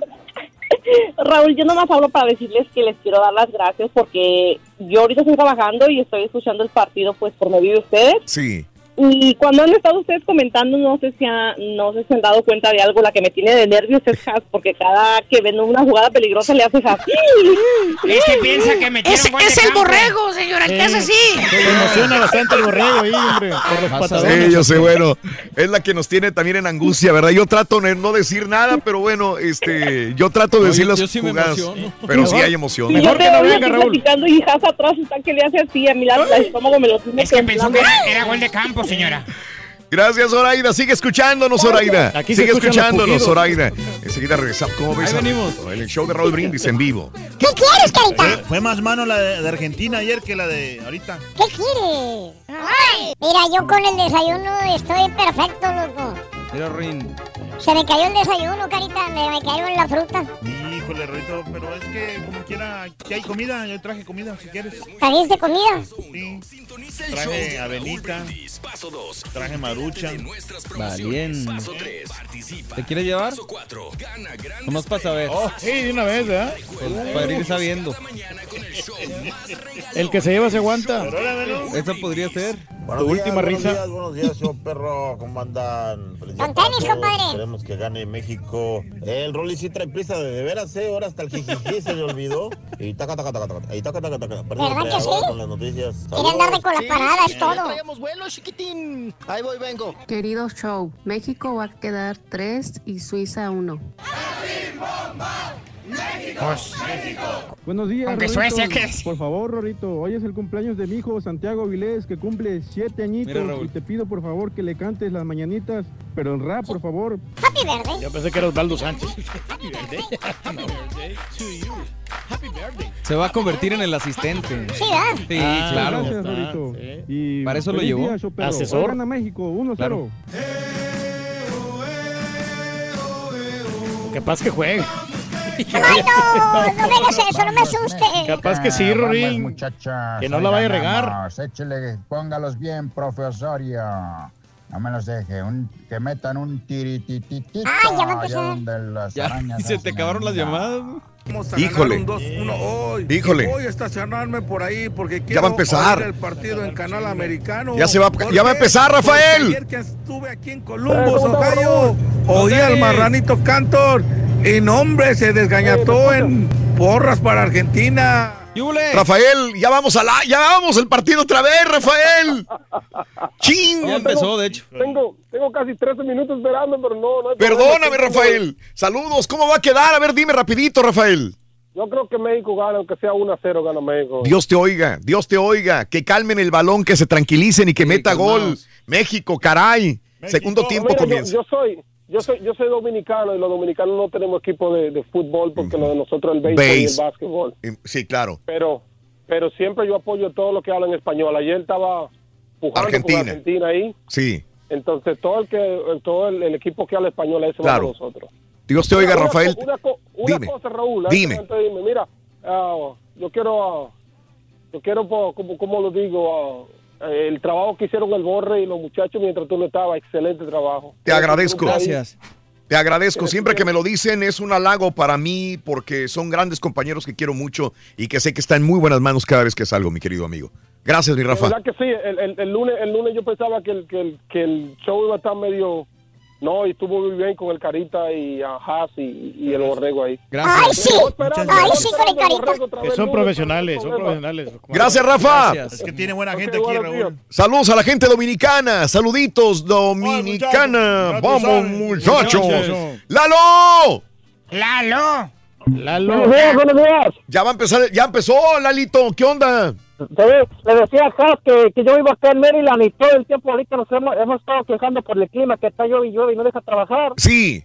Raúl, yo nomás hablo para decirles que les quiero dar las gracias porque yo ahorita estoy trabajando y estoy escuchando el partido pues por medio de ustedes. Sí. Y cuando han estado ustedes comentando, no sé si ha- no sé si se han dado cuenta de algo, la que me tiene de nervios es Has, porque cada que ven una jugada peligrosa le hace Has. Es que piensa que metieron Es, es el borrego, señora, el que hace así. Se emociona bastante el borrego ahí, hombre, por los patadones. Sí, yo sé, bueno, es la que nos tiene también en angustia, ¿verdad? Yo trato de no decir nada, pero bueno, este, yo trato de No, decir yo- las yo sí me jugadas, emociono. pero sí Mejor- hay emoción. Y yo veo aquí platicando y Has atrás está que le hace así, a la, el estómago me lo tiene Es que pensó que era, era gol de campo, señora. Gracias, Zoraida. Sigue escuchándonos, Zoraida. Aquí Sigue escuchándonos. Zoraida. Enseguida regresamos. ¿Cómo ves? Ahí venimos. El show de Raúl Brindis en vivo. ¿Qué quieres, carita? Fue, fue más mano la de, de Argentina ayer que la de ahorita. ¿Qué quieres? Mira, yo con el desayuno estoy perfecto, loco. Mira, Rin. Se me cayó el desayuno, carita, me, me cayó en la fruta. Híjole, Rito, pero es que como quiera, que hay comida, yo traje comida si quieres. ¿Trajiste comida? Sí. Traje avenita, traje marucha. Bien. ¿Te quieres llevar? Nomás para saber. Oh, sí, de una vez, ¿verdad? Pues, para ir sabiendo. El que se lleva se aguanta. Esa podría ser. Tu última buenos risa. Días, buenos días, yo perro, ¿cómo andan? Con tenis, compadre. Esperemos que gane México. El Rolly sí trae prisa de, de veras, ¿eh? Ahora hasta el jijiji se le olvidó. Y taca, taca, taca, taca. Y taca, taca, taca. ¿Verdad que sí? Con las noticias. Quiere andar de con las paradas, todo. Traemos vuelo, chiquitín. Ahí voy, vengo. Querido show, México va a quedar 3 y Suiza 1. Pues, Buenos días, Aunque Rorrito. Suecia, ¿qué es? Por favor, Rorito, hoy es el cumpleaños de mi hijo Santiago Vilés, que cumple siete añitos. Mira, y te pido, por favor, que le cantes las mañanitas, pero en rap, por favor. Happy verde. Yo pensé que era Osvaldo Sánchez. Se va a convertir en el asistente. Sí, ¿verdad? Sí, Ah, claro. Gracias, Rorito. Y Para eso lo llevó. día. Asesor. Gana México, 1-0. Claro. Capaz que juegue. No, me hagas eso, no me asustes. Capaz que sí, Rorín. muchachas. Que no la vaya a regar. Échele, póngalos bien, profe Osorio. No me los deje. Un, que metan un tiritititito. Ay, ya va a empezar. donde las Ya, arañas se te acabaron las llamadas. Vamos a Híjole. un 2-1 hoy. Híjole. Voy a estacionarme por ahí porque quiero va a empezar. el partido en canal americano. Ya se va- ¿Por ya va a empezar, Rafael. Ayer que estuve aquí en Columbus, Ohio, oí al marranito Cantor y no hombre, se desgañató en porras para Argentina. Rafael, ya vamos a la, ya vamos el partido otra vez, Rafael. Ching. Ya empezó, de hecho. Tengo, tengo casi 13 minutos esperando, pero no, no hay Perdóname, problema. Rafael. Saludos. ¿Cómo va a quedar? A ver, dime rapidito, Rafael. Yo creo que México gana, aunque sea 1 a 0 gana México. Dios te oiga, Dios te oiga. Que calmen el balón, que se tranquilicen y que meta gol. México, caray. Segundo tiempo Mira, yo- comienza. Yo, soy, yo soy, yo soy dominicano y los dominicanos no tenemos equipo de, de fútbol porque lo de nosotros es el béisbol y el básquetbol. Sí, claro. Pero, pero siempre yo apoyo todo lo que habla en español. Ayer estaba pujando Argentina. con Argentina ahí. Sí. Entonces todo el que, todo el, el equipo que habla español ese Claro. con nosotros. Dios te oiga, Una- Rafael. Una, Dime. cosa, Raúl. Dime. de irme, mira, ah, yo quiero, ah, yo quiero, como, como lo digo, ah, el trabajo que hicieron el Borre y los muchachos mientras tú no estabas, excelente trabajo. Te agradezco. Gracias. Te agradezco. Siempre que me lo dicen es un halago para mí porque son grandes compañeros que quiero mucho y que sé que está en muy buenas manos cada vez que salgo, mi querido amigo. Gracias, mi Rafa. verdad que sí, el, el- el lunes, el lunes yo pensaba que el, que, el, que el show iba a estar medio... No, y estuvo muy bien con el Carita y a Haas y, y el Borrego ahí. Ay, sí. Ay, sí, con el carita. Que son profesionales, son profesionales. Gracias, Rafa. Es que tiene buena gente aquí, Raúl. Saludos a la gente dominicana. Saluditos, dominicana. muchachos, Vamos, muchachos. Muchachos. ¡Lalo! ¡Lalo! ¡Lalo! Buenos días, buenos días. Ya va a empezar, ya empezó, Lalito. ¿Qué onda? Le decía a Haas que, que yo vivo acá en Maryland y todo el tiempo ahorita nos hemos, hemos estado quejando por el clima, que está llueve y llueve y no deja trabajar. Sí.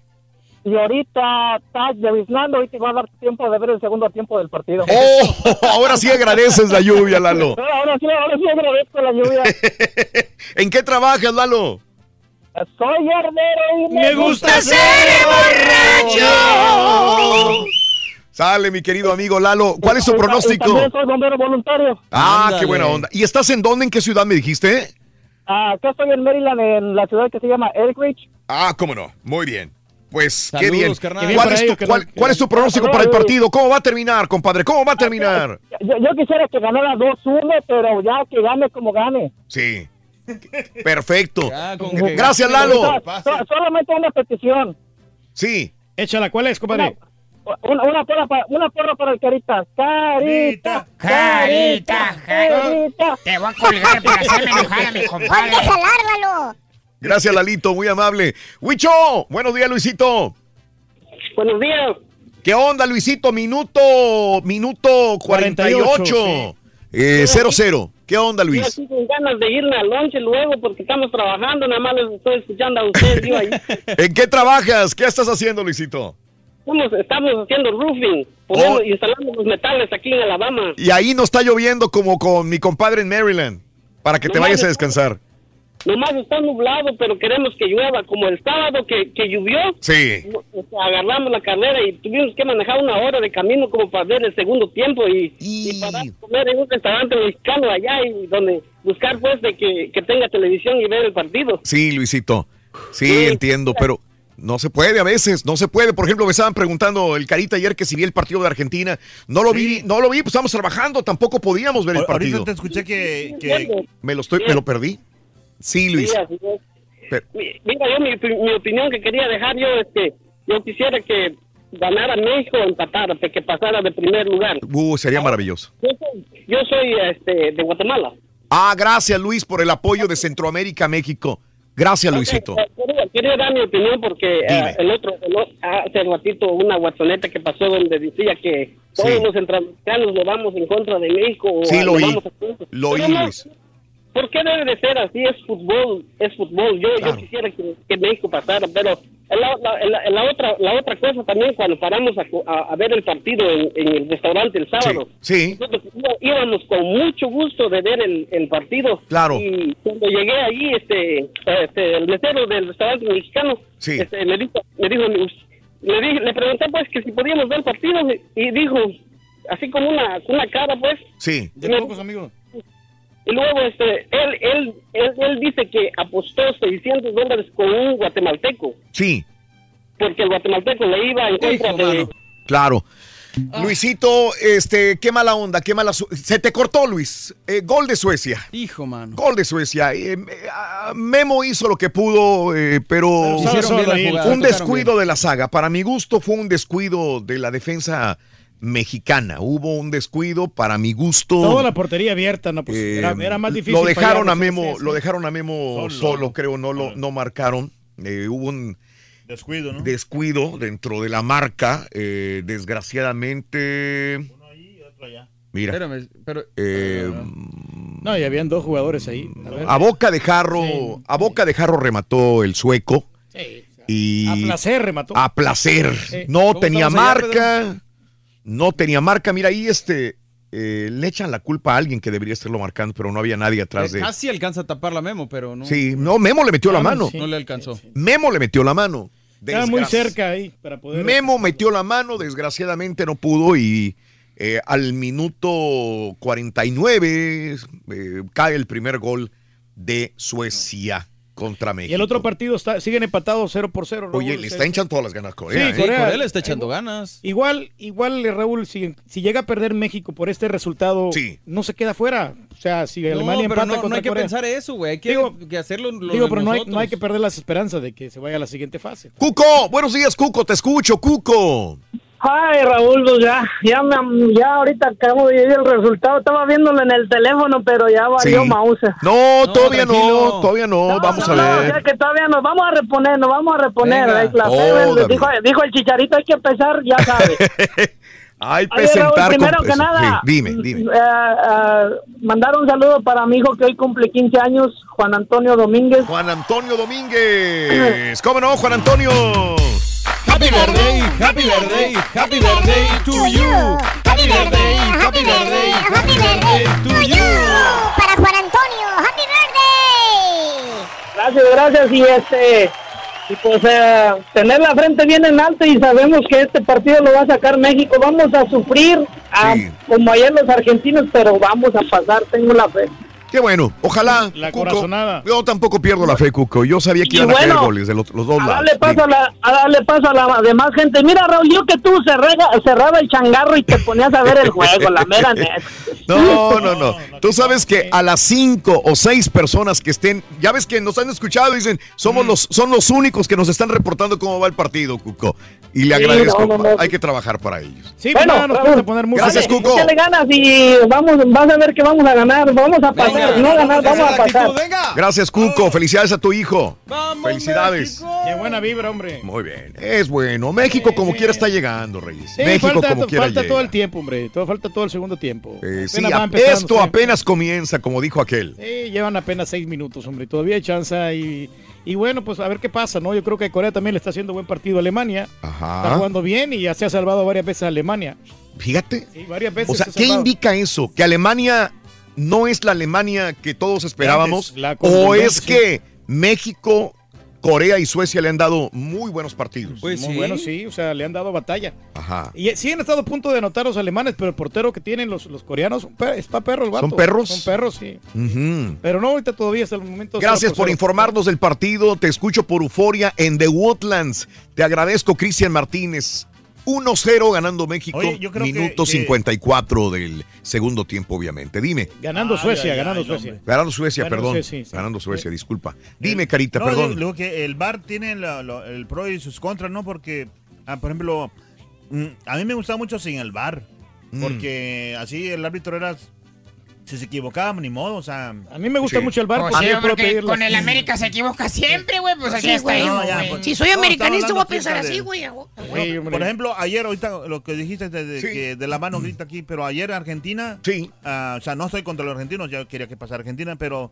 Y ahorita está lloviznando, ahorita va a dar tiempo de ver el segundo tiempo del partido. Oh, ahora sí agradeces la lluvia, Lalo. Ahora sí, ahora sí agradezco la lluvia. ¿En qué trabajas, Lalo? Soy herdero y Me gusta ser borracho. Sale, mi querido amigo Lalo. ¿Cuál es tu Y pronóstico? También soy bombero voluntario. Ah, Ándale. qué buena onda. ¿Y estás en dónde? ¿En qué ciudad me dijiste? Ah, acá estoy en Maryland, en la ciudad que se llama Elkridge. Ah, cómo no. Muy bien. Pues qué bien. carnal. ¿Cuál, es tu, ellos, cuál- carnal. cuál es tu pronóstico para el partido? ¿Cómo va a terminar, compadre? ¿Cómo va a terminar? Yo, yo quisiera que ganara 2-1, pero ya que gane como gane. Sí. Perfecto. Gracias, Lalo. So- so- solamente una petición. Sí. Échala, ¿cuál es, compadre? Una, una, porra para, una porra para el Carita. Carita, Carita, Carita. Te voy a colgar para hacerme enojar a mi compadre. Lalo. Gracias, Lalito. Muy amable. Huicho. Buenos días, Luisito. Buenos días. ¿Qué onda, Luisito? Minuto, minuto 48. 48, Eh, 0-0. ¿Qué onda, Yo Luis? aquí con ganas de irme al lonche luego porque estamos trabajando, nada más les estoy escuchando a ustedes. Yo. ¿En qué trabajas? ¿Qué estás haciendo, Luisito? Estamos, estamos haciendo roofing, poniendo, Oh. instalando los metales aquí en Alabama. Y ahí no está lloviendo como con mi compadre en Maryland. Para que te vayas a descansar. Nomás está nublado, pero queremos que llueva. Como el sábado que, que llovió, Sí. agarramos la carrera y tuvimos que manejar una hora de camino como para ver el segundo tiempo y, y para comer en un restaurante mexicano allá y donde buscar pues de que, que tenga televisión y ver el partido. Sí, Luisito. Sí, entiendo, pero no se puede a veces, no se puede. Por ejemplo, me estaban preguntando el Carita ayer que si vi el partido de Argentina. No lo vi, no lo vi, pues estamos trabajando, tampoco podíamos ver el Ahorita partido. te escuché que, que Me lo estoy, me lo perdí. Sí, Luis. Pero- Mira, yo mi, opi- mi opinión que quería dejar yo es que yo quisiera que ganara México o empatara, que pasara de primer lugar. Uh, sería maravilloso. Yo soy, yo soy este, de Guatemala. Ah, gracias, Luis, por el apoyo de Centroamérica México. Gracias, Luisito. Eh, Quería, quería dar mi opinión porque eh, el otro, el hace ratito una guatoneta que pasó donde decía que todos Sí. los centroamericanos lo vamos en contra de México. o Sí, lo oí. vamos a- Lo oí, Pero no, Luis. ¿Por qué debe de ser así? Es fútbol, es fútbol. Yo, yo quisiera que, que México pasara, pero la, la- la- la otra la otra cosa también cuando paramos a, a- a ver el partido en, en el restaurante el sábado, Sí. nosotros íbamos- con mucho gusto de ver el, el partido. Claro. Y cuando llegué allí, este, este el mesero del restaurante mexicano, Sí. este, me dijo, me dijo, le, dije- le pregunté pues que si podíamos ver el partido y dijo, así como una, una cara pues, Sí. De pocos amigos. Y luego este, él, él, él, él dice que apostó 600 dólares con un guatemalteco, Sí, porque el guatemalteco le iba en contra de... claro. Luisito, este, qué mala onda, qué mala. Se te cortó, Luis. Eh, gol de Suecia. Hijo, mano. Gol de Suecia. Eh, ah, Memo hizo lo que pudo, eh, pero, Pero hicieron bien la jugada, un descuido de la saga. Para mi gusto fue un descuido de la defensa mexicana. Hubo un descuido para mi gusto. Toda la portería abierta, no, pues Eh, era, era más difícil. Lo dejaron a Memo, sí. lo dejaron a Memo solo, creo, no lo no marcaron. Eh, hubo un Descuido, ¿no? descuido dentro de la marca, eh, desgraciadamente. Mira. Espérame, pero. eh, No, y habían dos jugadores ahí. A ver. a boca de jarro, a boca de jarro remató el sueco. Sí, Y A placer remató. A placer. Sí. No ¿Cómo tenía allá, marca. No tenía marca. Mira, ahí este eh, le echan la culpa a alguien que debería estarlo marcando, pero no había nadie atrás de. Casi alcanza a tapar la Memo, pero no. Sí, no, Memo le metió la mano. No le alcanzó. Memo le metió la mano. Estaba muy cerca ahí para poder. Memo metió la mano, desgraciadamente no pudo y eh, al minuto 49 eh, cae el primer gol de Suecia contra México. Y el otro partido está, siguen empatados 0 por 0. Oye, le está hinchando todas las ganas a Corea. Sí, ¿eh? Corea. le está echando ganas. Igual, igual, Raúl, si, si llega a perder México por este resultado, no se queda fuera. O sea, si Alemania no, pero empata no, no contra hay que Corea. pensar eso, güey. Hay que, Digo- que hacerlo lo Digo, pero no hay, no hay que perder las esperanzas de que se vaya a la siguiente fase. Cuco, buenos días, Cuco, te escucho, Cuco. Ay, Raúl, pues ya, ya, me, ya ahorita acabo de ver el resultado. Estaba viéndolo en el teléfono, pero ya valió Sí. Mauser. No, todavía no, todavía no, vamos a No, ver. ya que todavía nos vamos a reponer, nos vamos a reponer. Ay, la fe, Todavía. dijo, dijo el chicharito, hay que empezar, ya sabes. Hay Raúl, presentar primero con que peso. nada, Sí, dime, dime. eh, eh, mandar un saludo para mi hijo que hoy cumple 15 años, Juan Antonio Domínguez. Juan Antonio Domínguez. ¿Cómo no, Juan Antonio? Happy birthday, happy birthday, happy birthday to you. Happy birthday, happy birthday, happy birthday to you. Para Juan Antonio, happy birthday. Gracias, gracias. Y este, y pues eh, tener la frente bien en alto y sabemos que este partido lo va a sacar México. Vamos a sufrir ah, como ayer los argentinos, pero vamos a pasar, tengo la fe. Qué bueno, ojalá. La Cuco. corazonada. Yo tampoco pierdo la fe, Cuco. Yo sabía que Y iban a caer goles de los, los dos A lados. paso a, la, a darle paso a la demás gente. Mira, Raúl, yo que tú cerrega- cerraba el changarro y te ponías a ver el juego, la mera neta. No, no, no. Tú sabes que a las cinco o seis personas que estén, ya ves que nos han escuchado y dicen, somos los, son los únicos que nos están reportando cómo va el partido, Cuco. Y le Sí, agradezco. no, no, no. Hay que trabajar para ellos. Sí, Bueno, bueno, nos Raúl, vamos a poner música. Gracias, Cuco. Échale ganas y vamos, vas a ver que vamos a ganar, vamos a pasar, no ganar, vamos a pasar. Gracias, Cuco. Felicidades a tu hijo. Felicidades. Qué buena vibra, hombre. Muy bien. Es bueno. México como quiera está llegando, Reyes. Sí, México falta, como quiera falta llega. todo el tiempo, hombre. Todo, falta todo el segundo tiempo. Eh, sí, a- esto sí. apenas comienza, como dijo aquel. Sí, llevan apenas seis minutos, hombre. Todavía hay chance y, y bueno, pues a ver qué pasa, ¿no? Yo creo que Corea también le está haciendo buen partido a Alemania. Está Ajá. jugando bien y ya se ha salvado varias veces a Alemania. Fíjate. Sí, varias veces. O sea, se ¿qué salvado. indica eso? ¿Que Alemania no es la Alemania que todos esperábamos? ¿O es que México, Corea y Suecia le han dado muy buenos partidos? Pues Muy bueno, sí. O sea, le han dado batalla. Ajá. Y eh, sí han estado a punto de anotar los alemanes, pero el portero que tienen los, los coreanos está perro el vato. ¿Son perros? Son perros, sí. Pero no, ahorita todavía hasta el momento. Gracias por cero. informarnos del partido. Te escucho por Euforia en The Woodlands. Te agradezco, Cristian Martínez. 1-0 ganando México. Oye, yo creo que- minuto que- 54 del segundo tiempo, obviamente. Dime. Ganando Suecia, ganando ay, Suecia. Ganando Suecia, Ganando perdón. Suecia, sí, sí. Ganando Suecia, disculpa. Dime, Carita, No, perdón. digo- digo que el VAR tiene lo- lo- el pro y sus contras, ¿no? Porque, ah, por ejemplo, mm, a mí me gustaba mucho sin el VAR. Mm. Porque así el árbitro era. Si se equivocaba, ni modo, o sea. A mí me gusta mucho el VAR Pues sí, con el América se equivoca siempre, güey. Pues así Sí, está güey. ahí, No, ya, güey. pues, Si soy americanista, voy a pensar así, güey. por ejemplo, ayer, ahorita lo que dijiste de, de que de la mano grita aquí, pero ayer Argentina. Sí. o sea, no estoy contra los argentinos, yo quería que pasara Argentina, pero.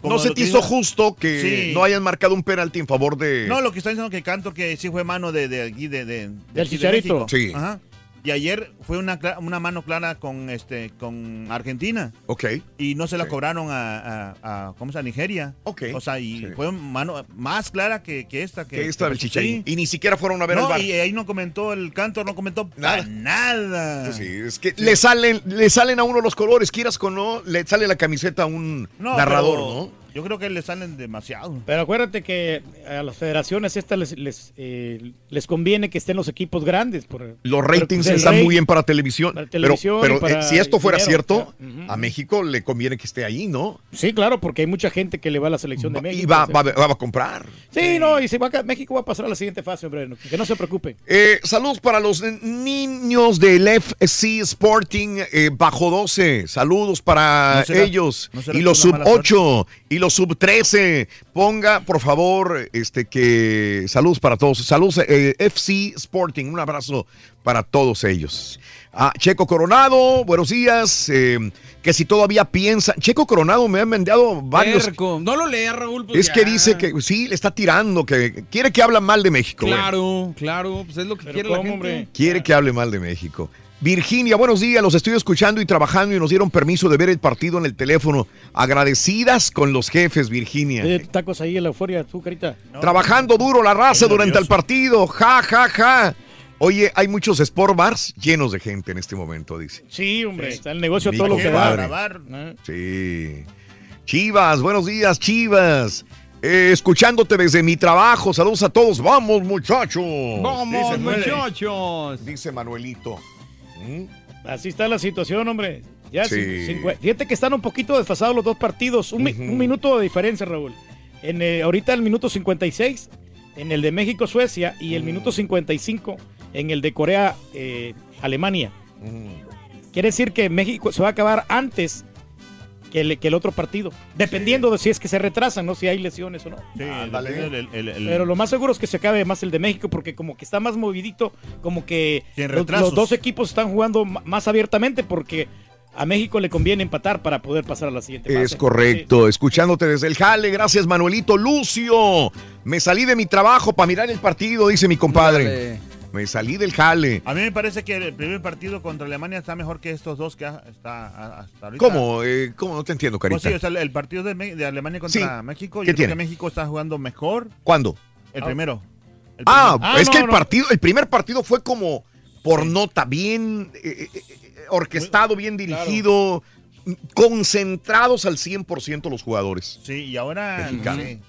como ¿No se te hizo justo que Sí. no hayan marcado un penalti en favor de... No, lo que está diciendo que canto que sí fue mano de, de aquí, de, de, de Del de Chicharito. México. Sí. Ajá. Y ayer fue una, una mano clara con este con Argentina. Ok. Y no se la cobraron a, a, a- ¿cómo se llama? Nigeria. Ok. O sea, y fue mano más clara que, que esta. Que, Que esta del sí. Chicharín. Y ni siquiera fueron a ver No, al bar. y ahí no comentó el canto, no comentó nada. nada. Pues sí, es que le salen, le salen a uno los colores, quieras o no, le sale la camiseta a un No, narrador, pero- ¿no? Yo creo que le salen demasiado. Pero acuérdate que a las federaciones estas les, les, eh, les conviene que estén los equipos grandes. Por, Los ratings pues, el están muy bien para televisión. para pero televisión pero, para eh, si esto fuera dinero, cierto, o sea, ujú. a México le conviene que esté ahí, ¿no? Sí, claro, porque hay mucha gente que le va a la selección de México. Y va, va, va a comprar. Sí, no, y se va a, México va a pasar a la siguiente fase, hombre. no- Que no se preocupe. Eh, saludos para los niños del FC Sporting eh, bajo 12. Saludos para ¿No será- ellos. no y los sub mala 8 y los sub 13. Ponga, por favor, este que saludos para todos. Saludos eh, FC Sporting. Un abrazo para todos ellos. Ah, Checo Coronado, buenos días. eh, que si todavía piensa. Checo Coronado me han enviado varios. No lo lea, Raúl. pues Es ya. que dice que sí, le está tirando, que quiere que habla mal de México. Claro, claro, pues es lo que quiere la gente. Quiere que hable mal de México. Virginia, buenos días. Los estoy escuchando y trabajando y nos dieron permiso de ver el partido en el teléfono. Agradecidas con los jefes, Virginia. Eh, tacos ahí en la euforia, tú, carita. Trabajando duro la raza durante el partido. Ja, ja, ja. Oye, hay muchos sport bars llenos de gente en este momento, dice. Sí, hombre, está el negocio todo lo que da. compadre. Sí. Chivas, buenos días, Chivas. Eh, escuchándote desde mi trabajo. Saludos a todos. Vamos, muchachos. Vamos, Dice, muchachos. Dice Manuelito. ¿Mm? Así está la situación, hombre. Ya Sí. Fíjate que están un poquito desfasados los dos partidos. Un, mi- un minuto de diferencia, Raúl. En, eh, ahorita el minuto 56 en el de México-Suecia y el minuto 55 en el de Corea-Alemania. Quiere decir que México se va a acabar antes que el, que el otro partido. Dependiendo de si es que se retrasan, ¿no? Si hay lesiones o no. Sí, depende del- el- el- Pero lo más seguro es que se acabe más el de México porque como que está más movidito, como que los, dos equipos están jugando más abiertamente porque a México le conviene empatar para poder pasar a la siguiente fase. Es correcto, escuchándote desde el jale. Gracias, Manuelito. Lucio, me salí de mi trabajo para mirar el partido, dice mi compadre. Me salí del jale. A mí me parece que el primer partido contra Alemania está mejor que estos dos que está hasta ahorita. ¿Cómo? Eh, ¿Cómo? No te entiendo, Pues Carita. sí, o sea, el partido de, Alemania contra Sí. México, ¿Qué yo creo tiene? que México está jugando mejor. ¿Cuándo? El primero. El Ah, primero. es que el partido, el primer partido fue como por nota, bien eh, eh, orquestado, bien dirigido, concentrados al 100% los jugadores. Sí, y ahora Mexicanos. sé.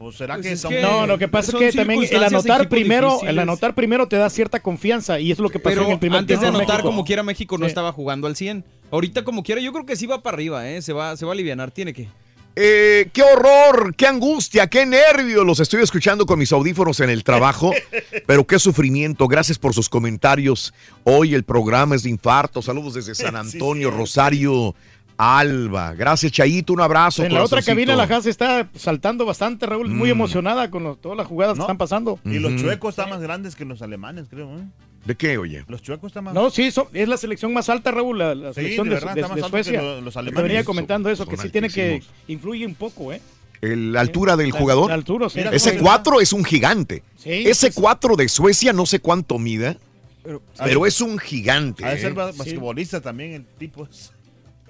Pues será Pues que es son- que- no, lo que pasa es que también el anotar primero, el anotar primero te da cierta confianza y eso es lo que pasó Pero en el primer antes de anotar, México. como quiera, México no Sí. estaba jugando al 100. Ahorita, como quiera, yo creo que sí va para arriba, ¿eh? Se va, se va a alivianar, tiene que. Eh, qué horror, qué angustia, qué nervio. Los estoy escuchando con mis audífonos en el trabajo, pero qué sufrimiento. Gracias por sus comentarios. Hoy el programa es de infarto. Saludos desde San Antonio, Rosario, Alba. Gracias, Chayito. Un abrazo. En la otra corazoncito. cabina la Haas está saltando bastante, Raúl, muy Mm. emocionada con los- todas las jugadas que están pasando. Y los chuecos están más grandes que los alemanes, creo. ¿eh? ¿De qué, oye? Los chuecos están más No, sí, so- es la selección más alta, Raúl, la, la Sí, selección de de, verdad, de- está más de que Suecia. lo- los Te alemanes. venía comentando eso, que Son sí tiene que influye un poco, ¿eh? El- la altura del La- jugador. la altura, sí. Ese cómo- 4 es un gigante. Sí, Ese 4 de Suecia, no sé cuánto mida, pero, Ah, es un gigante. Ha de ser ¿eh? bas- basquetbolista también el tipo. es-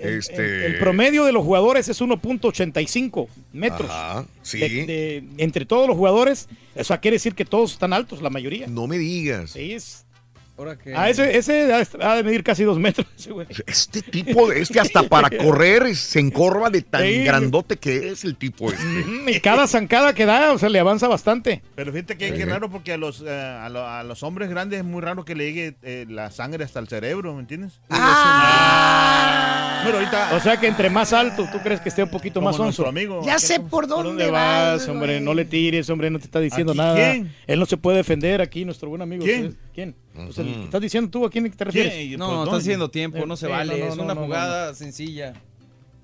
Este... El promedio de los jugadores es 1.85 metros. Ajá, sí. De- de- entre todos los jugadores, eso quiere decir que todos están altos, la mayoría. No me digas. Sí, es. Ahora que. Ah, ese, ese ha de medir casi dos metros. ese güey. Este tipo, este hasta para correr se encorva de tan Sí. grandote que es el tipo este. Y cada zancada que da, o sea, le avanza bastante. Pero fíjate que, que raro porque a los, eh, a, lo- a los hombres grandes es muy raro que le llegue eh, la sangre hasta el cerebro, ¿me entiendes? Pero ahorita... O sea que entre más alto, tú crees que esté un poquito Como más onzo. amigo. Ya sé por dónde, dónde vas, hombre? No le tires, hombre, no te está diciendo ¿Aquí nada. quién? Él no se puede defender aquí, nuestro buen amigo. ¿Quién? ¿sí? ¿Quién? Pues el que estás diciendo tú, ¿a quién te refieres? ¿Quién? No, Pues, está ¿dónde? haciendo tiempo, no se Sí, vale. no, no, es no, una no, no, jugada sencilla.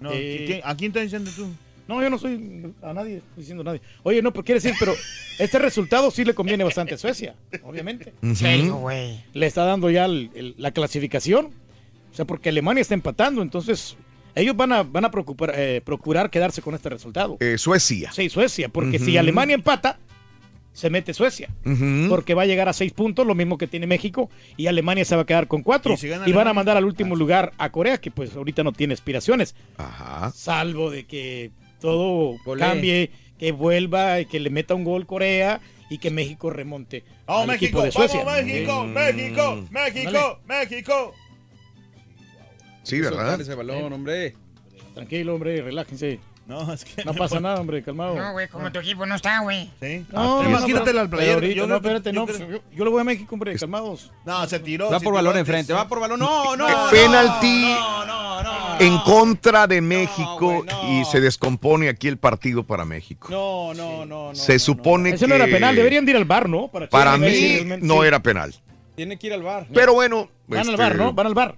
No, Eh, ¿quién- ¿A quién estás diciendo tú? No, yo no soy a nadie, diciendo a nadie. Oye, no, pero quiere decir, pero este resultado sí le conviene bastante a Suecia, obviamente. Sí, güey. Le está dando ya el- el- la clasificación. O sea, porque Alemania está empatando, entonces ellos van a, van a preocupar- eh, procurar quedarse con este resultado. Eh, Suecia. Sí, Suecia, porque si Ujú. Alemania empata, se mete Suecia. Porque va a llegar a seis puntos, lo mismo que tiene México, y Alemania se va a quedar con cuatro. ¿Y si Y van a mandar al último lugar a Corea, que pues ahorita no tiene aspiraciones. Ajá. Salvo de que todo Golé. cambie, que vuelva, y que le meta un gol Corea y que México remonte ¡Vamos, al México! equipo de Suecia. ¡Vamos, México! Mm. ¡México! ¡México! ¡México! Sí, Soltar ¿verdad? ese balón, hombre. Tranquilo, hombre, relájense. No, es que No pasa nada, hombre, calmado. No, güey, como tu equipo no está, güey. Sí. No, Además, no, quítate pero- la playera. pero ahorita, Yo no, espérate, yo no, yo, yo lo voy a México, hombre, calmados. No, se tiró. Va por balón antes. enfrente, va por balón. No, no, no. penalti No, no, no. en contra de México y se descompone aquí el partido para México. No, no, no, no. se supone que no era penal, deberían de ir al bar, ¿no? Para, mí no era penal. Tiene que ir al bar. Pero bueno, Van al este, bar, ¿no? Van al bar.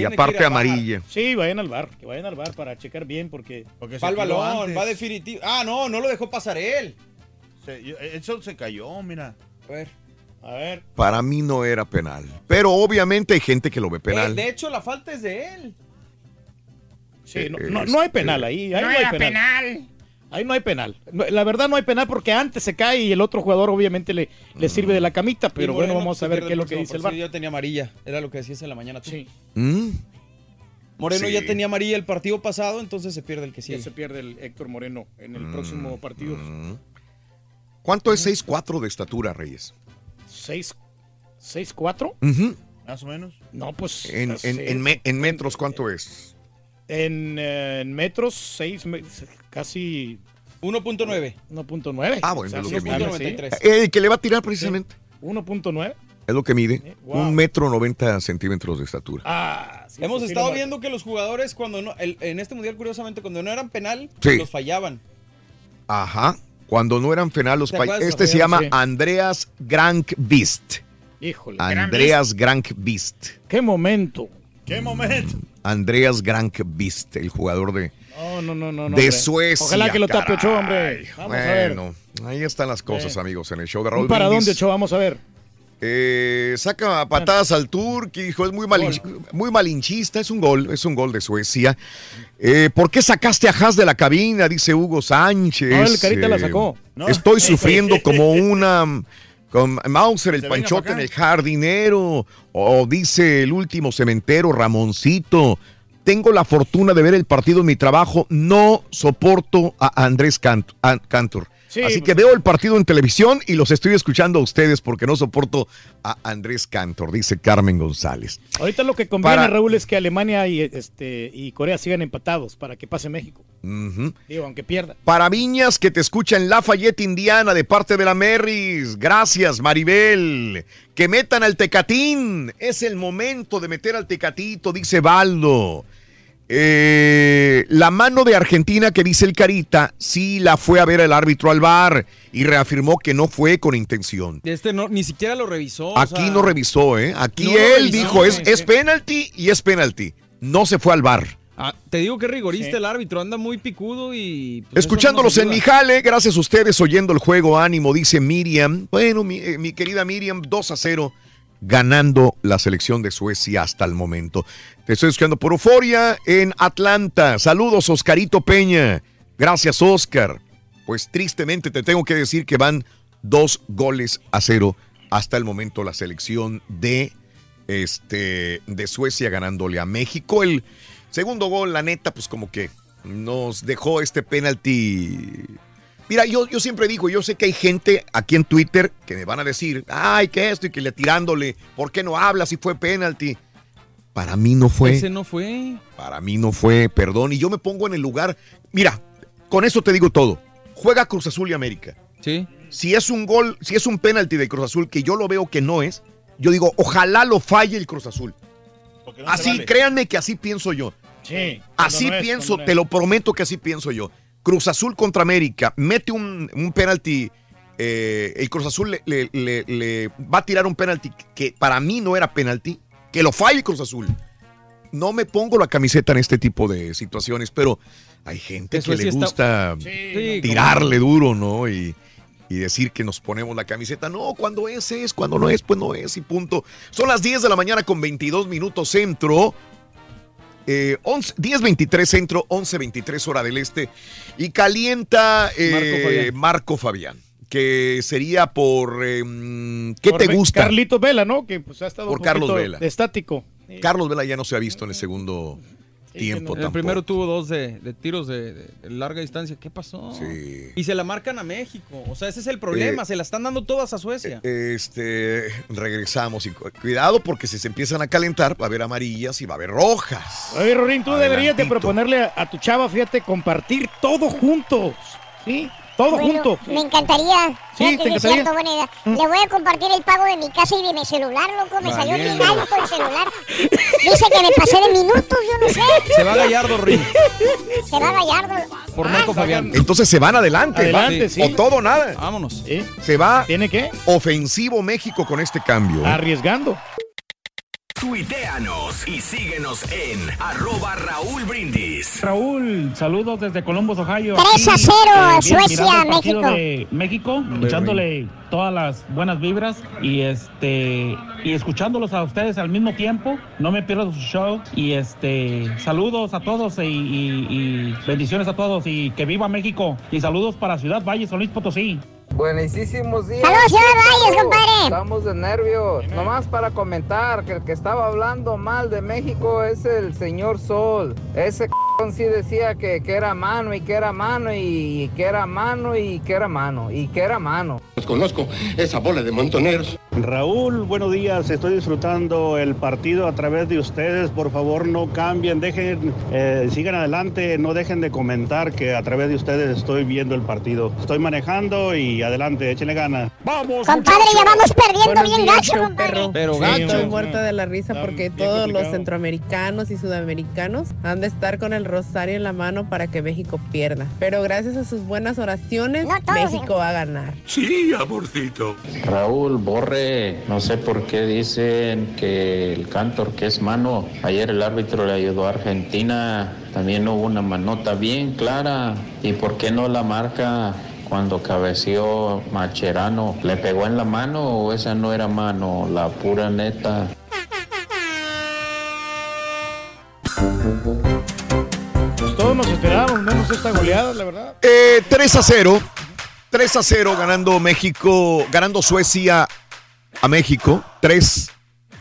Y aparte amarilla. Sí, vayan al bar, que vayan al bar para checar bien porque... Va tiró balón, antes. va definitivo. Ah, no, no lo dejó pasar él. Se- eso se cayó, mira. A ver. A ver. Para mí no era penal. Pero obviamente hay gente que lo ve Eh, penal. de hecho, la falta es de él. Sí, no, no, no hay penal ahí. ahí No no, hay era penal. penal. Ahí no hay penal. La verdad no hay penal porque antes se cae y el otro jugador obviamente le, le sirve de la camita, pero bueno, vamos a ver qué es lo que dice el bar. Ya tenía amarilla. Era lo que decías en la mañana tú. Sí. ¿Mm? Moreno Sí. ya tenía amarilla el partido pasado, entonces se pierde el que Sí, sigue. se pierde el Héctor Moreno en Mm, el próximo partido. ¿Cuánto es 6'4 de estatura, Reyes? ¿Seis, seis, cuatro? Ujú. Más o menos. No, pues... En, en- sé. en me- en metros, ¿cuánto es? En, eh, en metros, seis, me- casi... 1.9. 1.9. Ah, bueno, O sea, es lo que mide. 93. Eh, El que le va a tirar precisamente. 1.9. Es lo que mide. Wow. Un metro 90 centímetros de estatura. Ah, sí, Hemos pues sí estado viendo que los jugadores, cuando no, el- en este mundial, curiosamente, cuando no eran penal, Sí. los fallaban. Ajá. Cuando no eran penal los ¿Te pa- acuerdas? Este se Sí. llama Andreas Grankvist. Híjole. Andreas Grankvist. ¿Qué momento? ¿Qué momento? Andreas Grankvist, el jugador de, No, no, no, no. de. Suecia. Ojalá que lo tape. Ochoa, hombre. Vamos a ver. bueno, ahí están las cosas, Eh. amigos, en el show de Raúl ¿Un para Brindis. dónde, Ochoa? Vamos a ver. Eh, saca patadas al Turqui, hijo, es muy, malin- muy malinchista, es un gol, es un gol de Suecia. Eh, ¿Por qué sacaste a Haas de la cabina? Dice Hugo Sánchez. No, el Carita la sacó. No. Estoy sufriendo como una con Mauser, el panchote pa' en el jardinero. O dice el último cementero, Ramoncito. Tengo la fortuna de ver el partido en mi trabajo. No soporto a Andrés Cantor. Sí, Así pues- que veo el partido en televisión y los estoy escuchando a ustedes porque no soporto a Andrés Cantor, dice Carmen González. Ahorita lo que conviene, Para- Raúl, es que Alemania y, este, y Corea sigan empatados para que pase México. Ujú. Digo, aunque pierda. Para Viñas, que te escucha en Lafayette, Indiana, de parte de la Merris. Gracias, Maribel. Que metan al Tecatín. Es el momento de meter al Tecatito, dice Baldo. Eh, la mano de Argentina que dice el Carita, sí la fue a ver el árbitro al bar y reafirmó que no fue con intención. Este no, ni siquiera lo revisó. o Aquí sea, no revisó, ¿eh? Aquí no él revisó, dijo, es, es penalti y es penalti. No se fue al bar. Ah, te digo que rigorista Sí. el árbitro, anda muy picudo y... pues, Escuchándolos no en nos mi ayuda. jale, gracias a ustedes oyendo el juego, ánimo, dice Miriam. Bueno, mi, eh, mi querida Miriam, 2 a 0, ganando la selección de Suecia hasta el momento. Te estoy escuchando por Euforia en Atlanta. Saludos, Oscarito Peña. Gracias, Oscar. Pues tristemente te tengo que decir que van dos goles a cero hasta el momento la selección de, este, de Suecia ganándole a México. El segundo gol, la neta, pues como que nos dejó este penalti. Mira, yo, yo siempre digo, yo sé que hay gente aquí en Twitter que me van a decir, ay, que esto y que le tirándole, ¿por qué no habla si fue penalti? Para mí no fue. Ese no fue. Para mí no fue, perdón. Y yo me pongo en el lugar. Mira, con eso te digo todo. Juega Cruz Azul y América. Sí. Si es un gol, si es un penalti de Cruz Azul, que yo lo veo que no es, yo digo, ojalá lo falle el Cruz Azul. No Así, vale. créanme que así pienso yo. Sí. Así cuando no es, pienso, no te lo prometo que así pienso yo. Cruz Azul contra América, mete un, un penalti. eh, el Cruz Azul le, le- le- le va a tirar un penalti que para mí no era penalti, que lo falle Cruz Azul. No me pongo la camiseta en este tipo de situaciones, pero hay gente Que que le está- gusta Sí, tirarle duro, ¿no? Y, y decir que nos ponemos la camiseta. No, cuando es, es, cuando no es, pues no es y punto. Son las 10 de la mañana con 22 minutos centro. Eh, 11, 10.23 centro, 11.23 hora del este. Y calienta eh, Marco Fabián. Marco Fabián, que sería por... eh, ¿Qué Por te gusta? Carlito Vela, ¿no? Que pues ha estado Por un Carlos Vela. estático. Carlos Vela ya no se ha visto en el segundo, tiempo El tampoco. primero tuvo dos de, de tiros de, de larga distancia. ¿Qué pasó? Sí. Y se la marcan a México. O sea, ese es el problema. Eh, se la están dando todas a Suecia. Este, regresamos y cu- cuidado porque si se empiezan a calentar va a haber amarillas y va a haber rojas. Oye, Rorín, tú deberías de proponerle a, a tu chava, fíjate, compartir todo juntos. ¿Sí? Todo Bueno, junto. Me encantaría. Sí, ¿te encantaría? cierto, buena idea. Le voy a compartir el pago de mi casa y de mi celular, loco. Me salió bien Valiendo. alto el celular. Dice que me pasé de minutos, yo no sé. Se va Gallardo, Rin. Se va Gallardo. Por Marco Fabián. Entonces se van adelante. Adelante, va- sí. O todo o nada. Vámonos. Se va ¿Tiene qué? ofensivo México con este cambio. ¿eh? Arriesgando. Tuiteanos y síguenos en arroba Raúl Brindis. Raúl, saludos desde Columbus, Ohio. 3 a Aquí, 0, bien, Suecia, mirando el partido México. de México, echándole todas las buenas vibras y este y escuchándolos a ustedes al mismo tiempo. No me pierdo su show y este saludos a todos y, y- y bendiciones a todos y que viva México y saludos para Ciudad Valle, San Luis Potosí. Buenísimos días. Saludos, Ciudad Valles, compadre. Estamos de nervios. Nomás para comentar que el que estaba hablando mal de México es el señor Sol. Ese c****** sí decía que, que era mano y que era mano y que era mano y que era mano y que era mano. Los conozco, esa bola de montoneros. Raúl, buenos días. Estoy disfrutando el partido a través de ustedes. Por favor, no cambien, dejen, eh, sigan adelante, no dejen de comentar que a través de ustedes estoy viendo el partido. Estoy manejando y adelante, échenle ganas. Vamos, Compadre, ya vamos perdiendo Buenos bien días, gacho, compadre. perro. Pero Sí, gacho. Estoy muerta de la risa Está porque todos los centroamericanos y sudamericanos han de estar con el rosario en la mano para que México pierda. Pero gracias a sus buenas oraciones, No todos, México va a ganar. Sí, amorcito. Raúl, borre, no sé por qué dicen que el cantor que es mano, ayer el árbitro le ayudó a Argentina, también hubo una manota bien clara, ¿y por qué no la marca cuando cabeció Macherano? ¿Le pegó en la mano o esa no era mano, la pura neta? Pues todos nos esperábamos, menos esta goleada, la verdad. Eh, 3 a 0. 3 a 0 ganando México, ganando Suecia a México. 3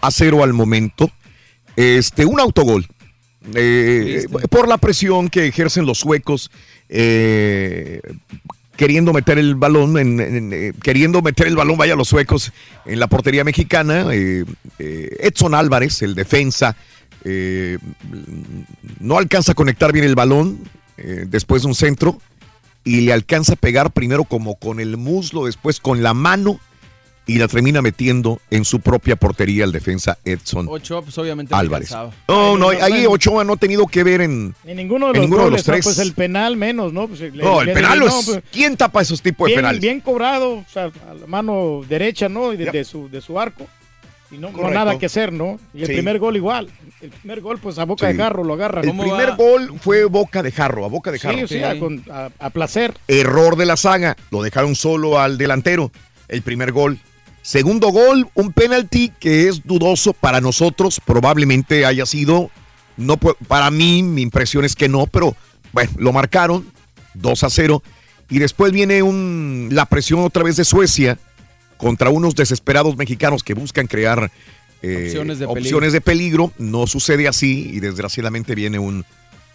a 0 al momento. Este, un autogol. Eh, por la presión que ejercen los suecos, eh, queriendo meter el balón, en, en- eh, queriendo meter el balón, vaya los suecos, en la portería mexicana. eh, eh, Edson Álvarez, el defensa, no alcanza a conectar bien el balón después de un centro y le alcanza a pegar primero como con el muslo, después con la mano y la termina metiendo en su propia portería el defensa Edson Ochoa, pues obviamente Álvarez. alcanzaba. No, no, ahí. Ochoa no ha tenido que ver en... Ni ninguno de En los ninguno de goles, ¿no? tres. Pues el penal menos, ¿no? Pues, No, el penal es... pues, ¿Quién tapa esos tipos de bien, penales? bien cobrado, o sea, a la mano derecha, ¿no? Y de, de su, de su arco. Y no, no nada que hacer, ¿no? Y el Sí. primer gol igual. El primer gol, pues a boca Sí. de jarro lo agarra. El primer gol fue boca de jarro, a boca de jarro. Sí, sí, a, con- a- a placer. Error de la saga, lo dejaron solo al delantero. El primer gol. Segundo gol, un penalti que es dudoso para nosotros, probablemente haya sido, no para mí, mi impresión es que no, pero bueno, lo marcaron 2 a 0 y después viene un, la presión otra vez de Suecia contra unos desesperados mexicanos que buscan crear eh, Opciones de opciones de peligro. No sucede así y desgraciadamente viene un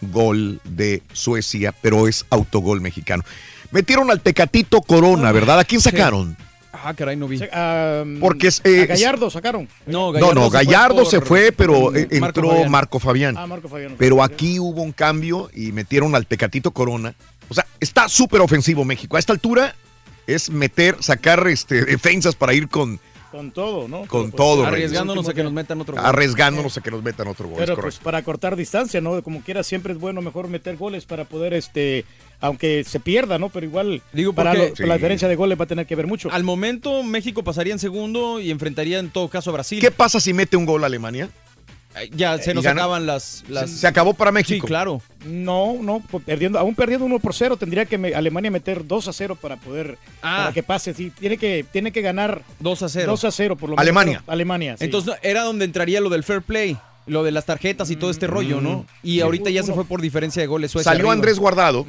gol de Suecia, pero es autogol mexicano. Metieron al Tecatito Corona, ¿verdad? ¿A quién Sí. Ah, caray, no vi. Porque es, eh, a Gallardo sacaron. No, no, no, Gallardo se fue, pero eh, Marco entró Fabián. Marco Fabián. Ah, Marco Fabián. Pero aquí hubo un cambio y metieron al Tecatito Corona. O sea, está súper ofensivo México. A esta altura es meter, sacar este, defensas para ir con, Con todo, ¿no? con pues, todo. Arriesgándonos a que nos metan otro gol. Arriesgándonos a que nos metan otro gol. es Pero correcto. pues para cortar distancia, ¿no? Como quiera, siempre es bueno mejor meter goles para poder, este, aunque se pierda, ¿no? Pero igual, Digo, para la diferencia de goles va a tener que ver mucho. Al momento, México pasaría en segundo y enfrentaría en todo caso a Brasil. ¿Qué pasa si mete un gol Alemania? Eh, Ya se ¿Y nos acaban las, las... Se acabó para México. Sí, claro. No, no, pues, perdiendo, aún perdiendo 1 por 0, tendría que me- Alemania meter 2 a 0 para poder, Ah. para que pase. Sí, tiene que, tiene que ganar 2 a 0. 2 a 0 por lo menos. Alemania. Alemania, sí. Entonces era donde entraría lo del fair play, lo de las tarjetas y todo este rollo, ¿no? Y Sí. ahorita ya se fue por diferencia de goles. Suecia Salió arriba. Andrés Guardado.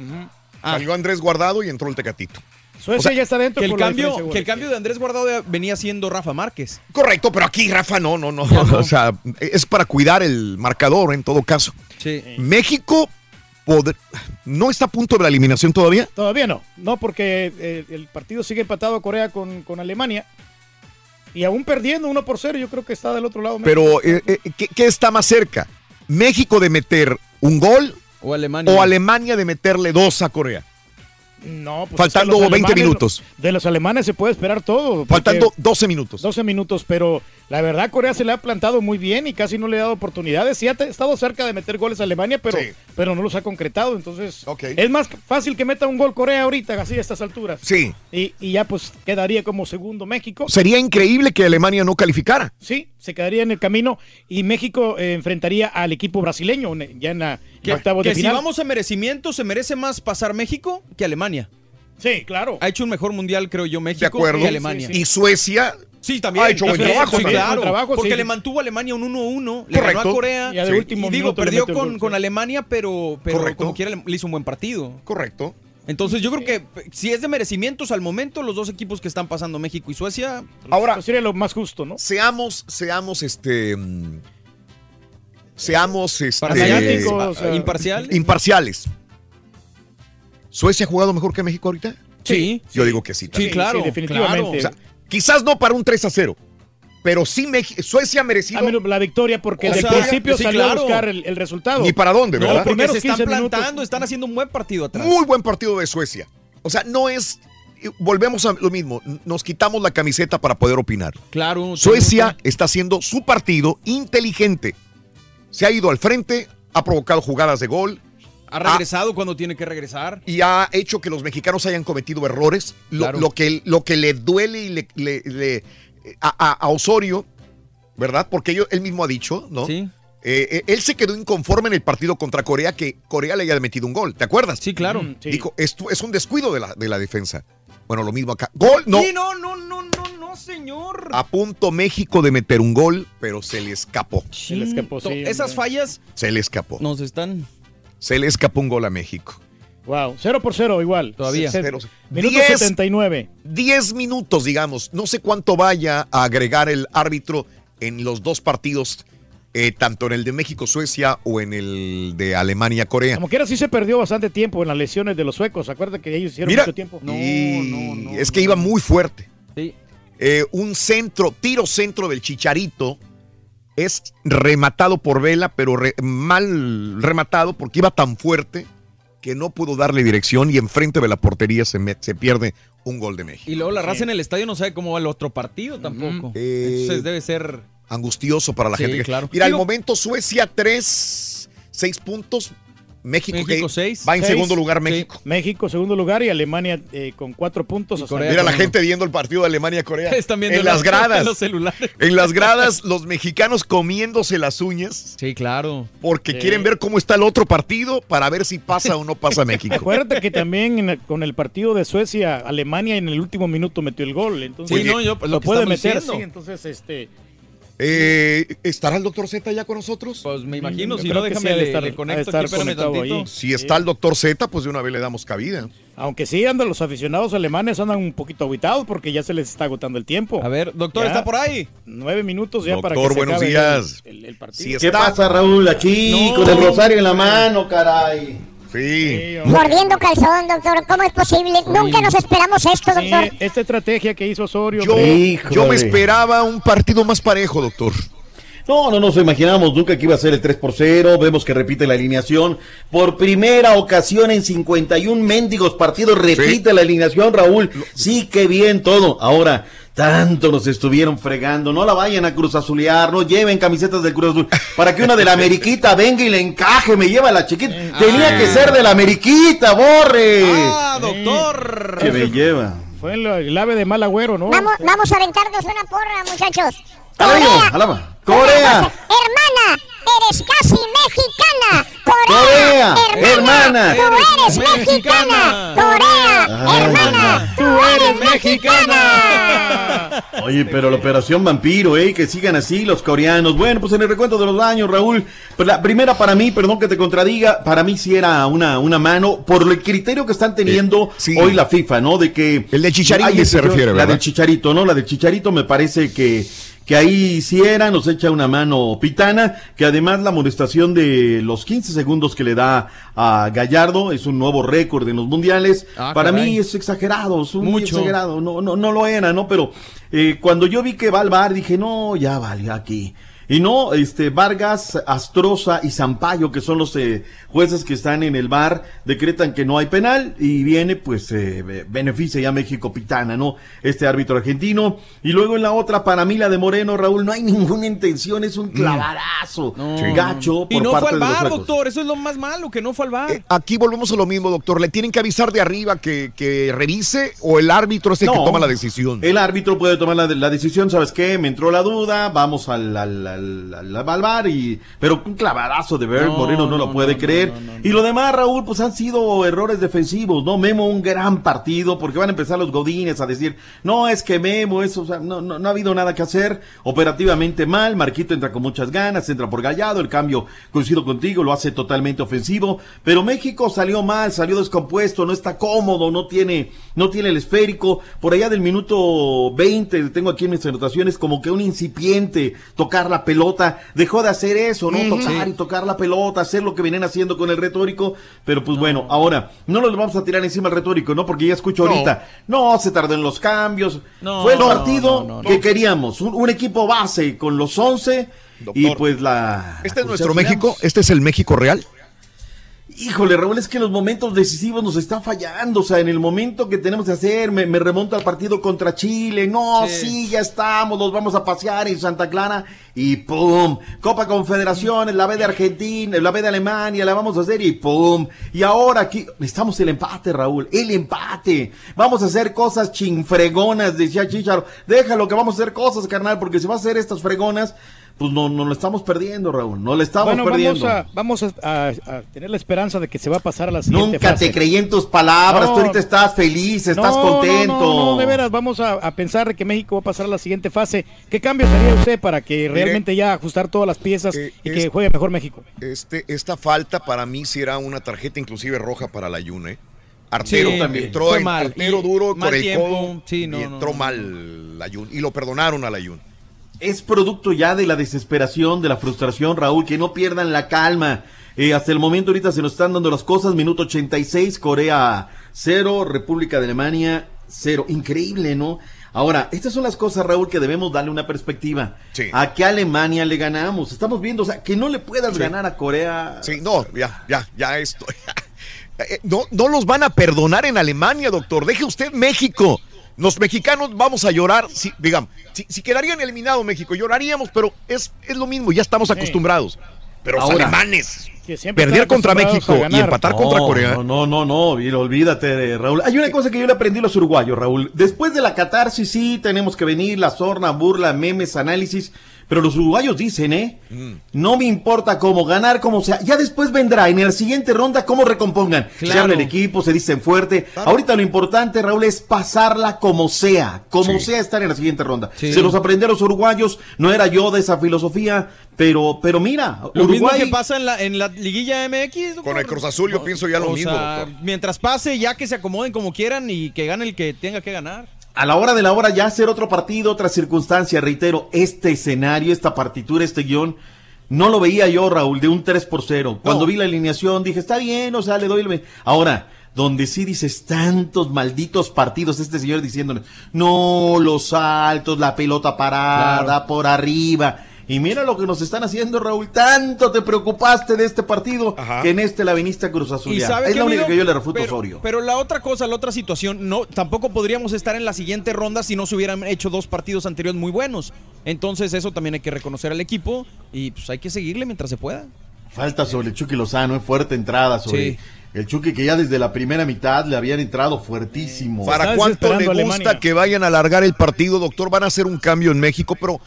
Ah. Salió Andrés Guardado y entró el Tecatito. Suecia O sea, ya está dentro. Que el, por cambio, que el cambio de Andrés Guardado venía siendo Rafa Márquez. Correcto, pero aquí Rafa no, no, no. O sea, es para cuidar el marcador en todo caso. Sí. México pod- no está a punto de la eliminación todavía. Todavía no, no, porque eh, el partido sigue empatado a Corea con, con Alemania. Y aún perdiendo 1 por 0, yo creo que está del otro lado. Pero, eh, eh, ¿qué, qué está más cerca? ¿México de meter un gol O Alemania. o Alemania de meterle dos a Corea? No, pues Faltando es que los 20 alemanes- minutos. De los alemanes se puede esperar todo. Faltando 12 minutos. 12 minutos, pero la verdad Corea se le ha plantado muy bien y casi no le ha dado oportunidades. Sí ha estado cerca de meter goles a Alemania, pero, Sí. pero no los ha concretado. Entonces, es más fácil que meta un gol Corea ahorita, así a estas alturas. Sí. Y, y ya pues quedaría como segundo México. Sería increíble que Alemania no calificara. Sí, se quedaría en el camino y México eh, enfrentaría al equipo brasileño ya en la Que, octavos que de si vamos a merecimiento, se merece más pasar México que Alemania. Sí, claro. Ha hecho un mejor mundial, creo yo, México De acuerdo. que Alemania. Y Suecia Sí, también. ha hecho buen trabajo. sí, también. claro, trabajo, porque sí. le mantuvo a Alemania un 1-1, le ganó Correcto. a Corea. Y ya de Sí. último Y digo, perdió con, con. Alemania, pero, pero Correcto. como quiera le hizo un buen partido. Correcto. Entonces yo creo que si es de merecimientos al momento, los dos equipos que están pasando, México y Suecia, Ahora, Pues sería lo más justo, ¿no? seamos, seamos este. mm, Seamos este, eh, imparcial. imparciales. ¿Suecia ha jugado mejor que México ahorita? Sí. Yo digo que sí. Sí, también. claro. sí, definitivamente. O sea, quizás no para un 3 a 0, pero sí Suecia ha merecido. Ah, la victoria porque desde el principio sí, salió a claro. buscar el, el resultado. Ni para dónde, No, ¿verdad? porque se están 15 minutos. plantando, están haciendo un buen partido atrás. Muy buen partido de Suecia. O sea, no es. Volvemos a lo mismo. Nos quitamos la camiseta para poder opinar. Claro. Suecia está haciendo su partido inteligente. Se ha ido al frente, ha provocado jugadas de gol Ha regresado cuando tiene que regresar. y ha hecho que los mexicanos hayan cometido errores. Lo, Claro. lo que, lo que le duele y le, le- le- a, a- a Osorio, ¿verdad? Porque ello- él mismo ha dicho, ¿no? Sí. Eh, eh, él se quedó inconforme en el partido contra Corea que Corea le haya metido un gol. ¿Te acuerdas? Sí, claro. Mm, sí. Dijo, esto es un descuido de la, de la defensa. Bueno, lo mismo acá. Gol, no. Sí, no, no, no, no, no, señor. A punto México de meter un gol, pero se le escapó. Se le escapó, sí, Esas hombre. fallas Se le escapó. nos están. Se le escapó un gol a México. Wow, 0 por 0 igual. Todavía. Se- Cero. Minuto Diez. 79. 10 minutos, digamos. No sé cuánto vaya a agregar el árbitro en los dos partidos, eh, tanto en el de México-Suecia o en el de Alemania-Corea. Como quiera, sí se perdió bastante tiempo en las lesiones de los suecos. Acuérdate que ellos hicieron Mira, mucho tiempo. y es que iba muy fuerte. Sí. Eh, un centro, tiro centro del Chicharito es rematado por Vela, pero re- mal rematado porque iba tan fuerte que no pudo darle dirección y enfrente de la portería se, me- se pierde un gol de México. Y luego la raza en el estadio no sabe cómo va el otro partido tampoco. Eh, Entonces debe ser. Angustioso para la Sí, gente. claro. Mira, al momento Suecia 3, 6 puntos. México, México, que seis. va en Seis. segundo lugar Sí. México. México, segundo lugar, y Alemania eh, con cuatro puntos. Corea Mira la gente viendo el partido de Alemania-Corea. Están viendo En las gradas. en los celulares. En las gradas, los mexicanos comiéndose las uñas Sí, claro. porque Sí. quieren ver cómo está el otro partido para ver si pasa o no pasa México. Acuérdate que también en el- con el partido de Suecia, Alemania en el último minuto metió el gol. Entonces, Sí, no, yo, pues, lo lo puede meter, sí. Entonces, este. Eh, ¿Estará el doctor Z ya con nosotros? Pues me imagino, Yo si no, sí déjame le, estar- le conecto estar aquí, conectado ahí. Si está el doctor Z, pues de una vez le damos cabida. Aunque sí andan los aficionados alemanes andan un poquito aguitados porque ya se les está agotando el tiempo. A ver, doctor, Ya. ¿está por ahí? Nueve minutos ya para que Doctor, se buenos acabe días. El, el- el partido. Si ¿Qué está- pasa, Raúl? Aquí, No. con el rosario en la mano, caray. Sí. Sí. Mordiendo calzón, doctor. ¿Cómo es posible? Nunca nos esperamos esto, Sí, doctor. esta estrategia que hizo Osorio. Yo, yo me esperaba un partido más parejo, doctor. No, no nos imaginábamos nunca que iba a ser el 3 por 0. Vemos que repite la alineación. Por primera ocasión en 51 mendigos partidos repite la alineación, Raúl. Sí, qué bien todo. Ahora, tanto nos estuvieron fregando. No la vayan a Cruz Azulear, no lleven camisetas del Cruz Azul. Para que una de la Ameriquita venga y le encaje, me lleva la chiquita. Tenía que ser de la Ameriquita, borre. Ah, doctor. que me lleva. Fue el, el ave de mal agüero, ¿no? Vamos, vamos a aventarnos una porra, muchachos. Alaba, alaba. Corea. Hermana, eres casi mexicana. Corea, Corea, hermana. Tú eres mexicana. Corea, Ah, hermana. ¡Tú eres mexicana! Oye, pero la operación vampiro, ¿eh? Que sigan así los coreanos. Bueno, pues en el recuento de los daños, Raúl. Pues la primera para mí, perdón que te contradiga, para mí sí era una, una mano, por el criterio que están teniendo hoy la FIFA, ¿no? De que... El de Chicharito Ay, se refiere, La ¿verdad? del Chicharito, ¿no? La del Chicharito me parece que, que ahí sí era, nos echa una mano pitana, que además la amonestación de los 15 segundos que le da a Gallardo es un nuevo récord en los mundiales. Ah, Para caray. mí es exagerado, es un Mucho. exagerado, no, no, no lo era, ¿no? Pero eh, cuando yo vi que va al bar, dije, no, ya valió aquí. Y no, este, Vargas, Astroza y Zampayo, que son los eh, jueces que están en el bar, decretan que no hay penal y viene, pues, eh, be- beneficia ya México Pitana, ¿no? Este árbitro argentino. Y luego en la otra, para mí la de Moreno, Raúl, no hay ninguna intención, es un clavarazo gacho Y no parte fue al bar, doctor. Eso es lo más malo, que no fue al bar. Eh, Aquí volvemos a lo mismo, doctor. ¿Le tienen que avisar de arriba que, que revise o el árbitro es el que No. toma la decisión? El árbitro puede tomar la, la decisión, ¿sabes qué? Me entró la duda, vamos al, al, al, al- al bar y... Pero un clavadazo de ver, No, Moreno no, lo puede no, creer. y lo demás, Raúl, pues han sido errores defensivos, ¿no? Memo un gran partido, porque van a empezar los godines a decir, no, es que Memo, eso, o sea, no, no, no ha habido nada que hacer, operativamente mal, Marquito entra con muchas ganas, entra por Gallado, el cambio, coincido contigo, lo hace totalmente ofensivo, pero México salió mal, salió descompuesto, no está cómodo, no tiene, no tiene el esférico, por allá del minuto 20, tengo aquí en mis anotaciones, como que un incipiente, tocar la pelota, dejó de hacer eso, ¿no? Tocar Sí. y tocar la pelota, hacer lo que venían haciendo con el retórico, pero pues bueno, ahora, no nos lo vamos a tirar encima al retórico, ¿no? Porque ya escucho No. ahorita, no, se tardó en los cambios, No, fue el no, partido no, no, no. que queríamos, un, un equipo base con los 11 y Doctor, pues la... ¿Este es nuestro México? ¿Este es el México real? Híjole, Raúl, es que los momentos decisivos nos están fallando. O sea, en el momento que tenemos que hacer, me, me remonto al partido contra Chile. No, Sí. sí. ya estamos, nos vamos a pasear en Santa Clara y ¡pum! Copa Confederaciones, la B de Argentina, la B de Alemania, la vamos a hacer y ¡pum! Y ahora aquí necesitamos el empate, Raúl, el empate. Vamos a hacer cosas chinfregonas, decía Chicharo. Déjalo que vamos a hacer cosas, carnal, porque si va a hacer estas fregonas, pues no, no lo estamos perdiendo, Raúl. No lo estamos Bueno, perdiendo. vamos, a, vamos a, a- a tener la esperanza de que se va a pasar a la siguiente Nunca fase. te creí en tus palabras, No. tú ahorita estás feliz, estás No, contento. No, no, no, de veras, vamos a, a pensar que México va a pasar a la siguiente fase. ¿Qué cambios haría usted para que realmente ya ajustar todas las piezas eh, y que juegue mejor México? Este, esta falta para mí sí era una tarjeta inclusive roja para la Yune. ¿eh? Artero Sí, también entró en mal. artero Y duro mal con el tiempo. codo Sí, no, y no, entró no. mal la Yun y lo perdonaron a la Yun. Es producto ya de la desesperación, de la frustración, Raúl, que no pierdan la calma. Eh, hasta el momento ahorita se nos están dando las cosas. Minuto 86, Corea 0, República de Alemania 0. Increíble, ¿no? Ahora, estas son las cosas, Raúl, que debemos darle una perspectiva. Sí. ¿A qué Alemania le ganamos? Estamos viendo, o sea, que no le puedas Sí. ganar a Corea. Sí, no, ya, ya, ya esto. Eh, No, no los van a perdonar en Alemania, doctor. Deje usted México. Los mexicanos vamos a llorar, si, digamos, si, si quedarían eliminados México, lloraríamos, pero es, es lo mismo, ya estamos acostumbrados. Pero los Ahora, alemanes, Que siempre perder contra México y empatar contra Corea. No, no, no, no, mira, olvídate, Raúl. Hay una cosa que yo le aprendí a los uruguayos, Raúl. Después de la catarsis, sí, tenemos que venir, la sorna, burla, memes, análisis. Pero los uruguayos dicen, ¿eh? Mm. No me importa cómo ganar, cómo sea. Ya después vendrá en la siguiente ronda cómo recompongan. Se habla el equipo, se dicen fuerte. Ahorita lo importante, Raúl, es pasarla como sea. Como Sí. sea estar en la siguiente ronda. Sí. Se los aprendí a los uruguayos. No era yo de esa filosofía. Pero, pero mira, Lo mismo Uruguay. que pasa en la, en la liguilla MX. doctor. Con el Cruz Azul yo pienso ya lo O mismo, sea. Mientras pase, ya que se acomoden como quieran y que gane el que tenga que ganar. A la hora de la hora ya hacer otro partido, otra circunstancia, reitero, este escenario, esta partitura, este guion, no lo veía yo, Raúl, de un 3 por 0. Cuando vi la alineación dije, está bien, o sea, le doy el... Ahora, donde sí dices tantos malditos partidos, este señor diciéndole, no, los saltos, la pelota parada, Claro. por arriba. Y mira lo que nos están haciendo, Raúl. Tanto te preocupaste de este partido Ajá. que en este la viniste a Cruz Azul. Y sabe Es qué, la única amigo? que yo le refuto a pero, Osorio. Pero la otra cosa, la otra situación, no, tampoco podríamos estar en la siguiente ronda si no se hubieran hecho dos partidos anteriores muy buenos. Entonces eso también hay que reconocer al equipo y pues hay que seguirle mientras se pueda. Falta sobre el Chucky Lozano, en fuerte entrada sobre Sí. el Chucky que ya desde la primera mitad le habían entrado fuertísimo. ¿Para cuánto le gusta que vayan a alargar el partido, doctor? Van a hacer un cambio en México, pero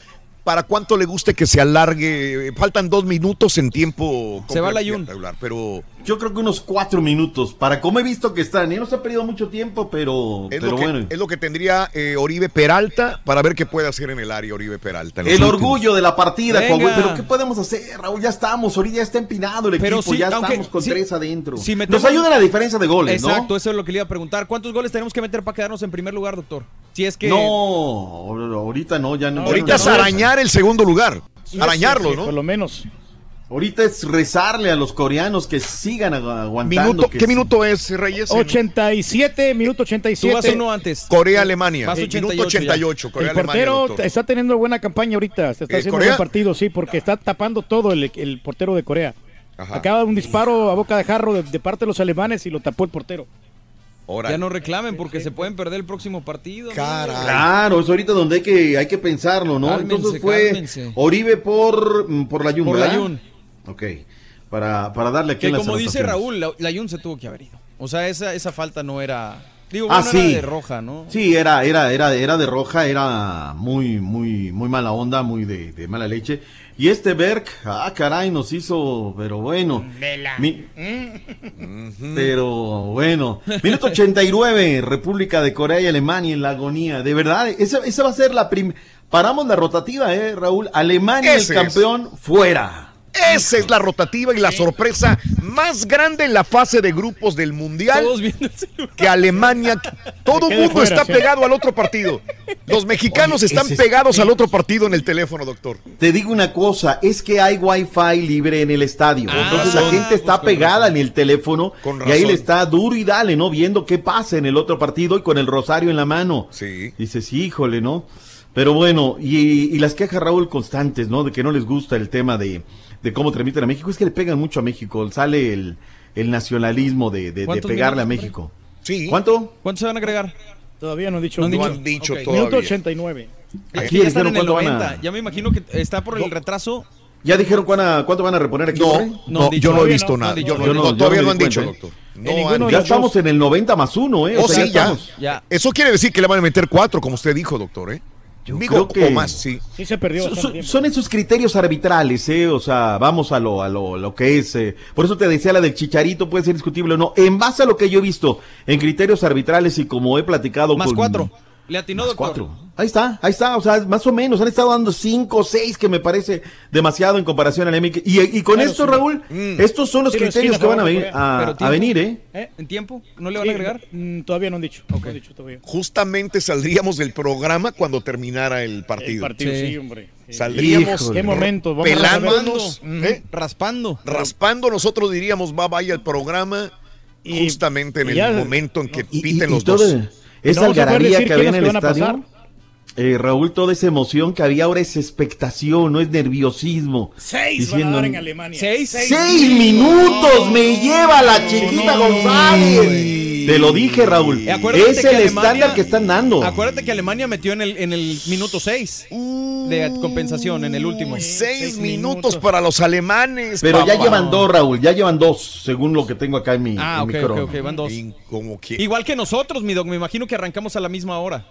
para cuánto le guste que se alargue. Faltan dos minutos en tiempo Se va la regular, pero Yo creo que unos cuatro minutos. Para como he visto que están, y no se ha perdido mucho tiempo, pero, es, pero lo, que, bueno. es lo que tendría eh, Oribe Peralta para ver qué puede hacer en el área Oribe Peralta. El últimos- orgullo de la partida, Venga. Coahuila. Pero ¿qué podemos hacer, Raúl? Ya estamos, ahorita ya está empinado el Pero equipo, ya aunque- estamos con tres adentro. si Nos ayuda la diferencia de goles, ¿no? Exacto, eso es lo que le iba a preguntar. ¿Cuántos goles tenemos que meter para quedarnos en primer lugar, doctor? Si es que. No, ahorita no, ya no. Ahorita no- es arañar el segundo lugar. Arañarlo, Sí, ¿no? Por lo menos. Ahorita es rezarle a los coreanos que sigan agu- aguantando. Minuto, que ¿Qué sí. minuto es, Reyes? En 87, minuto 87. Tú vas uno antes. Corea, Alemania. Vas Eh, 88 Minuto ya. 88. Corea, El Alemania, portero doctor. está teniendo buena campaña ahorita. Se está Eh, haciendo ¿Corea? buen partido, sí, porque está tapando todo el, el portero de Corea. Ajá. Acaba un disparo a boca de jarro de, de parte de los alemanes y lo tapó el portero. Órale. Ya no reclamen porque se pueden perder el próximo partido. Caray. Claro, es ahorita donde hay que, hay que pensarlo, ¿no? Cálmense, Entonces fue cálmense. Oribe por, mm, por la Yun, Por la. Yun. Ok, para, para darle aquí Que las como dice. Raúl, la, la Jun se tuvo que haber ido. O sea, esa, esa falta no era. Digo, Ah, bueno, sí. era de roja, ¿no? Sí, era, era, era, era de roja, era muy, muy, muy mala onda, muy de, de mala leche. Y este Berg, ah, caray, nos hizo, pero bueno. Mi- pero bueno. Minuto 89, República de Corea y Alemania en la agonía. De verdad, esa, esa va a ser la primera. Paramos la rotativa, ¿eh, Raúl? Alemania, Ese el es. campeón, fuera. Esa es la rotativa y la sorpresa más grande en la fase de grupos del Mundial. Todos viendo el celular. Que Alemania, todo el mundo está pegado al otro partido. Los mexicanos Oye, están pegados al otro partido en el teléfono, doctor. Te digo una cosa, es que hay wifi libre en el estadio. Ah, Entonces la gente está Pues pegada razón. en el teléfono Con y ahí le está duro y dale, ¿no? Viendo qué pasa en el otro partido y con el rosario en la mano. Sí. Dices, híjole, ¿no? Pero bueno, y, y las quejas, Raúl, constantes, ¿no? De que no les gusta el tema de, de cómo transmiten a México. Es que le pegan mucho a México. Sale el, el nacionalismo de, de- de ¿Cuántos pegarle a México. Sí. ¿Cuánto? ¿cuántos se van a agregar? Todavía no han dicho. No han No dicho. han dicho Ok. todavía. Minuto 89. Es Sí, que ya están en el cuánto van a- 90. Ya me imagino que está por el retraso. ¿Ya dijeron cuánto van a reponer aquí? No? No no, yo no he visto no, no nada. no- no- no, todavía no no han di dicho, doctor. No Ya estamos en el 90 más 1, ¿eh? Oh, O sea, sí, ya. estamos- Ya. Eso quiere decir que le van a meter cuatro, como usted dijo, doctor, ¿eh? Digo, creo que- o más, sí. Sí se perdió Son, son- esos criterios arbitrales, ¿eh? O sea, vamos a lo, a lo, lo que es. eh. Por eso te decía la del chicharito, puede ser discutible o no. En base a lo que yo he visto en criterios arbitrales y como he platicado Más con. cuatro. Le atinó, Más doctor. cuatro. Ahí está, ahí está, o sea, más o menos, han estado dando cinco o seis que me parece demasiado en comparación al MX. Y, y con Claro, esto, sí. Raúl, Mm. estos son los Sí, criterios que van a, venir, Corea. a, venir, ¿eh? ¿Eh? ¿En tiempo? ¿No le van a agregar? mm, todavía no han dicho. No han dicho todavía. Justamente saldríamos del programa cuando terminara el El partido. partido, Sí. sí, hombre. Saldríamos Híjole. Qué momento. Vamos pelándonos. ¿eh? Raspando. raspando, nosotros diríamos va vaya el programa Y- justamente en y el ya- momento en que piten y los dos. Esa No algarabía que había en el estadio. eh, Raúl, toda esa emoción que había ahora es expectación, no es nerviosismo. Seis van a dar en Alemania. Seis. ¡Seis minutos me lleva la chiquita González! Te lo dije, Raúl. Acuérdate Es que el Alemania- estándar que están dando. Acuérdate que Alemania metió en el, en el minuto 6 de compensación, en el último. Seis, seis minutos, minutos. para los alemanes. Pero ya llevan dos, Raúl, ya llevan dos, según lo que tengo acá en mi, Ah, en mi ok, ok, crono. ok, van dos. Y como que- Igual que nosotros, mi dog, me imagino que arrancamos a la misma hora.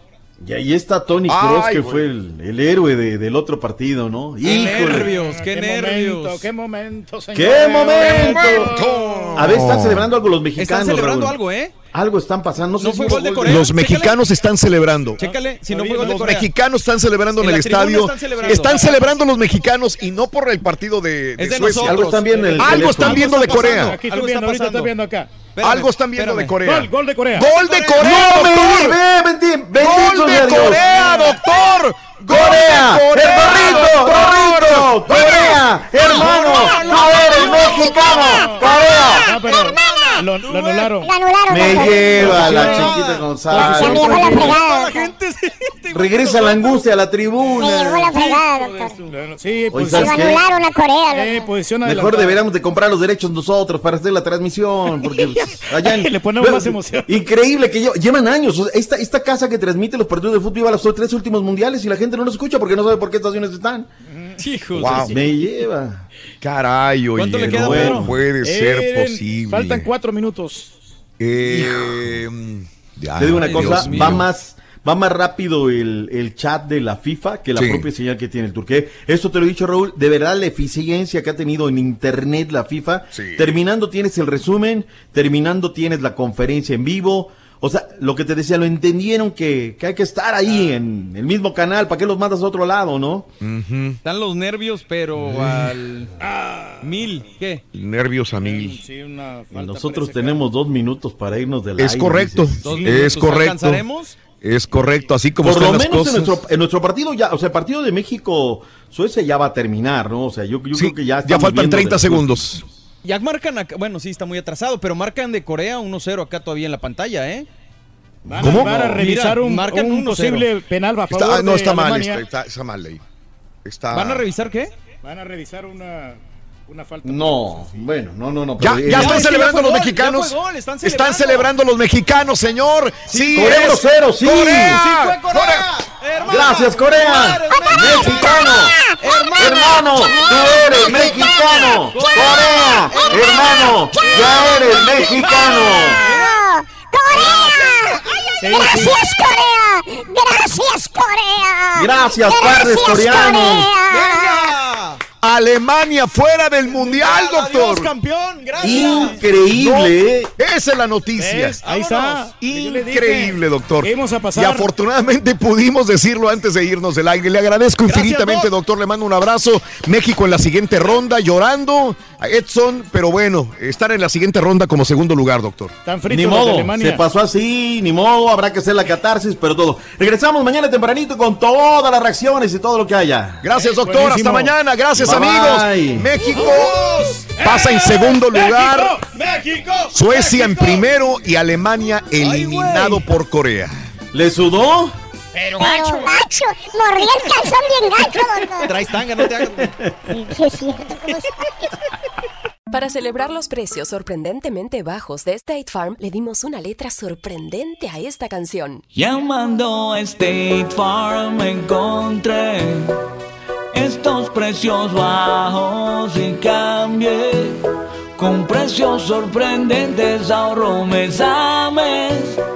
Y ahí está Tony Cross, que güey. fue el, el héroe de- del otro partido, ¿no? ¡Qué Híjole. nervios! ¡Qué, nervios! Momento, ¡Qué momento, señor! ¡Qué momento! momento! A ver, están celebrando algo los mexicanos. Están celebrando Raúl. algo, ¿eh? Algo están pasando. No, sé No si fue gol de Corea. Los Chécale. mexicanos están celebrando. Chécale, si no Todavía fue gol de Los Corea. mexicanos están celebrando en En el estadio. están celebrando. Están celebrando los mexicanos y no por el partido de, de Es de Suecia. nosotros. Algo están viendo en el Algo teléfono. están viendo de. Corea. Aquí Algo estoy está viendo, ahorita pasando. estoy viendo acá. Espérame, Algo están viendo de. Corea. Gol, gol de Corea. ¡Gol de Corea, ¡No doctor! ¡Gol de! Corea, doctor! ¡Gol ¡Corea! de ¡El! ¡Perrito! ¡Corea! ¡Hermano! ¡A ver, el mexicano! ¡Corea! Lo, lo anularon. Lo anularon. Me lleva la chiquita Se González. envió la fregada. doctor. gente se- Regresa la angustia a la Se llevó tribuna. la fregada, doctor. Sí, pues, ¿sabes Lo anularon a Corea, eh, posición Mejor deberíamos de comprar los derechos nosotros para hacer la transmisión, porque allá en- Le ponemos más emoción. Increíble que lle- llevan años. esta, esta casa que transmite los partidos de fútbol lleva los tres últimos mundiales y la gente no los escucha porque no sabe por qué estaciones están. Hijos. Wow. Me lleva. Caray, oye, ¿Cuánto le queda, no Pedro? puede ser Eren, posible. Faltan cuatro minutos. Eh, ya, Te digo una cosa, Dios mío. va más, va más rápido el, el chat de la FIFA que la Sí. propia señal que tiene el Turqué. Esto te lo he dicho, Raúl, de verdad la eficiencia que ha tenido en internet la FIFA. Terminando tienes el resumen, terminando tienes la conferencia en vivo. O sea, lo que te decía, lo entendieron que, que hay que estar ahí en el mismo canal. ¿Para qué los mandas a otro lado, no? Están los nervios, pero al mil. ¿Qué? Nervios a mil. Nosotros tenemos dos minutos para irnos del Es aire, correcto, dices. es correcto. Es correcto, así como Por están lo las menos en cosas. nuestro, en nuestro partido ya, o sea, el partido de México, Suecia ya va a terminar, ¿no? O sea, yo, yo Sí, creo que ya ya faltan viendo 30 después. segundos. Ya marcan acá, bueno, sí, está muy atrasado, pero marcan de Corea 1-0 acá todavía en la pantalla, ¿eh? Van a- van a revisar un, marcan un 1-0. posible penal a favor Está- ah, no, de está mal, Alemania. está, está- está mal ahí. Está... ¿Van a revisar qué? Van a revisar una, una falta. No, bueno, no, no, no. Ya, pero- ya eh, están celebrando ya los gol, mexicanos. gol, están están celebrando los mexicanos, señor. Sí, Corea es. 1-0, sí. Corea. Sí fue Corea. Gracias, Corea. Mexicano. Hermano, tú eres mexicano. Corea, hermano, ya eres mexicano. Gracias, Corea. Gracias, Corea. Gracias, padres coreanos. Corea. Alemania fuera del mundial, doctor. campeón, Increíble, ¿eh? Esa es la noticia. ¿Ves? Ahí está. Le dije Increíble, doctor. a pasar. Y afortunadamente pudimos decirlo antes de irnos del aire. Le agradezco infinitamente, doctor. Le mando un abrazo. México en la siguiente ronda, llorando a Edson, pero bueno, estar en la siguiente ronda como segundo lugar, doctor. Tan Ni modo, se pasó así, ni modo, habrá que hacer la catarsis, pero todo. Regresamos mañana tempranito con todas las reacciones y todo lo que haya. Gracias, doctor. Buenísimo. Hasta mañana. Gracias, Bye, amigos. bye. México pasa en segundo lugar. México. Suecia en primero y Alemania eliminado por Corea. ¿Le sudó? Pero gacho. gacho. Mordí el calzón bien gacho, doctor. Traes tanga, no te hagas. Sí, es cierto, ¿cómo sabes? Para celebrar los precios sorprendentemente bajos de State Farm, le dimos una letra sorprendente a esta canción. Llamando a State Farm encontré estos precios bajos y cambié. Con precios sorprendentes ahorro mes a mes.